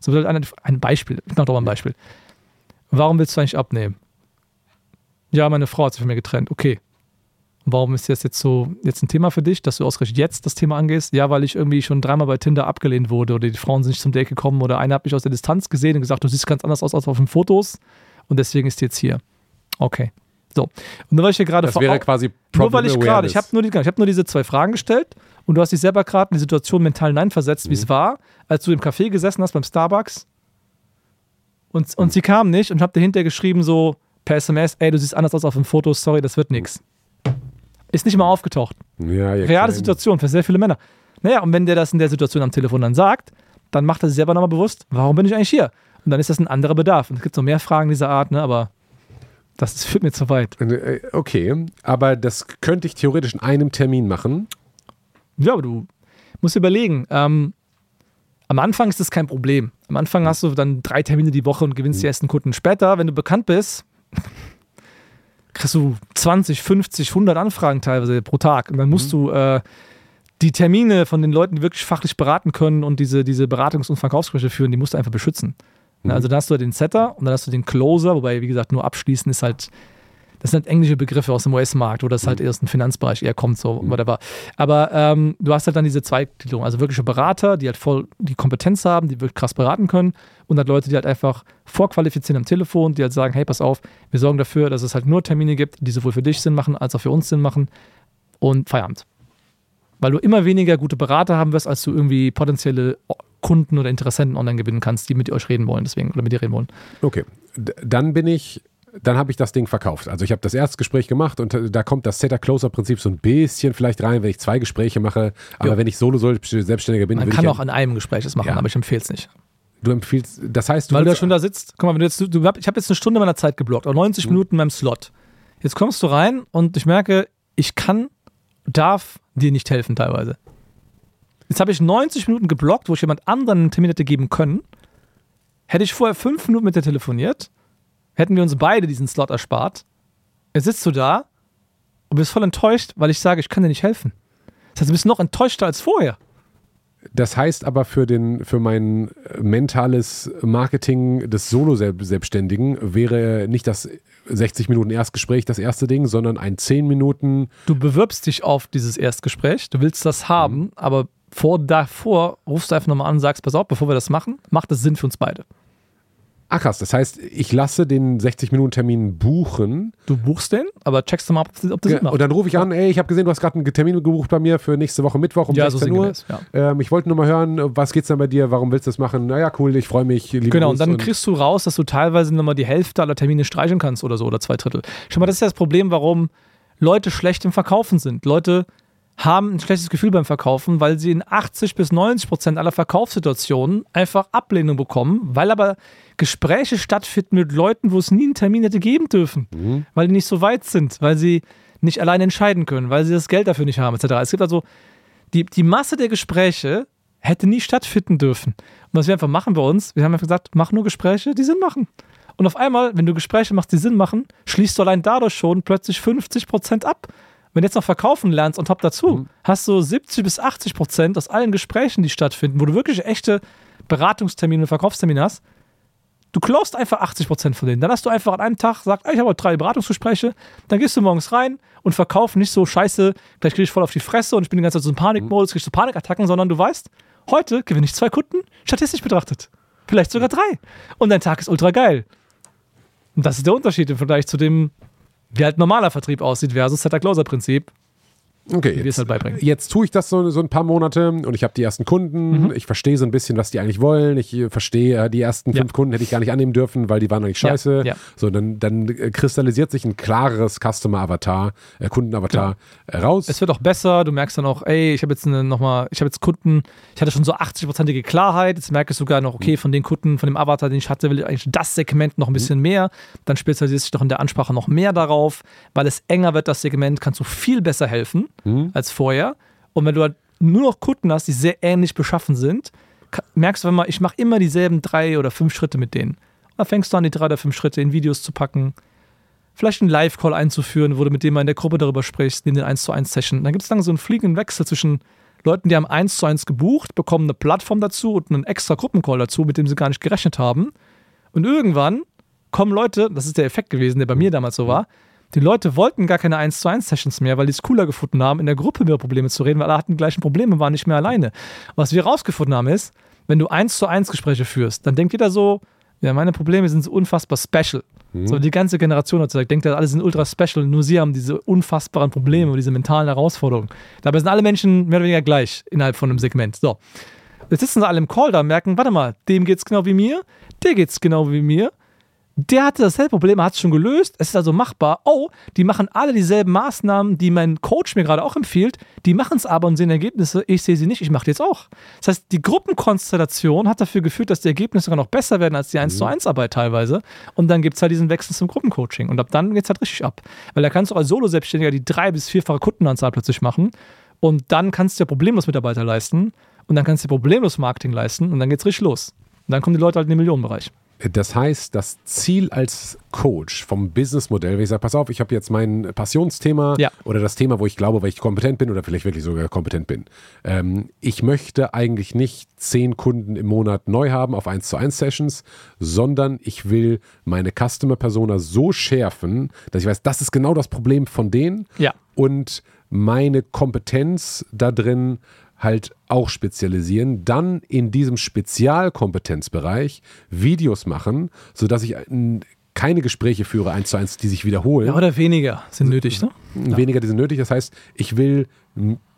So ein, ein Beispiel, ich mach doch mal ein Beispiel. Warum willst du eigentlich abnehmen? Ja, meine Frau hat sich von mir getrennt. Okay. Warum ist das jetzt so jetzt ein Thema für dich, dass du ausgerechnet jetzt das Thema angehst? Ja, weil ich irgendwie schon dreimal bei Tinder abgelehnt wurde oder die Frauen sind nicht zum Date gekommen oder einer hat mich aus der Distanz gesehen und gesagt, du siehst ganz anders aus als auf den Fotos und deswegen ist die jetzt hier. Okay. So. Und nur weil ich hier gerade Das vor wäre Au- quasi nur weil Problem ich gerade, ich habe nur, die- ich hab nur diese zwei Fragen gestellt und du hast dich selber gerade in die Situation mental hineinversetzt, wie es war, als du im Café gesessen hast beim Starbucks und, und sie kam nicht und hab dahinter geschrieben so per SMS, ey, du siehst anders aus auf den Fotos, sorry, das wird nix. Ist nicht mal aufgetaucht. ja, ja, Reale. Situation für sehr viele Männer. Naja, und wenn der das in der Situation am Telefon dann sagt, dann macht er sich selber nochmal bewusst, warum bin ich eigentlich hier? Und dann ist das ein anderer Bedarf. Und es gibt noch mehr Fragen dieser Art, ne, aber das führt mir zu weit. Äh, Okay, aber das könnte ich theoretisch in einem Termin machen. Ja, aber du musst überlegen, ähm, am Anfang ist das kein Problem. Am Anfang hast du dann drei Termine die Woche und gewinnst die ersten Kunden. Später, wenn du bekannt bist, kriegst du 20, 50, 100 Anfragen teilweise pro Tag. Und dann musst du äh, die Termine von den Leuten, die wirklich fachlich beraten können und diese, diese Beratungs- und Verkaufsgespräche führen, die musst du einfach beschützen. Na, Also da hast du den Setter und dann hast du den Closer, wobei, wie gesagt, nur abschließen ist halt, das sind englische Begriffe aus dem US-Markt, wo das halt erst im Finanzbereich eher kommt, so whatever. Aber ähm, du hast halt dann diese Zweigliederung, also wirkliche Berater, die halt voll die Kompetenz haben, die wirklich krass beraten können und halt Leute, die halt einfach vorqualifizieren am Telefon, die halt sagen, hey, pass auf, wir sorgen dafür, dass es halt nur Termine gibt, die sowohl für dich Sinn machen, als auch für uns Sinn machen und Feierabend. Weil du immer weniger gute Berater haben wirst, als du irgendwie potenzielle Kunden oder Interessenten online gewinnen kannst, die mit euch reden wollen, deswegen, oder mit dir reden wollen. Okay, dann bin ich, dann habe ich das Ding verkauft. Also ich habe das Erstgespräch gemacht und äh, da kommt das Setter-Closer-Prinzip so ein bisschen vielleicht rein, wenn ich zwei Gespräche mache. Aber Ja. wenn ich Solo-Selbstständiger bin, Man kann ich auch an einem Gespräch das machen, Ja. aber ich empfehle es nicht. du empfiehlst, das heißt, du Weil du ja schon da sitzt. Guck mal, wenn du jetzt, du, ich habe jetzt eine Stunde meiner Zeit geblockt, oder 90 Mhm. Minuten in meinem Slot. Jetzt kommst du rein und ich merke, ich kann, darf dir nicht helfen teilweise. Jetzt habe ich 90 Minuten geblockt, wo ich jemand anderen einen Termin hätte geben können. Hätte ich vorher fünf Minuten mit dir telefoniert, hätten wir uns beide diesen Slot erspart. Jetzt sitzt du da und bist voll enttäuscht, weil ich sage, ich kann dir nicht helfen. Das heißt, du bist noch enttäuschter als vorher. Das heißt aber für, den, für mein äh, mentales Marketing des Solo-Selbstständigen wäre nicht das 60 Minuten Erstgespräch das erste Ding, sondern ein 10 Minuten. du bewirbst dich auf dieses Erstgespräch, du willst das haben, aber vor, davor rufst du einfach nochmal an und sagst, pass auf, bevor wir das machen, macht das Sinn für uns beide. Ah krass, das heißt, ich lasse den 60 Minuten Termin buchen Du buchst den, aber checkst du mal, ob das, ob das Sinn macht. und dann rufe ich an, ey, ich habe gesehen, du hast gerade einen Termin gebucht bei mir für nächste Woche Mittwoch um Ja, so 16 Uhr. sinngemäß, ja. Ähm, ich wollte nur mal hören, was geht's denn bei dir, warum willst du das machen? Naja, cool, ich freue mich. liebe Genau, und dann kriegst du raus, dass du teilweise nochmal die Hälfte aller Termine streichen kannst oder so, oder zwei Drittel. Schau mal, das ist ja das Problem, warum Leute schlecht im Verkaufen sind. Leute haben ein schlechtes Gefühl beim Verkaufen, weil sie in 80 bis 90 Prozent aller Verkaufssituationen einfach Ablehnung bekommen, weil aber Gespräche stattfinden mit Leuten, wo es nie einen Termin hätte geben dürfen, Mhm. weil die nicht so weit sind, weil sie nicht alleine entscheiden können, weil sie das Geld dafür nicht haben, etc. Es gibt also Die, die Masse der Gespräche hätte nie stattfinden dürfen. Und was wir einfach machen bei uns, wir haben einfach gesagt, mach nur Gespräche, die Sinn machen. Und auf einmal, wenn du Gespräche machst, die Sinn machen, schließt du allein dadurch schon plötzlich 50 Prozent ab. Wenn du jetzt noch verkaufen lernst und top dazu, mhm. hast du 70 bis 80 Prozent aus allen Gesprächen, die stattfinden, wo du wirklich echte Beratungstermine und Verkaufstermine hast, Du closest einfach 80 Prozent von denen. Dann hast du einfach an einem Tag gesagt, ich habe drei Beratungsgespräche. Dann gehst du morgens rein und verkaufst nicht so scheiße, gleich kriege ich voll auf die Fresse und ich bin die ganze Zeit so in Panikmodus, kriegst du Panikattacken, sondern du weißt, heute gewinne ich zwei Kunden, statistisch betrachtet. Vielleicht sogar drei. Und dein Tag ist ultra geil. Und das ist der Unterschied im Vergleich zu dem, wie halt normaler Vertrieb aussieht versus Setter-Closer-Prinzip. Okay, jetzt, halt beibringen. jetzt tue ich das so, so ein paar Monate und ich habe die ersten Kunden. Mhm. Ich verstehe so ein bisschen, was die eigentlich wollen. Ich äh, verstehe, äh, die ersten fünf ja. Kunden hätte ich gar nicht annehmen dürfen, weil die waren eigentlich scheiße. Ja, ja. So, dann, dann äh, kristallisiert sich ein klareres Customer-Avatar, äh, Kunden-Avatar genau. raus. Es wird auch besser. Du merkst dann auch, ey, ich habe jetzt eine, noch mal, ich habe jetzt Kunden, ich hatte schon so 80-prozentige Klarheit. Jetzt merke ich sogar noch, okay, mhm. von den Kunden, von dem Avatar, den ich hatte, will ich eigentlich das Segment noch ein bisschen mhm. mehr. Dann spezialisiert sich doch in der Ansprache noch mehr darauf, weil es enger wird, das Segment, kannst du viel besser helfen mhm. als vorher. Und wenn du halt nur noch Kunden hast, die sehr ähnlich beschaffen sind, merkst du immer, ich mache immer dieselben drei oder fünf Schritte mit denen. Da fängst du an, die drei oder fünf Schritte in Videos zu packen, vielleicht einen Live-Call einzuführen, wo du mit dem mal in der Gruppe darüber sprichst, in den 1 zu 1 Session. Dann gibt es dann so einen fliegenden Wechsel zwischen Leuten, die haben 1 zu 1 gebucht, bekommen eine Plattform dazu und einen extra Gruppencall dazu, mit dem sie gar nicht gerechnet haben. Und irgendwann kommen Leute, das ist der Effekt gewesen, der bei mir damals so war, die Leute wollten gar keine 1 zu 1 Sessions mehr, weil die es cooler gefunden haben, in der Gruppe über Probleme zu reden, weil alle hatten die gleichen Probleme, waren nicht mehr alleine. Was wir rausgefunden haben ist, wenn du 1 zu 1 Gespräche führst, dann denkt jeder so, ja, meine Probleme sind so unfassbar special. Mhm. So die ganze Generation hat gesagt, denkt, alle sind ultra special, nur sie haben diese unfassbaren Probleme und diese mentalen Herausforderungen. Dabei sind alle Menschen mehr oder weniger gleich innerhalb von einem Segment. So. Jetzt sitzen sie alle im Call da und merken, warte mal, dem geht's genau wie mir, der geht's genau wie mir der hatte dasselbe Problem, hat es schon gelöst. Es ist also machbar. Oh, die machen alle dieselben Maßnahmen, die mein Coach mir gerade auch empfiehlt. Die machen es aber und sehen Ergebnisse. Ich sehe sie nicht, ich mache die jetzt auch. Das heißt, die Gruppenkonstellation hat dafür geführt, dass die Ergebnisse sogar noch besser werden als die 1 zu 1 Arbeit teilweise. Und dann gibt es halt diesen Wechsel zum Gruppencoaching. Und ab dann geht es halt richtig ab. Weil da kannst du als Solo-Selbstständiger die drei- bis vierfache Kundenanzahl plötzlich machen. Und dann kannst du ja problemlos Mitarbeiter leisten. Und dann kannst du problemlos Marketing leisten. Und dann geht es richtig los. Und dann kommen die Leute halt in den Millionenbereich. Das heißt, das Ziel als Coach vom Businessmodell, wenn ich sage, pass auf, ich habe jetzt mein Passionsthema ja. oder das Thema, wo ich glaube, weil ich kompetent bin oder vielleicht wirklich sogar kompetent bin. Ähm, ich möchte eigentlich nicht zehn Kunden im Monat neu haben auf 1 zu 1 Sessions, sondern ich will meine Customer Persona so schärfen, dass ich weiß, das ist genau das Problem von denen. Ja. Und meine Kompetenz da drin halt auch spezialisieren, dann in diesem Spezialkompetenzbereich Videos machen, sodass ich keine Gespräche führe, eins zu eins, die sich wiederholen. Ja, oder weniger sind nötig, ne? Weniger, die sind nötig. Das heißt, ich will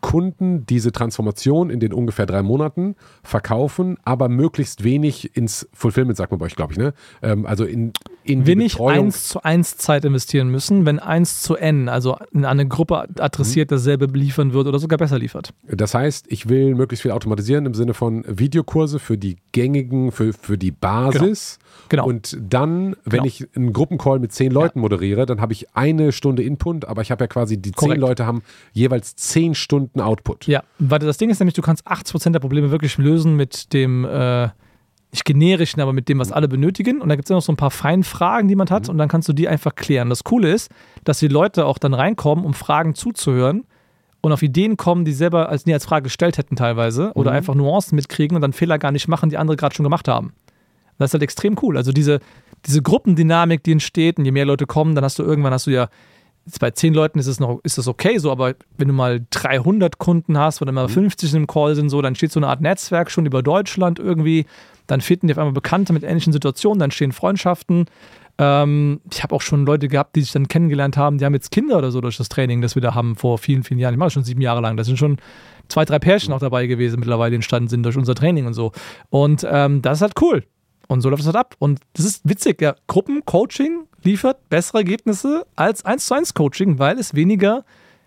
Kunden diese Transformation in den ungefähr drei Monaten verkaufen, aber möglichst wenig ins Fulfillment, sagt man bei euch, glaube ich, ne? Ähm, also in, in Wenig eins zu eins Zeit investieren müssen, wenn eins zu n, also an eine Gruppe adressiert, mhm. dasselbe liefern wird oder sogar besser liefert. Das heißt, ich will möglichst viel automatisieren im Sinne von Videokurse für die gängigen, für, für die Basis. Genau. genau. Und dann, wenn genau. ich einen Gruppencall mit zehn Leuten ja. moderiere, dann habe ich eine Stunde Input, aber ich habe ja quasi, die Korrekt. zehn Leute haben jeweils zehn Stunden Stunden Output. Ja, weil das Ding ist nämlich, du kannst 80% der Probleme wirklich lösen mit dem, äh, nicht generischen, aber mit dem, was alle benötigen. Und da gibt es ja noch so ein paar feine Fragen, die man hat, mhm. und dann kannst du die einfach klären. Das Coole ist, dass die Leute auch dann reinkommen, um Fragen zuzuhören und auf Ideen kommen, die selber als nie als Frage gestellt hätten teilweise oder mhm. einfach Nuancen mitkriegen und dann Fehler gar nicht machen, die andere gerade schon gemacht haben. Das ist halt extrem cool. Also diese, diese Gruppendynamik, die entsteht und je mehr Leute kommen, dann hast du irgendwann hast du ja bei zehn Leuten ist es noch, ist das okay so, aber wenn du mal 300 Kunden hast oder mal 50 im Call sind, so, dann steht so eine Art Netzwerk schon über Deutschland irgendwie. Dann finden die auf einmal Bekannte mit ähnlichen Situationen, dann stehen Freundschaften. Ähm, ich habe auch schon Leute gehabt, die sich dann kennengelernt haben, die haben jetzt Kinder oder so durch das Training, das wir da haben vor vielen, vielen Jahren. Ich mache das schon sieben Jahre lang. Da sind schon zwei, drei Pärchen auch dabei gewesen, mittlerweile die entstanden sind durch unser Training und so. Und ähm, das ist halt cool. Und so läuft es halt ab. Und das ist witzig, ja. Gruppencoaching liefert bessere Ergebnisse als 1 zu 1 Coaching, weil es weniger,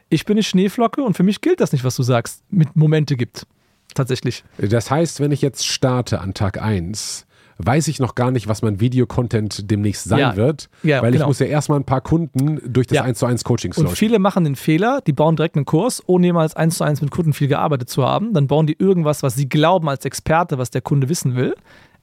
ich bin eine Schneeflocke und für mich gilt das nicht, was du sagst, mit Momente gibt. Tatsächlich. Das heißt, wenn ich jetzt starte an Tag 1, weiß ich noch gar nicht, was mein Videocontent demnächst sein Ja. wird, Ja, weil genau. ich muss ja erstmal ein paar Kunden durch das Ja. 1 zu 1 Coaching Und viele machen den Fehler, die bauen direkt einen Kurs, ohne jemals eins zu eins mit Kunden viel gearbeitet zu haben. Dann bauen die irgendwas, was sie glauben als Experte, was der Kunde wissen will.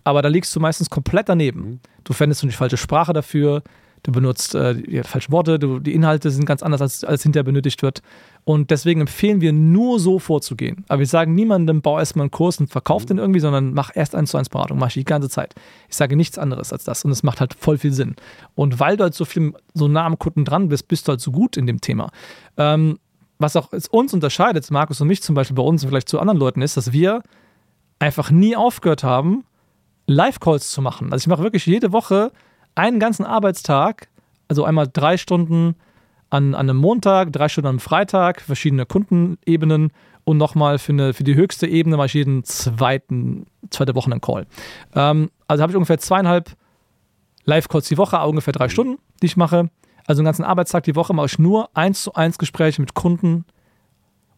Aber da liegst du meistens komplett daneben. Du fändest du die falsche Sprache dafür, du benutzt äh, die falschen Worte, du, die Inhalte sind ganz anders, als, als hinterher benötigt wird. Und deswegen empfehlen wir nur so vorzugehen. Aber wir sagen niemandem, bau erstmal einen Kurs und verkauf den irgendwie, sondern mach erst eins zu eins Beratung, mach ich die ganze Zeit. Ich sage nichts anderes als das und es macht halt voll viel Sinn. Und weil du halt so viel so nah am Kunden dran bist, bist du halt so gut in dem Thema. Ähm, was auch uns unterscheidet, Markus und mich zum Beispiel bei uns und vielleicht zu anderen Leuten, ist, dass wir einfach nie aufgehört haben, Live-Calls zu machen. Also ich mache wirklich jede Woche einen ganzen Arbeitstag, also einmal drei Stunden an, an einem Montag, drei Stunden am Freitag, verschiedene Kundenebenen und nochmal für, eine, für die höchste Ebene mache ich jeden zweiten, zweite Woche einen Call. Ähm, also habe ich ungefähr zweieinhalb Live-Calls die Woche, ungefähr drei Stunden, die ich mache. Also einen ganzen Arbeitstag die Woche mache ich nur eins zu eins Gespräche mit Kunden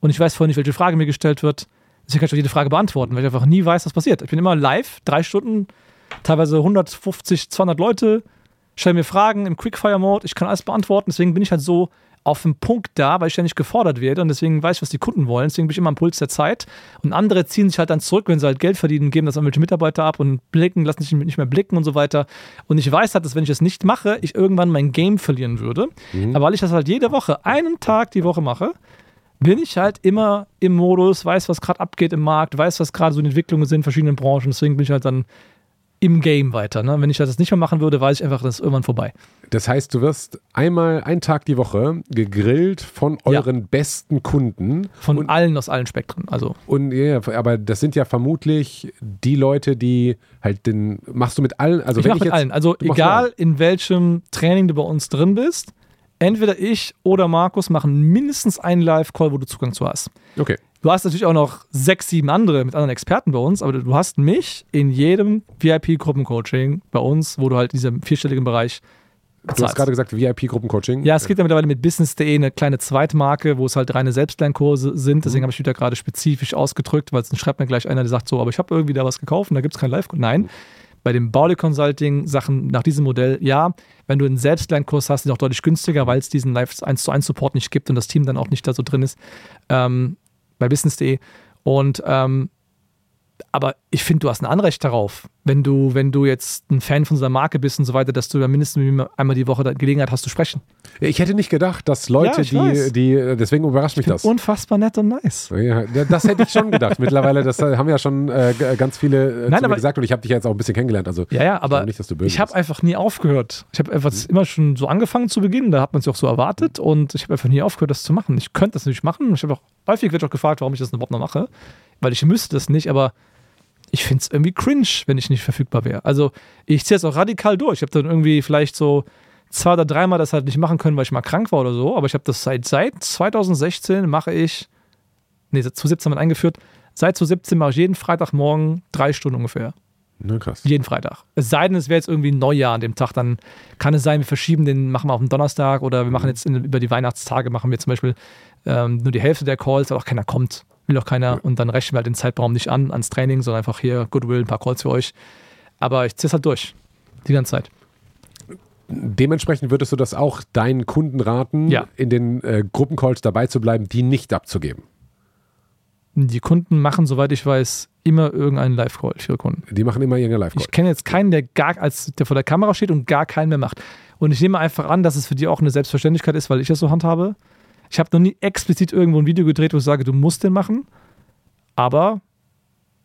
und ich weiß vorher nicht, welche Frage mir gestellt wird. Deswegen kann ich auch jede Frage beantworten, weil ich einfach nie weiß, was passiert. Ich bin immer live, drei Stunden, teilweise 150, 200 Leute, stelle mir Fragen im Quickfire-Mode, ich kann alles beantworten. Deswegen bin ich halt so auf dem Punkt da, weil ich ständig gefordert werde und deswegen weiß ich, was die Kunden wollen. Deswegen bin ich immer am Puls der Zeit. Und andere ziehen sich halt dann zurück, wenn sie halt Geld verdienen, geben das an welche Mitarbeiter ab und blicken, lassen sich nicht mehr blicken und so weiter. Und ich weiß halt, dass wenn ich das nicht mache, ich irgendwann mein Game verlieren würde. Aber weil ich das halt jede Woche, einen Tag die Woche mache, bin ich halt immer im Modus, weiß, was gerade abgeht im Markt, weiß, was gerade so die Entwicklungen sind in verschiedenen Branchen. Deswegen bin ich halt dann im Game weiter. Ne? Wenn ich das nicht mehr machen würde, weiß ich einfach, das ist irgendwann vorbei. Das heißt, du wirst einmal einen Tag die Woche gegrillt von Ja. euren besten Kunden. Von und, allen aus allen Spektren. Also und ja, aber das sind ja vermutlich die Leute, die halt den. Machst du mit allen? Also ich wenn ich mit jetzt, allen. Also egal in welchem Training du bei uns drin bist, entweder ich oder Markus machen mindestens einen Live-Call, wo du Zugang zu hast. Okay. Du hast natürlich auch noch sechs, sieben andere mit anderen Experten bei uns, aber du hast mich in jedem VIP-Gruppencoaching bei uns, wo du halt in diesem vierstelligen Bereich Du hast gerade gesagt, VIP-Gruppencoaching. Ja, es gibt ja mittlerweile mit Business.de eine kleine Zweitmarke, wo es halt reine Selbstlernkurse sind. Deswegen habe ich wieder gerade spezifisch ausgedrückt, weil es schreibt mir gleich einer, der sagt so, aber ich habe irgendwie da was gekauft und da gibt es kein live Nein. Bei den Baulig Consulting Sachen nach diesem Modell, ja, wenn du einen Selbstlernkurs hast, ist auch deutlich günstiger, weil es diesen Live 1 zu 1 Support nicht gibt und das Team dann auch nicht da so drin ist. Ähm, bei Business.de. Und ähm, aber ich finde, du hast ein Anrecht darauf, wenn du, wenn du jetzt ein Fan von unserer Marke bist und so weiter, dass du da mindestens einmal die Woche Gelegenheit hast zu sprechen. Ich hätte nicht gedacht, dass Leute, Ja, die, die, deswegen überrascht mich das. unfassbar nett und nice. Ja, ja, das hätte ich schon gedacht. Mittlerweile, das haben ja schon äh, g- ganz viele äh, Nein, aber- gesagt und ich habe dich ja jetzt auch ein bisschen kennengelernt. Also Ja, ja, ich aber nicht, dass du böse ich habe einfach nie aufgehört. Ich habe einfach das immer schon so angefangen zu beginnen, da hat man es auch so erwartet und ich habe einfach nie aufgehört, das zu machen. Ich könnte das natürlich machen. Ich habe auch häufig wird auch gefragt, warum ich das überhaupt noch mache, weil ich müsste das nicht, aber ich finde es irgendwie cringe, wenn ich nicht verfügbar wäre. Also ich ziehe es auch radikal durch. Ich habe dann irgendwie vielleicht so zwei oder dreimal das halt nicht machen können, weil ich mal krank war oder so, aber ich habe das seit, seit 2016 mache ich, nee, 2017 haben wir eingeführt, seit 2017 mache ich jeden Freitagmorgen drei Stunden ungefähr. Na, krass. Jeden Freitag. Es sei denn, es wäre jetzt irgendwie ein Neujahr an dem Tag, dann kann es sein, wir verschieben den, machen wir auf den Donnerstag oder wir machen jetzt in, über die Weihnachtstage, machen wir zum Beispiel ähm, nur die Hälfte der Calls, aber auch keiner kommt, will auch keiner und dann rechnen wir halt den Zeitraum nicht an, ans Training, sondern einfach hier Goodwill, ein paar Calls für euch. Aber ich ziehe es halt durch. Die ganze Zeit. Dementsprechend würdest du das auch deinen Kunden raten, Ja. in den äh, Gruppencalls dabei zu bleiben, die nicht abzugeben. Die Kunden machen, soweit ich weiß, immer irgendeinen Live-Call für Kunden. Die machen immer ihre live Ich kenne jetzt keinen, der gar als der vor der Kamera steht und gar keinen mehr macht. Und ich nehme einfach an, dass es für die auch eine Selbstverständlichkeit ist, weil ich das so handhabe. Ich habe noch nie explizit irgendwo ein Video gedreht, wo ich sage, du musst den machen. Aber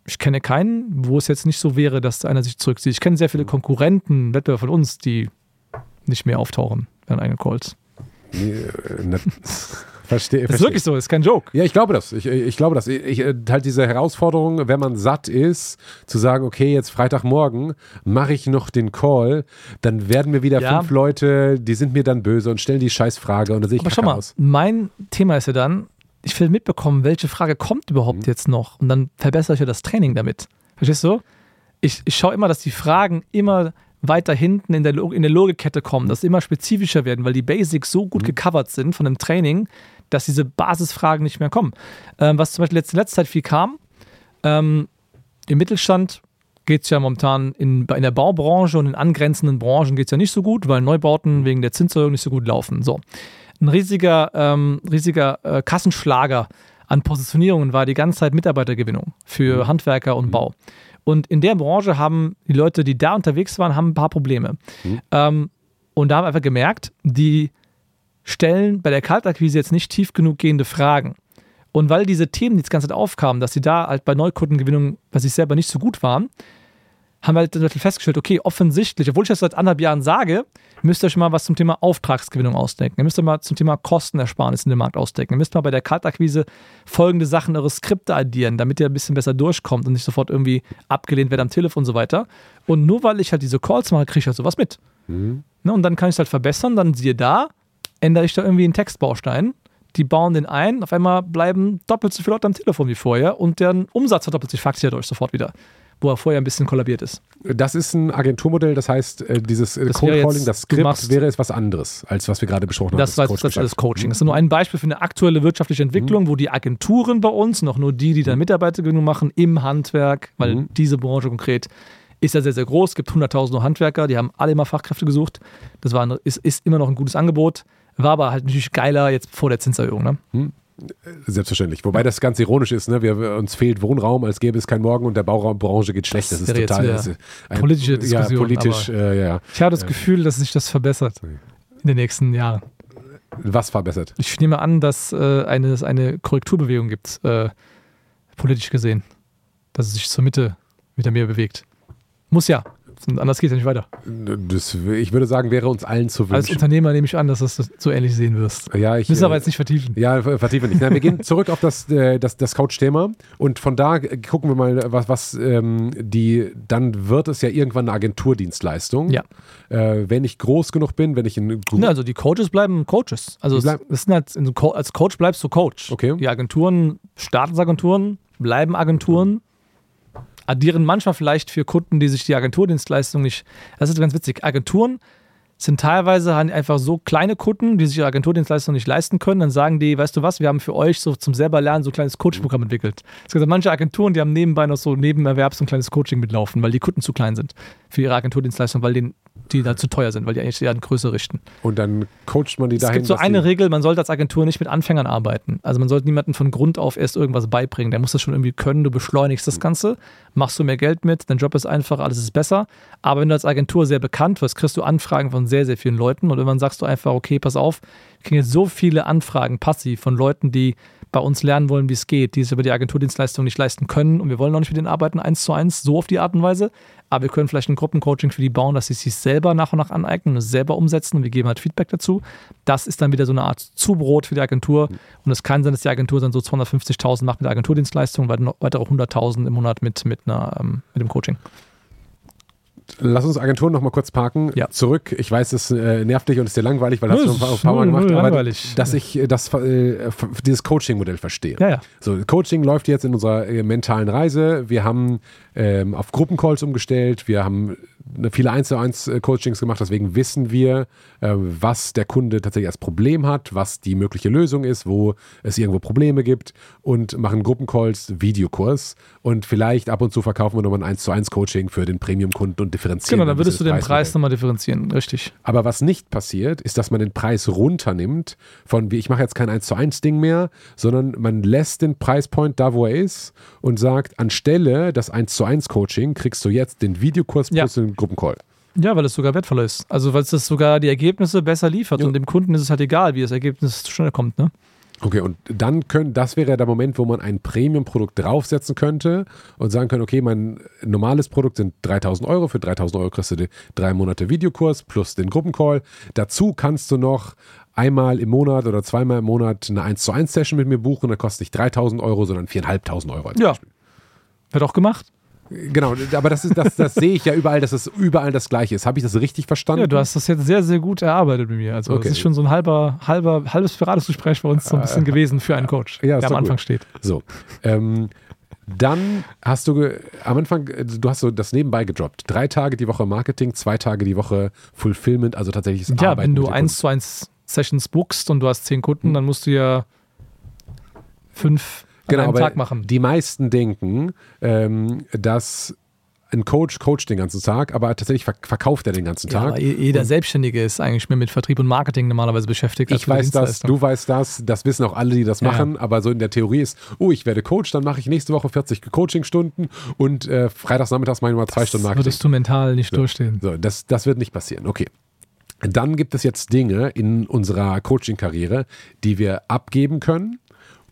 ich kenne keinen, wo es jetzt nicht so wäre, dass einer sich zurückzieht. Ich kenne sehr viele Konkurrenten, Wettbewerber von uns, die nicht mehr auftauchen während eigenen Calls. Nee, äh, ne, (laughs) verstehe. Das ist wirklich so, ist kein Joke. Ja, ich glaube das. Ich, ich glaube das. Ich, ich, halt diese Herausforderung, wenn man satt ist, zu sagen, okay, jetzt Freitagmorgen mache ich noch den Call, dann werden mir wieder Ja. fünf Leute, die sind mir dann böse und stellen die Scheißfrage und dann sehe ich Aber schau mal, aus. mein Thema ist ja dann, ich will mitbekommen, welche Frage kommt überhaupt jetzt noch und dann verbessere ich ja das Training damit. Verstehst du? Ich, ich schaue immer, dass die Fragen immer weiter hinten in der, in der Logikkette kommen, dass sie immer spezifischer werden, weil die Basics so gut gecovert sind von dem Training, dass diese Basisfragen nicht mehr kommen. Ähm, was zum Beispiel jetzt in letzter Zeit viel kam, ähm, im Mittelstand geht es ja momentan in, in der Baubranche und in angrenzenden Branchen geht es ja nicht so gut, weil Neubauten wegen der Zinserhöhung nicht so gut laufen. So. Ein riesiger, ähm, riesiger äh, Kassenschlager an Positionierungen war die ganze Zeit Mitarbeitergewinnung für mhm. Handwerker und mhm. Bau. Und in der Branche haben die Leute, die da unterwegs waren, haben ein paar Probleme. Mhm. Ähm, und da haben wir einfach gemerkt, die stellen bei der Kaltakquise jetzt nicht tief genug gehende Fragen. Und weil diese Themen die ganze Zeit aufkamen, dass sie da halt bei Neukundengewinnung bei sich selber nicht so gut waren, haben wir halt festgestellt, okay, offensichtlich, obwohl ich das seit anderthalb Jahren sage, müsst ihr euch mal was zum Thema Auftragsgewinnung ausdenken. Ihr müsst euch mal zum Thema Kostenersparnis in dem Markt ausdenken. Ihr müsst mal bei der Kaltakquise folgende Sachen, eure Skripte addieren, damit ihr ein bisschen besser durchkommt und nicht sofort irgendwie abgelehnt werdet am Telefon und so weiter. Und nur weil ich halt diese Calls mache, kriege ich halt sowas mit. Mhm. Ne, und dann kann ich es halt verbessern, dann siehe da, ändere ich da irgendwie einen Textbaustein die bauen den ein, auf einmal bleiben doppelt so viele Leute am Telefon wie vorher und deren Umsatz verdoppelt sich faktisch dadurch sofort wieder wo er vorher ein bisschen kollabiert ist. Das ist ein Agenturmodell, das heißt, äh, dieses äh, Code Calling, das Skript wäre jetzt was anderes, als was wir gerade besprochen das haben. Das, das, das ist Coaching. Das ist nur ein Beispiel für eine aktuelle wirtschaftliche Entwicklung, mhm. wo die Agenturen bei uns, noch nur die, die dann Mitarbeitergewinnung machen, im Handwerk, weil mhm. diese Branche konkret ist ja sehr, sehr groß. Es gibt hunderttausende Handwerker, die haben alle immer Fachkräfte gesucht. Das war, ist, ist immer noch ein gutes Angebot. War aber halt natürlich geiler jetzt vor der Zinserhöhung. Ne? Mhm. Selbstverständlich. Wobei das ganz ironisch ist, ne? Wir, uns fehlt Wohnraum, als gäbe es keinen Morgen und der Bauraumbranche geht schlecht. Das, das ist total das ist ein, politische Diskussion. Ja, politisch, äh, ja. Ich habe das Gefühl, dass sich das verbessert in den nächsten Jahren. Was verbessert? Ich nehme an, dass äh, eine, es eine Korrekturbewegung gibt, äh, politisch gesehen. Dass es sich zur Mitte wieder mehr bewegt. Muss ja. Anders geht es ja nicht weiter. Das, ich würde sagen, wäre uns allen zu wünschen. Als Unternehmer nehme ich an, dass du das so ähnlich sehen wirst. Ja, ich, Müssen aber jetzt nicht vertiefen. Ja, vertiefen nicht. Nein, wir gehen (laughs) zurück auf das, äh, das, das Couch-Thema und von da gucken wir mal, was, was ähm, die, dann wird es ja irgendwann eine Agenturdienstleistung. Ja. Äh, wenn ich groß genug bin, wenn ich in. Ja, also die Coaches bleiben Coaches. Also es, sind halt, als Coach bleibst du Coach. Okay. Die Agenturen, Staatsagenturen bleiben Agenturen addieren manchmal vielleicht für Kunden, die sich die Agenturdienstleistung nicht. Das ist ganz witzig. Agenturen sind teilweise einfach so kleine Kunden, die sich ihre Agenturdienstleistung nicht leisten können. Dann sagen die, weißt du was, wir haben für euch so zum selber lernen so ein kleines Coachprogramm entwickelt. Es gibt manche Agenturen, die haben nebenbei noch so Nebenerwerbs so ein kleines Coaching mitlaufen, weil die Kunden zu klein sind für ihre Agenturdienstleistung, weil denen die da zu teuer sind, weil die eigentlich eher an Größe richten. Und dann coacht man die dahin. Es gibt so eine Regel, man sollte als Agentur nicht mit Anfängern arbeiten. Also man sollte niemanden von Grund auf erst irgendwas beibringen. Der muss das schon irgendwie können, du beschleunigst das Ganze, machst du mehr Geld mit, dein Job ist einfach, alles ist besser. Aber wenn du als Agentur sehr bekannt wirst, kriegst du Anfragen von sehr, sehr vielen Leuten und irgendwann sagst du einfach, okay, pass auf, ich kriege jetzt so viele Anfragen passiv von Leuten, die bei uns lernen wollen, wie es geht, die es über die Agenturdienstleistung nicht leisten können und wir wollen auch nicht mit denen arbeiten, eins zu eins, so auf die Art und Weise, aber wir können vielleicht ein Gruppencoaching für die bauen, dass sie sich selber nach und nach aneignen und selber umsetzen und wir geben halt Feedback dazu. Das ist dann wieder so eine Art Zubrot für die Agentur und es kann sein, dass die Agentur dann so 250.000 macht mit der Agenturdienstleistung, weitere 100.000 im Monat mit, mit, einer, ähm, mit dem Coaching. Lass uns Agenturen noch mal kurz parken. Ja. Zurück. Ich weiß, es äh, nervt dich und ist dir langweilig, weil das hast du ein paar, Mal gemacht. Aber langweilig. dass ich äh, das, äh, dieses Coaching-Modell verstehe. Ja, ja. So, Coaching läuft jetzt in unserer äh, mentalen Reise. Wir haben ähm, auf Gruppencalls umgestellt. Wir haben viele 1 zu 1 Coachings gemacht, deswegen wissen wir, äh, was der Kunde tatsächlich als Problem hat, was die mögliche Lösung ist, wo es irgendwo Probleme gibt und machen Gruppencalls, Videokurs und vielleicht ab und zu verkaufen wir nochmal ein 1 zu 1 Coaching für den Premium-Kunden und differenzieren. Genau, dann würdest du den Preis nochmal differenzieren, richtig. Aber was nicht passiert, ist, dass man den Preis runternimmt von, wie ich mache jetzt kein 1 zu 1 Ding mehr, sondern man lässt den Preispoint da, wo er ist und sagt, anstelle das 1 zu 1 Coaching kriegst du jetzt den Videokurs plus ja. den Gruppencall. Ja, weil es sogar wertvoller ist. Also weil es das sogar die Ergebnisse besser liefert ja. und dem Kunden ist es halt egal, wie das Ergebnis zustande kommt, ne? Okay, und dann können, das wäre der Moment, wo man ein Premium-Produkt draufsetzen könnte und sagen können, okay, mein normales Produkt sind 3000 Euro, für 3000 Euro kriegst du den drei Monate Videokurs plus den Gruppencall. Dazu kannst du noch einmal im Monat oder zweimal im Monat eine 1 zu 1 Session mit mir buchen, da kostet nicht 3000 Euro, sondern 4.500 Euro als ja. Beispiel. Wird auch gemacht. Genau, aber das, ist, das, das sehe ich ja überall, dass es überall das Gleiche ist. Habe ich das richtig verstanden? Ja, du hast das jetzt sehr, sehr gut erarbeitet mit mir. Also okay. ist schon so ein halber, halber, halbes Beratungsgespräch bei uns so ein bisschen gewesen für einen Coach, ja, der am Anfang gut. steht. So. Ähm, dann hast du am Anfang, du hast so das nebenbei gedroppt. Drei Tage die Woche Marketing, zwei Tage die Woche Fulfillment, also tatsächlich das Ja, Arbeiten wenn du eins zu eins Sessions bookst und du hast zehn Kunden, hm. dann musst du ja fünf genau, einem Tag machen. Die meisten denken, ähm, dass ein Coach coacht den ganzen Tag, aber tatsächlich verkauft er den ganzen Tag. Ja, jeder Selbstständige ist eigentlich mehr mit Vertrieb und Marketing normalerweise beschäftigt. Ich weiß das, du weißt das, das wissen auch alle, die das machen, ja. aber so in der Theorie ist, oh, ich werde Coach, dann mache ich nächste Woche 40 Coachingstunden und äh, freitags nachmittags mache ich mal zwei Stunden Marketing. Würdest du mental nicht so, durchstehen. So, das, das wird nicht passieren. Okay. Dann gibt es jetzt Dinge in unserer Coaching-Karriere, die wir abgeben können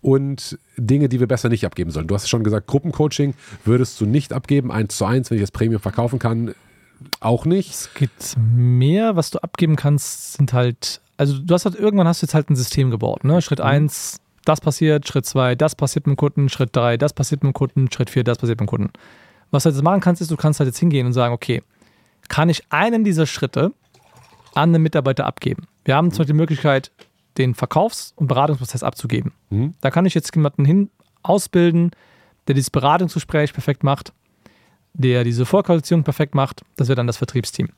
und Dinge, die wir besser nicht abgeben sollen. Du hast schon gesagt, Gruppencoaching würdest du nicht abgeben, eins zu eins, wenn ich das Premium verkaufen kann, auch nicht. Es gibt mehr, was du abgeben kannst, sind halt, also du hast halt irgendwann hast du jetzt halt ein System gebaut. Ne? Schritt 1, mhm. das passiert, Schritt 2, das passiert mit dem Kunden, Schritt 3, das passiert mit dem Kunden, Schritt 4, das passiert mit dem Kunden. Was du jetzt machen kannst, ist, du kannst halt jetzt hingehen und sagen, okay, kann ich einen dieser Schritte an den Mitarbeiter abgeben? Wir haben zum Beispiel die Möglichkeit, den Verkaufs- und Beratungsprozess abzugeben. Mhm. Da kann ich jetzt jemanden hin ausbilden, der dieses Beratungsgespräch perfekt macht, der diese Vorqualifizierung perfekt macht. Das wäre dann das Vertriebsteam.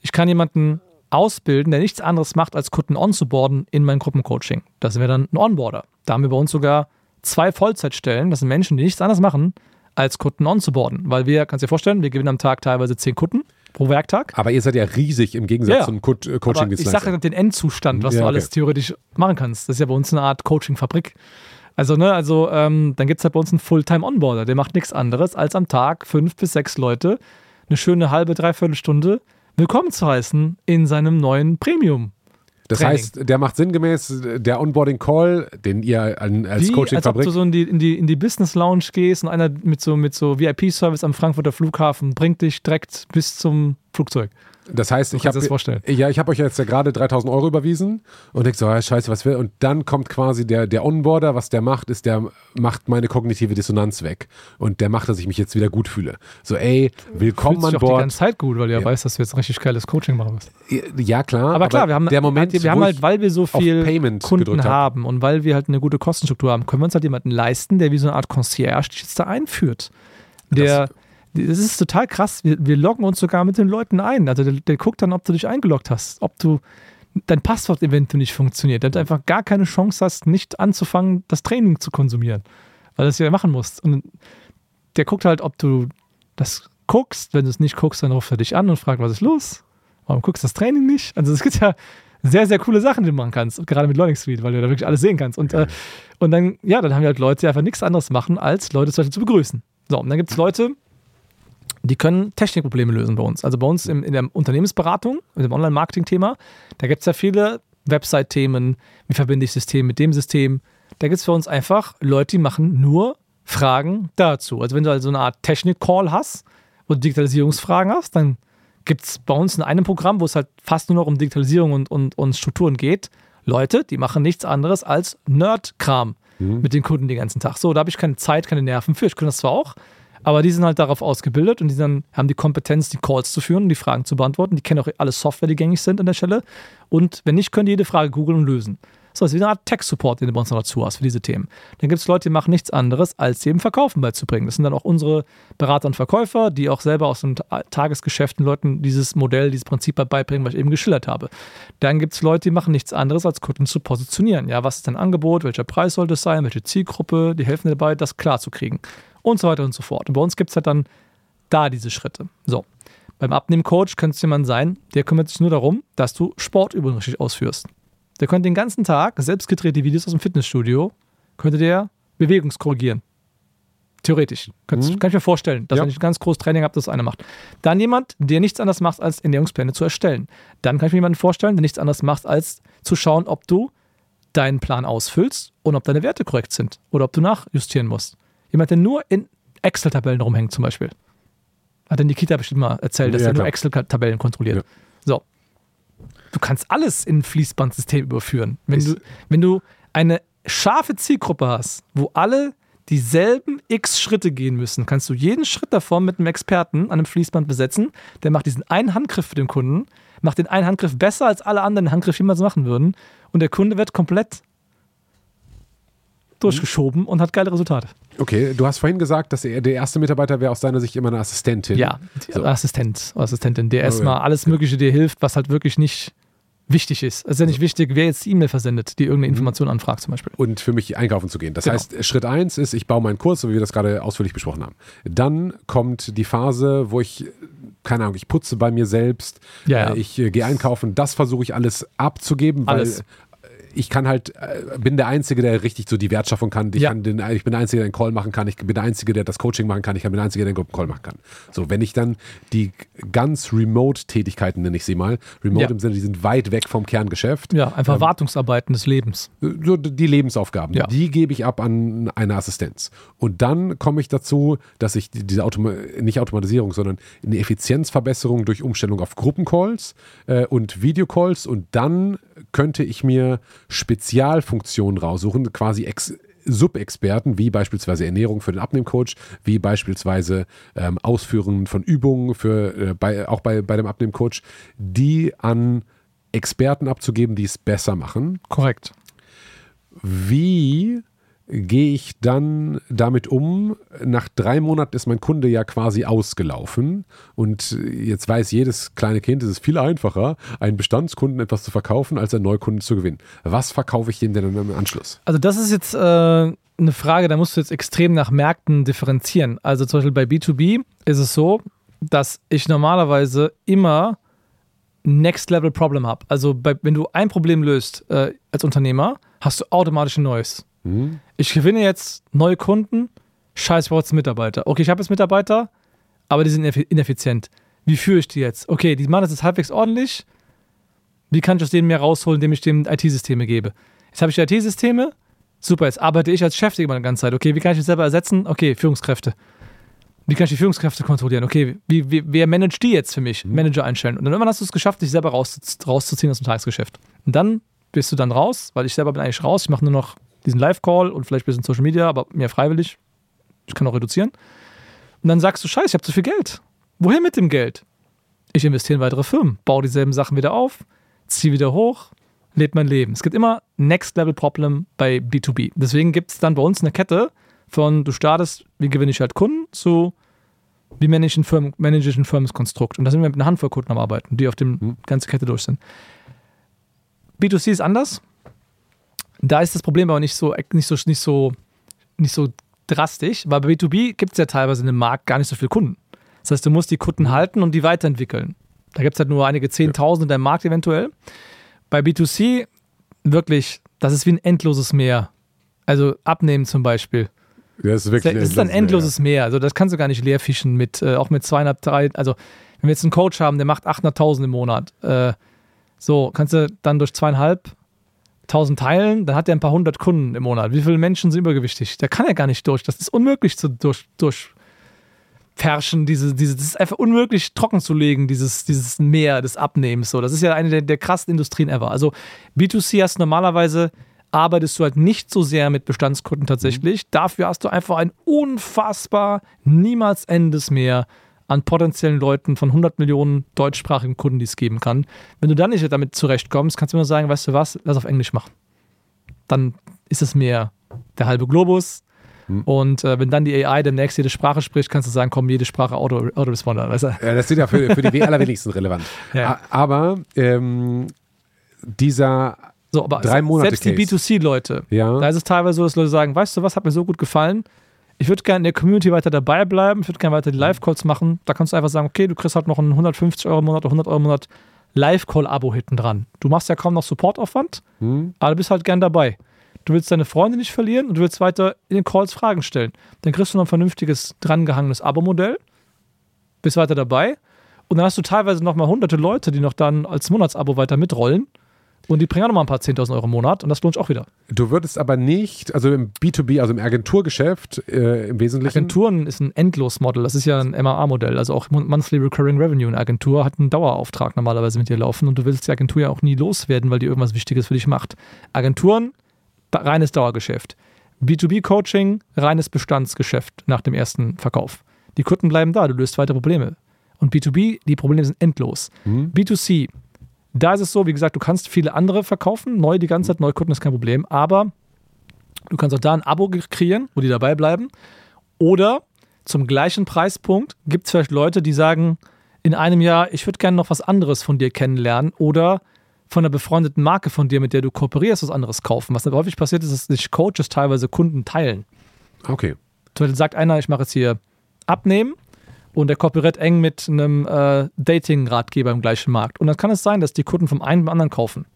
Ich kann jemanden ausbilden, der nichts anderes macht, als Kunden onzuboarden in mein Gruppencoaching. Das wäre dann ein Onboarder. Da haben wir bei uns sogar zwei Vollzeitstellen. Das sind Menschen, die nichts anderes machen, als Kunden onzuboarden. Weil wir, kannst du dir vorstellen, wir gewinnen am Tag teilweise zehn Kunden pro Werktag. Aber ihr seid ja riesig im Gegensatz ja, zum Co äh, coaching Ich sage den Endzustand, was ja, du alles okay. theoretisch machen kannst. Das ist ja bei uns eine Art Coaching-Fabrik. Also, ne, also ähm, dann gibt es halt bei uns einen Fulltime-Onboarder, der macht nichts anderes, als am Tag fünf bis sechs Leute eine schöne halbe, dreiviertel Stunde willkommen zu heißen in seinem neuen Premium. Das Training. heißt, der macht sinngemäß der Onboarding Call, den ihr als Wie, Coaching als ob du so in die, in die, in die Business Lounge gehst und einer mit so, mit so VIP-Service am Frankfurter Flughafen bringt dich direkt bis zum Flugzeug. Das heißt, ich habe ja, ich habe euch jetzt ja gerade 3000 Euro überwiesen und denke so, ah, scheiße, was will? Und dann kommt quasi der, der Onboarder, was der macht, ist, der macht meine kognitive Dissonanz weg und der macht, dass ich mich jetzt wieder gut fühle. So, ey, willkommen an Bord. die ganze Zeit gut, weil du ja, ja. weißt, dass du jetzt ein richtig geiles Coaching machen wirst. Ja, klar. Aber klar, wir haben, der Moment, wir haben halt, weil wir so viel Kunden haben und weil wir halt eine gute Kostenstruktur haben, können wir uns halt jemanden leisten, der wie so eine Art Concierge dich jetzt da einführt. Der, das, das ist total krass. Wir, wir loggen uns sogar mit den Leuten ein. Also der, der guckt dann, ob du dich eingeloggt hast, ob du dein Passwort eventuell nicht funktioniert. Der hat einfach gar keine Chance hast, nicht anzufangen, das Training zu konsumieren, weil du das ja machen musst. Und der guckt halt, ob du das guckst. Wenn du es nicht guckst, dann ruft er dich an und fragt, was ist los? Warum guckst du das Training nicht? Also es gibt ja sehr, sehr coole Sachen, die du machen kannst, gerade mit Learning Suite, weil du da wirklich alles sehen kannst. Und, äh, und dann, ja, dann haben wir halt Leute, die einfach nichts anderes machen, als Leute zum Beispiel zu begrüßen. So, und dann gibt es Leute, die können Technikprobleme lösen bei uns. Also bei uns in, in der Unternehmensberatung, mit dem Online-Marketing-Thema, da gibt es ja viele Website-Themen, wie verbinde ich System mit dem System. Da gibt es für uns einfach Leute, die machen nur Fragen dazu. Also wenn du also eine Art Technik-Call hast und Digitalisierungsfragen hast, dann gibt es bei uns in einem Programm, wo es halt fast nur noch um Digitalisierung und, und, und Strukturen geht, Leute, die machen nichts anderes als Nerd-Kram mhm. mit den Kunden den ganzen Tag. So, da habe ich keine Zeit, keine Nerven für. Ich kann das zwar auch, aber die sind halt darauf ausgebildet und die dann haben die Kompetenz, die Calls zu führen und die Fragen zu beantworten. Die kennen auch alle Software, die gängig sind an der Stelle. Und wenn nicht, können die jede Frage googeln und lösen. So, das ist wie eine Art Tech-Support, den du bei uns noch dazu hast für diese Themen. Dann gibt es Leute, die machen nichts anderes, als eben Verkaufen beizubringen. Das sind dann auch unsere Berater und Verkäufer, die auch selber aus den Leuten dieses Modell, dieses Prinzip beibringen, was ich eben geschildert habe. Dann gibt es Leute, die machen nichts anderes, als Kunden zu positionieren. Ja, was ist dein Angebot? Welcher Preis sollte es sein? Welche Zielgruppe? Die helfen dir dabei, das klar zu kriegen und so weiter und so fort. Und bei uns gibt es halt dann da diese Schritte. So. Beim Abnehmen-Coach könnte es jemand sein, der kümmert sich nur darum, dass du Sportübungen richtig ausführst. Der könnte den ganzen Tag selbst gedrehte Videos aus dem Fitnessstudio, könnte der Bewegungskorrigieren. Theoretisch. Kann, mhm. kann ich mir vorstellen, dass ja. wenn ich ein ganz großes Training habe, das einer macht. Dann jemand, der nichts anderes macht, als Ernährungspläne zu erstellen. Dann kann ich mir jemanden vorstellen, der nichts anderes macht, als zu schauen, ob du deinen Plan ausfüllst und ob deine Werte korrekt sind oder ob du nachjustieren musst. Jemand, der nur in Excel-Tabellen rumhängt, zum Beispiel. Hat denn Nikita bestimmt mal erzählt, dass ja, er nur Excel-Tabellen kontrolliert. Ja. So. Du kannst alles in ein Fließbandsystem überführen. Wenn du, wenn du eine scharfe Zielgruppe hast, wo alle dieselben x Schritte gehen müssen, kannst du jeden Schritt davon mit einem Experten an einem Fließband besetzen. Der macht diesen einen Handgriff für den Kunden, macht den einen Handgriff besser als alle anderen Handgriffe jemals machen würden. Und der Kunde wird komplett durchgeschoben und hat geile Resultate. Okay, du hast vorhin gesagt, dass er, der erste Mitarbeiter wäre aus deiner Sicht immer eine Assistentin. Ja, so. Assistent, Assistentin, der erstmal alles Mögliche dir hilft, was halt wirklich nicht wichtig ist. Es ist ja nicht wichtig, wer jetzt E-Mail versendet, die irgendeine mhm. Information anfragt zum Beispiel. Und für mich einkaufen zu gehen. Das genau. heißt, Schritt eins ist, ich baue meinen Kurs, so wie wir das gerade ausführlich besprochen haben. Dann kommt die Phase, wo ich keine Ahnung, ich putze bei mir selbst, ja, ja. Äh, ich äh, gehe einkaufen, das versuche ich alles abzugeben, alles. weil ich kann halt, äh, bin der Einzige, der richtig so die Wertschöpfung kann. Ich, ja. kann den, ich bin der Einzige, der einen Call machen kann. Ich bin der Einzige, der das Coaching machen kann. Ich bin der Einzige, der einen Gruppencall machen kann. So, wenn ich dann die ganz Remote-Tätigkeiten, nenne ich sie mal, Remote ja. im Sinne, die sind weit weg vom Kerngeschäft. Ja, einfach ähm, Wartungsarbeiten des Lebens. So die Lebensaufgaben, ja. die gebe ich ab an eine Assistenz. Und dann komme ich dazu, dass ich diese Automa nicht Automatisierung, sondern eine Effizienzverbesserung durch Umstellung auf Gruppencalls äh, und Videocalls und dann könnte ich mir Spezialfunktionen raussuchen, quasi Ex Subexperten, wie beispielsweise Ernährung für den Abnehmcoach, wie beispielsweise ähm, Ausführungen von Übungen für, äh, bei, auch bei, bei dem Abnehmcoach, die an Experten abzugeben, die es besser machen. Korrekt. Wie gehe ich dann damit um? Nach drei Monaten ist mein Kunde ja quasi ausgelaufen und jetzt weiß jedes kleine Kind, es ist viel einfacher, einen Bestandskunden etwas zu verkaufen, als einen Neukunden zu gewinnen. Was verkaufe ich dem denn im Anschluss? Also das ist jetzt äh, eine Frage, da musst du jetzt extrem nach Märkten differenzieren. Also zum Beispiel bei B2B ist es so, dass ich normalerweise immer Next-Level-Problem habe. Also bei, wenn du ein Problem löst äh, als Unternehmer, hast du automatisch ein neues. Mhm. Ich gewinne jetzt neue Kunden, scheiß, ich brauche jetzt Mitarbeiter. Okay, ich habe jetzt Mitarbeiter, aber die sind ineffizient. Wie führe ich die jetzt? Okay, die machen das jetzt halbwegs ordentlich. Wie kann ich aus denen mehr rausholen, indem ich denen IT-Systeme gebe? Jetzt habe ich IT-Systeme. Super, jetzt arbeite ich als Chef die ganze Zeit. Okay, wie kann ich mich selber ersetzen? Okay, Führungskräfte. Wie kann ich die Führungskräfte kontrollieren? Okay, wie, wie, wer managt die jetzt für mich? Mhm. Manager einstellen. Und dann irgendwann hast du es geschafft, dich selber rauszuziehen aus dem Tagesgeschäft. Und dann bist du dann raus, weil ich selber bin eigentlich raus. Ich mache nur noch diesen Live-Call und vielleicht ein bisschen Social Media, aber mehr freiwillig. Ich kann auch reduzieren. Und dann sagst du, scheiße, ich habe zu viel Geld. Woher mit dem Geld? Ich investiere in weitere Firmen, baue dieselben Sachen wieder auf, ziehe wieder hoch, lebe mein Leben. Es gibt immer Next-Level-Problem bei B2B. Deswegen gibt es dann bei uns eine Kette von, du startest, wie gewinne ich halt Kunden, zu wie manage ich ein, Firmen, manage ich ein Firmenkonstrukt. Und da sind wir mit einer Handvoll Kunden am Arbeiten, die auf dem mhm. ganze Kette durch sind. B2C ist anders. Da ist das Problem aber nicht so, nicht so, nicht so, nicht so drastisch, weil bei B2B gibt es ja teilweise in dem Markt gar nicht so viele Kunden. Das heißt, du musst die Kunden halten und die weiterentwickeln. Da gibt es halt nur einige Zehntausend in deinem Markt eventuell. Bei B2C wirklich, das ist wie ein endloses Meer. Also abnehmen zum Beispiel. Das ist wirklich das ist ein endloses Meer. Meer. Also das kannst du gar nicht leer fischen mit, äh, auch mit zweieinhalb, drei. Also wenn wir jetzt einen Coach haben, der macht 800.000 im Monat, äh, so kannst du dann durch zweieinhalb 1000 teilen, dann hat er ein paar hundert Kunden im Monat. Wie viele Menschen sind übergewichtig? Der kann ja gar nicht durch. Das ist unmöglich zu durch, durchperschen. Diese, diese, das ist einfach unmöglich trocken zu legen, dieses, dieses Meer des Abnehmens. So. Das ist ja eine der, der krassen Industrien ever. Also B2C hast normalerweise arbeitest du halt nicht so sehr mit Bestandskunden tatsächlich. Mhm. Dafür hast du einfach ein unfassbar niemals endes Meer an potenziellen Leuten von 100 Millionen deutschsprachigen Kunden, die es geben kann. Wenn du dann nicht damit zurechtkommst, kannst du immer sagen, weißt du was, lass auf Englisch machen. Dann ist es mehr der halbe Globus. Hm. Und äh, wenn dann die AI demnächst jede Sprache spricht, kannst du sagen, komm, jede Sprache Auto, Autoresponder. Weißt du? Ja, das sind ja für, für die allerwenigsten relevant. (laughs) Ja. Aber ähm, dieser so, aber drei Monate selbst die B2C-Leute, ja. da ist es teilweise so, dass Leute sagen, weißt du was, hat mir so gut gefallen, ich würde gerne in der Community weiter dabei bleiben, ich würde gerne weiter die Live-Calls machen. Da kannst du einfach sagen, okay, du kriegst halt noch einen 150 Euro im Monat oder 100 Euro im Monat Live-Call-Abo hinten dran. Du machst ja kaum noch Supportaufwand, hm. aber du bist halt gern dabei. Du willst deine Freunde nicht verlieren und du willst weiter in den Calls Fragen stellen. Dann kriegst du noch ein vernünftiges, drangehangenes Abo-Modell, bist weiter dabei und dann hast du teilweise noch mal hunderte Leute, die noch dann als Monatsabo weiter mitrollen und die bringen auch nochmal ein paar 10.000 Euro im Monat und das lohnt sich auch wieder. Du würdest aber nicht, also im B2B, also im Agenturgeschäft äh, im Wesentlichen. Agenturen ist ein Endlos-Model, das ist ja ein MAA-Modell. Also auch Monthly Recurring Revenue. Eine Agentur hat einen Dauerauftrag normalerweise mit dir laufen und du willst die Agentur ja auch nie loswerden, weil die irgendwas Wichtiges für dich macht. Agenturen, reines Dauergeschäft. B2B-Coaching, reines Bestandsgeschäft nach dem ersten Verkauf. Die Kunden bleiben da, du löst weiter Probleme. Und B2B, die Probleme sind endlos. Mhm. B2C, da ist es so, wie gesagt, du kannst viele andere verkaufen, neu die ganze Zeit, neu Kunden ist kein Problem, aber du kannst auch da ein Abo kreieren, wo die dabei bleiben. Oder zum gleichen Preispunkt gibt es vielleicht Leute, die sagen, in einem Jahr, ich würde gerne noch was anderes von dir kennenlernen oder von einer befreundeten Marke von dir, mit der du kooperierst, was anderes kaufen. Was häufig passiert ist, dass sich Coaches teilweise Kunden teilen. Okay. Zum Beispiel sagt einer, ich mache jetzt hier Abnehmen und der kooperiert eng mit einem äh, Dating-Ratgeber im gleichen Markt. Und dann kann es sein, dass die Kunden vom einen beim anderen kaufen.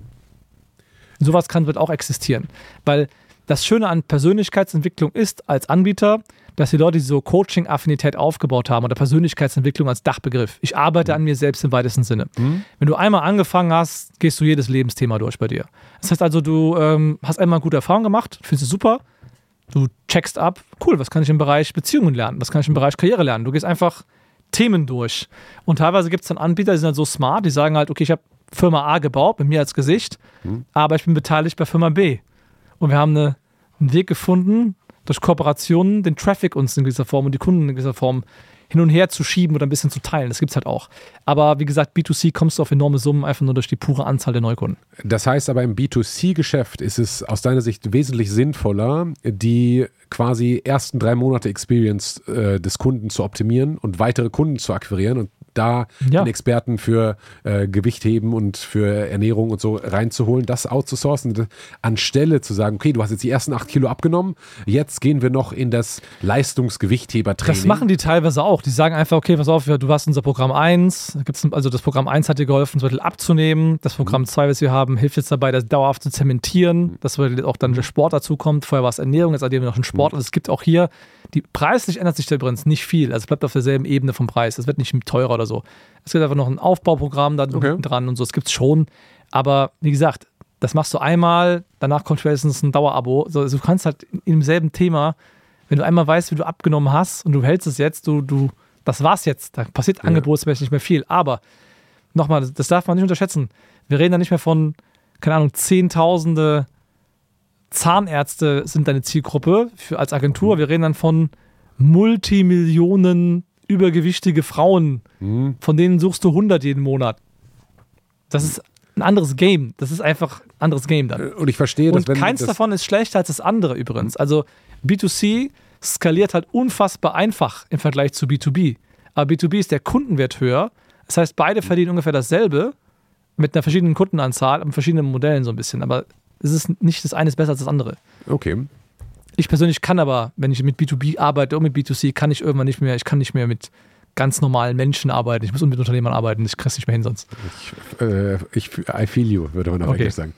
Sowas kann wird auch existieren. Weil das Schöne an Persönlichkeitsentwicklung ist als Anbieter, dass die Leute so Coaching-Affinität aufgebaut haben oder Persönlichkeitsentwicklung als Dachbegriff. Ich arbeite an mir selbst im weitesten Sinne. Mhm. Wenn du einmal angefangen hast, gehst du jedes Lebensthema durch bei dir. Das heißt also, du ähm, hast einmal gute Erfahrungen gemacht, findest es super, du checkst ab, cool, was kann ich im Bereich Beziehungen lernen, was kann ich im Bereich Karriere lernen. Du gehst einfach Themen durch. Und teilweise gibt es dann Anbieter, die sind halt so smart, die sagen halt, okay, ich habe Firma A gebaut, mit mir als Gesicht, mhm. aber ich bin beteiligt bei Firma B. Und wir haben eine, einen Weg gefunden, durch Kooperationen den Traffic uns in gewisser Form und die Kunden in gewisser Form hin und her zu schieben oder ein bisschen zu teilen. Das gibt es halt auch. Aber wie gesagt, B2C kommst du auf enorme Summen einfach nur durch die pure Anzahl der Neukunden. Das heißt aber im B2C-Geschäft ist es aus deiner Sicht wesentlich sinnvoller, die quasi ersten drei Monate Experience äh, des Kunden zu optimieren und weitere Kunden zu akquirieren und da ja. den Experten für äh, Gewichtheben und für Ernährung und so reinzuholen, das outzusourcen, anstelle zu sagen, okay, du hast jetzt die ersten acht Kilo abgenommen, jetzt gehen wir noch in das Leistungsgewichthebertraining. Das machen die teilweise auch. Die sagen einfach, okay, pass auf, du hast unser Programm 1, also das Programm 1 hat dir geholfen, so abzunehmen. Das Programm 2, mhm. was wir haben, hilft jetzt dabei, das dauerhaft zu zementieren, mhm. dass auch dann der Sport dazu kommt. Vorher war es Ernährung, jetzt addieren wir noch einen Sport. Mhm. Also es gibt auch hier die preislich ändert sich der übrigens nicht viel. Also es bleibt auf derselben Ebene vom Preis. Es wird nicht teurer oder so. Es gibt einfach noch ein Aufbauprogramm da okay. dran und so. Es gibt es schon. Aber wie gesagt, das machst du einmal, danach kommt spätestens ein Dauerabo. Also du kannst halt in demselben Thema, wenn du einmal weißt, wie du abgenommen hast und du hältst es jetzt, du, du, das war's jetzt. Da passiert ja. angebotsmäßig nicht mehr viel. Aber nochmal, das darf man nicht unterschätzen. Wir reden da nicht mehr von, keine Ahnung, Zehntausende Zahnärzte sind deine Zielgruppe für, als Agentur. Wir reden dann von Multimillionen übergewichtige Frauen. Mhm. Von denen suchst du 100 jeden Monat. Das ist ein anderes Game. Das ist einfach ein anderes Game dann. Und ich verstehe das. Und keins das davon ist schlechter als das andere übrigens. Also B2C skaliert halt unfassbar einfach im Vergleich zu B2B. Aber B2B ist der Kundenwert höher. Das heißt, beide verdienen ungefähr dasselbe mit einer verschiedenen Kundenanzahl und verschiedenen Modellen so ein bisschen. Aber es ist nicht das eine ist besser als das andere. Okay. Ich persönlich kann aber, wenn ich mit B2B arbeite und mit B2C, kann ich irgendwann nicht mehr, ich kann nicht mehr mit ganz normalen Menschen arbeiten. Ich muss mit Unternehmern arbeiten, ich kriege es nicht mehr hin sonst. Ich, äh, ich, I feel you, würde man auf okay. Englisch sagen.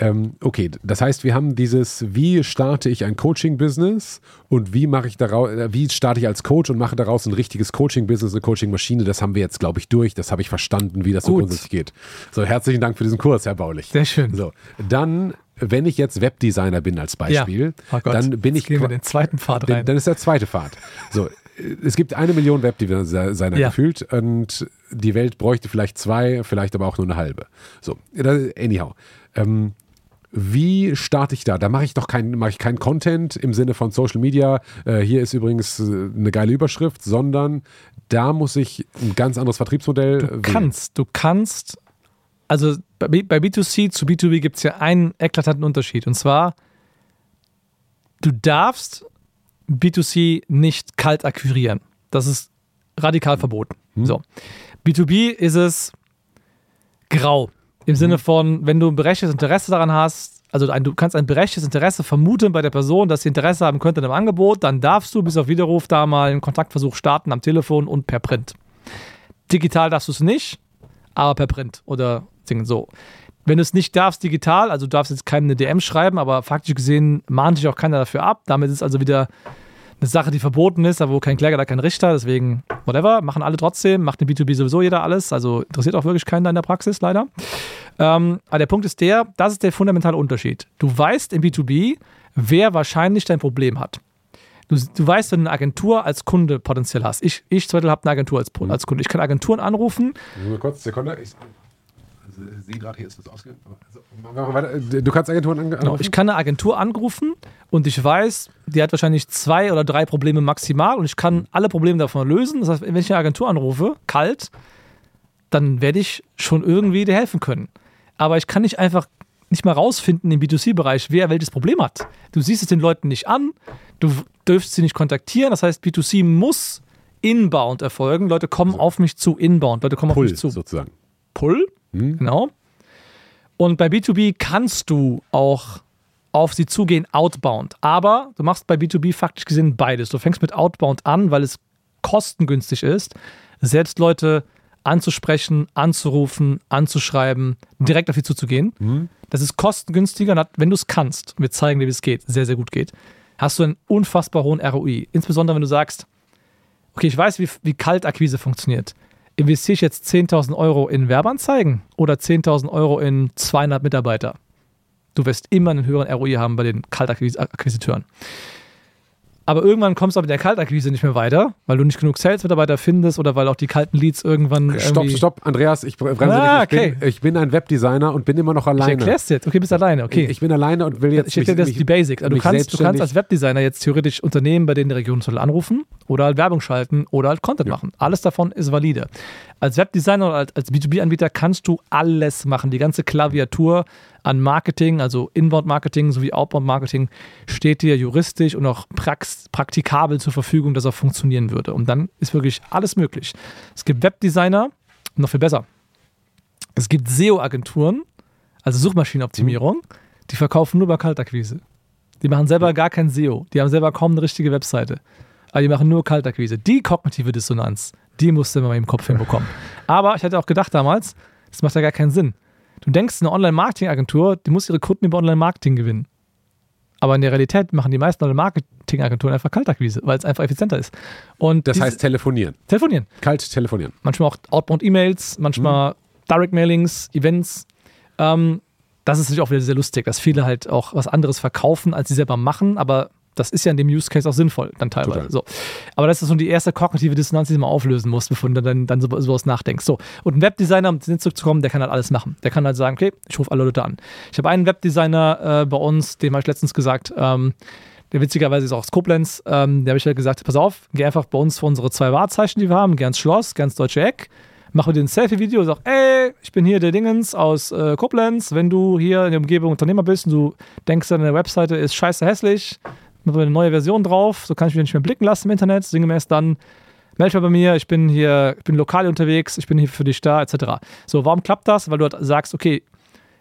Ähm, okay, das heißt, wir haben dieses, wie starte ich ein Coaching-Business und wie mache ich daraus, äh, wie starte ich als Coach und mache daraus ein richtiges Coaching-Business, eine Coaching-Maschine. Das haben wir jetzt, glaube ich, durch. Das habe ich verstanden, wie das Gut. so grundsätzlich geht. So, herzlichen Dank für diesen Kurs, Herr Baulich. Sehr schön. So, dann wenn ich jetzt Webdesigner bin als Beispiel, ja. oh dann bin ich. Gehen wir den zweiten Pfad rein. Dann ist der zweite Pfad. So, es gibt eine Million Webdesigner ja. gefühlt und die Welt bräuchte vielleicht zwei, vielleicht aber auch nur eine halbe. So, anyhow. Ähm, wie starte ich da? Da mache ich doch kein, mache ich keinen Content im Sinne von Social Media. Äh, hier ist übrigens äh, eine geile Überschrift, sondern da muss ich ein ganz anderes Vertriebsmodell. Du wählen. kannst, du kannst, also bei, bei B2C zu B2B gibt es ja einen eklatanten Unterschied und zwar, du darfst B2C nicht kalt akquirieren. Das ist radikal verboten. Hm. So. B2B ist es grau. Im Sinne mhm. von, wenn du ein berechtigtes Interesse daran hast, also ein, du kannst ein berechtigtes Interesse vermuten bei der Person, dass sie Interesse haben könnte an einem Angebot, dann darfst du bis auf Widerruf da mal einen Kontaktversuch starten am Telefon und per Print. Digital darfst du es nicht, aber per Print oder so. Wenn du es nicht darfst digital, also du darfst jetzt keine DM schreiben, aber faktisch gesehen mahnt dich auch keiner dafür ab. Damit ist also wieder eine Sache, die verboten ist, aber wo kein Kläger, da kein Richter, deswegen whatever, machen alle trotzdem, macht in B2B sowieso jeder alles, also interessiert auch wirklich keinen in der Praxis, leider. Ähm, aber der Punkt ist der, das ist der fundamentale Unterschied. Du weißt im B2B, wer wahrscheinlich dein Problem hat. Du, du weißt, wenn du eine Agentur als Kunde potenziell hast. Ich, ich zum Beispiel habe eine Agentur als, als Kunde. Ich kann Agenturen anrufen. Nur kurz, Sekunde. Ich, sehe gerade, hier ist das ausgegangen. Also, du kannst Agenturen anrufen? Genau, ich kann eine Agentur anrufen und ich weiß, die hat wahrscheinlich zwei oder drei Probleme maximal und ich kann alle Probleme davon lösen. Das heißt, wenn ich eine Agentur anrufe, kalt, dann werde ich schon irgendwie dir helfen können. Aber ich kann nicht einfach nicht mal rausfinden im B2C-Bereich, wer welches Problem hat. Du siehst es den Leuten nicht an, du dürfst sie nicht kontaktieren. Das heißt, B2C muss inbound erfolgen. Leute kommen also auf mich zu, inbound. Leute kommen Pull, auf mich zu. sozusagen. Pull? Mhm. Genau. Und bei B2B kannst du auch auf sie zugehen, outbound. Aber du machst bei B2B faktisch gesehen beides. Du fängst mit outbound an, weil es kostengünstig ist, selbst Leute anzusprechen, anzurufen, anzuschreiben, direkt auf sie zuzugehen. Mhm. Das ist kostengünstiger, wenn du es kannst. Wir zeigen dir, wie es geht, sehr, sehr gut geht. Hast du einen unfassbar hohen ROI. Insbesondere, wenn du sagst, okay, ich weiß, wie, wie Kaltakquise funktioniert. Investiere ich jetzt 10.000 Euro in Werbeanzeigen oder 10.000 Euro in 200 Mitarbeiter? Du wirst immer einen höheren ROI haben bei den Kaltakquisiteuren. Aber irgendwann kommst du mit der Kaltakquise nicht mehr weiter, weil du nicht genug Sales-Mitarbeiter findest oder weil auch die kalten Leads irgendwann. Stopp, stopp, Andreas, ich bremse ah, nicht. Ich, okay. bin, ich bin ein Webdesigner und bin immer noch alleine. Ich erklär's jetzt. Okay, bist alleine. Okay. Ich bin alleine und will jetzt. Ich erkläre das die Basics. Also du, kannst, du kannst als Webdesigner jetzt theoretisch Unternehmen bei denen der Region anrufen oder halt Werbung schalten oder halt Content ja. machen. Alles davon ist valide. Als Webdesigner oder als, als B2B-Anbieter kannst du alles machen. Die ganze Klaviatur an Marketing, also Inbound-Marketing sowie Outbound-Marketing, steht dir juristisch und auch prax praktikabel zur Verfügung, dass er funktionieren würde. Und dann ist wirklich alles möglich. Es gibt Webdesigner, noch viel besser. Es gibt SEO-Agenturen, also Suchmaschinenoptimierung, die verkaufen nur bei Kaltakquise. Die machen selber gar kein SEO. Die haben selber kaum eine richtige Webseite. Aber die machen nur Kaltakquise. Die kognitive Dissonanz, die musste man im Kopf hinbekommen. Aber ich hatte auch gedacht damals, das macht ja gar keinen Sinn. Du denkst, eine Online-Marketing-Agentur, die muss ihre Kunden über Online-Marketing gewinnen. Aber in der Realität machen die meisten Online-Marketing-Agenturen einfach Kaltakquise, weil es einfach effizienter ist. Und das heißt telefonieren. Telefonieren. Kalt telefonieren. Manchmal auch Outbound-E-Mails, manchmal mhm. Direct-Mailings, Events. Ähm, das ist natürlich auch wieder sehr lustig, dass viele halt auch was anderes verkaufen, als sie selber machen, aber das ist ja in dem Use Case auch sinnvoll, dann teilweise. So. Aber das ist so die erste kognitive Dissonanz, die du mal auflösen musst, bevor du dann, dann so, sowas nachdenkst. So. Und ein Webdesigner, um zurückzukommen, der kann halt alles machen. Der kann halt sagen, okay, ich rufe alle Leute an. Ich habe einen Webdesigner äh, bei uns, dem habe ich letztens gesagt, ähm, der witzigerweise ist auch aus Koblenz, ähm, der habe ich halt gesagt, pass auf, geh einfach bei uns für unsere zwei Wahrzeichen, die wir haben, ganz Schloss, ganz Deutsche Eck, mach mir dir ein Selfie-Video und sag, ey, ich bin hier der Dingens aus äh, Koblenz, wenn du hier in der Umgebung Unternehmer bist und du denkst, deine Webseite ist scheiße hässlich, mit eine neue Version drauf, so kann ich mich nicht mehr blicken lassen im Internet, sinngemäß dann melde dich bei mir, ich bin hier, ich bin lokal unterwegs, ich bin hier für dich da, etc. So, warum klappt das? Weil du halt sagst, okay,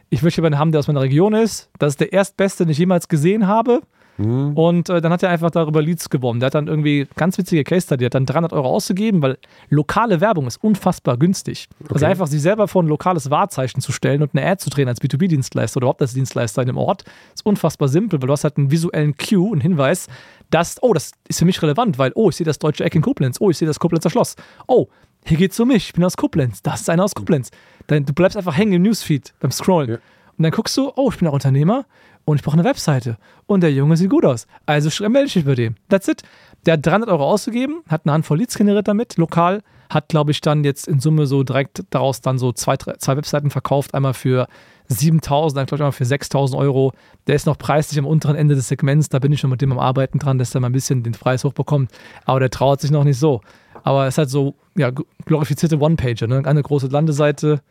ich möchte jemanden haben, der aus meiner Region ist, das ist der erstbeste, den ich jemals gesehen habe Mhm. Und äh, dann hat er einfach darüber Leads gewonnen. Der hat dann irgendwie ganz witzige Case Study, hat dann 300 Euro ausgegeben, weil lokale Werbung ist unfassbar günstig. Also okay. Also einfach sich selber vor ein lokales Wahrzeichen zu stellen und eine Ad zu drehen als B2B-Dienstleister oder überhaupt als Dienstleister in dem Ort, ist unfassbar simpel, weil du hast halt einen visuellen Cue, einen Hinweis, dass, oh, das ist für mich relevant, weil, oh, ich sehe das deutsche Eck in Koblenz, oh, ich sehe das Koblenzer Schloss, oh, hier geht's um mich, ich bin aus Koblenz, das ist einer aus Koblenz. Dann, du bleibst einfach hängen im Newsfeed beim Scrollen. Ja. Und dann guckst du, oh, ich bin auch Unternehmer und ich brauche eine Webseite. Und der Junge sieht gut aus. Also melde ich mich bei dem. That's it. Der hat 300 Euro ausgegeben, hat eine Handvoll Leads generiert damit, lokal, hat, glaube ich, dann jetzt in Summe so direkt daraus dann so zwei, drei, zwei Webseiten verkauft. Einmal für 7000, dann glaube ich einmal für 6000 Euro. Der ist noch preislich am unteren Ende des Segments. Da bin ich schon mit dem am Arbeiten dran, dass er mal ein bisschen den Preis hochbekommt. Aber der traut sich noch nicht so. Aber es halt so, ja, glorifizierte One-Pager, ne? Eine große Landeseite,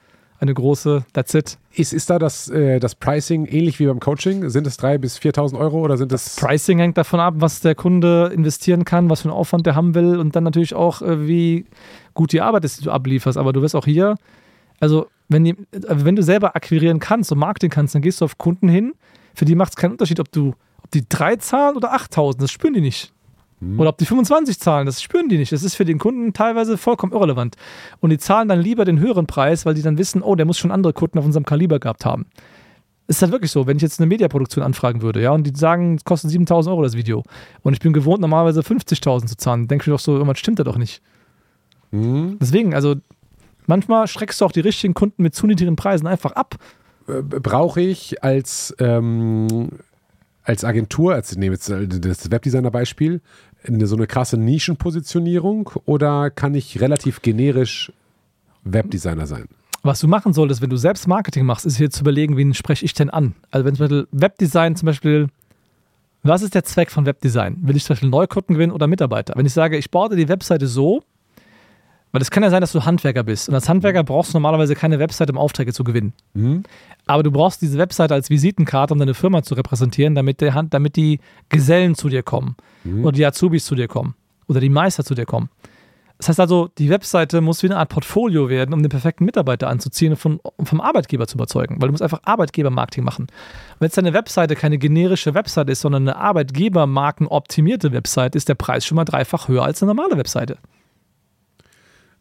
eine große, that's it. Ist, ist da das, äh, das Pricing ähnlich wie beim Coaching? Sind es 3.000 bis 4.000 Euro oder sind das? Das Pricing hängt davon ab, was der Kunde investieren kann, was für einen Aufwand der haben will und dann natürlich auch, äh, wie gut die Arbeit ist, die du ablieferst. Aber du wirst auch hier, also wenn, die, wenn du selber akquirieren kannst und Marketing kannst, dann gehst du auf Kunden hin. Für die macht es keinen Unterschied, ob du ob die drei zahlen oder 8.000. Das spüren die nicht. Hm. Oder ob die 25 zahlen, das spüren die nicht. Das ist für den Kunden teilweise vollkommen irrelevant. Und die zahlen dann lieber den höheren Preis, weil die dann wissen, oh, der muss schon andere Kunden auf unserem Kaliber gehabt haben. Ist halt wirklich so, wenn ich jetzt eine Mediaproduktion anfragen würde, ja, und die sagen, es kostet 7000 Euro das Video, und ich bin gewohnt, normalerweise 50.000 zu zahlen, denke ich doch so, irgendwann stimmt das doch nicht. Mhm. Deswegen, also manchmal schreckst du auch die richtigen Kunden mit zu niedrigen Preisen einfach ab. Äh, brauche ich als, ähm, als Agentur, als ich nehme jetzt das Webdesigner-Beispiel, eine, so eine krasse Nischenpositionierung oder kann ich relativ generisch Webdesigner sein? Was du machen solltest, wenn du selbst Marketing machst, ist hier zu überlegen, wen spreche ich denn an? Also wenn zum Beispiel Webdesign zum Beispiel, was ist der Zweck von Webdesign? Will ich zum Beispiel Neukunden gewinnen oder Mitarbeiter? Wenn ich sage, ich baue die Webseite so, weil es kann ja sein, dass du Handwerker bist. Und als Handwerker brauchst du normalerweise keine Webseite, um Aufträge zu gewinnen. Mhm. Aber du brauchst diese Webseite als Visitenkarte, um deine Firma zu repräsentieren, damit, der, damit die Gesellen zu dir kommen. Mhm. Oder die Azubis zu dir kommen. Oder die Meister zu dir kommen. Das heißt also, die Webseite muss wie eine Art Portfolio werden, um den perfekten Mitarbeiter anzuziehen und von, um vom Arbeitgeber zu überzeugen, weil du musst einfach Arbeitgebermarketing machen. Wenn jetzt deine Webseite keine generische Webseite ist, sondern eine Arbeitgebermarken optimierte Webseite, ist der Preis schon mal dreifach höher als eine normale Webseite.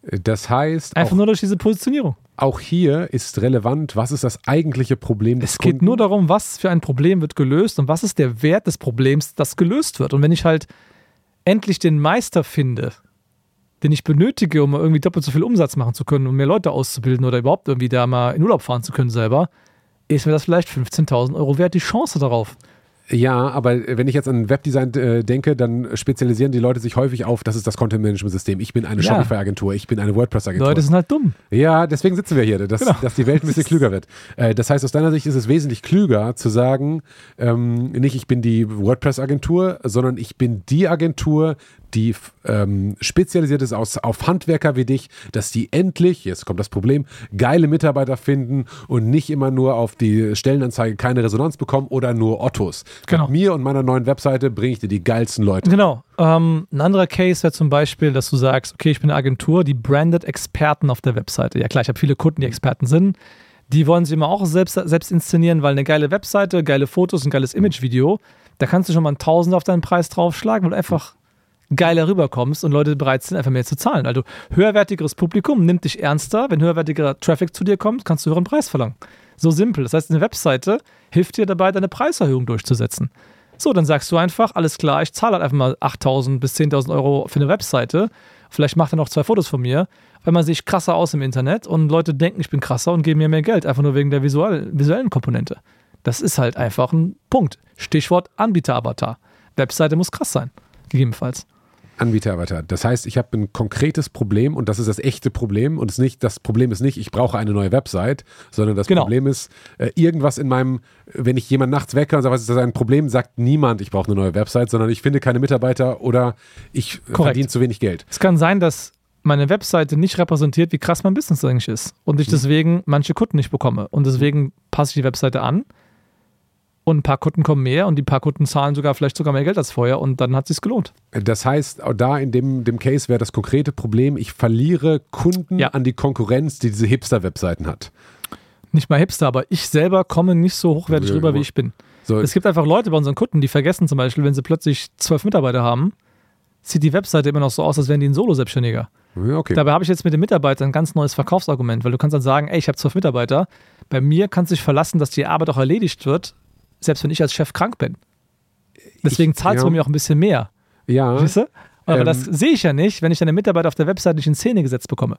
Das heißt. Einfach auch, nur durch diese Positionierung. Auch hier ist relevant, was ist das eigentliche Problem des Es geht Kunden? nur darum, was für ein Problem wird gelöst und was ist der Wert des Problems, das gelöst wird. Und wenn ich halt endlich den Meister finde, den ich benötige, um irgendwie doppelt so viel Umsatz machen zu können, um mehr Leute auszubilden oder überhaupt irgendwie da mal in Urlaub fahren zu können selber, ist mir das vielleicht 15.000 Euro wert, die Chance darauf. Ja, aber wenn ich jetzt an Webdesign äh, denke, dann spezialisieren die Leute sich häufig auf, das ist das Content-Management-System. Ich bin eine ja. Shopify-Agentur, ich bin eine WordPress-Agentur. Leute sind halt dumm. Ja, deswegen sitzen wir hier, dass, genau. dass die Welt ein bisschen (laughs) klüger wird. Äh, das heißt, aus deiner Sicht ist es wesentlich klüger zu sagen, ähm, nicht ich bin die WordPress-Agentur, sondern ich bin die Agentur, die ähm, spezialisiert ist aus, auf Handwerker wie dich, dass die endlich, jetzt kommt das Problem, geile Mitarbeiter finden und nicht immer nur auf die Stellenanzeige keine Resonanz bekommen oder nur Ottos. Genau. Mit mir und meiner neuen Webseite bringe ich dir die geilsten Leute. Genau. Ähm, ein anderer Case wäre zum Beispiel, dass du sagst, okay, ich bin eine Agentur, die brandet Experten auf der Webseite. Ja klar, ich habe viele Kunden, die Experten sind. Die wollen sich immer auch selbst, selbst inszenieren, weil eine geile Webseite, geile Fotos, ein geiles Imagevideo, da kannst du schon mal einen Tausend auf deinen Preis draufschlagen, weil du einfach geiler rüberkommst und Leute bereit sind, einfach mehr zu zahlen. Also höherwertigeres Publikum nimmt dich ernster. Wenn höherwertiger Traffic zu dir kommt, kannst du höheren Preis verlangen. So simpel. Das heißt, eine Webseite hilft dir dabei, deine Preiserhöhung durchzusetzen. So, dann sagst du einfach, alles klar, ich zahle halt einfach mal 8.000 bis 10.000 Euro für eine Webseite. Vielleicht macht er noch zwei Fotos von mir, weil man sich krasser aus im Internet und Leute denken, ich bin krasser und geben mir mehr Geld, einfach nur wegen der visuell, visuellen Komponente. Das ist halt einfach ein Punkt. Stichwort Anbieter-Avatar. Webseite muss krass sein, gegebenenfalls. Anbieteravatar. Das heißt, ich habe ein konkretes Problem und das ist das echte Problem und es nicht, das Problem ist nicht, ich brauche eine neue Website, sondern das genau. Problem ist, äh, irgendwas in meinem, wenn ich jemand nachts wecke und sage, was ist das ein Problem, sagt niemand, ich brauche eine neue Website, sondern ich finde keine Mitarbeiter oder ich Korrekt. verdiene zu wenig Geld. Es kann sein, dass meine Webseite nicht repräsentiert, wie krass mein Business eigentlich ist und ich mhm. deswegen manche Kunden nicht bekomme und deswegen passe ich die Webseite an und ein paar Kunden kommen mehr und die paar Kunden zahlen sogar vielleicht sogar mehr Geld als vorher und dann hat es sich gelohnt. Das heißt, da in dem, dem Case wäre das konkrete Problem, ich verliere Kunden ja. an die Konkurrenz, die diese Hipster-Webseiten hat. Nicht mal Hipster, aber ich selber komme nicht so hochwertig ja, rüber, wie ich bin. So. Es gibt einfach Leute bei unseren Kunden, die vergessen zum Beispiel, wenn sie plötzlich zwölf Mitarbeiter haben, sieht die Webseite immer noch so aus, als wären die ein Solo-Selbstständiger. Okay. Dabei habe ich jetzt mit den Mitarbeitern ein ganz neues Verkaufsargument, weil du kannst dann sagen, ey, ich habe zwölf Mitarbeiter, bei mir kannst du dich verlassen, dass die Arbeit auch erledigt wird, selbst wenn ich als Chef krank bin. Deswegen zahlst ja. du mir auch ein bisschen mehr. Ja. Weißt du? Aber ähm, das sehe ich ja nicht, wenn ich deine Mitarbeiter auf der Website nicht in Szene gesetzt bekomme.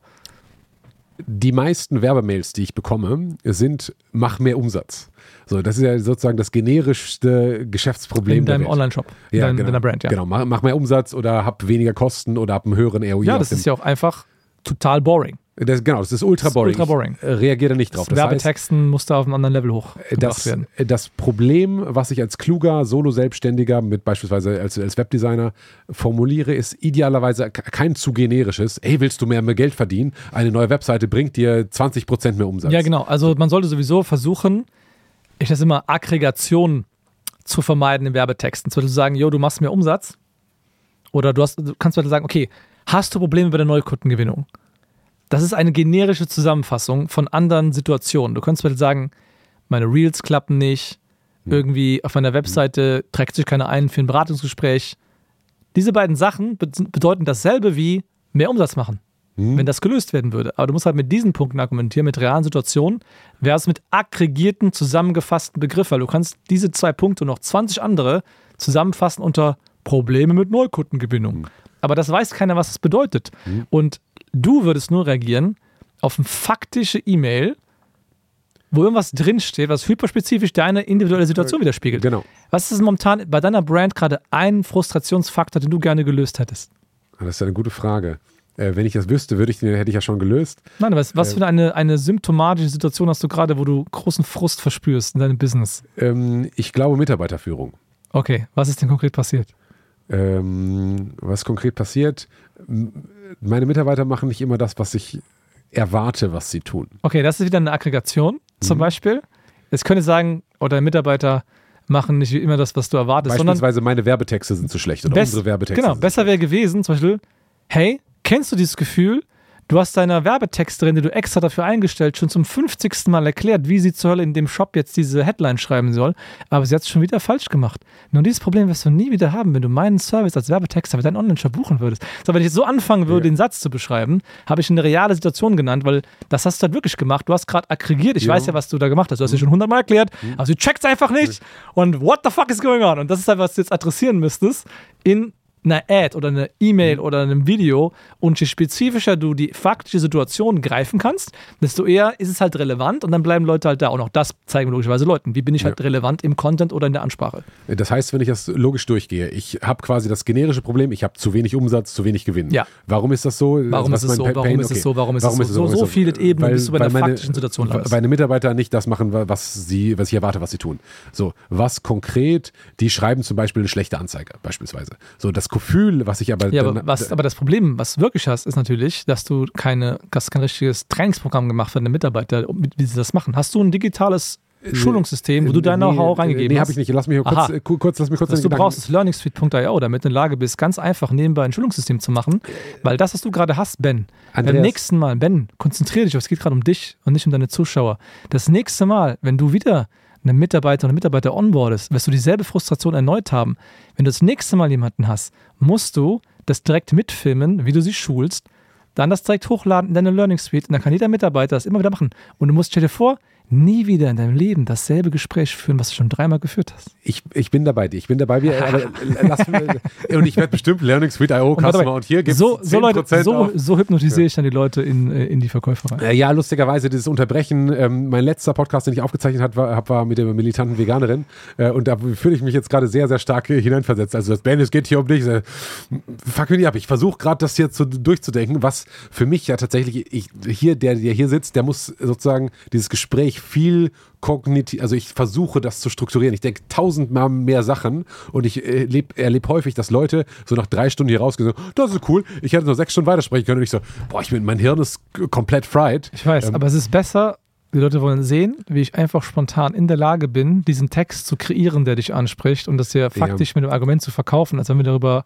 Die meisten Werbemails, die ich bekomme, sind mach mehr Umsatz. So, das ist ja sozusagen das generischste Geschäftsproblem. In deinem Online-Shop, in ja, dein, genau, deiner Brand, ja. Genau, mach, mach, mehr Umsatz oder hab weniger Kosten oder hab einen höheren ROI. Ja, das ist ja auch einfach total boring. Das, genau, das ist ultra boring. ultra boring. Äh, reagiere da nicht drauf. Das Werbetexten muss da auf einem anderen Level hoch das, werden. Das Problem, was ich als kluger Solo-Selbstständiger mit beispielsweise als, als Webdesigner formuliere, ist idealerweise kein zu generisches. Hey, willst du mehr, mehr Geld verdienen? Eine neue Webseite bringt dir 20% mehr Umsatz. Ja, genau. Also man sollte sowieso versuchen, ich das immer Aggregation zu vermeiden in Werbetexten. Zum Beispiel sagen, jo, du machst mehr Umsatz. Oder du, hast, du kannst zum Beispiel sagen, okay, hast du Probleme bei der Neukundengewinnung? Das ist eine generische Zusammenfassung von anderen Situationen. Du könntest sagen, meine Reels klappen nicht, hm. irgendwie auf meiner Webseite trägt sich keiner ein für ein Beratungsgespräch. Diese beiden Sachen bedeuten dasselbe wie mehr Umsatz machen, mhm. wenn das gelöst werden würde. Aber du musst halt mit diesen Punkten argumentieren, mit realen Situationen, wäre es mit aggregierten, zusammengefassten Begriffen, weil du kannst diese zwei Punkte und noch 20 andere zusammenfassen unter Probleme mit Neukundengewinnung. Mhm. Aber das weiß keiner, was das bedeutet. Mhm. Und Du würdest nur reagieren auf eine faktische E-Mail, wo irgendwas drinsteht, was hyperspezifisch deine individuelle Situation widerspiegelt. Genau. Was ist momentan bei deiner Brand gerade ein Frustrationsfaktor, den du gerne gelöst hättest? Ah, das ist eine gute Frage. Äh, wenn ich das wüsste, würde ich den, hätte ich ja schon gelöst. Nein, was, was äh, für eine, eine symptomatische Situation hast du gerade, wo du großen Frust verspürst in deinem Business? Ähm, ich glaube Mitarbeiterführung. Okay, was ist denn konkret passiert? Ähm, was konkret passiert? Meine Mitarbeiter machen nicht immer das, was ich erwarte, was sie tun. Okay, das ist wieder eine Aggregation zum mhm. Beispiel. Es könnte sagen, oder Mitarbeiter machen nicht immer das, was du erwartest. Beispielsweise meine Werbetexte sind zu schlecht oder unsere Werbetexte. Genau, besser wäre gewesen, zum Beispiel, hey, Kennst du dieses Gefühl, Du hast deiner Werbetexterin, die du extra dafür eingestellt, schon zum 50. Mal erklärt, wie sie zur Hölle in dem Shop jetzt diese Headline schreiben soll, aber sie hat es schon wieder falsch gemacht. Nur dieses Problem wirst du nie wieder haben, wenn du meinen Service als Werbetexter für deinen Online-Shop buchen würdest. So, wenn ich jetzt so anfangen würde, ja. den Satz zu beschreiben, habe ich eine reale Situation genannt, weil das hast du halt wirklich gemacht. Du hast gerade aggregiert. Ich ja. weiß ja, was du da gemacht hast. Du hast mhm. ja schon hundertmal erklärt, mhm. aber sie checkt es einfach nicht. Und what the fuck is going on? Und das ist halt, was du jetzt adressieren müsstest in einer Ad oder einer E-Mail mhm. oder einem Video und je spezifischer du die faktische Situation greifen kannst, desto eher ist es halt relevant und dann bleiben Leute halt da. Und auch das zeigen logischerweise Leuten. Wie bin ich halt ja. relevant im Content oder in der Ansprache? Das heißt, wenn ich das logisch durchgehe, ich habe quasi das generische Problem, ich habe zu wenig Umsatz, zu wenig Gewinn. Ja. Warum ist das so? Warum also, ist es so? Warum ist es so? Warum ist es so? So, so viele Ebenen, weil, bis du bei einer faktischen Situation landest. Weil meine Mitarbeiter nicht das machen, was, sie, was ich erwarte, was sie tun. So, was konkret, die schreiben zum Beispiel eine schlechte Anzeige, beispielsweise. So, das Gefühl, was ich aber. Ja, aber, was, aber das Problem, was du wirklich hast, ist natürlich, dass du keine, hast kein richtiges Trainingsprogramm gemacht für deine Mitarbeiter, wie sie das machen. Hast du ein digitales äh, Schulungssystem, wo du dein Know-how nee, reingegeben nee, hast? Nee, habe ich nicht. Lass mich kurz, äh, kurz, lass mich kurz du brauchst, ist learningsuite.io, damit du in der Lage bist, ganz einfach nebenbei ein Schulungssystem zu machen. Weil das, was du gerade hast, Ben, Andreas. beim nächsten Mal, Ben, konzentriere dich, es geht gerade um dich und nicht um deine Zuschauer. Das nächste Mal, wenn du wieder eine Mitarbeiter oder Mitarbeiter onboardest, wirst du dieselbe Frustration erneut haben. Wenn du das nächste Mal jemanden hast, musst du das direkt mitfilmen, wie du sie schulst, dann das direkt hochladen in deine Learning Suite und dann kann jeder Mitarbeiter das immer wieder machen. Und du musst, stell dir vor, nie wieder in deinem Leben dasselbe Gespräch führen, was du schon dreimal geführt hast. Ich, ich bin dabei ich bin dabei dir, aber lass mir, und ich werde bestimmt Learning Suite IO Customer und, hier gibt es so, so, Leute, so, so hypnotisiere ich dann die Leute in, äh, in die Verkäuferei. Äh, ja, lustigerweise dieses Unterbrechen, ähm, mein letzter Podcast, den ich aufgezeichnet habe, war, war mit der militanten Veganerin äh, und da fühle ich mich jetzt gerade sehr, sehr stark hineinversetzt. Also das Ben, es geht hier um dich. Äh, fuck mich nicht ab. Ich versuche gerade das hier zu, durchzudenken, was für mich ja tatsächlich, ich, hier, der, der hier sitzt, der muss sozusagen dieses Gespräch viel kognitiv, also ich versuche das zu strukturieren. Ich denke tausendmal mehr Sachen und ich erlebe erleb häufig, dass Leute so nach drei Stunden hier rausgehen, das ist cool, ich hätte nur sechs Stunden weitersprechen können und ich so, boah, ich bin, mein Hirn ist komplett fried. Ich weiß, ähm, aber es ist besser, die Leute wollen sehen, wie ich einfach spontan in der Lage bin, diesen Text zu kreieren, der dich anspricht und das hier faktisch ja. mit dem Argument zu verkaufen, als wenn wir darüber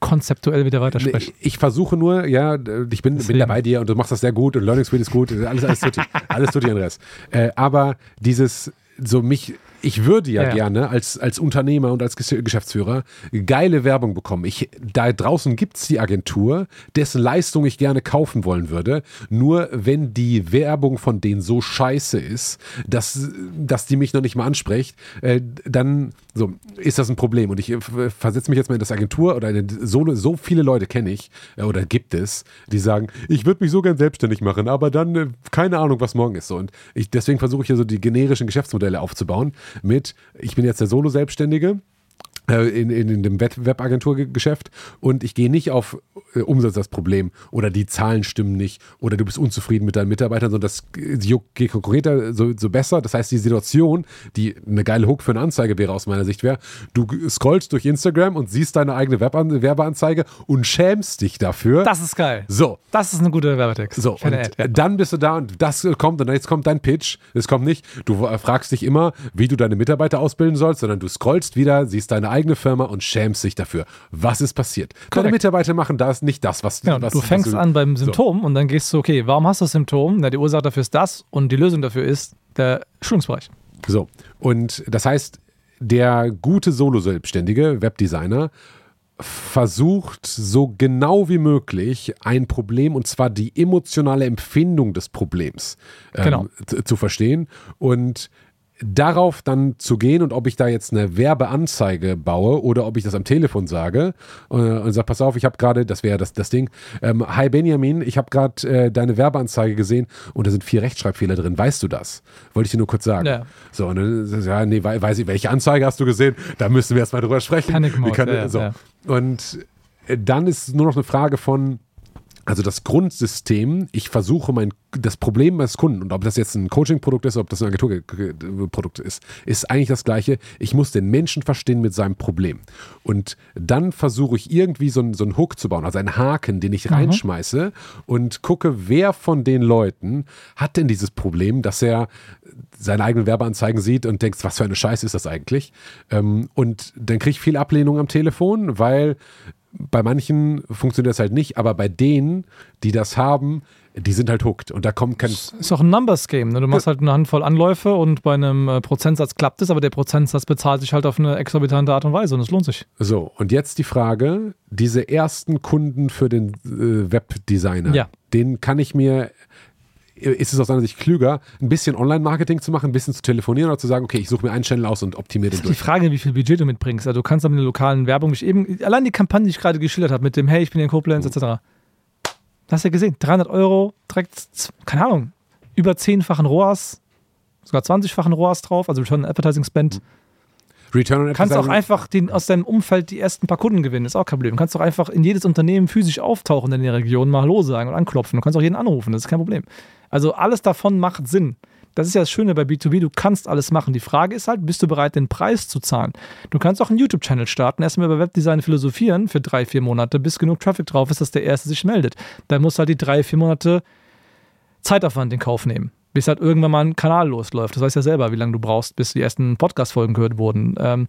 konzeptuell wieder weitersprechen. Ich versuche nur, ja, ich bin, bin da bei dir und du machst das sehr gut und Learning Suite ist gut, alles, alles tut alles tut Andreas. Äh, aber dieses, so mich ich würde ja, ja, gerne als, als Unternehmer und als Geschäftsführer geile Werbung bekommen. Ich, da draußen gibt es die Agentur, dessen Leistung ich gerne kaufen wollen würde. Nur wenn die Werbung von denen so scheiße ist, dass, dass die mich noch nicht mal anspricht, äh, dann so, ist das ein Problem. Und ich äh, versetze mich jetzt mal in das Agentur oder in so, so viele Leute kenne ich äh, oder gibt es, die sagen, ich würde mich so gern selbstständig machen, aber dann äh, keine Ahnung, was morgen ist. So, und ich, deswegen versuche ich hier so die generischen Geschäftsmodelle aufzubauen mit, ich bin jetzt der Solo-Selbstständige in, in, in dem Webagenturgeschäft und ich gehe nicht auf äh, Umsatz das Problem oder die Zahlen stimmen nicht oder du bist unzufrieden mit deinen Mitarbeitern, sondern das je konkreter, so, so besser. Das heißt, die Situation, die eine geile Hook für eine Anzeige wäre aus meiner Sicht, wäre, du scrollst durch Instagram und siehst deine eigene Weban Werbeanzeige und schämst dich dafür. Das ist geil. So. Das ist eine gute Werbetext. So, und Ad, ja. dann bist du da und das kommt und jetzt kommt dein Pitch. Es kommt nicht, du fragst dich immer, wie du deine Mitarbeiter ausbilden sollst, sondern du scrollst wieder, siehst deine eigene Firma und schämst dich dafür. Was ist passiert? Korrekt. Deine Mitarbeiter machen das, nicht das, was, genau, was du fängst was du, an beim Symptom so. und dann gehst du, okay, warum hast du das Symptom? Na, die Ursache dafür ist das und die Lösung dafür ist der Schulungsbereich. So, und das heißt, der gute Solo-Selbstständige, Webdesigner, versucht so genau wie möglich ein Problem und zwar die emotionale Empfindung des Problems ähm, genau. zu verstehen und darauf dann zu gehen und ob ich da jetzt eine Werbeanzeige baue oder ob ich das am Telefon sage äh, und sage, pass auf, ich habe gerade, das wäre das, das Ding, ähm, hi Benjamin, ich habe gerade äh, deine Werbeanzeige gesehen und da sind vier Rechtschreibfehler drin, weißt du das? Wollte ich dir nur kurz sagen. Ja. So, und dann, ja, nee, weiß ich, welche Anzeige hast du gesehen? Da müssen wir erstmal drüber sprechen. Panic Mode, kann, ja, so. Ja. Und äh, dann ist es nur noch eine Frage von, also das Grundsystem, ich versuche mein, das Problem meines Kunden, und ob das jetzt ein Coaching-Produkt ist, ob das ein Agenturprodukt ist, ist eigentlich das gleiche. Ich muss den Menschen verstehen mit seinem Problem. Und dann versuche ich irgendwie so, so einen Hook zu bauen, also einen Haken, den ich mhm. reinschmeiße und gucke, wer von den Leuten hat denn dieses Problem, dass er seine eigenen Werbeanzeigen sieht und denkt, was für eine Scheiße ist das eigentlich? Ähm, und dann kriege ich viel Ablehnung am Telefon, weil bei manchen funktioniert das halt nicht, aber bei denen, die das haben, die sind halt hooked und da kommt kein. Das ist auch ein Numbers Game. Ne? Du machst halt eine Handvoll Anläufe und bei einem äh, Prozentsatz klappt es, aber der Prozentsatz bezahlt sich halt auf eine exorbitante Art und Weise und es lohnt sich. So, und jetzt die Frage: Diese ersten Kunden für den äh, Webdesigner, ja. den kann ich mir ist es aus seiner Sicht klüger, ein bisschen Online-Marketing zu machen, ein bisschen zu telefonieren oder zu sagen, okay, ich suche mir einen Channel aus und optimiere den durch? Die Frage, wie viel Budget du mitbringst. Also du kannst mit der lokalen Werbung, ich eben, allein die Kampagne, die ich gerade geschildert habe, mit dem, hey, ich bin in Koblenz, mhm. etc. Hast du ja gesehen, 300 Euro, direkt, keine Ahnung, über 10-fachen ROAS, sogar 20-fachen ROAS drauf, also Return on Advertising Spend. Mhm. Return on Advertising. Kannst auch einfach den, aus deinem Umfeld die ersten paar Kunden gewinnen, ist auch kein Problem. Du kannst auch einfach in jedes Unternehmen physisch auftauchen in der Region, mal Hallo sagen und anklopfen. Du kannst auch jeden anrufen, das ist kein Problem. Also alles davon macht Sinn. Das ist ja das Schöne bei B2B, du kannst alles machen. Die Frage ist halt, bist du bereit, den Preis zu zahlen? Du kannst auch einen YouTube-Channel starten, erstmal über Webdesign philosophieren für drei, vier Monate, bis genug Traffic drauf ist, dass der Erste sich meldet. Dann musst du halt die drei, vier Monate Zeitaufwand in Kauf nehmen, bis halt irgendwann mal ein Kanal losläuft. Das weißt ja selber, wie lange du brauchst, bis die ersten Podcast-Folgen gehört wurden. Ähm,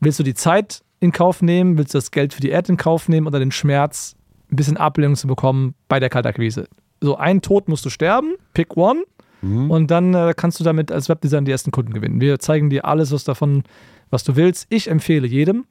willst du die Zeit in Kauf nehmen? Willst du das Geld für die Ad in Kauf nehmen oder den Schmerz, ein bisschen Ablehnung zu bekommen bei der Kaltakquise? So ein Tod musst du sterben, pick one. Mhm. Und dann äh, kannst du damit als Webdesigner die ersten Kunden gewinnen. Wir zeigen dir alles, was davon, was du willst. Ich empfehle jedem,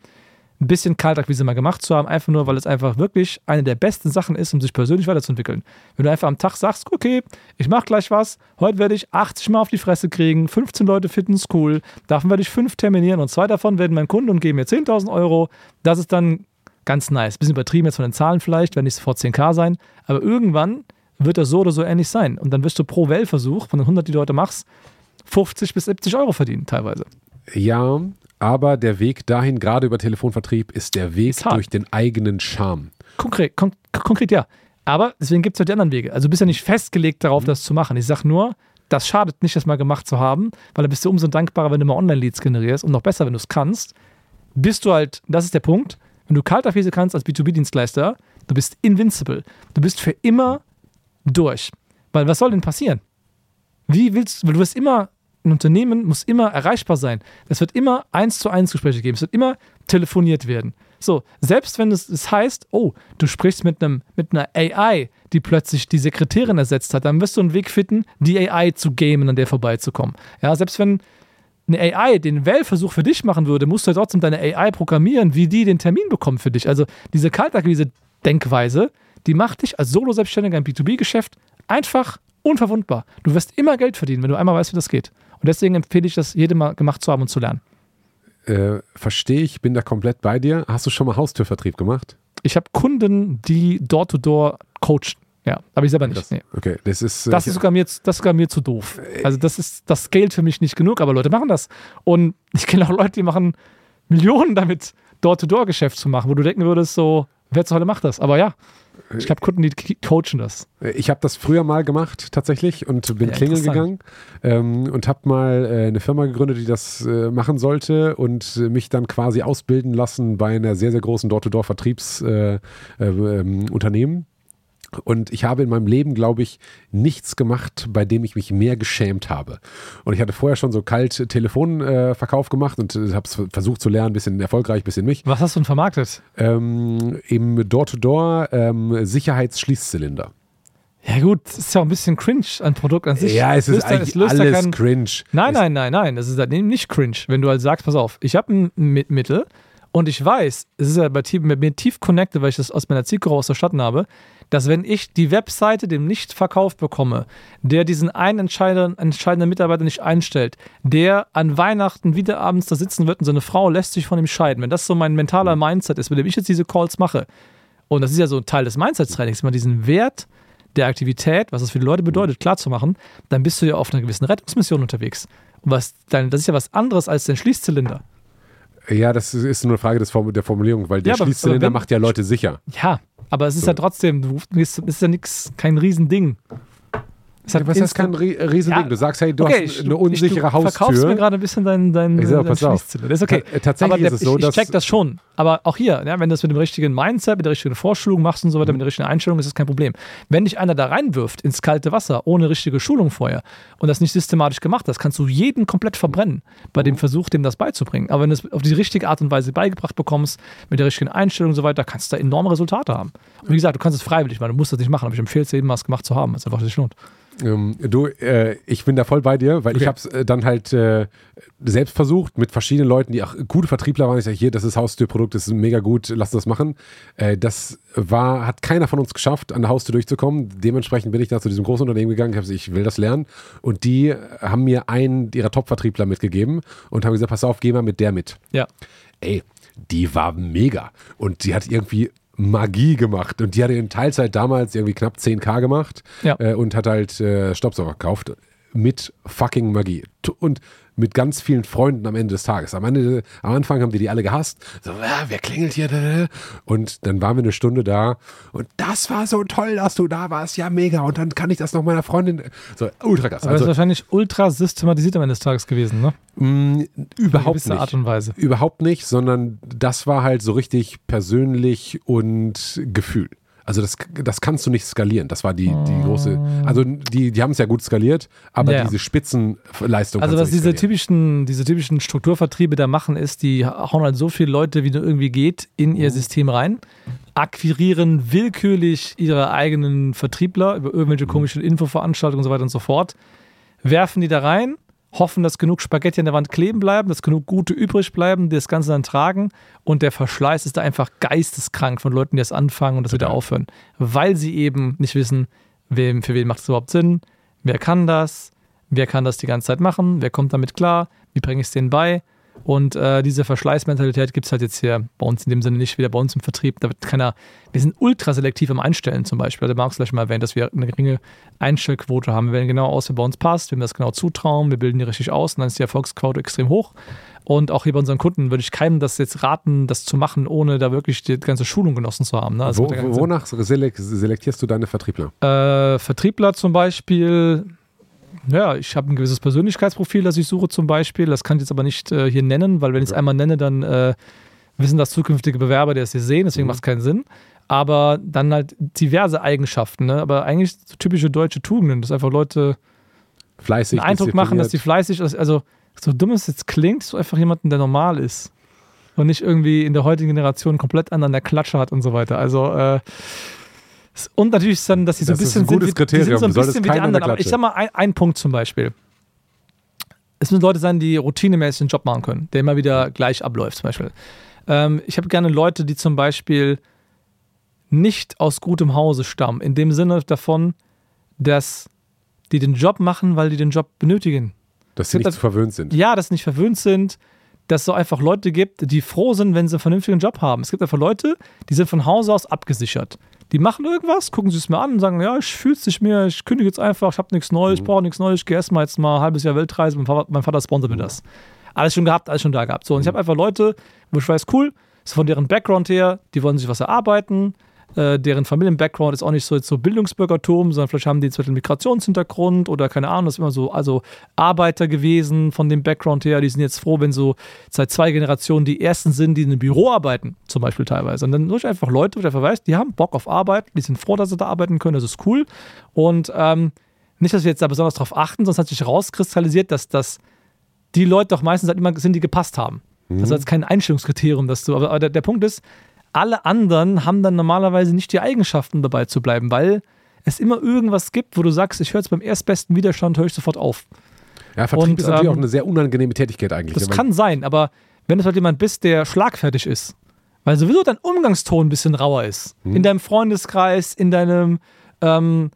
ein bisschen Kaltakquise mal gemacht zu haben, einfach nur, weil es einfach wirklich eine der besten Sachen ist, um sich persönlich weiterzuentwickeln. Wenn du einfach am Tag sagst, okay, ich mache gleich was, heute werde ich 80 Mal auf die Fresse kriegen, 15 Leute finden es cool, davon werde ich fünf terminieren und zwei davon werden mein Kunde und geben mir 10.000 Euro. Das ist dann ganz nice. Bisschen übertrieben jetzt von den Zahlen vielleicht, werden nicht sofort 10k sein, aber irgendwann wird das so oder so ähnlich sein. Und dann wirst du pro Wellversuch von den 100, die du heute machst, 50 bis 70 Euro verdienen teilweise. Ja, aber der Weg dahin, gerade über Telefonvertrieb, ist der Weg ist durch den eigenen Charme. Konkret, kon konkret ja. Aber deswegen gibt es halt die anderen Wege. Also du bist ja nicht festgelegt darauf, mhm. das zu machen. Ich sage nur, das schadet nicht, das mal gemacht zu haben, weil dann bist du umso dankbarer, wenn du mal Online-Leads generierst und noch besser, wenn du es kannst. Bist du halt, das ist der Punkt, wenn du Kaltakquise kannst als B2B-Dienstleister, du bist invincible. Du bist für immer durch. Weil was soll denn passieren? Wie willst du, weil du wirst immer, ein Unternehmen muss immer erreichbar sein. Es wird immer eins zu eins Gespräche geben. Es wird immer telefoniert werden. So, selbst wenn es, es heißt, oh, du sprichst mit einem mit einer AI, die plötzlich die Sekretärin ersetzt hat, dann wirst du einen Weg finden, die AI zu gamen, an der vorbeizukommen. Ja, selbst wenn eine AI den Wählversuch für dich machen würde, musst du ja trotzdem deine AI programmieren, wie die den Termin bekommt für dich. Also diese Kaltakquise-Denkweise, die macht dich als Solo-Selbstständiger im B2B-Geschäft einfach unverwundbar. Du wirst immer Geld verdienen, wenn du einmal weißt, wie das geht. Und deswegen empfehle ich das jedem mal gemacht zu haben und zu lernen. Äh, Verstehe ich, bin da komplett bei dir. Hast du schon mal Haustürvertrieb gemacht? Ich habe Kunden, die Door-to-Door coachen. Ja, aber ich selber nicht. Das, nee. Okay, das ist. Äh, das ist, sogar mir, das sogar mir zu doof. Also, das ist, das scaled für mich nicht genug, aber Leute machen das. Und (laughs) ich kenne auch Leute, die machen Millionen damit, Door-to-Door-Geschäft zu machen, wo du denken würdest, so, wer zur Hölle macht das? Aber ja, ich habe Kunden, die coachen das. Ich habe das früher mal gemacht tatsächlich und bin ja, klingeln gegangen ähm, und habe mal äh, eine Firma gegründet, die das äh, machen sollte und mich dann quasi ausbilden lassen bei einer sehr, sehr großen Door-to-Door-Vertriebsunternehmen. Und ich habe in meinem Leben, glaube ich, nichts gemacht, bei dem ich mich mehr geschämt habe. Und ich hatte vorher schon so kalt Telefonverkauf äh, gemacht und äh, habe es versucht zu lernen, ein bisschen erfolgreich, ein bisschen mich. Was hast du denn vermarktet? Ähm, Im Door-to-Door ähm, Sicherheitsschließzylinder. Ja gut, das ist ja auch ein bisschen cringe ein Produkt an sich. Ja, es ist eigentlich es alles kein, cringe. Nein, nein, nein, nein, das ist halt nicht cringe. Wenn du halt sagst, pass auf, ich habe ein Mittel und ich weiß, es ist ja bei mit mir tief connected, weil ich das aus meiner Zielgruppe aus der Stadt habe, dass wenn ich die Webseite dem nicht verkauft bekomme, der diesen einen entscheidenden, entscheidenden Mitarbeiter nicht einstellt, der an Weihnachten wieder abends da sitzen wird und seine Frau lässt sich von ihm scheiden, wenn das so mein mentaler Mindset ist, mit dem ich jetzt diese Calls mache, und das ist ja so ein Teil des Mindset-Trainings, mal diesen Wert der Aktivität, was das für die Leute bedeutet, klarzumachen, dann bist du ja auf einer gewissen Rettungsmission unterwegs. Und was, das ist ja was anderes als dein Schließzylinder. Ja, das ist nur eine Frage des, der Formulierung, weil der ja, Schließzylinder macht ja Leute sicher. Ja, aber es ist ja trotzdem, es ist ja nichts, kein Riesending. Ja, was ist kein Riesending? Ja, du sagst, hey, du okay, hast eine unsichere ich, du Haustür. Du verkaufst mir gerade ein bisschen dein, dein, ich sag, dein auf. Das ist okay. tatsächlich aber der, ist es so, ich, ich check das schon. Aber auch hier, ja, wenn du das mit dem richtigen Mindset, mit der richtigen Vorschulung machst und so weiter, mhm. mit der richtigen Einstellung, ist das kein Problem. Wenn dich einer da reinwirft ins kalte Wasser, ohne richtige Schulung vorher und das nicht systematisch gemacht hast, kannst du jeden komplett verbrennen bei dem Versuch, dem das beizubringen. Aber wenn du es auf die richtige Art und Weise beigebracht bekommst, mit der richtigen Einstellung und so weiter, kannst du da enorme Resultate haben. Und wie gesagt, du kannst es freiwillig machen, du musst das nicht machen, aber ich empfehle es jedem, was gemacht zu haben, weil es einfach sich lohnt. Ähm, du, äh, ich bin da voll bei dir, weil okay. ich habe es äh, dann halt äh, selbst versucht mit verschiedenen Leuten, die auch gute Vertriebler waren. Ich sage, hier, das ist Haustürprodukt, das ist mega gut, lass das machen. Äh, das war, hat keiner von uns geschafft, an der Haustür durchzukommen. Dementsprechend bin ich da zu diesem großen Unternehmen gegangen. Ich habe gesagt, ich will das lernen. Und die haben mir einen ihrer Top-Vertriebler mitgegeben und haben gesagt, pass auf, geh mal mit der mit. Ja. Ey, die war mega. Und die hat irgendwie Magie gemacht. Und die hatte in Teilzeit damals irgendwie knapp 10k gemacht ja. äh, und hat halt äh, Staubsauger gekauft mit fucking Magie. Und mit ganz vielen Freunden am Ende des Tages. Am, Ende, am Anfang haben die die alle gehasst. So, ah, wer klingelt hier? Und dann waren wir eine Stunde da und das war so toll, dass du da warst. Ja, mega. Und dann kann ich das noch meiner Freundin. So, ultra krass. Aber also, das ist wahrscheinlich ultra systematisiert am Ende des Tages gewesen, ne? Mh, überhaupt nicht. Art und Weise. Überhaupt nicht, sondern das war halt so richtig persönlich und Gefühl. Also das, das kannst du nicht skalieren. Das war die, die große, also die, die haben es ja gut skaliert, aber ja. diese Spitzenleistung. Also was diese typischen, diese typischen Strukturvertriebe da machen, ist, die hauen halt so viele Leute, wie nur irgendwie geht, in ihr mhm. System rein, akquirieren willkürlich ihre eigenen Vertriebler über irgendwelche mhm. komischen Infoveranstaltungen und so weiter und so fort, werfen die da rein hoffen, dass genug Spaghetti an der Wand kleben bleiben, dass genug gute übrig bleiben, die das Ganze dann tragen. Und der Verschleiß ist da einfach geisteskrank von Leuten, die das anfangen und das wieder aufhören. Weil sie eben nicht wissen, wem, für wen macht es überhaupt Sinn, wer kann das, wer kann das die ganze Zeit machen, wer kommt damit klar, wie bringe ich es denen bei. Und äh, diese Verschleißmentalität gibt es halt jetzt hier bei uns in dem Sinne nicht wieder bei uns im Vertrieb. Da wird keiner, wir sind ultra selektiv im Einstellen zum Beispiel. Also Marx gleich mal erwähnt, dass wir eine geringe Einstellquote haben. Wir wählen genau aus, wer bei uns passt, wem wir das genau zutrauen, wir bilden die richtig aus und dann ist die Erfolgsquote extrem hoch. Und auch hier bei unseren Kunden würde ich keinem das jetzt raten, das zu machen, ohne da wirklich die ganze Schulung genossen zu haben. Ne? Wo, wonach selektierst du deine Vertriebler? Äh, Vertriebler zum Beispiel ja, ich habe ein gewisses Persönlichkeitsprofil, das ich suche zum Beispiel. Das kann ich jetzt aber nicht äh, hier nennen, weil wenn ich es einmal nenne, dann äh, wissen das zukünftige Bewerber, die es hier sehen, deswegen mhm. macht es keinen Sinn. Aber dann halt diverse Eigenschaften, ne? aber eigentlich so typische deutsche Tugenden, dass einfach Leute fleißig einen Eindruck machen, dass die fleißig, also so dumm es jetzt klingt, so einfach jemanden, der normal ist und nicht irgendwie in der heutigen Generation komplett an der Klatsche hat und so weiter. Also äh, und natürlich ist dann, dass sie so ein bisschen ein gutes sind, Kriterium. Die sind so ein bisschen wie die anderen. Aber ich sag mal, ein, ein, Punkt zum Beispiel. Es müssen Leute sein, die routinemäßig einen Job machen können, der immer wieder gleich abläuft, zum Beispiel. Ähm, ich habe gerne Leute, die zum Beispiel nicht aus gutem Hause stammen, in dem Sinne davon, dass die den Job machen, weil die den Job benötigen. Dass sie nicht das, verwöhnt sind. Ja, dass sie nicht verwöhnt sind, dass es so einfach Leute gibt, die froh sind, wenn sie einen vernünftigen Job haben. Es gibt einfach Leute, die sind von Hause aus abgesichert. Die machen irgendwas, gucken sich es mir an und sagen, ja, ich fühle es nicht mehr, ich kündige jetzt einfach, ich habe nichts Neues, ich mhm. brauche nichts Neues, ich gehe erstmal jetzt mal ein halbes Jahr Weltreise, mein Vater, mein Vater sponsert mir das. Alles schon gehabt, alles schon da gehabt. So, und ich habe mhm. einfach Leute, wo ich weiß, cool, ist von deren Background her, die wollen sich was erarbeiten, äh, deren Familien-Background ist auch nicht so, so Bildungsbürgertum, sondern vielleicht haben die zum Beispiel einen Migrationshintergrund oder keine Ahnung, das ist immer so, also Arbeiter gewesen von dem Background her, die sind jetzt froh, wenn so seit zwei Generationen die ersten sind, die in einem Büro arbeiten, zum Beispiel teilweise. Und dann durch einfach Leute, wo ich einfach weiß, die haben Bock auf Arbeit, die sind froh, dass sie da arbeiten können, das ist cool. Und ähm, nicht, dass wir jetzt da besonders drauf achten, sonst hat sich rauskristallisiert, dass das die Leute doch meistens halt immer sind, die gepasst haben. Mhm. Das ist jetzt kein Einstellungskriterium, dass du, aber, aber der, der Punkt ist, alle anderen haben dann normalerweise nicht die Eigenschaften dabei zu bleiben, weil es immer irgendwas gibt, wo du sagst, ich höre jetzt beim erstbesten Widerstand, höre ich sofort auf. Ja, Vertrieb Und, ist natürlich ähm, auch eine sehr unangenehme Tätigkeit eigentlich. Das kann sein, aber wenn du halt jemand bist, der schlagfertig ist, weil sowieso dein Umgangston ein bisschen rauer ist, hm. in deinem Freundeskreis, in deinem ähm,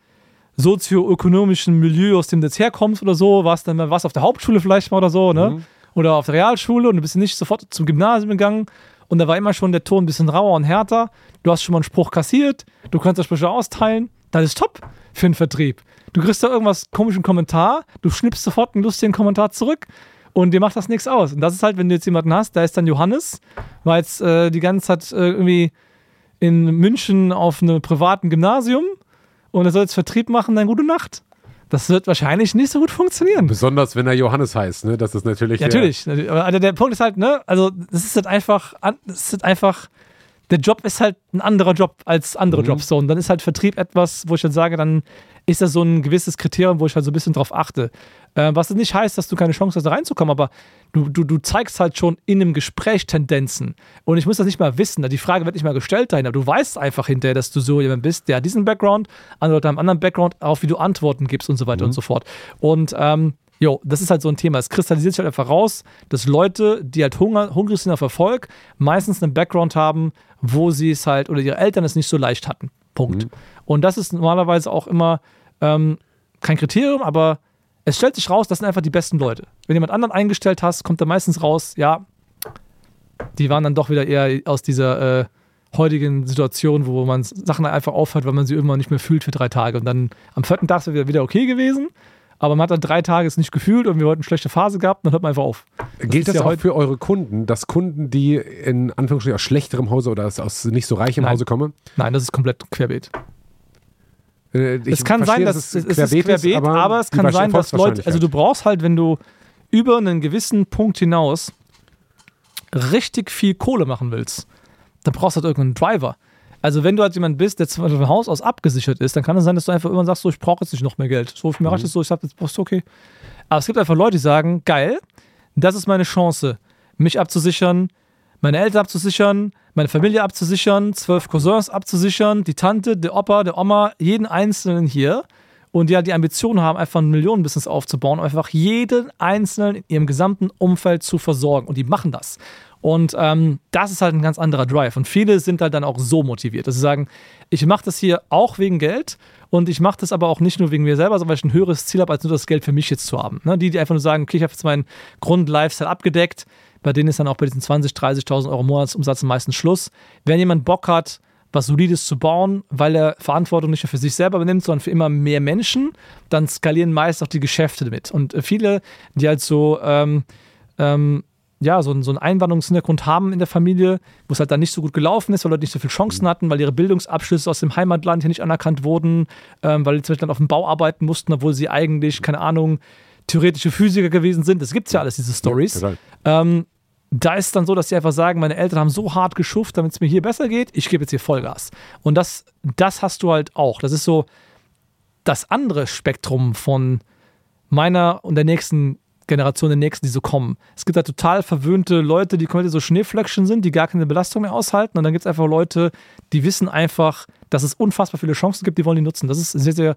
sozioökonomischen Milieu, aus dem du jetzt herkommst oder so, warst dann was auf der Hauptschule vielleicht mal oder so, ne? Hm. Oder auf der Realschule und du bist nicht sofort zum Gymnasium gegangen und da war immer schon der Ton ein bisschen rauer und härter. Du hast schon mal einen Spruch kassiert, du kannst das Sprüche austeilen. Das ist top für einen Vertrieb. Du kriegst da irgendwas komischen Kommentar, du schnippst sofort einen lustigen Kommentar zurück und dir macht das nichts aus. Und das ist halt, wenn du jetzt jemanden hast, da ist dann Johannes, war jetzt äh, die ganze Zeit äh, irgendwie in München auf einem privaten Gymnasium und er soll jetzt Vertrieb machen, dann gute Nacht. Das wird wahrscheinlich nicht so gut funktionieren. Besonders wenn er Johannes heißt, ne? Das ist natürlich. Natürlich. Aber also der Punkt ist halt, ne? Also, das ist halt einfach, das ist einfach, der Job ist halt ein anderer Job als andere mhm. Jobs. So. Und dann ist halt Vertrieb etwas, wo ich dann sage, dann ist das so ein gewisses Kriterium, wo ich halt so ein bisschen drauf achte. Äh, was nicht heißt, dass du keine Chance hast, da reinzukommen, aber du, du, du zeigst halt schon in einem Gespräch Tendenzen. Und ich muss das nicht mal wissen. Die Frage wird nicht mal gestellt dahin, aber du weißt einfach hinterher, dass du so jemand bist, der hat diesen Background, andere Leute haben einen anderen Background, auch wie du Antworten gibst und so weiter mhm. und so fort. Und ähm, Jo, das ist halt so ein Thema. Es kristallisiert sich halt einfach raus, dass Leute, die halt Hunger, hungrig sind auf Erfolg, meistens einen Background haben, wo sie es halt oder ihre Eltern es nicht so leicht hatten. Punkt. Mhm. Und das ist normalerweise auch immer ähm, kein Kriterium, aber es stellt sich raus, das sind einfach die besten Leute. Wenn jemand anderen eingestellt hast, kommt da meistens raus, ja, die waren dann doch wieder eher aus dieser äh, heutigen Situation, wo man Sachen einfach aufhört, weil man sie irgendwann nicht mehr fühlt für drei Tage. Und dann am vierten Tag ist es wieder okay gewesen aber man hat dann drei Tage es nicht gefühlt und wir wollten eine schlechte Phase gehabt, dann hört man einfach auf. Das Gilt das ja auch für eure Kunden, dass Kunden, die in Anführungsstrichen aus schlechterem Hause oder aus nicht so reichem Nein. Hause kommen? Nein, das ist komplett querbeet. Äh, es kann sein, dass, es, es querbeet, querbeet ist, aber, aber, es kann sein, dass Leute, also du brauchst halt, wenn du über einen gewissen Punkt hinaus richtig viel Kohle machen willst, dann brauchst du halt irgendeinen Driver. Also wenn du halt jemand bist, der zum von Haus aus abgesichert ist, dann kann es sein, dass du einfach immer sagst, so, ich brauche jetzt nicht noch mehr Geld. So, mir mhm. reicht es so, ich sag, jetzt brauchst du okay. Aber es gibt einfach Leute, die sagen, geil, das ist meine Chance, mich abzusichern, meine Eltern abzusichern, meine Familie abzusichern, zwölf Cousins abzusichern, die Tante, der Opa, der Oma, jeden Einzelnen hier und halt die Ambition haben, einfach ein Millionenbusiness aufzubauen, einfach jeden Einzelnen in ihrem gesamten Umfeld zu versorgen. Und die machen das. Und ähm, das ist halt ein ganz anderer Drive. Und viele sind halt dann auch so motiviert, dass sie sagen, ich mache das hier auch wegen Geld und ich mache das aber auch nicht nur wegen mir selber, sondern weil ich ein höheres Ziel habe, als nur das Geld für mich jetzt zu haben. Ne? Die, die einfach nur sagen, okay, ich habe jetzt meinen Grund-Lifestyle abgedeckt, bei denen ist dann auch bei diesen 20.000, 30.000 Euro Monatsumsatz meistens Schluss. Wenn jemand Bock hat, was Solides zu bauen, weil er Verantwortung nicht nur für sich selber übernimmt, sondern für immer mehr Menschen, dann skalieren meist auch die Geschäfte damit. Und viele, die halt so ähm, ähm, ja, so, so einen Einwanderungshintergrund haben in der Familie, wo es halt dann nicht so gut gelaufen ist, weil Leute nicht so viele Chancen mhm. hatten, weil ihre Bildungsabschlüsse aus dem Heimatland hier nicht anerkannt wurden, ähm, weil sie zum Beispiel dann auf dem Bau arbeiten mussten, obwohl sie eigentlich, keine Ahnung, theoretische Physiker gewesen sind. Das gibt es ja alles, diese Stories. Ja, ähm, da ist es dann so, dass sie einfach sagen, meine Eltern haben so hart geschufft, damit es mir hier besser geht, ich gebe jetzt hier Vollgas. Und das, das hast du halt auch. Das ist so das andere Spektrum von meiner und der nächsten Generation, der nächsten, die so kommen. Es gibt da total verwöhnte Leute, die komplett so Schneeflöckchen sind, die gar keine Belastung mehr aushalten. Und dann gibt es einfach Leute, die wissen einfach, dass es unfassbar viele Chancen gibt, die wollen die nutzen. Das ist sehr, sehr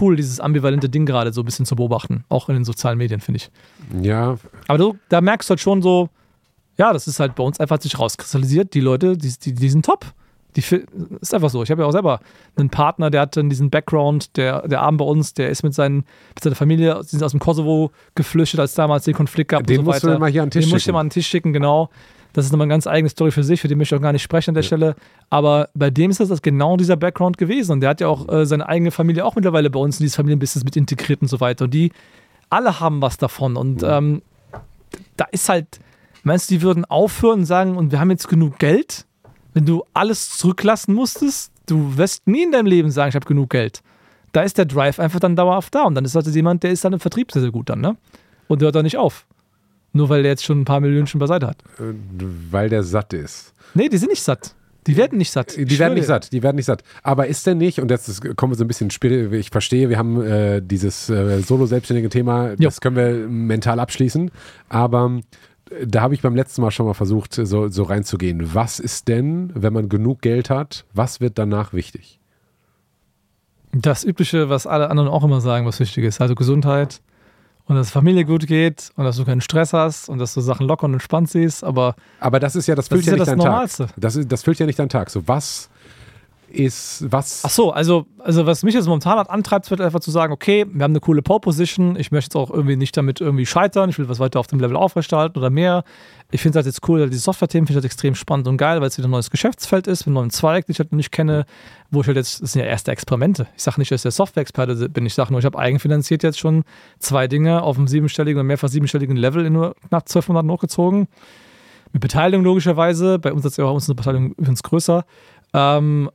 cool, dieses ambivalente Ding gerade so ein bisschen zu beobachten. Auch in den sozialen Medien, finde ich. Ja. Aber du, da merkst du halt schon so, ja, das ist halt bei uns einfach sich rauskristallisiert. Die Leute, die, die, die sind top. Die ist einfach so. Ich habe ja auch selber einen Partner, der hat dann diesen Background, der, der Abend bei uns, der ist mit, seinen, mit seiner Familie die sind aus dem Kosovo geflüchtet, als damals den Konflikt gab. Den und so musst weiter. du mal hier an den Tisch den schicken. Den musst du mal an den Tisch schicken, genau. Das ist nochmal eine ganz eigene Story für sich, für die möchte ich auch gar nicht sprechen an der ja. Stelle. Aber bei dem ist das genau dieser Background gewesen. Und der hat ja auch äh, seine eigene Familie auch mittlerweile bei uns in dieses Familienbusiness mit integriert und so weiter. Und die alle haben was davon. Und ähm, da ist halt, meinst du, die würden aufhören und sagen, und wir haben jetzt genug Geld? wenn du alles zurücklassen musstest, du wirst nie in deinem Leben sagen, ich habe genug Geld. Da ist der Drive einfach dann dauerhaft da. Und dann ist halt jemand, der ist dann im Vertrieb sehr, sehr gut dann, ne? Und hört da nicht auf. Nur weil der jetzt schon ein paar Millionen schon beiseite hat. Äh, weil der satt ist. Nee, die sind nicht satt. Die werden nicht satt. Die werden nicht satt, die werden nicht satt. Aber ist denn nicht, und jetzt kommen wir so ein bisschen, ich verstehe, wir haben äh, dieses äh, solo-selbstständige Thema, das jo. können wir mental abschließen, aber da habe ich beim letzten Mal schon mal versucht, so, so reinzugehen. Was ist denn, wenn man genug Geld hat, was wird danach wichtig? Das Übliche, was alle anderen auch immer sagen, was wichtig ist. Also Gesundheit und dass Familie gut geht und dass du keinen Stress hast und dass du Sachen locker und entspannt siehst. Aber, aber das ist ja, das füllt ja, ja nicht deinen Tag. Das, ist, das füllt ja nicht deinen Tag. So, was ist was. Ach so, also, also was mich jetzt momentan hat, antreibt, wird einfach zu sagen, okay, wir haben eine coole Pole Position, ich möchte jetzt auch irgendwie nicht damit irgendwie scheitern, ich will was weiter auf dem Level aufrechterhalten oder mehr. Ich finde es halt jetzt cool, die Software-Themen finde ich halt extrem spannend und geil, weil es wieder ein neues Geschäftsfeld ist, mit einem neuen Zweig, den ich halt noch nicht kenne, wo ich halt jetzt, das sind ja erste Experimente. Ich sage nicht, dass ich der Software-Experte bin, ich sage nur, ich habe eigenfinanziert jetzt schon zwei Dinge auf einem siebenstelligen oder mehrfach siebenstelligen Level in nur knapp zwölf Monaten hochgezogen. Mit Beteiligung logischerweise, bei uns ist ja auch uns eine Beteiligung übrigens größer. Ähm,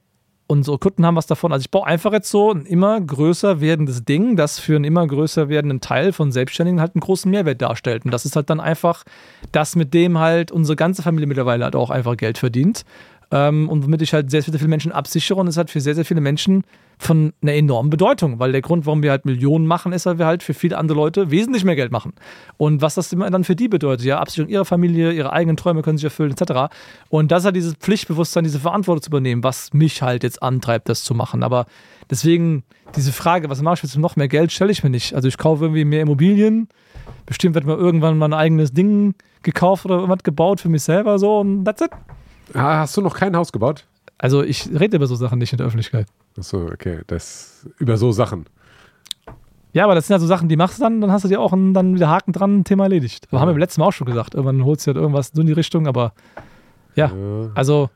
unsere Kunden haben was davon. Also ich baue einfach jetzt so ein immer größer werdendes Ding, das für einen immer größer werdenden Teil von Selbstständigen halt einen großen Mehrwert darstellt. Und das ist halt dann einfach das, mit dem halt unsere ganze Familie mittlerweile halt auch einfach Geld verdient. Ähm, und womit ich halt sehr, sehr viele Menschen absichere und es hat für sehr, sehr viele Menschen von einer enormen Bedeutung, weil der Grund, warum wir halt Millionen machen, ist, weil wir halt für viele andere Leute wesentlich mehr Geld machen. Und was das dann für die bedeutet, ja, Absicherung ihrer Familie, ihre eigenen Träume können sich erfüllen, etc. Und das hat dieses Pflichtbewusstsein, diese Verantwortung zu übernehmen, was mich halt jetzt antreibt, das zu machen. Aber deswegen, diese Frage, was mache ich jetzt noch mehr Geld, stelle ich mir nicht. Also ich kaufe irgendwie mehr Immobilien, bestimmt wird mir irgendwann mal ein eigenes Ding gekauft oder irgendwas gebaut für mich selber so und that's it. Hast du noch kein Haus gebaut? Also ich rede über so Sachen nicht in der Öffentlichkeit. Achso, okay. Das über so Sachen. Ja, aber das sind ja so Sachen, die machst du dann, dann hast du dir auch einen, dann wieder Haken dran, Thema erledigt. Das ja. haben wir beim letzten Mal auch schon gesagt. Irgendwann holst du halt irgendwas so in die Richtung, aber ja, ja. also.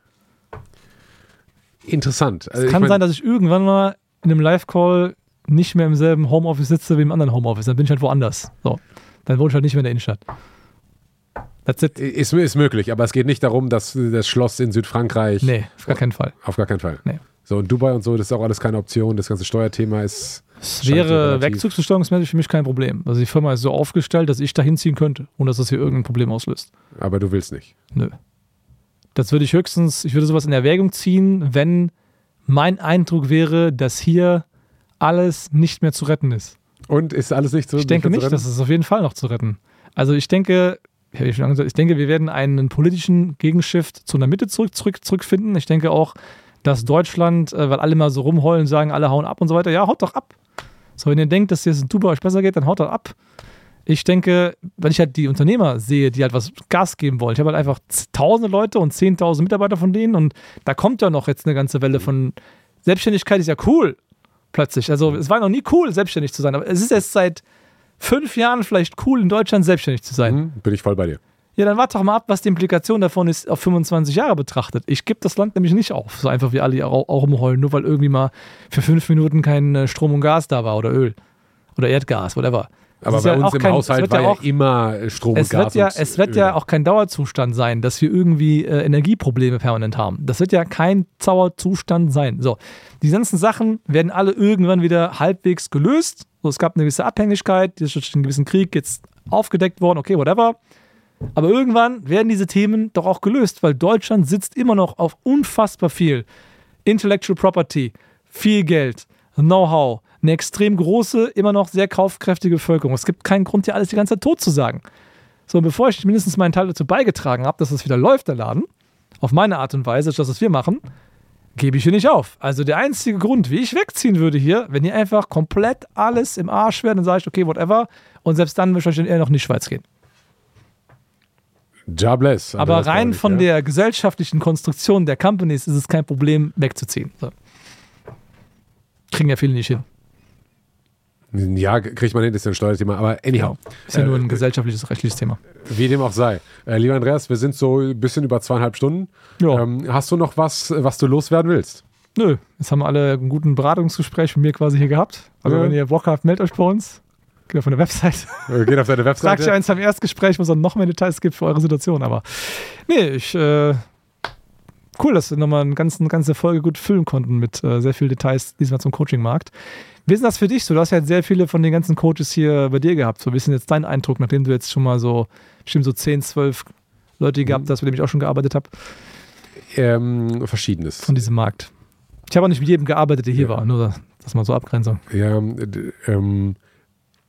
Interessant. Also es kann sein, dass ich irgendwann mal in einem Live-Call nicht mehr im selben Homeoffice sitze wie im anderen Homeoffice. Dann bin ich halt woanders. So. Dann wohne ich halt nicht mehr in der Innenstadt. That's it. Ist, ist möglich, aber es geht nicht darum, dass das Schloss in Südfrankreich. Nee, auf gar keinen Fall. Auf gar keinen Fall. Nee. So, und Dubai und so, das ist auch alles keine Option. Das ganze Steuerthema ist. Es wäre wegzugsbesteuerungsmäßig für mich kein Problem. Also die Firma ist so aufgestellt, dass ich da hinziehen könnte, ohne dass das hier irgendein Problem auslöst. Aber du willst nicht. Nö. Das würde ich höchstens, ich würde sowas in Erwägung ziehen, wenn mein Eindruck wäre, dass hier alles nicht mehr zu retten ist. Und ist alles nicht zu retten? Ich denke nicht, das ist auf jeden Fall noch zu retten. Also ich denke, ich denke, wir werden einen politischen Gegenshift zu einer Mitte zurück, zurück, zurückfinden. Ich denke auch, dass Deutschland, äh, weil alle mal so rumheulen, sagen, alle hauen ab und so weiter, ja, haut doch ab. So, wenn ihr denkt, dass es in Dubai euch besser geht, dann haut doch ab. Ich denke, wenn ich halt die Unternehmer sehe, die halt was Gas geben wollen, ich habe halt einfach tausende Leute und zehntausend Mitarbeiter von denen und da kommt ja noch jetzt eine ganze Welle von Selbstständigkeit, ist ja cool, plötzlich. Also es war noch nie cool, selbstständig zu sein, aber es ist erst seit fünf Jahren vielleicht cool, in Deutschland selbstständig zu sein. Mhm, bin ich voll bei dir. Ja, dann warte doch mal ab, was die Implikation davon ist, auf 25 Jahre betrachtet. Ich gebe das Land nämlich nicht auf, so einfach wie alle auch, auch umheulen, nur weil irgendwie mal für fünf Minuten kein äh, Strom und Gas da war oder Öl oder Erdgas, whatever. Aber bei ja uns im kein, Haushalt war ja, auch, immer äh, Strom und Gas. Ja, es wird Öl. ja auch kein Dauerzustand sein, dass wir irgendwie äh, Energieprobleme permanent haben. Das wird ja kein Dauerzustand sein. So, die ganzen Sachen werden alle irgendwann wieder halbwegs gelöst. So, es gab eine gewisse Abhängigkeit, die ist durch einen gewissen Krieg jetzt aufgedeckt worden, okay, whatever. Aber irgendwann werden diese Themen doch auch gelöst, weil Deutschland sitzt immer noch auf unfassbar viel Intellectual Property, viel Geld, Know-how, eine extrem große, immer noch sehr kaufkräftige Bevölkerung. Es gibt keinen Grund, hier alles die ganze Zeit tot zu sagen. So, bevor ich mindestens meinen Teil dazu beigetragen habe, dass es wieder läuft, der Laden, auf meine Art und Weise, das, was wir machen, gebe ich hier nicht auf. Also der einzige Grund, wie ich wegziehen würde hier, wenn ihr einfach komplett alles im Arsch wäre, dann sage ich, okay, whatever. Und selbst dann würde ich eher noch in die Schweiz gehen. Jobless. Aber rein nicht, von ja? der gesellschaftlichen Konstruktion der Companies ist es kein Problem, wegzuziehen. So. Kriegen ja viele nicht hin. Ja, kriegt man hin, ist ja ein Steuerthema, aber anyhow. Ist ja äh, nur ein gesellschaftliches, rechtliches Thema. Wie dem auch sei. Äh, lieber Andreas, wir sind so ein bisschen über zweieinhalb Stunden. Ähm, hast du noch was, was du loswerden willst? Nö, jetzt haben wir alle einen guten Beratungsgespräch von mir quasi hier gehabt. Also, ja. wenn ihr Bock habt, meldet euch bei uns. Geht auf eine Website. Geht auf deine Website. Sagt ihr eins am Erstgespräch, wo es dann noch mehr Details gibt für eure Situation. Aber nee, ich. Äh, cool, dass wir nochmal eine ganze, ganze Folge gut füllen konnten mit äh, sehr vielen Details, diesmal zum Coaching-Markt. Wie ist das für dich so? Du hast ja sehr viele von den ganzen Coaches hier bei dir gehabt. So, wie ist denn jetzt dein Eindruck, nachdem du jetzt schon mal so, bestimmt so 10, 12 Leute gehabt hast, mit denen ich auch schon gearbeitet habe? Ähm, Verschiedenes. Von diesem Markt. Ich habe auch nicht mit jedem gearbeitet, der hier ja. war, nur das mal so Abgrenzung. Ja, ähm,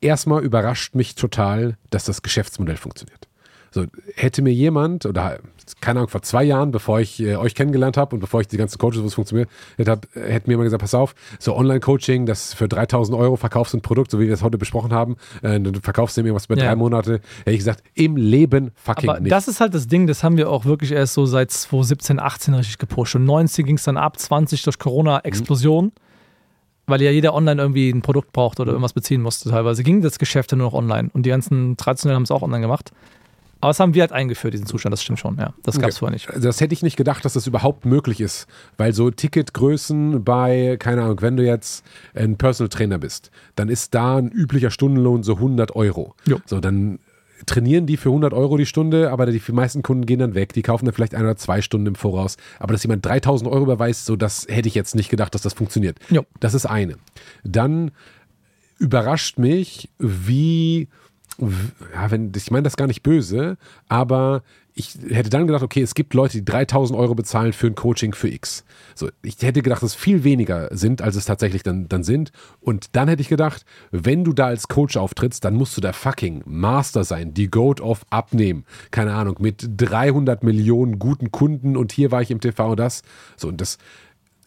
erstmal überrascht mich total, dass das Geschäftsmodell funktioniert. So, hätte mir jemand, oder keine Ahnung, vor zwei Jahren, bevor ich äh, euch kennengelernt habe und bevor ich die ganzen Coaches, wo es funktioniert, hätte, hätte mir mal gesagt, pass auf, so Online-Coaching, das für 3000 Euro verkaufst du ein Produkt, so wie wir es heute besprochen haben, äh, du verkaufst dem irgendwas über ja. drei Monate, hätte ich gesagt, im Leben fucking Aber nicht. das ist halt das Ding, das haben wir auch wirklich erst so seit 2017, 18 richtig gepusht. Und 19 ging es dann ab, 20 durch Corona-Explosion. Mhm weil ja jeder online irgendwie ein Produkt braucht oder irgendwas beziehen musste teilweise, ging das Geschäft nur noch online. Und die ganzen Traditionellen haben es auch online gemacht. Aber das haben wir halt eingeführt, diesen Zustand, das stimmt schon, ja. Das gab es okay. vorher nicht. Also das hätte ich nicht gedacht, dass das überhaupt möglich ist. Weil so Ticketgrößen bei, keine Ahnung, wenn du jetzt ein Personal Trainer bist, dann ist da ein üblicher Stundenlohn so 100 Euro. Jo. So, dann trainieren die für 100 Euro die Stunde, aber die meisten Kunden gehen dann weg. Die kaufen dann vielleicht ein oder zwei Stunden im Voraus. Aber dass jemand 3000 Euro überweist, so das hätte ich jetzt nicht gedacht, dass das funktioniert. Jo. Das ist eine. Dann überrascht mich, wie, ja, wenn, ich meine das gar nicht böse, aber ich hätte dann gedacht, okay, es gibt Leute, die 3000 Euro bezahlen für ein Coaching für X. So, ich hätte gedacht, dass es viel weniger sind, als es tatsächlich dann, dann sind. Und dann hätte ich gedacht, wenn du da als Coach auftrittst, dann musst du der fucking Master sein, die Goat of Abnehmen. Keine Ahnung, mit 300 Millionen guten Kunden und hier war ich im TV und das. So, und das,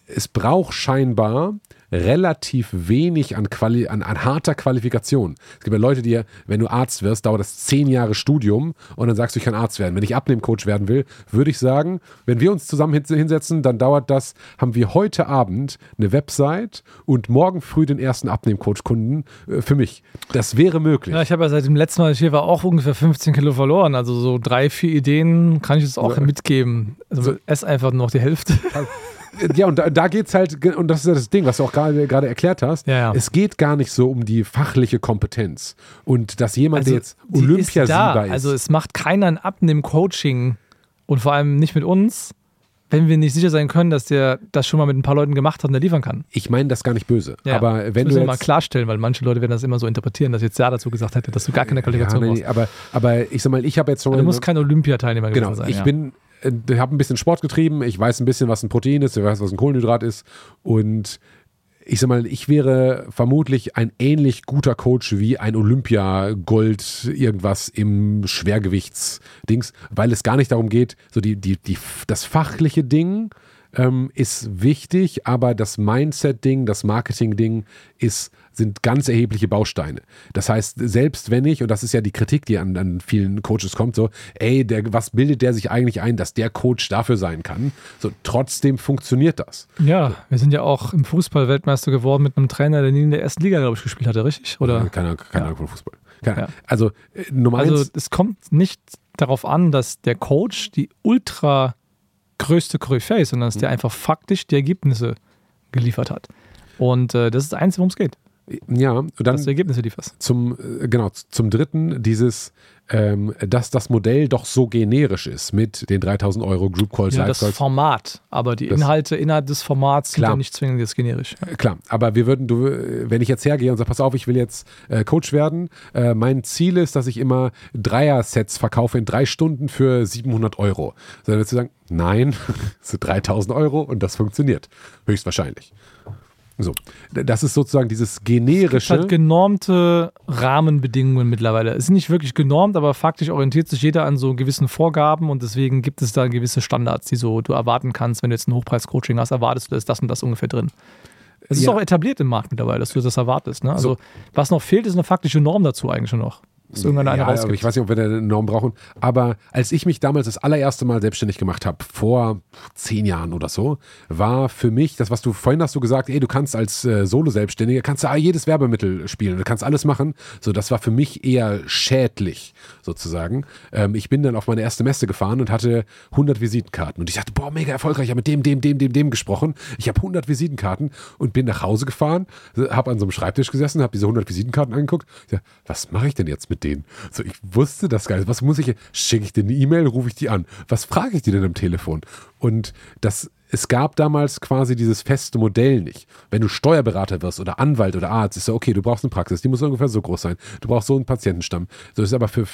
es braucht scheinbar relativ wenig an, Quali an, an harter Qualifikation. Es gibt ja Leute, die, wenn du Arzt wirst, dauert das zehn Jahre Studium und dann sagst du, ich kann Arzt werden. Wenn ich Abnehmcoach werden will, würde ich sagen, wenn wir uns zusammen hinsetzen, dann dauert das, haben wir heute Abend eine Website und morgen früh den ersten Abnehmcoach-Kunden äh, für mich. Das wäre möglich. Ja, ich habe ja seit dem letzten Mal hier war auch ungefähr 15 Kilo verloren. Also so drei, vier Ideen kann ich jetzt auch ja. mitgeben. Also so. ess einfach nur noch die Hälfte. (laughs) ja, und da, da geht es halt, und das ist ja das Ding, was du auch gerade erklärt hast. Ja, ja. Es geht gar nicht so um die fachliche Kompetenz. Und dass jemand, also, der jetzt Olympiasieger ist, ist. Also es macht keiner ein Abnehmen-Coaching und vor allem nicht mit uns, wenn wir nicht sicher sein können, dass der das schon mal mit ein paar Leuten gemacht hat und der liefern kann. Ich meine das gar nicht böse. Ja, aber wenn das du jetzt, mal klarstellen, weil manche Leute werden das immer so interpretieren, dass jetzt ja dazu gesagt hätte, dass du gar keine Qualifikation ja, nee, brauchst. Aber, aber ich sag mal, ich habe jetzt schon. du musst kein Olympiateilnehmer genau, sein. Ich ja. bin ich habe ein bisschen Sport getrieben, ich weiß ein bisschen, was ein Protein ist, ich weiß, was ein Kohlenhydrat ist. Und ich sag mal, ich wäre vermutlich ein ähnlich guter Coach wie ein Olympia-Gold irgendwas im Schwergewichtsdings, weil es gar nicht darum geht, so die, die, die, das fachliche Ding ähm, ist wichtig, aber das Mindset-Ding, das Marketing-Ding ist sind ganz erhebliche Bausteine. Das heißt, selbst wenn ich, und das ist ja die Kritik, die an, an vielen Coaches kommt, so, ey, der, was bildet der sich eigentlich ein, dass der Coach dafür sein kann? So, trotzdem funktioniert das. Ja, wir sind ja auch im Fußball Weltmeister geworden mit einem Trainer, der nie in der ersten Liga, glaube ich, gespielt hatte, richtig? Oder? Keine, keine Ahnung von Fußball. Keine, ja. Also, äh, Nummer Also, es kommt nicht darauf an, dass der Coach die ultra größte Koryphäe ist, sondern dass der mhm. einfach faktisch die Ergebnisse geliefert hat. Und äh, das ist das Einzige, worum es geht. Ja, und dann das Ergebnisse lieferst. Zum, äh, genau, zum dritten dieses, ähm, dass das Modell doch so generisch ist mit den 3000 Euro Group Calls. Ja, das Format, aber die Inhalte innerhalb des Formats klar. sind ja nicht zwingend jetzt generisch. Äh, klar, aber wir würden, du, wenn ich jetzt hergehe und sage, pass auf, ich will jetzt äh, Coach werden, äh, mein Ziel ist, dass ich immer Dreier-Sets verkaufe in drei Stunden für 700 Euro. Dann würdest du sagen, nein, (laughs) das sind 3000 Euro und das funktioniert. Höchstwahrscheinlich. So, das ist sozusagen dieses generische. Es hat genormte Rahmenbedingungen mittlerweile. Es ist nicht wirklich genormt, aber faktisch orientiert sich jeder an so gewissen Vorgaben und deswegen gibt es da gewisse Standards, die so du erwarten kannst, wenn du jetzt ein Hochpreis-Coaching hast, erwartest du, da ist das und das ungefähr drin. Es ist ja. auch etabliert im Markt mittlerweile, dass du das erwartest. Ne? Also, so. was noch fehlt, ist eine faktische Norm dazu eigentlich schon noch. Ist irgendwann eine ja, aber ich weiß nicht, ob wir eine Norm brauchen. Aber als ich mich damals das allererste Mal selbstständig gemacht habe, vor zehn Jahren oder so, war für mich, das, was du vorhin hast du gesagt, ey, du kannst als äh, Solo-Selbstständiger, kannst du jedes Werbemittel spielen, du kannst alles machen. So, das war für mich eher schädlich, sozusagen. Ähm, ich bin dann auf meine erste Messe gefahren und hatte 100 Visitenkarten. Und ich dachte, boah, mega erfolgreich, ich habe mit dem, dem, dem, dem, dem gesprochen. Ich habe 100 Visitenkarten und bin nach Hause gefahren, habe an so einem Schreibtisch gesessen, habe diese 100 Visitenkarten angeguckt. Ich dachte, was mache ich denn jetzt mit mit denen. So, ich wusste das gar nicht. Was muss ich? Schicke ich denen eine E-Mail, rufe ich die an? Was frage ich die denn am Telefon? Und das, es gab damals quasi dieses feste Modell nicht. Wenn du Steuerberater wirst oder Anwalt oder Arzt, ist so, okay, du brauchst eine Praxis, die muss ungefähr so groß sein. Du brauchst so einen Patientenstamm. So ist aber für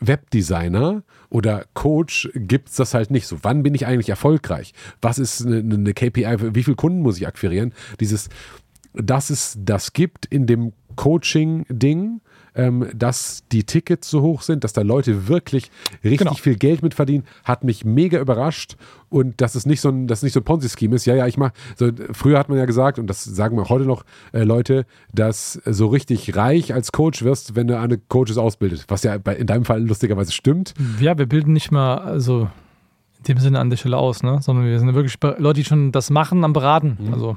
Webdesigner oder Coach gibt es das halt nicht. So, wann bin ich eigentlich erfolgreich? Was ist eine, eine KPI? Wie viele Kunden muss ich akquirieren? Dieses, dass es das gibt in dem Coaching-Ding, ähm, dass die Tickets so hoch sind, dass da Leute wirklich richtig genau. viel Geld mit verdienen, hat mich mega überrascht. Und dass es nicht so ein, dass nicht so ein Ponzi-Scheme ist. Ja, ja, ich mach, so, früher hat man ja gesagt, und das sagen wir heute noch äh, Leute, dass so richtig reich als Coach wirst, wenn du eine Coaches ausbildet. Was ja bei, in deinem Fall lustigerweise stimmt. Ja, wir bilden nicht mal, also in dem Sinne an der Stelle aus, ne? sondern wir sind wirklich Leute, die schon das machen, am Beraten. Mhm. Also.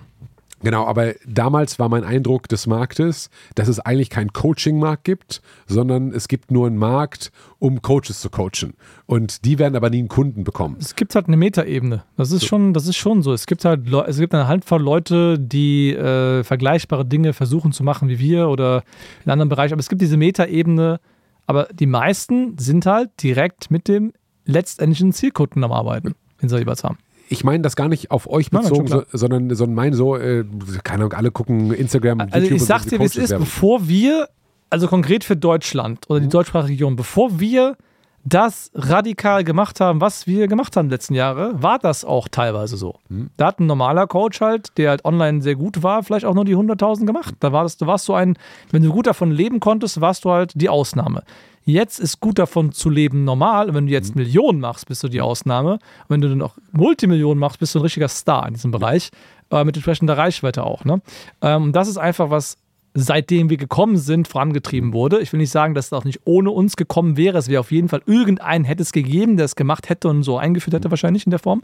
Genau, aber damals war mein Eindruck des Marktes, dass es eigentlich keinen Coaching-Markt gibt, sondern es gibt nur einen Markt, um Coaches zu coachen. Und die werden aber nie einen Kunden bekommen. Es gibt halt eine Metaebene. Das ist so. schon, das ist schon so. Es gibt halt, es gibt eine Handvoll Leute, die äh, vergleichbare Dinge versuchen zu machen wie wir oder in anderen Bereichen. Aber es gibt diese Metaebene Aber die meisten sind halt direkt mit dem letztendlichen Zielkunden am Arbeiten, wenn sie jeweils haben ich meine das gar nicht auf euch bezogen, Nein, so, sondern, sondern mein so, äh, keine Ahnung, alle gucken Instagram, also YouTube. ich sag dir, wie es ist, bevor wir, also konkret für Deutschland oder die mhm. deutschsprachige Region, bevor wir das radikal gemacht haben, was wir gemacht haben den letzten Jahren, war das auch teilweise so. Mhm. Da hat ein normaler Coach halt, der halt online sehr gut war, vielleicht auch nur die 100.000 gemacht. Da war das, du warst so ein, wenn du gut davon leben konntest, warst du halt die Ausnahme. Jetzt ist gut davon zu leben normal. Wenn du jetzt mhm. Millionen machst, bist du die Ausnahme. Und wenn du dann auch Multimillionen machst, bist du ein richtiger Star in diesem Bereich. Äh, mit entsprechender Reichweite auch. Ne? Ähm, das ist einfach was, seitdem wir gekommen sind, vorangetrieben wurde. Ich will nicht sagen, dass es auch nicht ohne uns gekommen wäre. Es wäre auf jeden Fall irgendeinen hätte es gegeben, der es gemacht hätte und so eingeführt hätte, wahrscheinlich in der Form.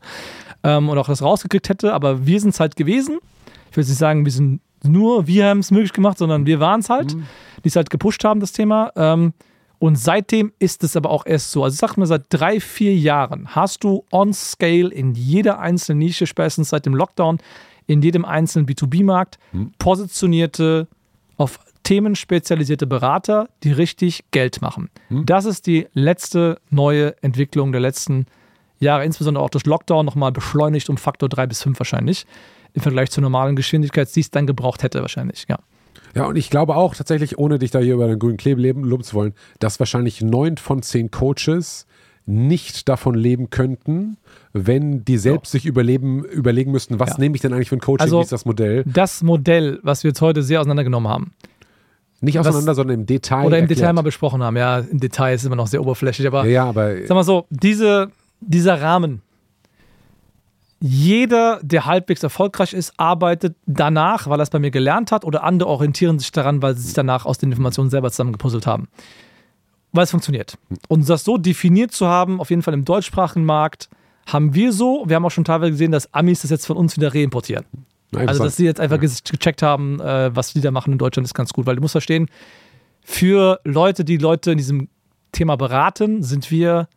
Ähm, und auch das rausgekriegt hätte. Aber wir sind es halt gewesen. Ich will nicht sagen, wir sind nur, wir haben es möglich gemacht, sondern wir waren es halt, mhm. die es halt gepusht haben, das Thema. Ähm, und seitdem ist es aber auch erst so. Also sag mal, seit drei, vier Jahren hast du on scale in jeder einzelnen Nische, spätestens seit dem Lockdown, in jedem einzelnen B2B-Markt hm. positionierte auf Themen spezialisierte Berater, die richtig Geld machen. Hm. Das ist die letzte neue Entwicklung der letzten Jahre, insbesondere auch durch Lockdown nochmal beschleunigt um Faktor 3 bis 5 wahrscheinlich, im Vergleich zur normalen Geschwindigkeit, die es dann gebraucht hätte wahrscheinlich, ja. Ja, und ich glaube auch tatsächlich, ohne dich da hier über den grünen Klee loben zu wollen, dass wahrscheinlich neun von zehn Coaches nicht davon leben könnten, wenn die selbst ja. sich überleben, überlegen müssten, was ja. nehme ich denn eigentlich für ein Coaching, also, wie ist das Modell? Das Modell, was wir jetzt heute sehr auseinandergenommen haben. Nicht auseinander, was, sondern im Detail. Oder im erklärt. Detail mal besprochen haben. Ja, im Detail ist immer noch sehr oberflächlich, aber, ja, aber sag mal so, diese, dieser Rahmen, jeder, der halbwegs erfolgreich ist, arbeitet danach, weil er es bei mir gelernt hat, oder andere orientieren sich daran, weil sie sich danach aus den Informationen selber zusammengepuzzelt haben. Weil es funktioniert. Und das so definiert zu haben, auf jeden Fall im deutschsprachigen Markt, haben wir so. Wir haben auch schon teilweise gesehen, dass Amis das jetzt von uns wieder reimportieren. Also, dass sie jetzt einfach gecheckt haben, äh, was die da machen in Deutschland, ist ganz gut, weil du musst verstehen, für Leute, die Leute in diesem Thema beraten, sind wir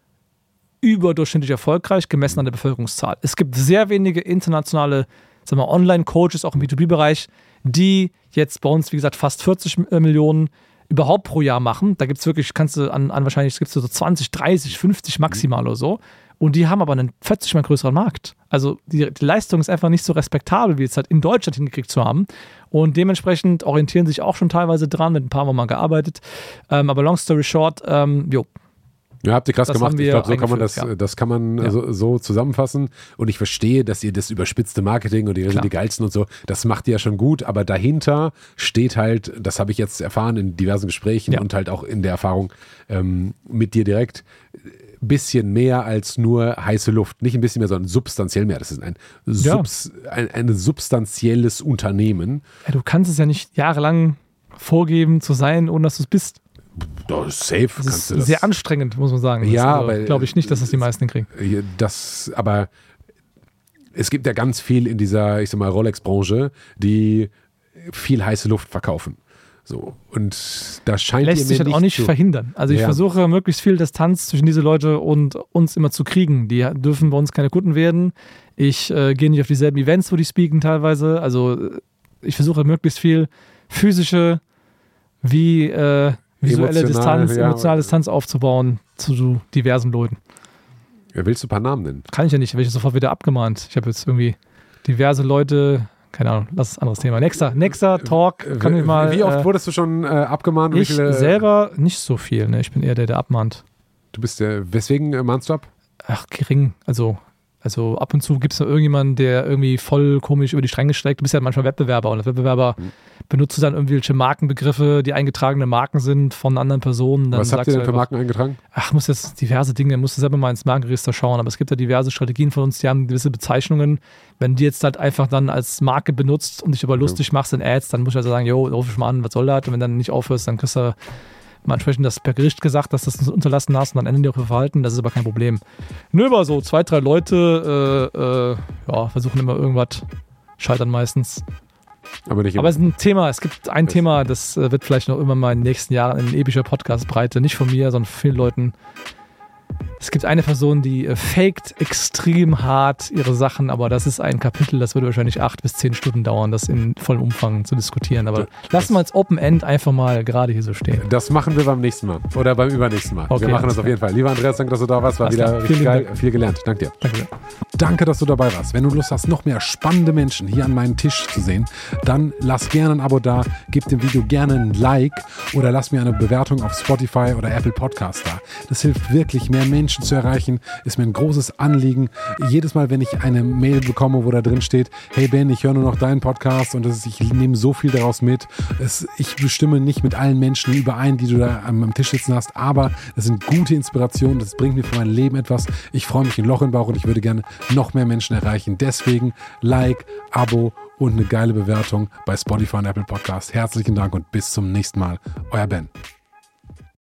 überdurchschnittlich erfolgreich, gemessen an der Bevölkerungszahl. Es gibt sehr wenige internationale Online-Coaches, auch im B2B-Bereich, die jetzt bei uns, wie gesagt, fast 40 äh, Millionen überhaupt pro Jahr machen. Da gibt es wirklich, kannst du an, an wahrscheinlich gibt es so 20, 30, 50 maximal oder so. Und die haben aber einen 40 mal größeren Markt. Also die, die, Leistung ist einfach nicht so respektabel, wie es halt in Deutschland hingekriegt zu haben. Und dementsprechend orientieren sich auch schon teilweise dran, mit ein paar Mal mal gearbeitet. Ähm, aber long story short, ähm, jo, ja, habt ihr krass das gemacht. Ich glaube, so kann man das, ja. das kann man ja. so, so, zusammenfassen. Und ich verstehe, dass ihr das überspitzte Marketing und ihr sind die geilsten und so, das macht ihr ja schon gut, aber dahinter steht halt, das habe ich jetzt erfahren in diversen Gesprächen ja. und halt auch in der Erfahrung ähm, mit dir direkt, bisschen mehr als nur heiße Luft. Nicht ein bisschen mehr, sondern substanziell mehr. Das ist ein, Subs, ein, ein substanzielles Unternehmen. du kannst es ja nicht jahrelang vorgeben zu sein, ohne dass du es bist. Oh, safe. Das ist das sehr anstrengend, muss man sagen. Ja, also, aber glaube ich nicht, dass das die meisten kriegen. Das, aber es gibt ja ganz viel in dieser, ich sag mal, Rolex-Branche, die viel heiße Luft verkaufen. So, und da scheint Lässt sich halt auch nicht verhindern. Also ich ja. versuche möglichst viel Distanz zwischen diese Leute und uns immer zu kriegen. Die dürfen bei uns keine Kunden werden. Ich äh, gehe nicht auf dieselben Events, wo die speaken teilweise. Also ich versuche möglichst viel physische wie äh, visuelle Emotional, Distanz, ja. emotionale Distanz aufzubauen zu diversen Leuten. Ja, willst du ein paar Namen nennen? Kann ich ja nicht, werde ich sofort wieder abgemahnt. Ich habe jetzt irgendwie diverse Leute, keine Ahnung, das ist ein anderes Thema. Nächster, nächster Talk, kann ich mal. Wie oft äh, wurdest du schon äh, abgemahnt? Ich selber nicht so viel, ne? Ich bin eher der, der abmahnt. Du bist der, weswegen äh, mahnst du ab? Ach, gering. Also also ab und zu gibt es noch irgendjemanden, der irgendwie voll komisch über die Stränge schlägt. Du bist ja manchmal Wettbewerber und als Wettbewerber mhm. benutzt du dann irgendwelche Markenbegriffe, die eingetragene Marken sind von anderen Personen. Dann Was habt ihr denn für Marken eingetragen? Ach, muss jetzt diverse Dinge, musst du selber mal ins Markenregister schauen, aber es gibt ja diverse Strategien von uns, die haben gewisse Bezeichnungen. Wenn die jetzt halt einfach dann als Marke benutzt und dich aber lustig ja. machst in Ads, dann musst du also sagen, jo, ruf ich mal an, was soll das? Und wenn dann nicht aufhörst, dann kriegst du mal entsprechend das per Gericht gesagt, dass du das unterlassen hast und dann ändern die auch ihr Verhalten, das ist aber kein Problem. Nur über so zwei, drei Leute äh, äh, ja, versuchen immer irgendwas, scheitern meistens. Aber, nicht aber es ist ein Thema, es gibt ein das Thema, das äh, wird vielleicht noch immer mal in den nächsten Jahren in epischer Podcast breite, nicht von mir, sondern von vielen Leuten. Es gibt eine Person, die äh, faked extrem hart ihre Sachen, aber das ist ein Kapitel, das würde wahrscheinlich acht bis zehn Stunden dauern, das in vollem Umfang zu diskutieren. Aber lassen wir als Open End einfach mal gerade hier so stehen. Das machen wir beim nächsten Mal oder beim übernächsten Mal. Okay, wir machen das auf jeden Fall. Lieber Andreas, danke, dass du da warst. War wieder richtig geil. Dank. Viel gelernt. Danke dir. Danke. Danke, dass du dabei warst. Wenn du Lust hast, noch mehr spannende Menschen hier an meinem Tisch zu sehen, dann lass gerne ein Abo da, gib dem Video gerne ein Like oder lass mir eine Bewertung auf Spotify oder Apple Podcast da. Das hilft wirklich, mehr Menschen zu erreichen. Ist mir ein großes Anliegen. Jedes Mal, wenn ich eine Mail bekomme, wo da drin steht, hey Ben, ich höre nur noch deinen Podcast und ist, ich nehme so viel daraus mit. Es, ich bestimme nicht mit allen Menschen überein, die du da am, am Tisch sitzen hast, aber das sind gute Inspirationen. Das bringt mir für mein Leben etwas. Ich freue mich ein Loch im Bauch und ich würde gerne noch mehr Menschen erreichen. Deswegen Like, Abo und eine geile Bewertung bei Spotify und Apple Podcast. Herzlichen Dank und bis zum nächsten Mal. Euer Ben.